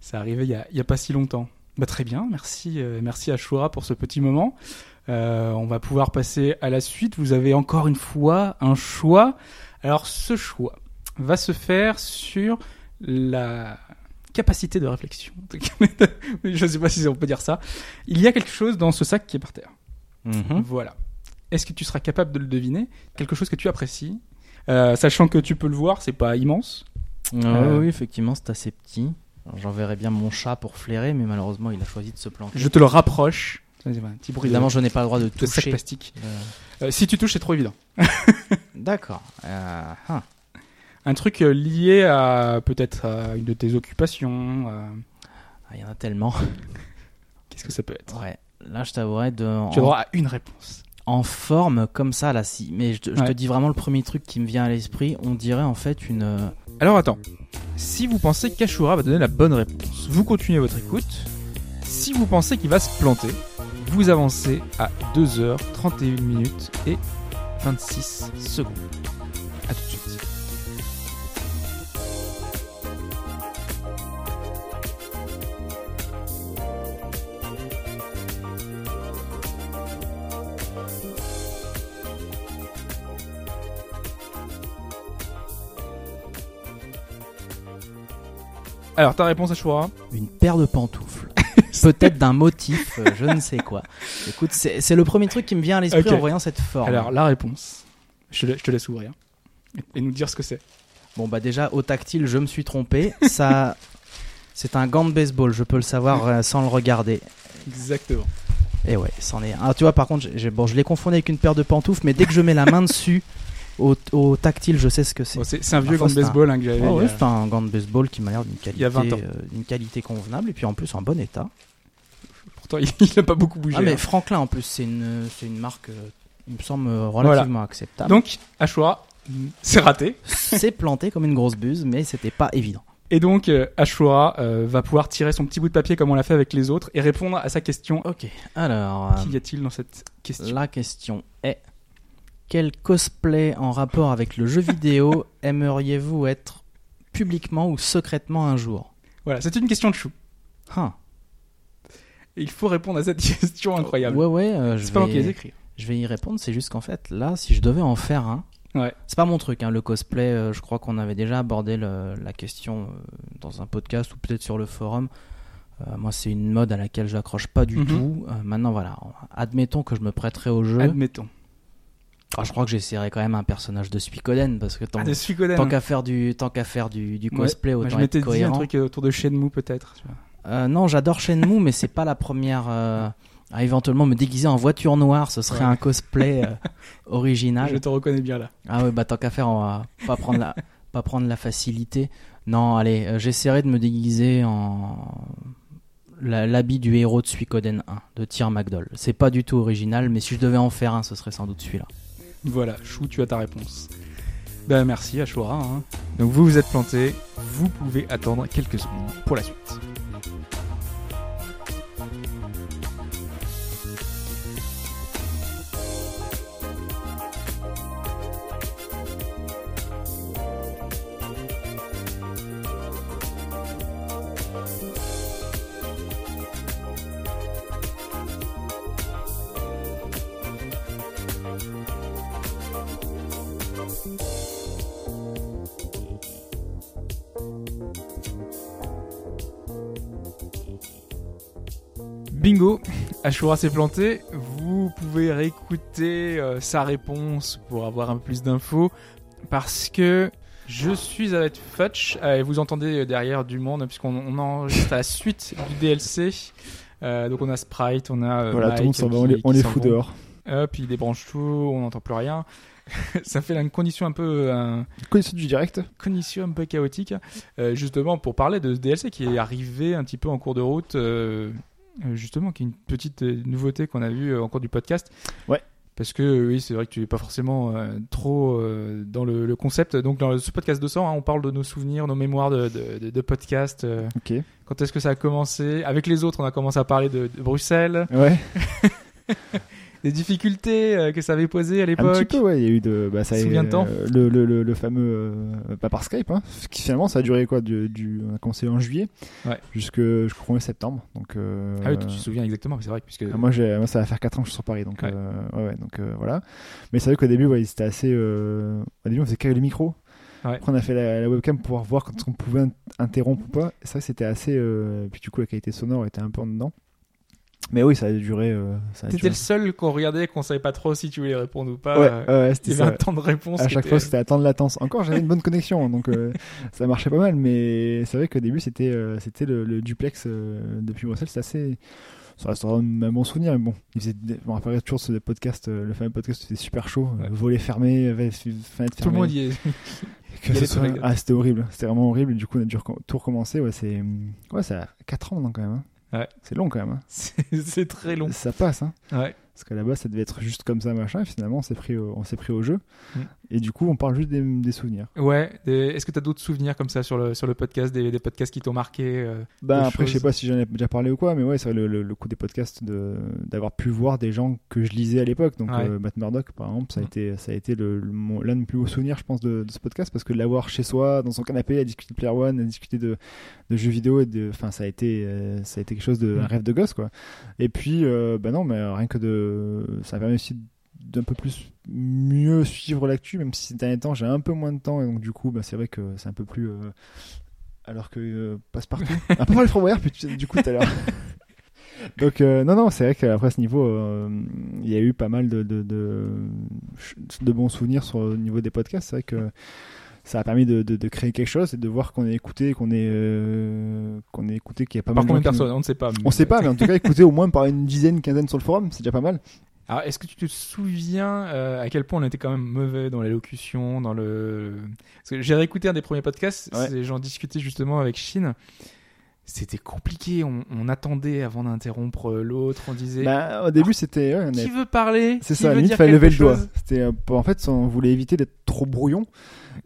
C'est arrivé il y a, il y a pas si longtemps. Bah, très bien, merci, euh, merci à Shura pour ce petit moment. Euh, on va pouvoir passer à la suite. Vous avez encore une fois un choix. Alors ce choix va se faire sur la capacité de réflexion. [LAUGHS] Je ne sais pas si on peut dire ça. Il y a quelque chose dans ce sac qui est par terre. Mhm. Voilà. Est-ce que tu seras capable de le deviner? Quelque chose que tu apprécies, Euh, sachant que tu peux le voir, c'est pas immense. Euh, Oui, effectivement, c'est assez petit. Alors, J'enverrais bien mon chat pour flairer, mais malheureusement, il a choisi de se planter. Je te le rapproche. Un petit bruit de- Évidemment, je n'ai pas le droit de de sac toucher. plastique. Euh, Euh, si tu touches, c'est trop évident. [LAUGHS] D'accord. Euh, ah. Un truc lié à peut-être à une de tes occupations. Ah, Il y en a tellement. [LAUGHS] Qu'est-ce que ça peut être? Ouais. Là, je t'avouerais de. Tu as en- droit à une réponse. en forme comme ça là si mais je, te- je te Ouais. dis vraiment le premier truc qui me vient à l'esprit on dirait en fait une Alors attends, si vous pensez qu'Ashura va donner la bonne réponse, vous continuez votre écoute. Si vous pensez qu'il va se planter, vous avancez à 2h31 minutes et 26 secondes. A tout de suite. Alors ta réponse Ashura une paire de pantoufles [LAUGHS] peut-être d'un motif euh, je ne sais quoi écoute c'est c'est le premier truc qui me vient à l'esprit Ok. en voyant cette forme Alors la réponse, je te, la- je te laisse ouvrir et, et nous dire ce que c'est. bon bah déjà au tactile je me suis trompé ça [LAUGHS] c'est un gant de baseball je peux le savoir euh, sans le regarder Exactement. et ouais c'en est un Ah, tu vois par contre j'ai- j'ai- bon je l'ai confondu avec une paire de pantoufles mais dès que je mets la main dessus au, au tactile je sais ce que c'est Bon, c'est un vieux gant de c'est un- baseball hein, que j'avais. Ouais, a- c'est un gant de baseball qui m'a l'air d'une qualité, y a 20 ans. euh, qualité convenable et puis en plus en bon état. Pourtant, il [LAUGHS] il a pas beaucoup bougé. Ah mais hein. Franklin en plus c'est une une marque euh, il me semble relativement acceptable. Donc, Ashura, c'est raté. [LAUGHS] c'est planté comme une grosse buse mais c'était pas évident. Et donc, Ashura euh, va pouvoir tirer son petit bout de papier comme on l'a fait avec les autres et répondre à sa question. OK. Alors Qu'y a-t-il dans cette question? la question est quel cosplay en rapport avec le jeu vidéo [LAUGHS] aimeriez-vous être publiquement ou secrètement un jour? Voilà, c'est une question de chou. Hein. Et il faut répondre à cette [LAUGHS] question incroyable. Ouais ouais, euh, je pas vais écris. je vais y répondre, c'est juste qu'en fait là si je devais en faire un Ouais. C'est pas mon truc, hein, le cosplay. euh, je crois qu'on avait déjà abordé le- la question euh, dans un podcast ou peut-être sur le forum. Euh, moi, c'est une mode à laquelle j'accroche pas du Mhm. tout. Maintenant, voilà, admettons que je me prêterais au jeu. Admettons. Je crois que j'essaierais quand même un personnage de Suikoden parce que tant, Ah, tant qu'à faire du tant qu'à faire du, du Ouais. cosplay, Moi, autant je être dit un truc euh, autour de Shenmue peut-être. Euh, non, j'adore Shenmue, mais c'est pas la première. euh, à éventuellement me déguiser en voiture noire, ce serait Ouais. un cosplay euh, [LAUGHS] original. Je te reconnais bien là. Ah ouais, bah tant qu'à faire, on va pas prendre la, [LAUGHS] pas prendre la facilité. Non, allez, j'essaierai de me déguiser en l'habit du héros de Suikoden 1, de Tyr McDowell. C'est pas du tout original, mais si je devais en faire un, ce serait sans doute celui-là. Voilà, Chou, tu as ta réponse. Ben merci Ashura. hein. Donc vous vous êtes planté, vous pouvez attendre quelques secondes pour la suite. Bingo, Ashura s'est planté. Vous pouvez réécouter euh, sa réponse pour avoir un peu plus d'infos. Parce que je suis avec Futch euh, et vous entendez derrière du monde puisqu'on on enregistre à la suite du DLC. Euh, donc on a Sprite, on a euh, Voilà, tout le monde Mike s'en va, on les, on fout dehors. Hop, il débranche tout, on n'entend plus rien. [LAUGHS] Ça fait une condition un peu, un, Connaissez du direct condition un peu chaotique, euh, justement pour parler de ce DLC qui est arrivé un petit peu en cours de route. euh, euh, justement, qui est une petite euh, nouveauté qu'on a vue euh, en cours du podcast. Ouais. Parce que euh, oui, c'est vrai que tu n'es pas forcément euh, trop euh, dans le, le concept. Donc dans ce podcast 200, hein, on parle de nos souvenirs, nos mémoires de, de, de, podcast. euh, Ok. quand est-ce que ça a commencé? Avec les autres, on a commencé à parler de, de Bruxelles, Ouais. [LAUGHS] des difficultés euh, que ça avait posées à Un l'époque. petit peu, ouais. Il y a eu de. Bah, ça combien de temps euh, le, le, le, le fameux. euh, pas par Skype, hein. Qui finalement, ça a duré quoi du, du, On a commencé en juillet. Ouais. Jusque, jusqu'au 1er septembre. Donc. euh, Ah oui, tu te souviens exactement, c'est vrai, puisque Ah, Moi, j'ai, moi, ça va faire 4 ans que je suis sur Paris, donc, Ouais. euh, ouais, ouais, donc euh, voilà. Mais c'est vrai qu'au début, ouais, c'était assez. euh, Au début, on faisait que le micro. Ouais. Après, on a fait la, la webcam pour pouvoir voir quand on pouvait in- interrompre ou pas. Ça, c'était assez. euh, Puis du coup, la qualité sonore était un peu en dedans. Mais oui, ça a duré. euh, t'étais le seul qu'on regardait et qu'on savait pas trop si tu voulais répondre ou pas. Ouais, Euh, ouais, c'était ça. un temps de réponse. À chaque était- fois, c'était à temps de latence. Encore, j'avais une bonne connexion, donc euh, [LAUGHS] ça marchait pas mal. Mais c'est vrai qu'au début, c'était euh, c'était le, le duplex euh, depuis Bruxelles. C'était assez. Ça restera un bon souvenir, mais bon. Il faisait des- je me rappelle toujours ce podcast, euh, le fameux podcast, c'était super chaud. Ouais. volet fermé, fenêtre Tout le fermée. monde y est. [LAUGHS] Soit-. Ah, c'était horrible. C'était vraiment horrible. Du coup, on a dû tout recommencer. Ouais, c'est. Ouais, ça a 4 ans maintenant quand même. hein. Ouais. C'est long quand même. hein. C'est [LAUGHS] c'est très long. Ça passe. Hein. Ouais. Parce qu'à la base, ça devait être juste comme ça, machin. Et finalement, on s'est pris, au- on s'est pris au jeu. Mm. Et du coup, on parle juste des, des souvenirs. Ouais. des- Est-ce que tu as d'autres souvenirs comme ça sur le, sur le podcast, des, des podcasts qui t'ont marqué euh, Bah Des après, je sais choses. pas si j'en ai déjà parlé ou quoi, mais ouais, c'est vrai, le, le, le coup des podcasts, de d'avoir pu voir des gens que je lisais à l'époque. Donc, Ouais. euh, Matt Murdock, par exemple, ça a Mm. été, ça a été le, mon- l'un de mes plus beaux souvenirs, je pense, de, de ce podcast, parce que de l'avoir chez soi, dans son canapé, à discuter de Player One, à discuter de, de jeux vidéo, et de, enfin, ça a été, euh, ça a été quelque chose de, Mm. un rêve de gosse, quoi. Et puis, bah non, mais rien que de, ça permet aussi d'un peu plus mieux suivre l'actu, même si ces derniers temps j'ai un peu moins de temps, et donc du coup, bah, c'est vrai que c'est un peu plus. euh, alors que euh, passe-partout. [LAUGHS] un peu mal Fort Boyard, puis tu- du coup tout à l'heure. [LAUGHS] Donc euh, non non c'est vrai qu'après ce niveau euh, il y a eu pas mal de de, de, de bons souvenirs sur le niveau des podcasts c'est vrai que ça a permis de, de, de créer quelque chose et de voir qu'on est écouté qu'on est euh, qu'on est écouté qu'il y a pas Par mal de combien de nous- personnes On ne sait pas. on sait pas mais en tout cas [LAUGHS] écouté au moins par une dizaine quinzaine sur le forum c'est déjà pas mal Alors, est-ce que tu te souviens euh, à quel point on était quand même mauvais dans l'élocution, dans le. Parce que j'ai réécouté un des premiers podcasts, Ouais. j'en discutais justement avec Chine. C'était compliqué, on, on attendait avant d'interrompre euh, l'autre, on disait bah, au début c'était ouais, qui veut parler? C'est ça, dire fallait lever le doigt. C'était, euh, en fait, on voulait éviter d'être trop brouillon.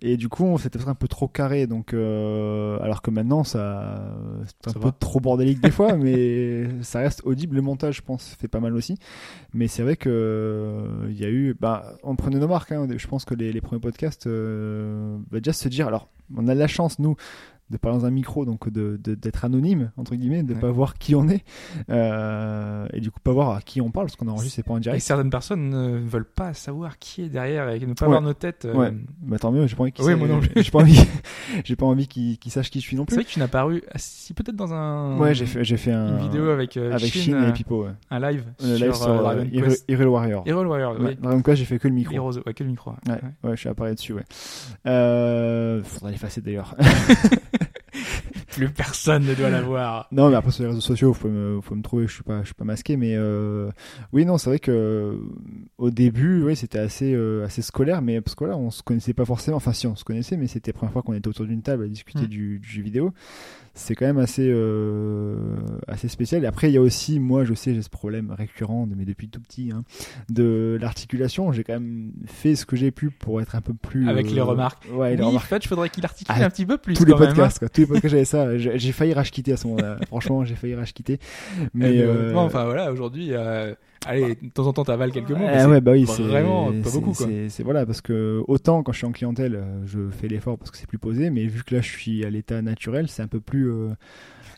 Et du coup, on s'était peut-être un peu trop carré. Donc, euh, alors que maintenant, ça, c'est un Ça peu va. trop bordélique des fois, mais [LAUGHS] ça reste audible. Le montage, je pense, fait pas mal aussi. Mais c'est vrai que il y a eu, bah, on prenait nos marques. Hein, je pense que les, les premiers podcasts, euh, bah, déjà se dire, alors, on a de la chance, nous, de parler dans un micro, donc de, d'être anonyme entre guillemets, de Ouais. pas voir qui on est, euh, et du coup pas voir à qui on parle, parce qu'on enregistre, c'est pas en Et direct. certaines personnes ne veulent pas savoir qui est derrière et ne pas Ouais. voir nos têtes. euh, Ouais. Bah tant mieux, j'ai pas envie qu'il Oui, j'ai pas envie [LAUGHS] j'ai pas envie qu'il qu'il sache qui je suis non C'est plus. vrai que tu n'as paru assis peut-être dans un. Ouais, j'ai fait j'ai fait un une vidéo avec, euh, avec Shin, et Pipo ouais. un live sur, live sur Dragon Hero- Quest. Hero Warrior. Hero Warrior, Ouais, oui. Dragon Quest, j'ai fait que le micro. Heroes, ouais, que le micro. ouais. Ouais, je suis appareil dessus, ouais. Euh, faudrait l'effacer d'ailleurs. [LAUGHS] Plus personne ne doit l'avoir. non, mais après sur les réseaux sociaux, faut me, faut me trouver, je suis pas, je suis pas masqué, mais euh, oui, non, c'est vrai que euh, au début, oui, c'était assez, euh, assez scolaire, mais parce que là, on se connaissait pas forcément. Enfin, si, on se connaissait, mais c'était la première fois qu'on était autour d'une table à discuter Mm. du, du jeu vidéo. C'est quand même assez, euh, assez spécial. Et après, il y a aussi, moi, je sais, j'ai ce problème récurrent, mais depuis tout petit, hein, de l'articulation. J'ai quand même fait ce que j'ai pu pour être un peu plus Avec les remarques. Ouais, les oui, remarques. Fudge, faudrait qu'il articule Ah, un petit peu plus. tous les hein. podcasts, quoi. Tous les podcasts, j'avais ça. J'ai j'ai failli rage quitter à ce moment-là. [LAUGHS] Franchement, j'ai failli rage quitter. Mais Mais, euh, euh, enfin voilà, aujourd'hui, euh, allez, de temps en temps, t'avales quelques mots. mais Ah c'est ouais, bah oui, c'est vraiment pas beaucoup, quoi. c'est- voilà, parce que autant quand je suis en clientèle, euh, je fais l'effort parce que c'est plus posé, mais vu que là je suis à l'état naturel, c'est un peu plus euh,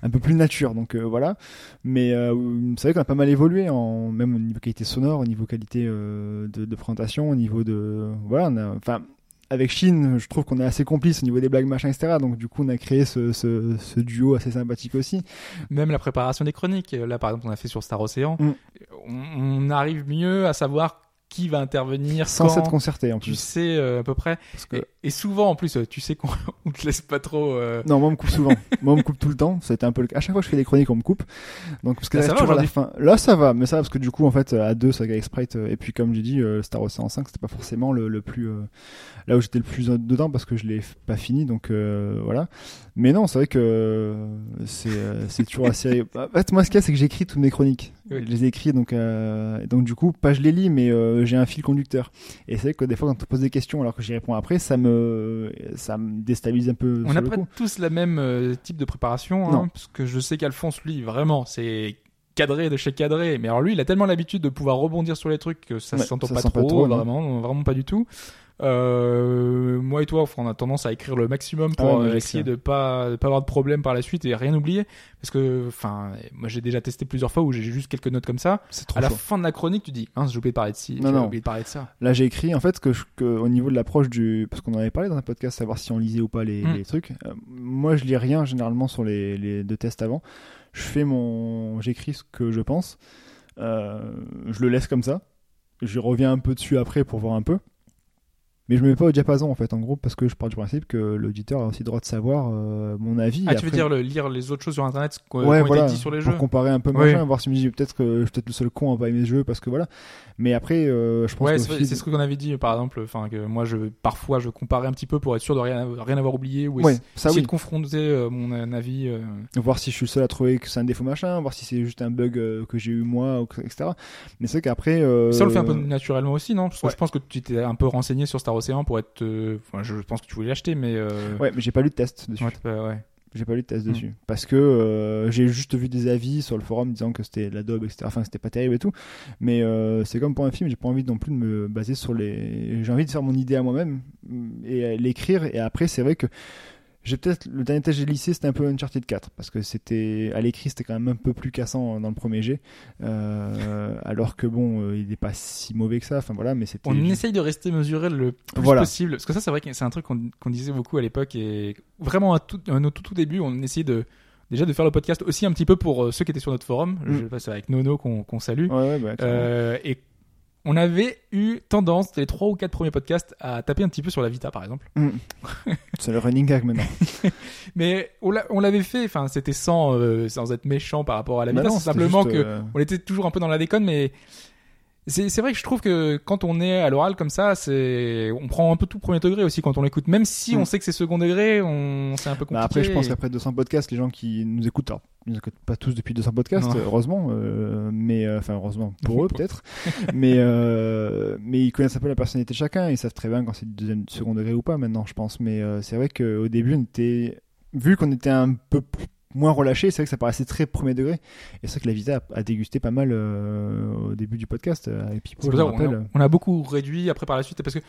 un peu plus nature. Donc euh, voilà. Mais euh, c'est vrai qu'on a pas mal évolué en même au niveau qualité sonore, au niveau qualité euh, de, de présentation, au niveau de voilà, on a enfin avec Shin, je trouve qu'on est assez complice au niveau des blagues, machin, etc. Donc du coup, on a créé ce, ce, ce duo assez sympathique aussi. Même la préparation des chroniques. Là, par exemple, on a fait sur Star Ocean. Mm. On, on arrive mieux à savoir qui va intervenir Sans s'être concerté en tu plus. sais euh, à peu près Parce que... et, et souvent en plus euh, tu sais qu'on [LAUGHS] on te laisse pas trop euh, Non, moi on me coupe souvent. moi on me coupe tout le temps. C'était un peu le... à chaque fois que je fais des chroniques on me coupe. Donc parce que Là, ça va la fin. Là ça va, mais ça va parce que du coup en fait à deux ça avec Sprite euh, et puis comme j'ai dit euh, Star Ocean 5 c'était pas forcément le, le plus euh, là où j'étais le plus euh, dedans parce que je l'ai pas fini donc euh, voilà. Mais non c'est vrai que euh, c'est euh, c'est toujours assez. [LAUGHS] En fait moi ce qu'il y a c'est que j'écris toutes mes chroniques. Oui. Je les écris donc euh, donc du coup pas je les lis mais euh, j'ai un fil conducteur. Et c'est vrai que des fois quand on te pose des questions alors que j'y réponds après ça me ça me déstabilise un peu. on n'a pas coup. tous la même euh, type de préparation hein, parce que je sais qu'Alphonse lui vraiment c'est cadré de chez cadré mais alors lui il a tellement l'habitude de pouvoir rebondir sur les trucs que ça Ouais, se s'entend pas, sent pas trop, vraiment vraiment pas du tout euh, moi et toi on a tendance à écrire le maximum pour Ah ouais, euh, essayer de pas de pas avoir de problème par la suite et rien oublier parce que enfin moi j'ai déjà testé plusieurs fois où j'ai juste quelques notes comme ça C'est trop à la fin de la chronique tu dis mince j'ai oublié de parler de ci Non, j'ai non. oublié de parler de ça Là, j'ai écrit en fait que, je- que au niveau de l'approche du parce qu'on en avait parlé dans un podcast, savoir si on lisait ou pas les, Mm. les trucs. Euh, moi, je lis rien généralement sur les, les deux tests avant. Je fais mon, j'écris ce que je pense. Euh, je le laisse comme ça. Je reviens un peu dessus après pour voir un peu. Mais je me mets pas au diapason en fait, en gros, parce que je pars du principe que l'auditeur a aussi le droit de savoir euh, mon avis. ah tu veux dire le, lire les autres choses sur internet ce qu'on- ouais, voilà, dit sur les pour jeux comparer un peu Oui. machin, voir si je me dis peut-être que je suis peut-être le seul con à pas aimer ce jeu parce que voilà. Mais après, euh, je pense Ouais, c'est fil- ce qu'on avait dit par exemple. Enfin, que moi, je parfois, je comparais un petit peu pour être sûr de rien, rien avoir oublié ou Ouais, ça essayer oui. de confronter euh, mon euh, avis. euh. voir si je suis le seul à trouver que c'est un défaut machin, voir si c'est juste un bug euh, que j'ai eu moi, etc. Mais c'est vrai qu'après. euh, Ça on le fait un peu naturellement aussi, non? Parce que ouais. je pense que tu t'es un peu renseigné sur Star Ocean pour être. euh, Enfin, je pense que tu voulais l'acheter, mais. euh, Ouais, mais j'ai pas lu de test dessus. ouais, t'as pas- ouais. J'ai pas lu de test Mm. dessus. Parce que euh, j'ai juste vu des avis sur le forum disant que c'était la daube, etc. Enfin, c'était pas terrible et tout. Mais c'est comme pour un film, j'ai pas envie non plus de me baser sur les. J'ai envie de faire mon idée à moi-même et l'écrire. Et après, c'est vrai que. J'ai peut-être le dernier test que j'ai lycée c'était un peu Uncharted 4 parce que c'était à l'écrit c'était quand même un peu plus cassant dans le premier jet euh, alors que bon euh, il est pas si mauvais que ça enfin voilà mais c'était On juste- essaye de rester mesuré le plus Voilà. possible. Parce que ça, c'est vrai que c'est un truc qu'on disait beaucoup à l'époque. Et vraiment, à tout, à nos tout, tout début, on essayait de. Déjà de faire le podcast aussi un petit peu pour euh, ceux qui étaient sur notre forum. Mm. Je sais pas, c'est avec Nono qu'on salue. ouais, ouais, bah. Euh, et on avait eu tendance, les trois ou quatre premiers podcasts, à taper un petit peu sur la Vita, par exemple. Mm. [LAUGHS] c'est le running gag maintenant [LAUGHS] Mais on l'a- on l'avait fait, enfin, c'était sans, euh, sans être méchant par rapport à la Bah Vita, non, simplement juste, que euh, on était toujours un peu dans la déconne, mais c'est c'est vrai que je trouve que quand on est à l'oral comme ça, c'est on prend un peu tout premier degré aussi quand on l'écoute, même si Mm. on sait que c'est second degré, on c'est un peu compliqué. Bah après, je pense qu'après 200 podcasts, les gens qui nous écoutent, alors, ils nous écoutent pas tous depuis 200 podcasts, Non. heureusement, euh, mais euh, enfin heureusement pour eux peut-être, [LAUGHS] mais euh, mais ils connaissent un peu la personnalité de chacun, ils savent très bien quand c'est du deuxième, second degré ou pas maintenant, je pense. Mais euh, c'est vrai qu'au début, on était, vu qu'on était un peu plus- moins relâché, c'est vrai que ça paraissait très premier degré. Et c'est vrai que la Vita a, a dégusté pas mal euh, au début du podcast euh, Pipo, C'est je rappelle. a, on a beaucoup réduit après par la suite parce que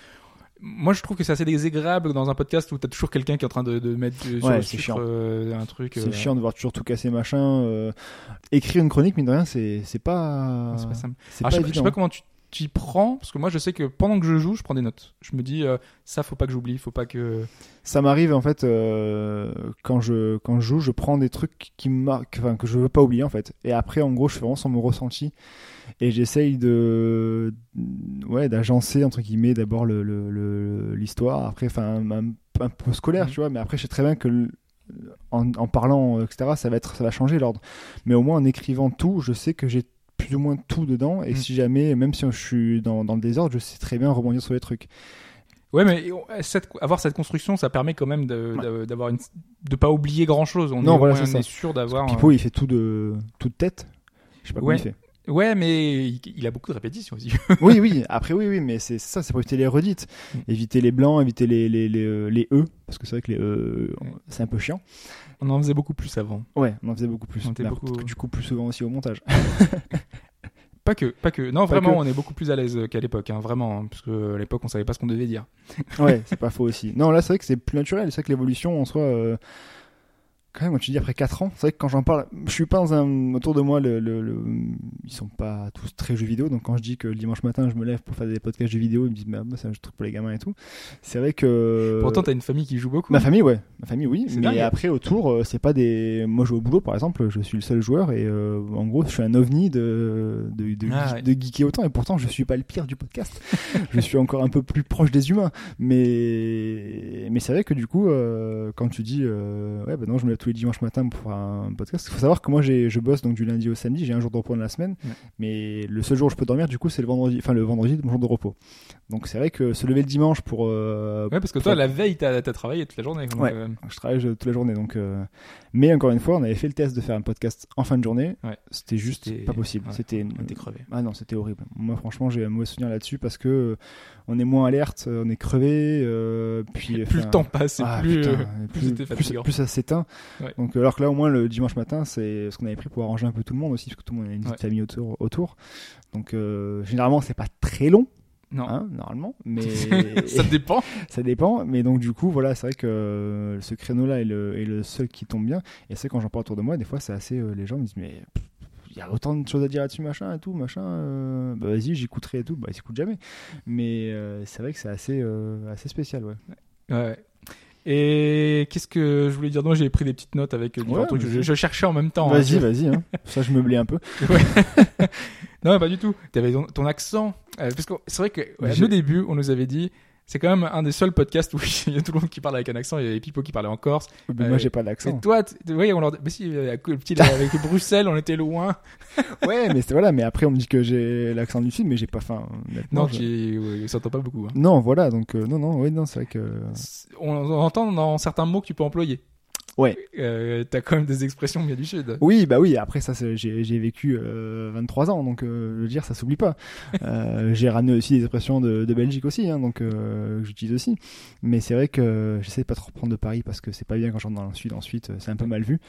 moi je trouve que c'est assez désagréable dans un podcast où t'as toujours quelqu'un qui est en train de, de mettre euh, sur Ouais, le c'est sucre chiant. euh, un truc. C'est chiant de voir toujours tout casser machin. écrire une chronique, mine de rien, c'est pas. c'est pas simple. Alors, pas je, sais pas- je sais pas comment tu t'y prends parce que moi je sais que pendant que je joue je prends des notes. Je me dis euh, ça faut pas que j'oublie, faut pas que. Ça m'arrive en fait euh, quand je quand je joue, je prends des trucs qui marquent, enfin que je veux pas oublier en fait. Et après, en gros, je fais vraiment sur mon ressenti et j'essaye de ouais d'agencer entre guillemets d'abord le le- le- l'histoire, après enfin un, peu scolaire, Mhm. tu vois. Mais après, je sais très bien que le- en, en parlant etc. Ça va être ça va changer l'ordre. Mais au moins en écrivant tout, je sais que j'ai plus ou moins tout dedans et Mhm. si jamais même si je suis dans, dans le désordre, je sais très bien rebondir sur les trucs. Ouais mais cette, avoir cette construction ça permet quand même de d'avoir une de pas oublier grand chose. On Non, est, voilà, on est sûr d'avoir. Pipo, il fait tout de toute tête. Je sais pas comment Ouais. il fait. Ouais mais il, a beaucoup de répétitions aussi. [LAUGHS] oui, oui, après, oui, oui, mais c'est ça, c'est pour éviter les redites. Mm. Éviter les blancs, éviter les, les, les, euh, les E, parce que c'est vrai que les E, c'est un peu chiant. on en faisait beaucoup plus avant. Ouais, on en faisait beaucoup plus. On était beaucoup- Du coup, plus souvent aussi au montage. [LAUGHS] Pas que, pas que. Non, Pas vraiment, que. on est beaucoup plus à l'aise qu'à l'époque, hein, vraiment, hein, parce que à l'époque, on savait pas ce qu'on devait dire. ouais, [LAUGHS] c'est pas faux aussi. Non, là, c'est vrai que c'est plus naturel. C'est vrai que l'évolution en soi, euh, quand même, quand tu dis après 4 ans, c'est vrai que quand j'en parle, je suis pas dans un autour de moi, le, le, le- ils sont pas tous très jeux vidéo, donc quand je dis que le dimanche matin je me lève pour faire des podcasts jeux vidéo, ils me disent mais ah, bah, c'est un truc pour les gamins et tout. C'est vrai que Pourtant, t'as une famille qui joue beaucoup. ma famille, ouais, ma famille, oui, mais dingue. après autour, euh, c'est pas des. Moi, je vais au boulot, par exemple, je suis le seul joueur et euh, en gros, je suis un ovni de de de, Ah, ouais. de geeker autant et pourtant, je suis pas le pire du podcast. [LAUGHS] je suis encore un peu plus proche des humains, mais mais c'est vrai que du coup, euh, quand tu dis euh, ouais, bah non, je me tous les dimanches matin pour faire un podcast. Il faut savoir que moi, je bosse donc du lundi au samedi, j'ai un jour de repos dans la semaine, Ouais. mais le seul jour où je peux dormir, du coup, c'est le vendredi, enfin le vendredi, mon jour de repos. Donc c'est vrai que se lever le dimanche pour euh, Ouais, parce que toi, la veille, t'as as travaillé toute la journée. donc, Ouais. euh, je travaille je- toute la journée, donc. euh, Mais encore une fois, on avait fait le test de faire un podcast en fin de journée. Ouais. C'était juste pas possible. ouais, C'était. on était crevé. Ah non, c'était horrible. Moi, franchement, j'ai un mauvais souvenir là-dessus parce que euh, on est moins alerte, euh, on est crevé, euh, puis. [LAUGHS] plus enfin, le temps passe, et ah, plus, putain, euh, plus ça s'éteint. Ouais. Donc, alors que là, au moins, le dimanche matin, c'est ce qu'on avait pris pour arranger un peu tout le monde aussi, parce que tout le monde a une petite Ouais. famille autour. autour. Donc, euh, généralement, c'est pas très long, Non. hein, normalement, mais [LAUGHS] ça dépend. [LAUGHS] ça dépend, mais donc du coup, voilà, c'est vrai que euh, ce créneau-là est le, est le seul qui tombe bien. Et c'est quand j'en parle autour de moi, des fois, c'est assez. euh, les gens me disent, mais il y a autant de choses à dire là-dessus, machin et tout, machin. euh, bah vas-y, j'écouterai et tout. Bah, ils s'écoutent jamais. Mais euh, c'est vrai que c'est assez, euh, assez spécial, ouais. Ouais. Et qu'est-ce que je voulais dire? Non, j'ai pris des petites notes avec euh, différents Ouais, trucs. Je, je cherchais en même temps. hein. vas-y, vas-y, hein. ça je me blais un peu. [LAUGHS] [LAUGHS] Non, pas du tout. T'avais ton, ton accent. Euh, parce que c'est vrai que ouais, au début, on nous avait dit. C'est quand même un des seuls podcasts où [LAUGHS] il y a tout le monde qui parle avec un accent. Il y avait Pipo qui parlait en Corse. Mais Euh, moi, j'ai pas Et d'accent. toi, tu oui, on leur... mais si, avec le petit avec [LAUGHS] Bruxelles, on était loin. [LAUGHS] Ouais, mais c'est voilà. Mais après, on me dit que j'ai l'accent du sud, mais j'ai pas faim. Non, je- qui ouais, s'entend pas beaucoup. hein. Non, voilà. Donc, euh, non, non, ouais, non, c'est vrai que. On, on entend dans certains mots que tu peux employer. Ouais. Euh, T'as quand même des expressions bien du sud. Oui, bah oui, après ça, j'ai j'ai vécu euh, 23 ans, donc euh, je veux dire, ça s'oublie pas. [LAUGHS] Euh, j'ai ramené aussi des expressions de, de Belgique aussi, hein, donc euh, j'utilise aussi. Mais c'est vrai que j'essaie de pas trop reprendre de Paris parce que c'est pas bien quand j'entre dans le sud ensuite, euh, c'est un peu mal vu.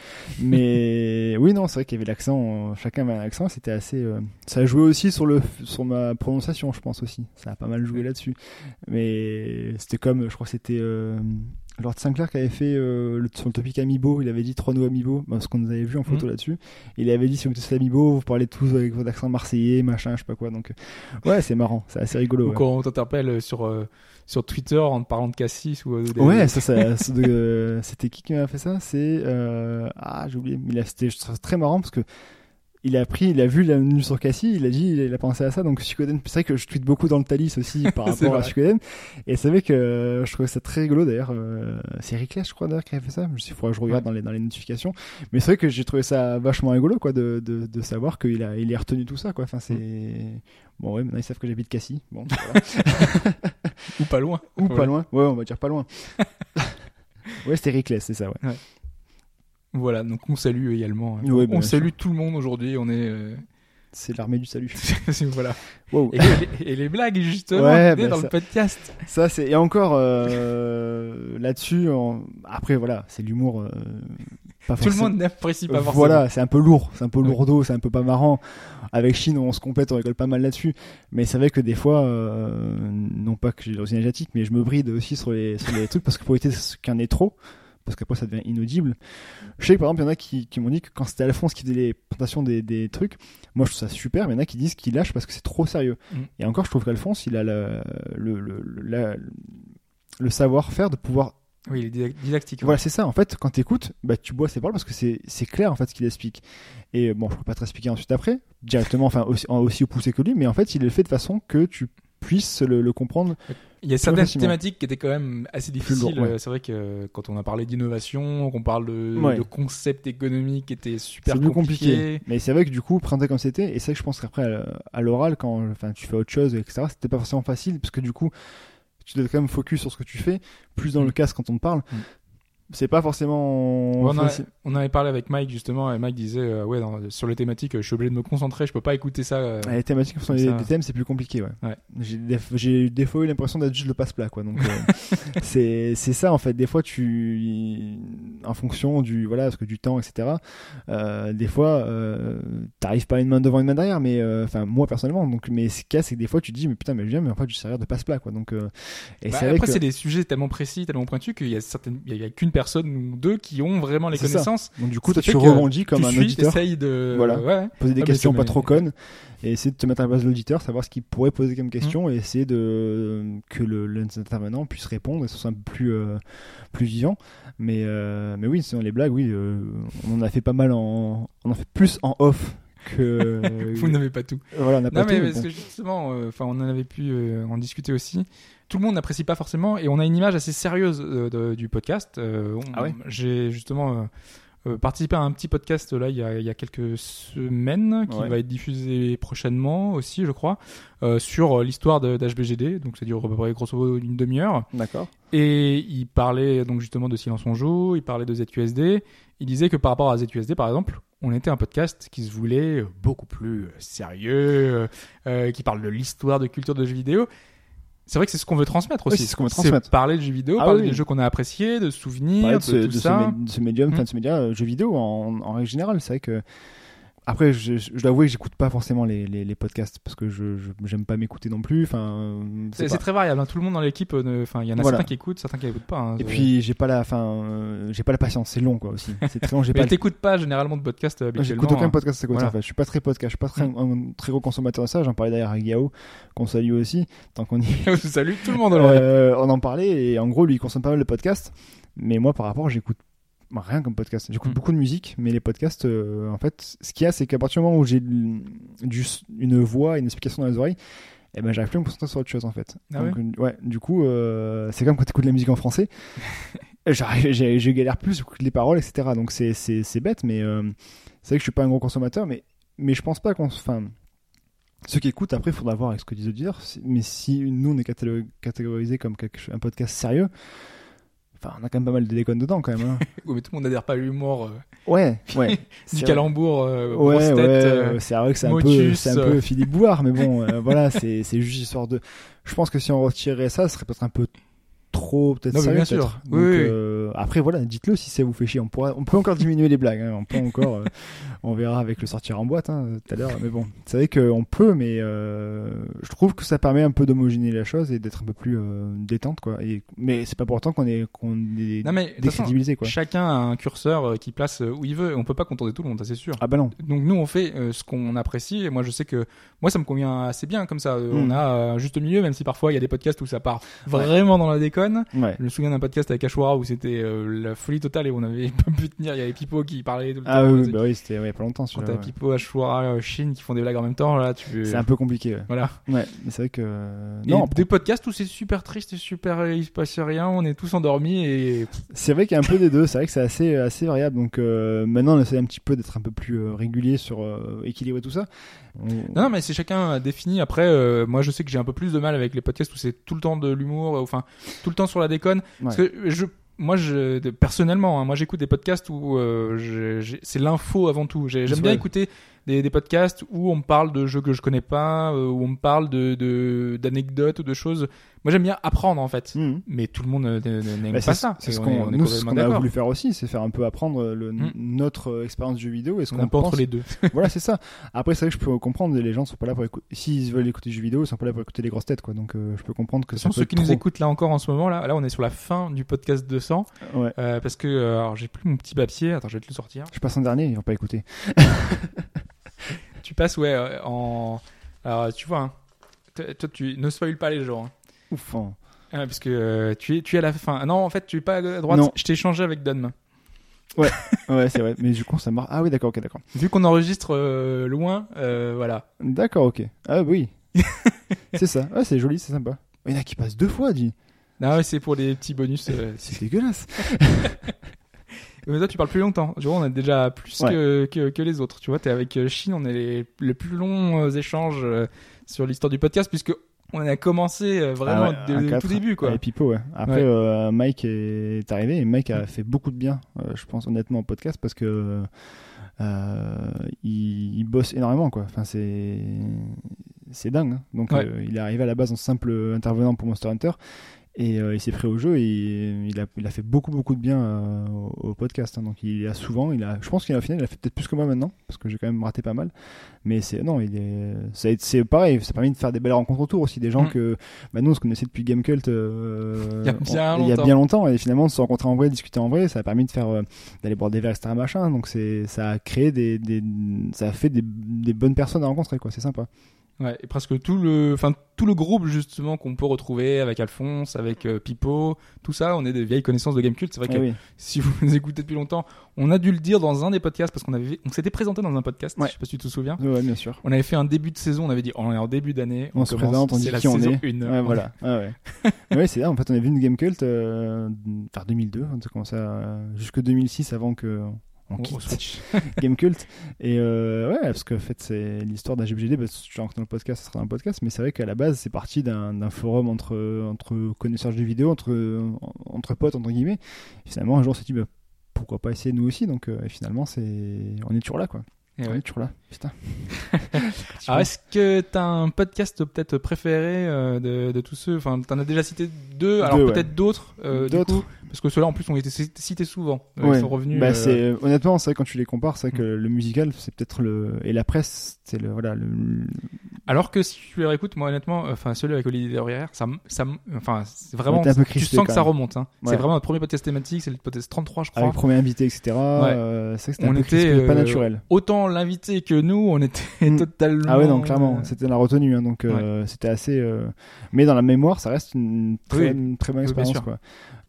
Mais [LAUGHS] oui, non, c'est vrai qu'il y avait l'accent, chacun avait un accent, c'était assez... euh, ça a joué aussi sur, le, sur ma prononciation, je pense aussi. Ça a pas mal joué là-dessus. Mais c'était comme, je crois que c'était... Lord Sinclair qui avait fait euh, le, sur le topic Amiibo, il avait dit trois noms Amiibo, parce qu'on nous avait vu en photo Mhm. là-dessus. Il avait dit si vous êtes sur l'Amiibo, vous parlez tous avec votre accent marseillais, machin, je sais pas quoi. Donc euh, ouais, c'est marrant, c'est assez rigolo. Ou Ouais, quand on t'interpelle sur, euh, sur Twitter en parlant de Cassis ou euh, des- Ouais, ça, ça, [LAUGHS] euh, c'était qui qui m'a fait ça? C'est euh, ah j'ai oublié, mais là c'était très marrant parce que il a pris, il a vu la news sur Cassie, il a dit, il a pensé à ça. Donc Suikoden, c'est vrai que je tweete beaucoup dans le Thalys aussi [LAUGHS] par rapport à. Suikoden. Et c'est vrai que euh, je trouvais ça très rigolo d'ailleurs. euh, c'est Rickless, je crois d'ailleurs, qui a fait ça. Je sais, faudra que je regarde dans les dans les notifications. Mais c'est vrai que j'ai trouvé ça vachement rigolo, quoi, de de, de savoir qu'il a il a retenu tout ça, quoi. Enfin c'est bon ouais, maintenant ils savent que j'habite Cassie. Bon, [LAUGHS] voilà. Ou pas loin. ou Ouais. pas loin. Ouais, on va dire pas loin. [LAUGHS] ouais, c'était Rickless, c'est ça, ouais. Voilà, donc on salue également. hein. Ouais, on salue tout le monde aujourd'hui. On est. euh, C'est l'armée du salut. [LAUGHS] voilà. Wow. Et, les- et les blagues, justement, Ouais, bah, dans ça- le podcast. Ça, c'est et encore euh, là-dessus. Après, voilà, c'est l'humour. euh, pas Tout le monde n'apprécie pas forcément. Voilà, c'est un peu lourd, c'est un peu lourdeau, c'est un peu pas marrant. Avec Chine, on se complète, on rigole pas mal là-dessus. Mais c'est vrai que des fois, non pas que j'ai l'origine asiatique, mais je me bride aussi sur les, sur les trucs parce que pour éviter qu'il y en ait trop, parce qu'après ça devient inaudible. Je sais que par exemple, il y en a qui, qui m'ont dit que quand c'était Alphonse qui faisait les présentations des, des trucs, moi je trouve ça super, mais il y en a qui disent qu'il lâche parce que c'est trop sérieux. Mm. Et encore, je trouve qu'Alphonse, il a le, le, le, le- la- le savoir-faire de pouvoir Oui, il est didac- didactique. voilà, c'est ça. En fait, quand t'écoutes, bah, tu bois ses paroles parce que c'est, clair, en fait, ce qu'il explique. Et bon, je peux pas te expliquer ensuite après, directement, enfin, aussi, aussi poussé que lui, mais en fait, il le fait de façon que tu puisses le, le comprendre. Il y a certaines thématiques qui étaient quand même assez difficiles. ouais. Euh, C'est vrai que euh, quand on a parlé d'innovation, qu'on parle de, Ouais. de concepts économiques qui étaient super compliqués. compliqué. Mais c'est vrai que du coup, présenter comme c'était, et c'est vrai que je pense qu'après, à, l'oral, quand, enfin, tu fais autre chose, etc., c'était pas forcément facile, parce que du coup, tu dois quand même focus sur ce que tu fais, plus dans Mm. le casque quand on te parle. Mm. C'est pas forcément on, a- avait parlé avec Mike justement, et Mike disait euh, ouais sur les thématiques, euh, je suis obligé de me concentrer, je peux pas écouter ça. euh. Les thématiques, Comme des, des thèmes, c'est plus compliqué, ouais. Ouais. J'ai des, fois eu l'impression d'être juste le passe-plat, quoi. Donc, euh, [LAUGHS] c'est, c'est ça, en fait. Des fois, tu, en fonction du, voilà, parce que du temps, etc., des fois, t'arrives pas à une main devant une main derrière, mais, enfin, moi, personnellement. Donc, mais ce qu'il y a, c'est que des fois, tu te dis, mais putain, mais je viens, mais en fait, je servir de passe-plat, quoi. Donc, et Bah, c'est après, que, c'est des sujets tellement précis, tellement pointus qu'il y a certaines, il y a qu'une personne ou deux qui ont vraiment les ça. connaissances. Donc du coup, toi, tu rebondis comme tu un suis, auditeur, de Voilà. ouais. poser des Ah, questions pas trop connes et essayer de te mettre à la place de l'auditeur, savoir ce qu'il pourrait poser comme question Mmh. et essayer de que le l'intervenant puisse répondre et ce soit un peu plus euh, plus vivant. Mais euh, mais oui, sinon les blagues, oui, euh, on en a fait pas mal en on en fait plus en off que [LAUGHS] Vous n'avez pas tout. voilà, on n'a pas Non mais tout, mais parce bon. que justement, euh, enfin, on en avait pu euh, en discuter aussi. Tout le monde n'apprécie pas forcément, et on a une image assez sérieuse euh, de- du podcast. Euh, on- Ah ouais J'ai justement euh, euh, participé à un petit podcast là il y a, il y a quelques semaines qui Ouais. va être diffusé prochainement aussi, je crois, euh, sur l'histoire d'HBGD. Donc ça dure à peu près grosso modo une demi-heure. D'accord. Et il parlait donc justement de Silence on joue, il parlait de ZQSD. Il disait que par rapport à ZQSD, par exemple, on était un podcast qui se voulait beaucoup plus euh, sérieux, euh, euh, qui parle de l'histoire de culture de jeux vidéo. C'est vrai que c'est ce qu'on veut transmettre Oui, aussi. c'est ce qu'on veut transmettre. parler de jeux vidéo, Ah parler oui. des jeux qu'on a appréciés, de souvenirs, de, de ce, tout de ce ça. mé- de ce médium, enfin Mm. de ce média euh, jeu vidéo en, en règle générale. C'est vrai que après, je, je, je dois avouer que j'écoute pas forcément les, les, les podcasts parce que je j'aime pas m'écouter non plus. Enfin, C'est très variable. hein. Tout le monde dans l'équipe, euh, enfin, il y en a Voilà. certains qui écoutent, certains qui écoutent pas. hein. Et puis j'ai pas la, enfin, euh, j'ai pas la patience. C'est long quoi aussi. C'est très long. J'ai [LAUGHS] pas. t'écoutes pas généralement de podcast euh, Moi, habituellement. J'écoute aucun hein. podcast côté Voilà. en fait. Je suis pas très podcast. Je suis pas très, un, très gros consommateur de ça. J'en parlais d'ailleurs à Yao, qu'on salue aussi. Tant qu'on y [LAUGHS] Salut tout le monde. Euh, on en parlait et en gros lui il consomme pas mal de podcasts mais moi par rapport j'écoute rien comme podcast j'écoute Mm. beaucoup de musique mais les podcasts euh, en fait ce qu'il y a c'est qu'à partir du moment où j'ai une voix une explication dans les oreilles eh ben j'arrive plus à me concentrer sur autre chose en fait Ah Donc, ouais du coup euh, c'est comme quand tu écoutes de la musique en français [LAUGHS] je galère plus j'écoute les paroles etc donc c'est bête mais euh, c'est vrai que je suis pas un gros consommateur mais mais je pense pas qu'on enfin ceux qui écoutent, après, il faudra voir avec ce que disent les auditeurs. Mais si nous, on est catégorisé comme quelque un podcast sérieux, enfin, on a quand même pas mal de déconnes dedans, quand même. hein. [LAUGHS] Ouais, mais tout le monde n'adhère pas à l'humour euh, ouais, ouais. [LAUGHS] du calembour, euh, Ouais, ouais, euh, c'est vrai que c'est un, peu, c'est un euh. peu Philippe Bouard, mais bon, [LAUGHS] euh, voilà, c'est c'est juste histoire de. Je pense que si on retirait ça, ce serait peut-être un peu trop, peut-être sérieux, bien sûr. peut-être. Oui, euh, après, voilà, dites-le si ça vous fait chier. On, pourra, on peut encore diminuer les blagues, hein, on peut encore. On verra avec le sortir en boîte hein, tout à l'heure, mais bon, c'est vrai qu'on peut, mais euh, je trouve que ça permet un peu d'homogénéiser la chose et d'être un peu plus euh, détente, quoi. Et, mais c'est pas pour autant qu'on est, qu'on est Non mais décrédibilisé, quoi. chacun a un curseur euh, qui place euh, où il veut. et On peut pas contenter tout le monde, c'est sûr. Ah bah non. Donc nous on fait euh, ce qu'on apprécie. Et moi je sais que moi ça me convient assez bien comme ça. On a euh, un juste milieu, même si parfois il y a des podcasts où ça part vraiment dans la déconne. Ouais. Je me souviens d'un podcast avec Ashwara où c'était la folie totale et on avait [LAUGHS] pas pu tenir. Il y avait Pipo qui parlait tout le Ah temps. oui, bah oui, c'était ouais, y a pas longtemps. Quand t'as ouais. Pipo, Ashwara, euh, Shin qui font des blagues en même temps, là tu. C'est un peu compliqué. Ouais, Voilà. ouais mais c'est vrai que. euh, Et Non, des podcasts où c'est super triste et super, il se passe rien, on est tous endormis et c'est vrai qu'il y a un peu des deux. C'est vrai que c'est assez, assez variable. Donc euh, maintenant, on essaie un petit peu d'être un peu plus euh, régulier sur euh, équilibrer tout ça. On- Non, non, mais c'est chacun défini. Après, euh, moi, je sais que j'ai un peu plus de mal avec les podcasts où c'est tout le temps de l'humour, enfin, tout le temps sur la déconne. Parce que je, moi, je, personnellement, hein, moi, j'écoute des podcasts où euh, c'est l'info avant tout. J'ai- J'aime bien écouter des, des podcasts où on me parle de jeux que je connais pas, euh, où on me parle de- d'anecdotes ou de choses. Moi, j'aime bien apprendre en fait. Mhm. Mais tout le monde n'aime Bah, pas ça. c'est ce on qu'on a voulu faire aussi, c'est faire un peu apprendre le, Mm. notre euh, expérience du jeu vidéo et ce qu'on un peu entre pense. les deux. [LAUGHS] voilà, c'est ça. [LAUGHS] Après, c'est vrai que je peux comprendre, les gens sont pas là pour écouter. S'ils veulent écouter du jeu vidéo, ils sont pas là pour écouter les grosses têtes, quoi. Donc, euh, je peux comprendre que peut ceux qui nous écoutent là encore en ce moment, là, là on est sur la fin du podcast 200. Ouais. Euh, parce que, alors j'ai plus mon petit papier, attends, je vais te le sortir. Je passe en dernier, ils vont pas écouter. [LAUGHS] Tu passes, ouais, en. Alors, tu vois, hein, toi, tu ne spoil pas les gens. hein. Ouf. hein. Ah, parce que euh, tu, es, tu es à la fin. Ah Non, en fait, tu es pas à droite. Non. Je t'ai changé avec Don. [LAUGHS] Ouais, c'est vrai. Mais du coup, ça marche. Ah oui, d'accord, ok, d'accord. Vu qu'on enregistre euh, loin, euh, voilà. D'accord, ok. Ah oui. [LAUGHS] c'est ça. Ouais, c'est joli, c'est sympa. Il y en a qui passent deux fois, dit. Non, ouais, c'est pour les petits bonus. [LAUGHS] C'est dégueulasse. Mais toi, tu parles plus longtemps. Tu vois, on a déjà plus Ouais. que, que, que les autres. Tu vois, t'es avec Chine, on a les, les plus longs échanges sur l'histoire du podcast, puisque on a commencé euh, vraiment Ah ouais, dès le tout début, quoi. Et Pipo, ouais. Après, Ouais. euh, Mike est arrivé et Mike a fait beaucoup de bien, euh, je pense honnêtement, au podcast parce que euh, il, il bosse énormément, quoi. Enfin, c'est c'est dingue. hein. Donc, il est arrivé à la base en simple intervenant pour Monster Hunter et euh, il s'est pris au jeu et il a, il a fait beaucoup beaucoup de bien euh, au, au podcast. hein. donc il a souvent, il a, je pense qu'il a final, il a fait peut-être plus que moi maintenant parce que j'ai quand même raté pas mal. Mais c'est non, il est, c'est pareil, ça a permis de faire des belles rencontres autour aussi, des gens Mm. que bah, nous on se connaissait depuis Gamecult euh, Il y a bien on- il y a longtemps. bien longtemps et finalement de se rencontrer en vrai, discuter en vrai, ça a permis de faire euh, d'aller boire des verres etc machin. Donc c'est ça a créé des, des ça a fait des, des bonnes personnes à rencontrer quoi, c'est sympa. Ouais, et presque tout le, enfin tout le groupe justement qu'on peut retrouver avec Alphonse, avec euh, Pipo, tout ça, on est des vieilles connaissances de Gamecult. C'est vrai Ah que oui. si vous nous écoutez depuis longtemps, on a dû le dire dans un des podcasts parce qu'on avait, on s'était présenté dans un podcast. Ouais. Je sais pas si tu te souviens. Ouais, bien sûr. On avait fait un début de saison, on avait dit, on est en début d'année, On, se commence, présente, on dit la qui on est. 1. Ouais, voilà. [LAUGHS] Ouais, ouais. c'est ça. En fait, on est venu de Gamecult euh, vers 2002. On a commencé à, jusque 2006 avant que on quitte switch. [LAUGHS] Gamecult. Et euh, ouais, parce que en fait, c'est l'histoire d'AGBGD. Bah, si tu rentres dans le podcast, ça sera dans le podcast. Mais c'est vrai qu'à la base, c'est parti d'un d'un forum entre, entre connaisseurs de jeux vidéo, entre, entre potes, entre guillemets. Et finalement, un jour, on s'est dit, bah, pourquoi pas essayer nous aussi Donc, euh, et finalement, c'est on est toujours là, quoi. Et on ouais. est toujours là. Putain. [LAUGHS] Alors, est-ce que t'as un podcast peut-être préféré euh, de, de tous ceux Enfin, t'en as déjà cité deux, alors ouais. peut-être d'autres. D'autres. Parce que ceux-là, en plus, ont été cités souvent. Euh, Ouais. Ils sont revenus. Bah, euh, honnêtement, c'est quand tu les compares, c'est que le musical, c'est peut-être le et la presse, c'est le voilà le. Alors que si tu les réécoutes, moi honnêtement, euh, enfin celui avec Olivier Derrière, ça, ça, enfin c'est vraiment, Ouais, un peu tu crispé, sens que ça remonte. Hein. Ouais. C'est vraiment notre premier podcast thématique, c'est le podcast 33, je crois. Avec premier invité, etc. c'est vrai que c'était un peu était crispé, pas naturel. Autant l'invité que nous, on était Mm. [LAUGHS] totalement. Ah ouais, non, clairement, c'était la retenue, hein, donc c'était assez. Mais dans la mémoire, ça reste une très, Oui. une très bonne expérience, quoi.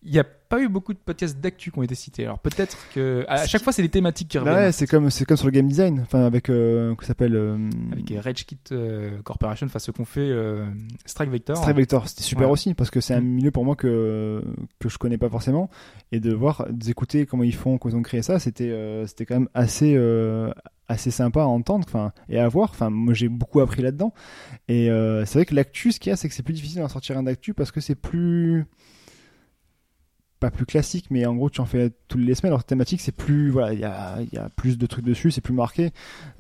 Il n'y a pas eu beaucoup de podcasts d'actu qui ont été cités. Alors peut-être que à chaque fois c'est les thématiques qui Bah reviennent. ouais, c'est comme c'est comme sur le game design, enfin avec euh, que s'appelle euh, Avec Rage Kit euh, Corporation, enfin ce qu'on fait euh, Strike Vector. Strike Vector, c'était super Ouais. aussi parce que c'est un Mm. milieu pour moi que que je connais pas forcément et de voir, d'écouter comment ils font, comment ils ont créé ça, c'était euh, c'était quand même assez euh, assez sympa à entendre, enfin et à voir. Enfin, moi j'ai beaucoup appris là-dedans et euh, c'est vrai que l'actu, ce qu'il y a, c'est que c'est plus difficile d'en sortir un d'actu parce que c'est plus pas plus classique, mais en gros tu en fais tous les semaines. Alors thématique, c'est plus voilà, il y a, plus de trucs dessus, c'est plus marqué.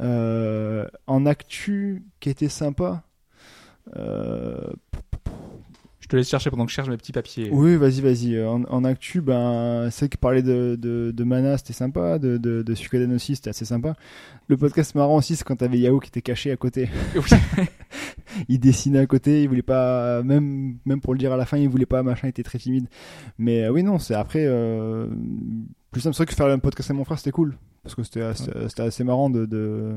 Euh, en actu, qui était sympa. Euh, te laisse chercher pendant que je cherche mes petits papiers. oui, vas-y, vas-y. En, en actu, ben, c'est que parler de, de, de Mana, c'était sympa. De, de, de Suikoden aussi, c'était assez sympa. Le podcast marrant aussi, c'est quand t'avais Yao qui était caché à côté. [LAUGHS] il dessinait à côté, il voulait pas, même, même pour le dire à la fin, il voulait pas, machin, il était très timide. Mais euh, oui, non, c'est après, euh, plus simple. C'est vrai que faire un podcast avec mon frère, c'était cool. Parce que c'était assez, assez marrant de, de,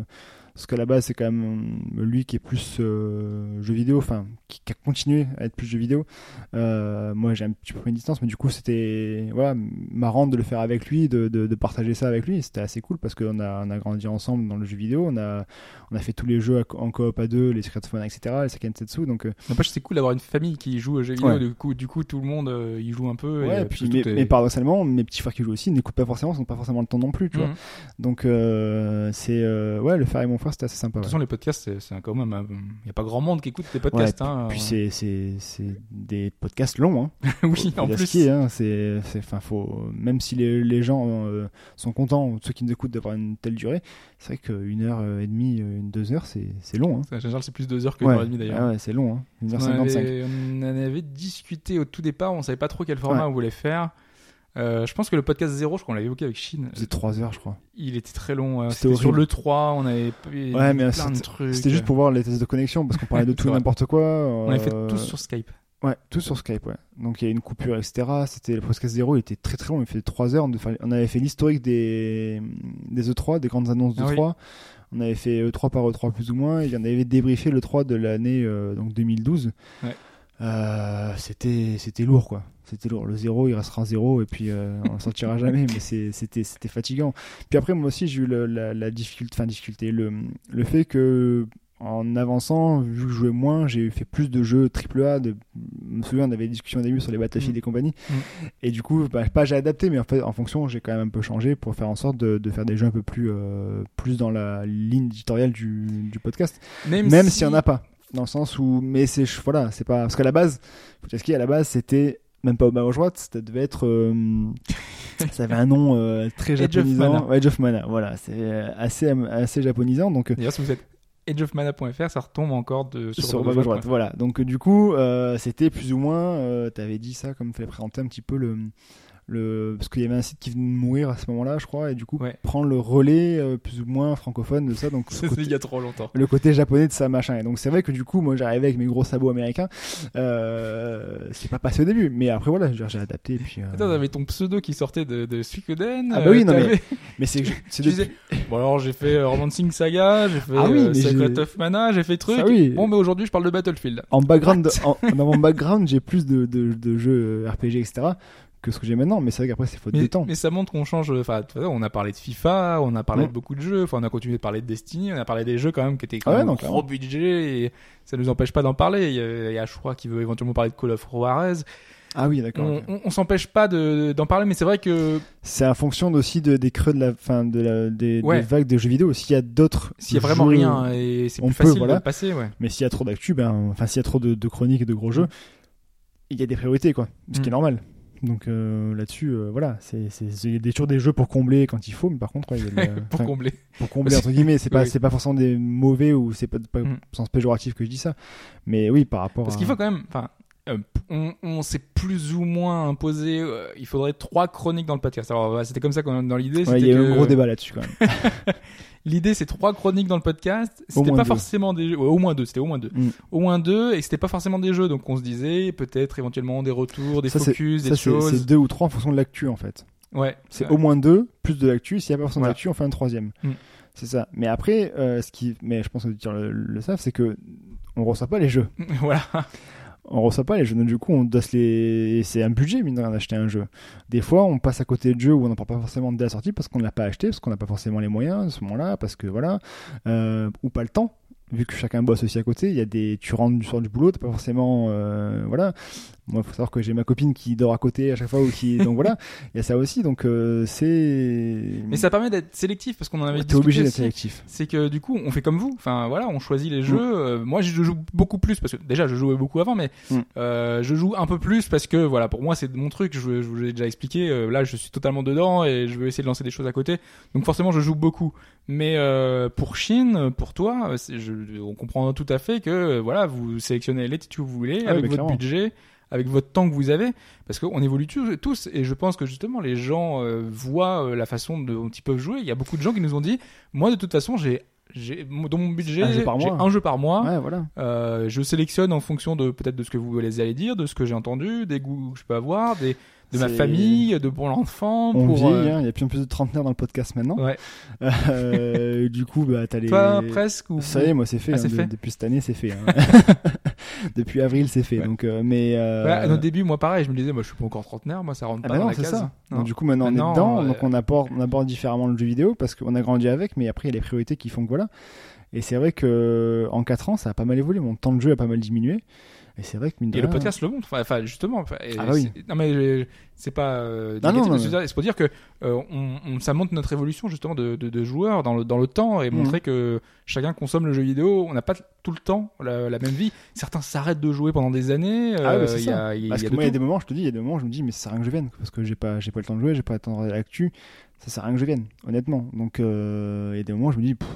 parce qu'à la base, c'est quand même euh, lui qui est plus euh, jeu vidéo, enfin, qui, qui a continué à être plus jeu vidéo. Euh, moi, j'ai un petit peu pris une distance, mais du coup, c'était voilà, marrant de le faire avec lui, de, de, de partager ça avec lui. C'était assez cool parce qu'on a, on a grandi ensemble dans le jeu vidéo. On a, on a fait tous les jeux en coop à deux, les Secret of Mana, etc., les Seiken Setsu. Donc, N'empêche, c'est cool d'avoir une famille qui joue aux jeux vidéo. Ouais. Du, coup, du coup, tout le monde euh, y joue un peu. et, ouais, puis, tout mais, est- mais paradoxalement, mes petits frères qui jouent aussi n'écoutent pas forcément, ils n'ont pas forcément le temps non plus, tu vois. Mhm. Donc, euh, c'est, ouais, le faire avec mon frère, c'était assez sympa. De toute ouais. façon, les podcasts, c'est- quand même. Il n'y a pas grand monde qui écoute Ouais, podcasts. puis- hein. puis c'est, c'est, c'est des podcasts longs, hein. [LAUGHS] oui, Faut en plus. est, hein, c'est, c'est, enfin, faut, même si les, les gens euh, sont contents, ceux qui nous écoutent d'avoir une telle durée, c'est vrai qu'une heure euh, et demie, euh, une deux heures, c'est, c'est long, hein. Général, c'est plus deux heures que Ouais. une heure et demie d'ailleurs. Ah ouais, c'est long, hein. Une heure On, avait, on en avait discuté au tout départ, on savait pas trop quel format Ouais. on voulait faire. Euh, je pense que le podcast 0, je crois qu'on l'avait évoqué avec Chine. C'est trois heures, je crois. Il était très long. euh, C'était C'était sur le 3, on avait Ouais, mais plein de c'était, trucs. c'était juste pour voir les tests de connexion, parce qu'on parlait de [LAUGHS] tout et n'importe quoi. On avait fait euh, tous sur Skype. Ouais, tout sur Skype, ouais. Donc il y a une coupure, etc. C'était le podcast 0, il était très très long, il fait 3 heures. On, avait fait l'historique des, des E3, des grandes annonces Ah oui. d'E3. On avait fait E3 par E3 plus ou moins, et on avait débriefé le 3 de l'année euh, donc 2012. Ouais. Euh, c'était c'était lourd quoi. C'était lourd. Le 0, il restera 0 et puis euh, on ne sortira jamais, mais c'était c'était fatigant. Puis après moi aussi j'ai eu le- la, la difficulté, enfin difficulté, le, le fait que en avançant, vu que je jouais moins, j'ai fait plus de jeux AAA. De... Je me souviens, on avait des discussions au début sur les Battlefield Mm. et compagnie. Mm. Et du coup, bah, pas j'ai adapté, mais en fait, en fonction, j'ai quand même un peu changé pour faire en sorte de, de faire des jeux un peu plus, euh, plus dans la ligne éditoriale du, du podcast. Même, Même si- s'il n'y en a pas. Dans le sens où, mais c'est, voilà, c'est pas, parce qu'à la base, a, à la base, c'était même pas Obama Watts, ça devait être, euh, ça avait un nom euh, très japonisant. Age of Mana, voilà, c'est euh, assez, assez japonisant, donc, euh, D'ailleurs, si vous êtes edgeofmana.fr, ça retombe encore de, sur, sur votre- droite. Voilà. Donc du coup, euh, c'était plus ou moins. Euh, T'avais dit ça comme fallait présenter un petit peu le. Le, parce qu'il y avait un site qui venait de mourir à ce moment-là, je crois, et du coup Ouais. prendre le relais euh, plus ou moins francophone de ça. Donc Ça, [LAUGHS] côté- il y a trop longtemps. le côté japonais de ça machin et donc c'est vrai que du coup moi j'arrivais avec mes gros sabots américains euh, c'est pas passé au début mais après voilà j'ai adapté et puis euh, Attends, t'avais ton pseudo qui sortait de, de Suikoden. Ah bah oui, euh, non, mais [LAUGHS] mais c'est depuis- disais, bon alors j'ai fait euh, Romancing Saga, j'ai fait Ah oui, Secret of Mana, j'ai fait truc. Ça oui. Bon mais aujourd'hui je parle de Battlefield. en background en- dans mon background j'ai plus de, de, de jeux RPG etc que ce que j'ai maintenant mais c'est vrai qu'après c'est faute de Mais, temps mais ça montre qu'on change. Enfin, tu vois, on a parlé de FIFA, on a parlé Mm. de beaucoup de jeux. Enfin, on a continué de parler de Destiny, on a parlé des jeux quand même qui étaient quand Ah ouais, même non, gros budget et ça nous empêche pas d'en parler. Il y a, il y a Ashura qui veut éventuellement parler de Call of Juarez. ah oui d'accord On, ok. on, on s'empêche pas de- d'en parler, mais c'est vrai que c'est en fonction aussi de, des creux de la fin de la des, Ouais. des vagues de jeux vidéo s'il y a d'autres s'il y a vraiment jeux- rien et c'est on plus peut, facile voilà. de passer, ouais. mais s'il y a trop d'actu ben enfin s'il y a trop de, de chroniques et de gros jeux il y a des priorités quoi ce qui est Mm. normal donc euh, là-dessus euh, voilà c'est toujours des jeux pour combler quand il faut mais par contre ouais, il y a [LAUGHS] pour combler. pour combler entre guillemets c'est [LAUGHS] pas Oui. c'est pas forcément des mauvais ou c'est pas, pas Mm. sens péjoratif que je dis ça mais oui par rapport Parce à... qu'il faut quand même, enfin, euh, on, on s'est plus ou moins imposé. euh, il faudrait trois chroniques dans le podcast. Alors c'était comme ça qu'on dans l'idée. Ouais, il y a eu que- un gros débat là-dessus quand même [LAUGHS] L'idée, c'est trois chroniques dans le podcast. C'était pas deux. forcément des jeux. ouais, au moins deux. C'était au moins deux. Mm. Au moins deux, et c'était pas forcément des jeux. Donc on se disait peut-être éventuellement des retours, des Ça, focus, ça des c'est choses. c'est deux ou trois en fonction de l'actu en fait Ouais. c'est au moins deux plus de l'actu s'il y a pas forcément Voilà. d'actu on fait un troisième Mm. c'est ça mais après euh, ce qui mais je pense que tu le, le savent c'est que on reçoit pas les jeux [LAUGHS] voilà. On reçoit pas les jeux. Du coup on doit les c'est un budget mine de rien d'acheter un jeu. Des fois on passe à côté de jeux où on n'en parle pas forcément dès la sortie parce qu'on ne l'a pas acheté parce qu'on n'a pas forcément les moyens à ce moment là parce que voilà euh, ou pas le temps vu que chacun bosse aussi à côté. Il y a des tu rentres du soir du boulot t'as pas forcément euh, voilà moi il faut savoir que j'ai ma copine qui dort à côté à chaque fois ou qui donc voilà. [LAUGHS] Il y a ça aussi donc euh, c'est Mais ça permet d'être sélectif parce qu'on en avait t'es discuté obligé d'être sélectif. C'est que du coup on fait comme vous. Enfin voilà on choisit les jeux. Mm. Euh, moi je joue beaucoup plus parce que déjà je jouais beaucoup avant mais Mm. euh, je joue un peu plus parce que voilà pour moi c'est mon truc. Je, je vous l'ai déjà expliqué là je suis totalement dedans et je veux essayer de lancer des choses à côté. Donc forcément je joue beaucoup. Mais pour Chine pour toi je- on comprend tout à fait que voilà vous sélectionnez les titres que vous voulez Ah avec mais votre clairement. budget avec votre temps que vous avez, parce qu'on évolue tous, et je pense que justement les gens euh, voient euh, la façon dont ils peuvent jouer. Il y a beaucoup de gens qui nous ont dit, moi de toute façon j'ai dans mon budget j'ai un jeu par mois. ouais voilà Euh, je sélectionne en fonction de peut-être de ce que vous les allez dire, de ce que j'ai entendu, des goûts que je peux avoir, des, de ma famille, de pour l'enfant, on pour vieillit euh, hein, il y a plus en plus de trentenaires dans le podcast maintenant ouais. Euh, du coup bah t'as les Toi presque ou Ça y est, moi c'est fait. Ah, hein, de- fait depuis cette année, c'est fait. hein. [LAUGHS] depuis avril, c'est fait. Ouais. Donc, euh, mais euh, Ouais, nos débuts, moi pareil, je me disais, moi je suis pas encore trentenaire, moi ça rentre ah pas bah dans la case. ça. Non. Donc, du coup, maintenant, Maintenant, on est dedans, euh, donc on aborde, on aborde différemment le jeu vidéo parce qu'on a grandi avec, mais après il y a les priorités qui font que voilà. Et c'est vrai que en 4 ans, ça a pas mal évolué. Mon temps de jeu a pas mal diminué. Et c'est vrai que mine de Et le podcast le montre, enfin, justement. Ah bah oui. c'est- Non mais c'est pas euh, Non, non, c'est pour dire que euh, on, on- ça montre notre évolution justement de, de, de joueurs dans le, dans le temps et Mhm. montrer que chacun consomme le jeu vidéo. On n'a pas tout le temps la, la même vie. Certains s'arrêtent de jouer pendant des années. Ah ouais, euh, c'est il y ça. a, il y a Parce que moi, il y a des moments, je te dis, il y a des moments, où je me dis, mais ça sert à rien que je vienne parce que j'ai pas, pas le temps de jouer, j'ai pas le temps de l'actu. Ça sert à rien que je vienne, honnêtement. Donc, euh, il y a des moments, où je me dis, pff,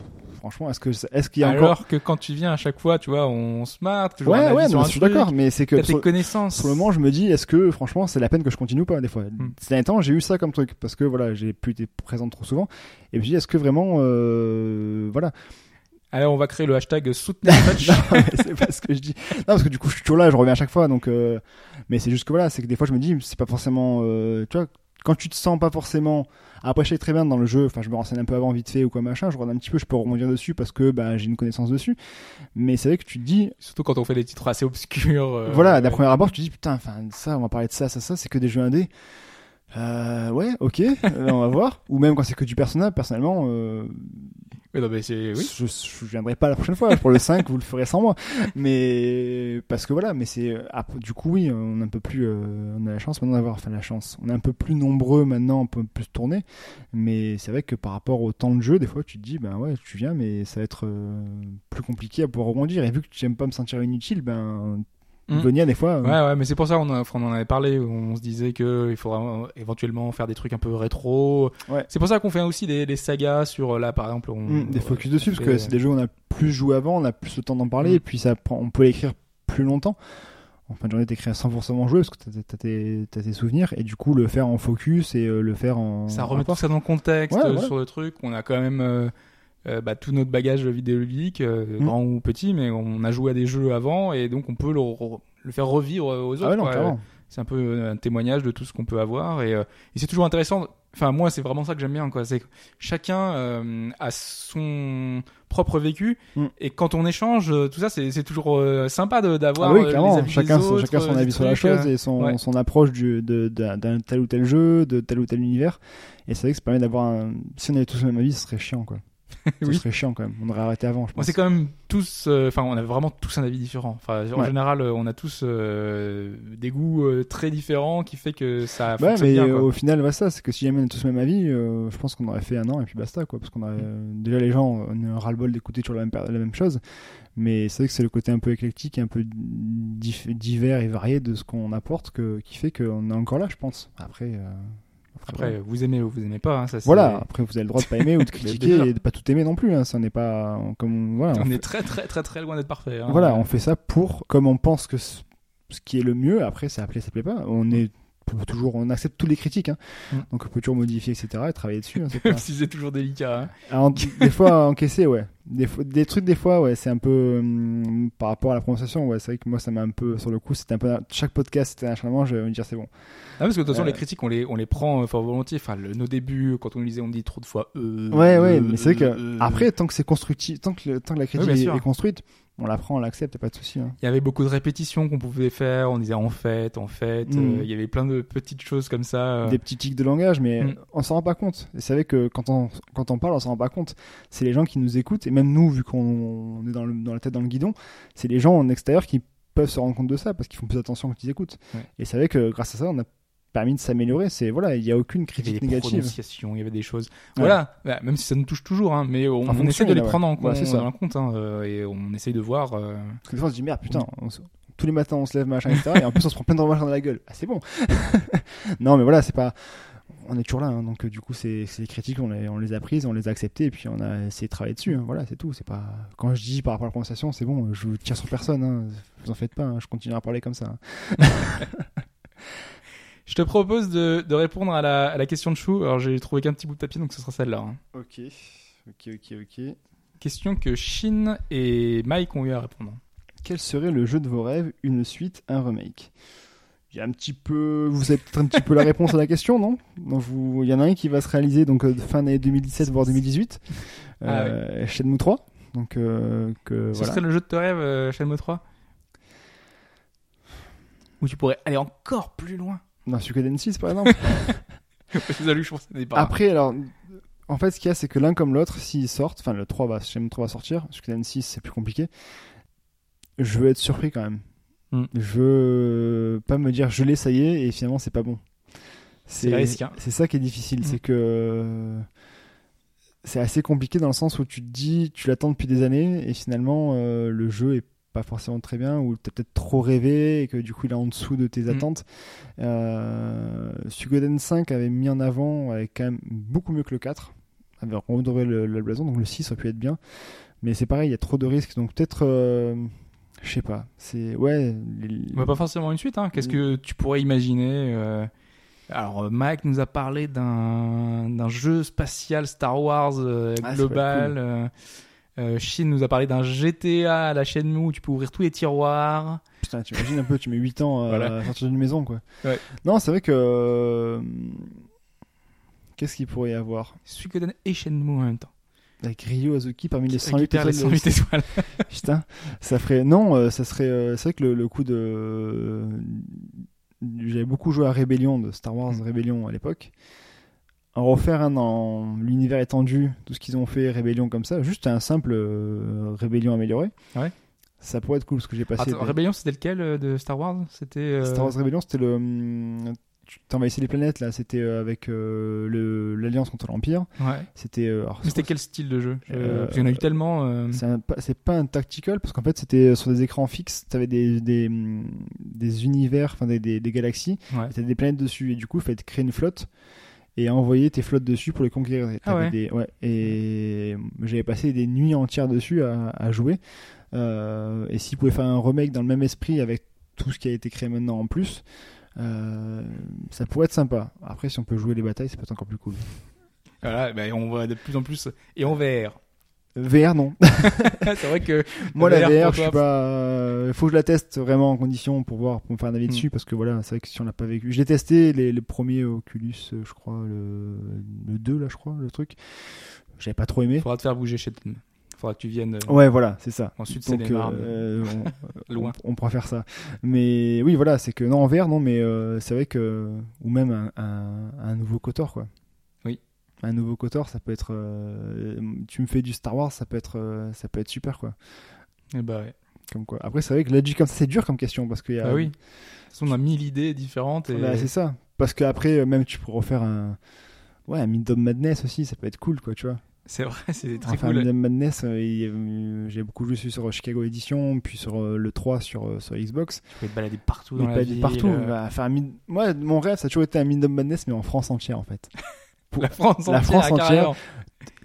franchement, est-ce que, est-ce qu'il y a Alors encore que quand tu viens à chaque fois, tu vois, on se marre. toujours Ouais, ouais, non, je suis d'accord, mais c'est que T'as tes connaissances. sur le moment, je me dis, est-ce que franchement, c'est la peine que je continue ou pas des fois. Hmm. Ces derniers temps, j'ai eu ça comme truc parce que voilà, j'ai plus été présent trop souvent. Et je me dis, est-ce que vraiment, euh, voilà, Alors on va créer le hashtag [LAUGHS] match. mais c'est pas ce que je dis. Non, parce que du coup, je suis toujours là, je reviens à chaque fois. Donc, euh, mais c'est juste que voilà, c'est que des fois, je me dis, c'est pas forcément, euh, tu vois, quand tu te sens pas forcément. Après, je sais très bien dans le jeu. Enfin, je me renseigne un peu avant, vite fait ou quoi machin. Je regarde un petit peu, je peux rebondir dessus parce que ben j'ai une connaissance dessus. Mais c'est vrai que tu te dis, Surtout quand on fait des titres assez obscurs. euh, voilà, d'un premier abord, tu te dis putain, enfin ça, on va parler de ça, ça, ça, c'est que des jeux indés. Euh, ouais, ok, [LAUGHS] on va voir. Ou même quand c'est que du personnage, personnellement, euh, Je, je viendrai pas la prochaine fois. Pour le 5, vous le ferez sans moi. Mais parce que voilà, mais c'est après, du coup oui, on est un peu plus, euh, on a la chance maintenant d'avoir, enfin la chance, on est un peu plus nombreux maintenant, on peut plus tourner. Mais c'est vrai que par rapport au temps de jeu, des fois tu te dis ben ouais, tu viens, mais ça va être euh, plus compliqué à pouvoir rebondir. Et vu que tu n'aimes pas me sentir inutile, ben Mm. Venir des fois. euh, Ouais, ouais, mais c'est pour ça qu'on a- on en avait parlé. On se disait que il faudrait euh, éventuellement faire des trucs un peu rétro. Ouais. C'est pour ça qu'on fait aussi des, des sagas sur euh, là, par exemple. On, Mm, des focus dessus parce que c'est des jeux où on a plus joué avant, on a plus le temps d'en parler Mm. et puis ça prend, on peut l'écrire plus longtemps. En fin de journée, t'écris à 100% joué parce que t'as, tes, tes souvenirs et du coup le faire en focus et euh, le faire en. Ça en remet tout ça dans le contexte Ouais, euh, sur le truc. On a quand même euh, euh, bah, tout notre bagage vidéoludique, euh, Mm. grand ou petit, mais on a joué à des jeux avant et donc on peut le, re- le faire revivre aux autres. Ah ouais, non. C'est un peu euh, un témoignage de tout ce qu'on peut avoir et, euh, et c'est toujours intéressant. Enfin, moi, c'est vraiment ça que j'aime bien, quoi. C'est chacun a son propre vécu Mm. et quand on échange, tout ça, c'est toujours sympa d'avoir Ah oui, les clairement. Chacun, des son, autres, chacun son avis sur la chose et son, ouais. son approche du, de, d'un, d'un tel ou tel jeu, de tel ou tel univers. Et c'est vrai que ça permet d'avoir un. Si on avait tous le même avis, ce serait chiant, quoi. Ce [LAUGHS] Oui. serait chiant quand même. On aurait arrêté avant, je pense. c'est quand même tous, euh, enfin, on a vraiment tous un avis différent. Enfin, en Ouais. général, euh, on a tous euh, des goûts euh, très différents qui fait que ça Ouais, fonctionne mais bien. au final, ouais, ça, c'est que si jamais on a tous le même avis, je pense qu'on aurait fait un an et puis basta, quoi. Parce qu'on a déjà les gens, on a un ras-le-bol d'écouter toujours la même, per- la même chose. Mais c'est vrai que c'est le côté un peu éclectique, un peu divers et varié de ce qu'on apporte que, qui fait qu'on est encore là, je pense. Après, Après, vous aimez ou vous aimez pas. hein, ça, c'est- Voilà, après vous avez le droit de pas aimer ou de [LAUGHS] critiquer et de pas tout aimer non plus. Hein. Ça n'est pas comme voilà. On on est fait- très, très, très, très loin d'être parfait. hein. voilà, on fait ça pour comme on pense que ce qui est le mieux. Après, ça plaît, ça plaît pas. On est peut toujours, on accepte toutes les critiques. Hein. Mm. Donc on peut toujours modifier, etc. et travailler dessus. hein, Même [LAUGHS] pas- si c'est toujours délicat. hein. Alors, des fois [LAUGHS] encaisser, ouais. Des, des trucs, des fois, ouais, c'est un peu hum, par rapport à la prononciation. Ouais, c'est vrai que moi, ça m'a un peu sur le coup. C'était un peu chaque podcast, c'était un changement. Je vais me dire, c'est bon. Ah, parce que de toute façon, Euh. les critiques, on les, on les prend euh, fort volontiers. Enfin, le- nos débuts, quand on nous disait, on dit trop de fois. Euh, Ouais, ouais, euh, mais c'est vrai que euh, après, tant que c'est constructif, tant que, le- tant que la critique est construite, on la prend, on l'accepte, pas de souci. hein. Il y avait beaucoup de répétitions qu'on pouvait faire. On disait en fait, en fait. Mm. euh, Il y avait plein de petites choses comme ça. euh. Des petits tics de langage, mais Mm. on s'en rend pas compte. Et c'est vrai que quand on, quand on parle, on s'en rend pas compte. C'est les gens qui nous écoutent, et même nous, vu qu'on est dans, le- dans la tête dans le guidon, c'est les gens en extérieur qui peuvent se rendre compte de ça parce qu'ils font plus attention quand ils écoutent. Ouais. Et c'est vrai que grâce à ça, on a permis de s'améliorer. C'est voilà, il y a aucune Il y avait critique des négative. prononciations, il y avait des choses. Ouais. Voilà, Bah, même si ça nous touche toujours, hein, mais on, En on fonction, essaie de les prendre en compte, Ouais, en compte hein, euh, et on essaye de voir. euh, Parce que des fois, on se dit merde, putain, on se- tous les matins on se lève, machin, etc. et en plus, on se prend plein de remarques dans la gueule. Ah, c'est bon. [LAUGHS] non, mais voilà, c'est pas. On est toujours là, hein, donc euh, du coup, c'est c'est les critiques, on les, on les a prises, on les a acceptées, et puis on a essayé de travailler dessus. hein. Voilà, c'est tout. C'est pas. Quand je dis par rapport à la prononciation, c'est bon, je tire sur personne. Hein. Vous en faites pas, je continuerai à parler comme ça. [LAUGHS] Je te propose de, de répondre à la, à la question de Chou. Alors j'ai trouvé qu'un petit bout de papier, donc ce sera celle-là. hein. Ok, ok, ok, ok. Question que Shin et Mike ont eu à répondre. Quel serait le jeu de vos rêves, une suite, un remake? Il y a un petit peu, vous avez peut-être un petit peu la réponse à la question, non? Donc vous, il y en a un qui va se réaliser donc euh, fin d'année 2017 voire 2018, Ah euh, Shenmue 3. Donc euh, que Ce voilà. serait le jeu de tes rêves, euh, Shenmue 3 Où tu pourrais aller encore plus loin. Dans Suikoden 6 par exemple. [LAUGHS] Je pense. Après alors, en fait ce qu'il y a c'est que l'un comme l'autre s'ils sortent, enfin le 3 va, Shenmue 3 va sortir, Suikoden 6 c'est plus compliqué. Je veux être surpris quand même. Hmm. Je veux pas me dire je l'ai ça y est et finalement c'est pas bon. C'est le risque, hein. C'est ça qui est difficile, Hmm. c'est que c'est assez compliqué dans le sens où tu te dis tu l'attends depuis des années et finalement euh, le jeu est pas forcément très bien ou t'as peut-être trop rêvé et que du coup il est en dessous de tes Mm. attentes. Euh, Suikoden 5 avait mis en avant avec quand même beaucoup mieux que le 4 avait redoré le, le blason donc le 6 aurait pu être bien mais c'est pareil il y a trop de risques donc peut-être euh, je sais pas c'est ouais les- Ouais, pas forcément une suite. Hein. Qu'est-ce que tu pourrais imaginer euh, Alors, Mike nous a parlé d'un jeu spatial Star Wars euh, Ah, global. Euh, Shin nous a parlé d'un GTA à la chaîne où tu peux ouvrir tous les tiroirs. Putain, tu imagines un peu, tu mets 8 ans euh, Voilà. à sortir d'une maison, quoi. Ouais. Non, c'est vrai que. euh, Qu'est-ce qu'il pourrait y avoir? Suikoden et Shenmue en même temps. Avec Ryo Azuki parmi les Qui 108 récupère les étoiles de- 108 étoiles. [LAUGHS] Putain, ça ferait. Non, euh, ça serait. C'est vrai que le, le coup de. J'avais beaucoup joué à Rébellion de Star Wars. Rébellion à l'époque. En refaire un dans l'univers étendu, tout ce qu'ils ont fait, Rébellion comme ça, juste un simple euh, Rébellion amélioré. Ouais. Ça pourrait être cool parce que j'ai passé. Attends, Rébellion, c'était lequel euh, de Star Wars? C'était. euh, Star Wars Rébellion, c'était le. hum, tu t'envahissais les planètes là. C'était euh, avec le l'Alliance contre l'Empire. Ouais. C'était. c'était quel style de jeu? Je- parce qu'il y en a eu tellement. C'est pas- un tactical parce qu'en fait c'était sur des écrans fixes, t'avais des, des, des univers, enfin des, des, des galaxies, Ouais. t'avais des planètes dessus et du coup il fallait créer une flotte et envoyer tes flottes dessus pour les conquérir. Et Ah ouais. des- ouais. Et j'avais passé des nuits entières dessus à, à jouer. Euh, et s'ils pouvaient faire un remake dans le même esprit avec tout ce qui a été créé maintenant en plus, euh, ça pourrait être sympa. Après si on peut jouer les batailles, ça peut être encore plus cool. Voilà, ben, on voit de plus en plus. Et en VR. VR non. [LAUGHS] [LAUGHS] c'est vrai que. Moi, la VR, je suis pas. Il faut que je la teste vraiment en condition pour voir, pour me faire un avis Mm. dessus, parce que voilà, c'est vrai que si on l'a pas vécu. Je l'ai testé, les, les premiers Oculus, euh, je crois, le, le 2, là, je crois, le truc. J'avais pas trop aimé. Faudra te faire bouger chez toi. Faudra que tu viennes. euh, Ouais, voilà, c'est ça. Ensuite, c'est des marmes. euh, on, [LAUGHS] Loin. on, on pourra faire ça. Mais oui, voilà, c'est que non, en VR, non, mais euh, c'est vrai que. Ou même un, un, un nouveau Kotor, quoi. Un nouveau Kotor, ça peut être. euh, tu me fais du Star Wars, ça peut être, euh, ça peut être super, quoi. Eh bah ouais. Comme quoi. Après, c'est vrai que là, dit comme ça, c'est dur comme question parce qu'il y a. Bah oui. De toute façon, on a mille idées différentes. Et... Bah, c'est ça. Parce qu'après, euh, même tu pourrais refaire un. Ouais, un Midom Madness aussi, ça peut être cool, quoi, tu vois. C'est vrai, [LAUGHS] c'est très Enfin, cool. Madness, euh, j'ai beaucoup joué sur Chicago Edition, puis sur euh, le 3 sur, euh, sur Xbox. Tu peux te balader partout Mais dans la ville. partout. bah, faire Mid- Moi, mon rêve, ça a toujours été un Midom Madness, mais en France entière, en fait. Pour- La France la entière. France.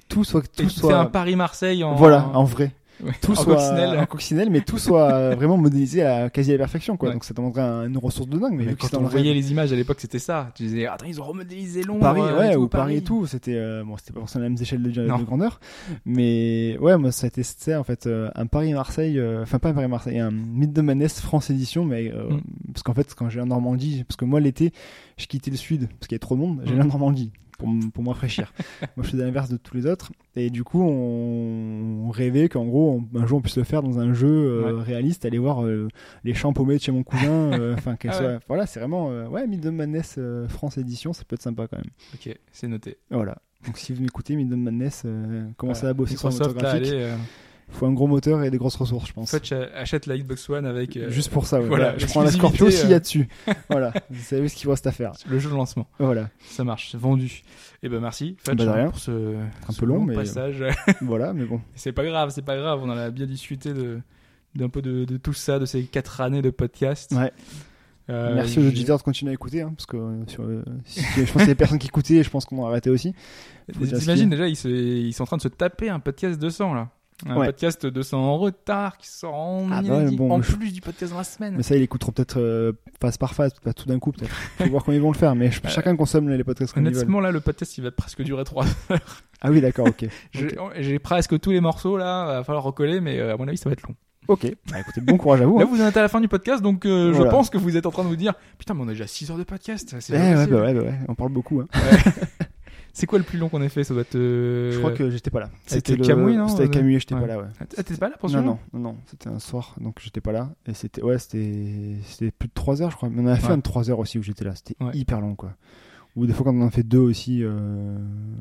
Tout soit. Tout soit... C'est un Paris-Marseille en. Voilà, en vrai. Ouais, Tout en soit coccinelle. en coccinelle, mais tout soit euh, vraiment modélisé à quasi à la perfection, quoi. Ouais. Donc ça demanderait un- une ressource de dingue. Mais, Mais vu que quand on voyait rêve- les images à l'époque, c'était ça. Tu disais, attends, ils ont remodélisé Londres. Paris, euh, ouais, ou Paris et tout, c'était euh, bon, c'était pas forcément les mêmes échelles de, grandeur, mais ouais, moi ça a été ça en fait euh, un Paris Marseille, enfin pas un Paris Marseille, un Mythe de Manès France édition, mais euh, Mm. parce qu'en fait quand j'ai en Normandie, parce que moi l'été je quittais le sud parce qu'il y avait trop de monde, j'allais Mm. en Normandie pour, pour me rafraîchir. [LAUGHS] moi je faisais l'inverse de tous les autres et du coup on, on rêvait qu'en gros on- un jour on puisse le faire dans un jeu euh, réaliste, aller voir euh, les champs paumés de chez mon cousin, [LAUGHS] euh, enfin qu'elle Ah soit, ouais. voilà c'est vraiment ouais Manès euh, France édition, ça peut être sympa quand même. Ok, c'est noté. Voilà. Donc si vous m'écoutez, Midon Madness, commencez à bosser sur là, graphique. allez. Euh, Il faut un gros moteur et des grosses ressources, je En pense. fait, j'ach- achète la Xbox One avec. euh, Juste pour ça, ouais. voilà, Voilà, je prends la Scorpio s'il y euh, [LAUGHS] voilà, vous savez ce qu'il vous reste à faire. Le jeu de lancement. Voilà, Ça marche, c'est vendu. Et ben merci, Fudge, Bah, hein, rien. pour ce, Un ce peu long, mais- passage. [LAUGHS] voilà, mais bon. c'est pas grave, c'est pas grave. On en a bien discuté de d'un peu de, de tout ça, de ces quatre années de podcast. Ouais. Euh, Merci aux auditeurs de continuer à écouter, hein, parce que euh, sur, euh, si- je pense qu'il y a des personnes qui écoutaient, je pense qu'on a arrêté aussi. T'imagines déjà, ils, se- ils sont en train de se taper un podcast 200 là. Un Ouais. podcast 200 en retard qui sort en, Ah bah ouais, bon, en je- plus du podcast dans la semaine. Mais ça, ils écouteront peut-être euh, phase par phase, pas tout d'un coup, peut-être. Faut voir comment ils vont le faire, mais je- [LAUGHS] chacun consomme les podcasts comme. Honnêtement, là, le podcast il va presque durer 3 [LAUGHS] Ah oui, d'accord, ok. J'ai presque tous les morceaux là, va falloir recoller, mais euh, à mon avis, ça va être long. Ok, bah, écoutez, bon courage à vous. Là, hein. vous en êtes à la fin du podcast, donc euh, Voilà. je pense que vous êtes en train de vous dire Putain, mais on a déjà 6 heures de podcast. Eh, ouais, bah ouais, bah ouais, on parle beaucoup. Hein. [LAUGHS] C'est quoi le plus long qu'on ait fait? Ça doit être. euh, Je crois que j'étais pas là. C'était le- Camouille, non? C'était Camouille, j'étais Ouais. pas là, ouais. Ah, t'étais pas là pour Non, celui-là non, non, non, c'était un soir, donc j'étais pas là. Et c'était, ouais, c'était, c'était plus de 3 heures, je crois. Mais on a fait Ouais. un de 3 heures aussi où j'étais là. C'était Ouais. hyper long, quoi. Ou des fois, quand on en a fait deux aussi. Euh...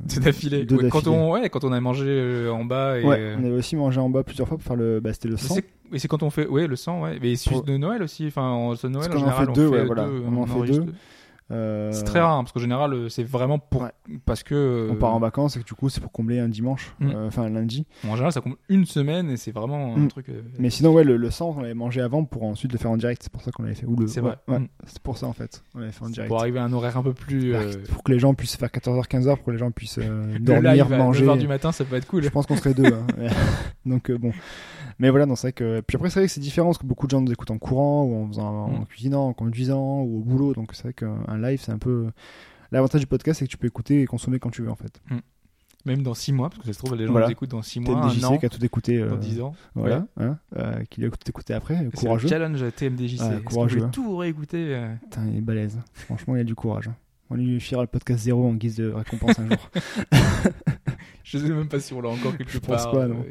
C'est d'affilée. Ouais, quand, on, ouais, quand on a mangé euh, en bas. Et, Ouais, euh, on avait aussi mangé en bas plusieurs fois pour faire le. Bah, c'était le sang. Et c'est quand on fait. Ouais, le sang, ouais. Mais Pour- de Noël aussi. Enfin, en- ce Noël, en général, fait deux, on fait ouais, voilà. On en fait deux. Euh, C'est très rare, hein, parce qu'en général, euh, c'est vraiment pour. Ouais. Parce que. euh, On part en vacances et que du coup, c'est pour combler un dimanche, Mm. euh, enfin un lundi. En général, ça compte une semaine et c'est vraiment un Mm. truc. euh, Mais sinon, ouais, le, le sang, on l'avait mangé avant pour ensuite le faire en direct. C'est pour ça qu'on l'avait fait. Ou le. C'est ouais, vrai. Mm. c'est pour ça en fait. On l'avait fait en direct. Pour arriver à un horaire un peu plus. Bah, euh, Pour que les gens puissent faire 14h, 15h, pour que les gens puissent euh, [LAUGHS] le dormir, live à manger. 9h du matin, ça peut être cool. Je pense qu'on serait deux. hein. [LAUGHS] Donc euh, bon. Mais voilà, non, c'est vrai que. Puis après, c'est vrai que c'est différent parce que beaucoup de gens nous écoutent en courant ou en, faisant, en Mm. cuisinant, en conduisant ou au boulot. Donc c'est vrai qu'un live, c'est un peu. L'avantage du podcast, c'est que tu peux écouter et consommer quand tu veux en fait. Même dans 6 mois, parce que ça se trouve, les gens Voilà. nous écoutent dans 6 Peut-être mois, un DJC an, qui a tout écouté. euh, dans 10 ans. Voilà. Hein, euh, qui l'a tout écouté après. C'est Courageux. challenge TMDJC. Ouais, que courageux, vous hein. tout réécouter euh, Putain, il est balèze. Franchement, il a du courage. hein. On lui fiera le podcast zéro en guise de récompense un jour. [LAUGHS] Je sais même pas si on l'a encore quelque Je pense part. pas, non.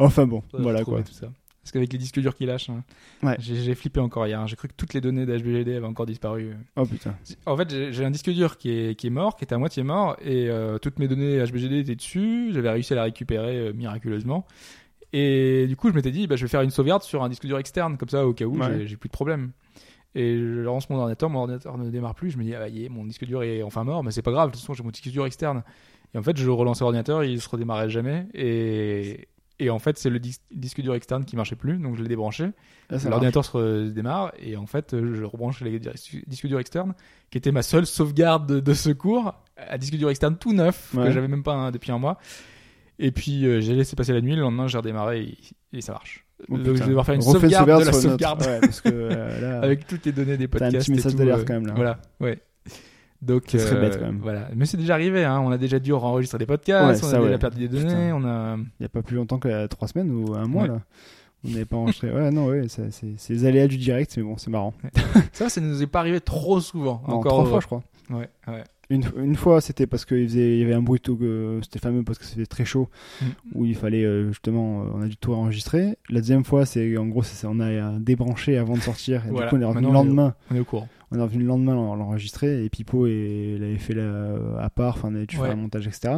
Enfin bon, voilà quoi. Tout ça. Parce qu'avec les disques durs qu'il lâche, hein, Ouais. j'ai flippé encore hier. hein. J'ai cru que toutes les données d'HBGD avaient encore disparu. Oh putain. En fait, j'ai un disque dur qui est, qui est mort, qui était à moitié mort, et euh, toutes mes données HBGD étaient dessus. J'avais réussi à la récupérer euh, miraculeusement. Et du coup, je m'étais dit, bah, je vais faire une sauvegarde sur un disque dur externe, comme ça, au cas où Ouais. j'ai- plus de problème. Et je lance mon ordinateur, mon ordinateur ne démarre plus. Je me dis, ah, y est, mon disque dur est enfin mort, mais c'est pas grave, de toute façon, j'ai mon disque dur externe. Et en fait, je relançais l'ordinateur, il se redémarrait jamais. Et, et en fait, c'est le dis- disque dur externe qui marchait plus, donc je l'ai débranché. Ah, L'ordinateur se redémarre, et en fait, euh, je rebranche les dis- disques durs externes, qui était ma seule sauvegarde de, de secours, à disque dur externe tout neuf, Ouais. que j'avais même pas un- depuis un mois. Et puis, euh, j'ai laissé passer la nuit, le lendemain, j'ai redémarré, et, et ça marche. Oh, donc, putain. je vais devoir faire une Refais sauvegarde, de la sauvegarde. Ouais, parce que euh, là, [LAUGHS] avec toutes les données des T'as un podcasts. petit et message d'alerte euh, quand même, là. Voilà, ouais. Donc, Ça serait euh, bête, quand même. Voilà. Mais c'est déjà arrivé, hein. On a déjà dû enregistrer des podcasts, Ouais, on ça, a déjà ouais. perdu des données, Putain. on a. il n'y a pas plus longtemps que euh, trois semaines ou un mois Ouais. là. On n'avait pas enregistré. Ouais, non, ouais, ça- c'est c'est les aléas du direct, mais bon, c'est marrant. Ça, ça nous est pas arrivé trop souvent. Non, Encore trois fois, je crois. Ouais, ouais. Une, une fois, c'était parce qu'il faisait, il y avait un bruit tout, euh, c'était fameux parce que c'était très chaud, Mm. où il fallait euh, justement, euh, on a dû tout enregistrer. La deuxième fois, c'est en gros, c'est- on a euh, débranché avant de sortir. Et Voilà. Du coup, on est revenu le Maintenant, on est au- lendemain. On est au courant. On est revenu le lendemain l'en- l'enregistrer et Pipo et, il avait fait la, à part, enfin, dû Ouais. faire un montage, etc.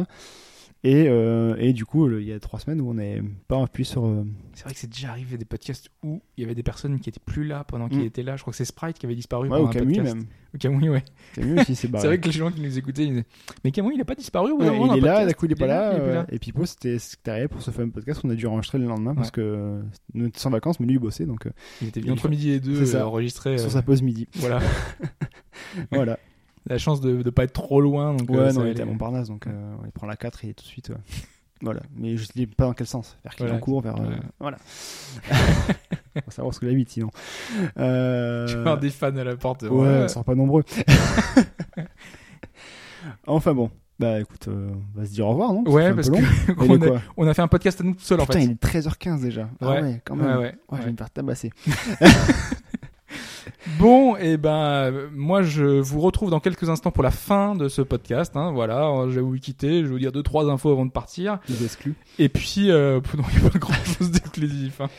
Et, euh, et du coup, le- il y a trois semaines où on n'avait pas appuyé sur. euh, C'est vrai que c'est déjà arrivé des podcasts où il y avait des personnes qui étaient plus là pendant qu'il Mm. était là. Je crois que c'est Sprite qui avait disparu. ouais, pendant au un Camus podcast. même. Au Camouille, ouais. Camus aussi, c'est [LAUGHS] C'est vrai que les gens qui nous écoutaient, ils disaient Mais Camouille, il a pas disparu Ouais, dans il est là, d'un coup il est pas là. plus euh, là. Et Pipo, c'était arrivé pour ce fameux podcast qu'on a dû enregistrer le lendemain parce que nous étions en vacances, mais lui il bossait donc Il était il entre midi et deux enregistré. sur sa pause midi. Voilà. [LAUGHS] voilà. La chance de ne pas être trop loin. Donc, Ouais, euh, non, il était à Montparnasse donc euh, il prend la 4 et tout de suite. ouais. Voilà. Mais je ne dis pas dans quel sens. Vers Voilà. Clignancourt, vers. euh, Ouais. Voilà. [LAUGHS] On va savoir ce que la 8 sinon. Euh, Tu avoir des fans à la porte. Ouais, ils sont pas nombreux. [LAUGHS] enfin bon. Bah écoute, euh, on va se dire au revoir, non? Ouais, parce un peu long. que Il on est a, on a fait un podcast à nous tout seul en Putain, fait. il est 13h15 déjà. Ah Ouais. ouais, quand même. Ouais, Ouais, ouais, je vais ouais. me faire tabasser. [LAUGHS] Bon, et ben, euh, moi, je vous retrouve dans quelques instants pour la fin de ce podcast. Hein, voilà, euh, je vais vous quitter. Je vais vous dire deux, trois infos avant de partir. Les exclus. Et puis, euh, [LAUGHS] non, il n'y a pas grand chose d'exclusif. Hein.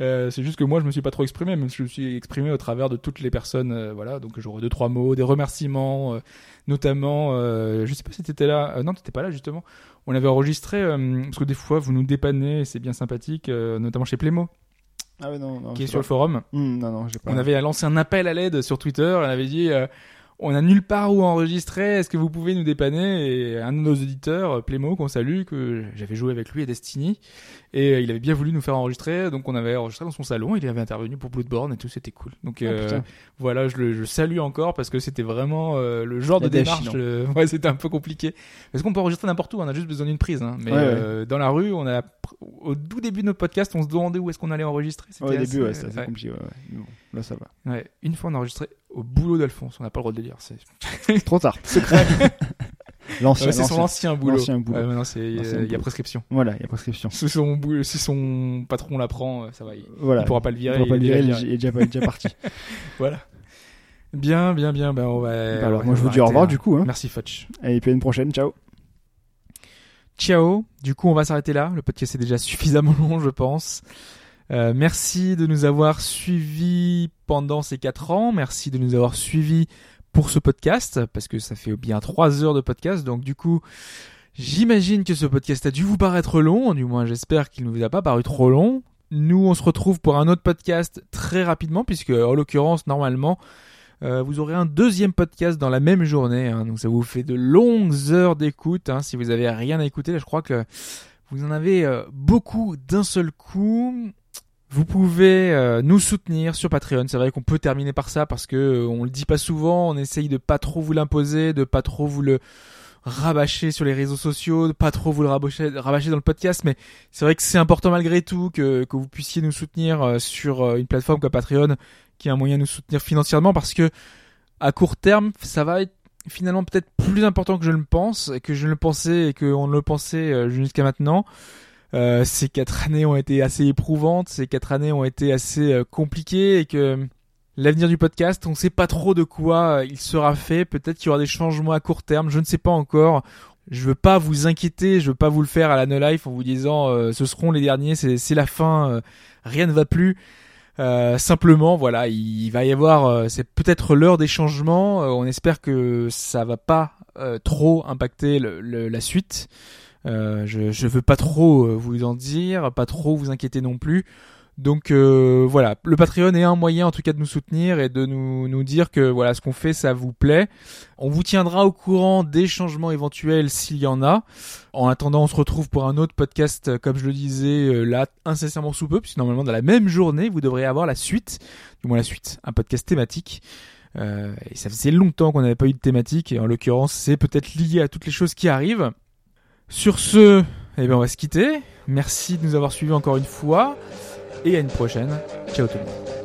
Euh, c'est juste que moi, je me suis pas trop exprimé, même si je me suis exprimé au travers de toutes les personnes. euh, voilà, donc j'aurai deux, trois mots, des remerciements, euh, notamment. Euh, je sais pas si t'étais là. Euh, non, t'étais pas là justement. On avait enregistré euh, parce que des fois, vous nous dépannez, c'est bien sympathique, euh, notamment chez Plémo, Ah ouais, non, non. qui est sur le forum. Hmm, non, non, pas. On avait lancé un appel à l'aide sur Twitter. On avait dit euh, on a nulle part où enregistrer. Est-ce que vous pouvez nous dépanner Et un de nos auditeurs, Plémo, qu'on salue, que j'avais joué avec lui à Destiny, et euh, il avait bien voulu nous faire enregistrer. Donc on avait enregistré dans son salon. Il avait intervenu pour Bloodborne et tout. C'était cool. Donc Ah, euh, voilà, je le je salue encore parce que c'était vraiment euh, le genre La de démarche. euh, [LAUGHS] ouais, c'était un peu compliqué. Parce qu'on peut enregistrer n'importe où. On a juste besoin d'une prise. Hein. Mais Ouais, ouais. dans la rue, on a au tout début de notre podcast, on se demandait où est-ce qu'on allait enregistrer. Au début, ouais, c'était assez compliqué. Bon, là, ça va. Une fois on a enregistré au boulot d'Alphonse, on n'a pas le droit de le dire. C'est [LAUGHS] Trop tard. Secret. [LAUGHS] L'ancien. Ouais, c'est son l'ancien. ancien boulot. l'ancien c'est- il y a- L'ancien il prescription. Voilà, il y a prescription. Si son, boulot- si son patron l'apprend, euh, ça va. Il, Voilà. il pourra pas le Il virer. pourra pas le il virer, il est déjà, il parti. [LAUGHS] Voilà. Bien, bien, bien. Ben, on va, Bah alors, on moi, va je vous dis au revoir du coup. Hein. Merci, Fudge. Et puis à une prochaine. Ciao. Ciao. Du coup, on va s'arrêter là. Le podcast est déjà suffisamment long, je pense. Euh, merci de nous avoir suivis pendant ces quatre ans. Merci de nous avoir suivis pour ce podcast, parce que ça fait bien trois heures de podcast. Donc, du coup, j'imagine que ce podcast a dû vous paraître long. Du moins, j'espère qu'il ne vous a pas paru trop long. Nous, on se retrouve pour un autre podcast très rapidement, puisque, en l'occurrence, normalement, euh, vous aurez un deuxième podcast dans la même journée. hein. donc, ça vous fait de longues heures d'écoute. hein. si vous avez rien à écouter, je crois que vous en avez euh, beaucoup d'un seul coup. Vous pouvez euh, nous soutenir sur Patreon. C'est vrai qu'on peut terminer par ça parce que euh, on le dit pas souvent. On essaye de pas trop vous l'imposer, de pas trop vous le rabâcher sur les réseaux sociaux, de pas trop vous le rabâcher, rabâcher dans le podcast. Mais c'est vrai que c'est important malgré tout que, que vous puissiez nous soutenir euh, sur euh, une plateforme comme Patreon, qui est un moyen de nous soutenir financièrement parce que à court terme, ça va être finalement peut-être plus important que je ne le pense, et que je ne le pensais et qu'on ne le pensait euh, jusqu'à maintenant. Euh, ces quatre années ont été assez éprouvantes, ces quatre années ont été assez euh, compliquées et que euh, l'avenir du podcast, on ne sait pas trop de quoi euh, il sera fait. Peut-être qu'il y aura des changements à court terme, je ne sais pas encore. Je veux pas vous inquiéter, je veux pas vous le faire à la No Life en vous disant euh, ce seront les derniers, c'est la fin, euh, rien ne va plus. Euh, simplement, voilà, il va y avoir, euh, c'est peut-être l'heure des changements. Euh, on espère que ça va pas trop impacter le- le- la suite. Euh, je, je veux pas trop euh, vous en dire, pas trop vous inquiéter non plus. Donc euh, voilà, le Patreon est un moyen en tout cas de nous soutenir et de nous, dire que voilà ce qu'on fait ça vous plaît. On vous tiendra au courant des changements éventuels s'il y en a. En attendant, on se retrouve pour un autre podcast, comme je le disais, là incessamment sous peu, puisque normalement dans la même journée vous devrez avoir la suite, du moins la suite, un podcast thématique. Et ça faisait longtemps qu'on n'avait pas eu de thématique, et en l'occurrence c'est peut-être lié à toutes les choses qui arrivent. Sur ce, eh bien on va se quitter. Merci de nous avoir suivis encore une fois et à une prochaine. Ciao tout le monde.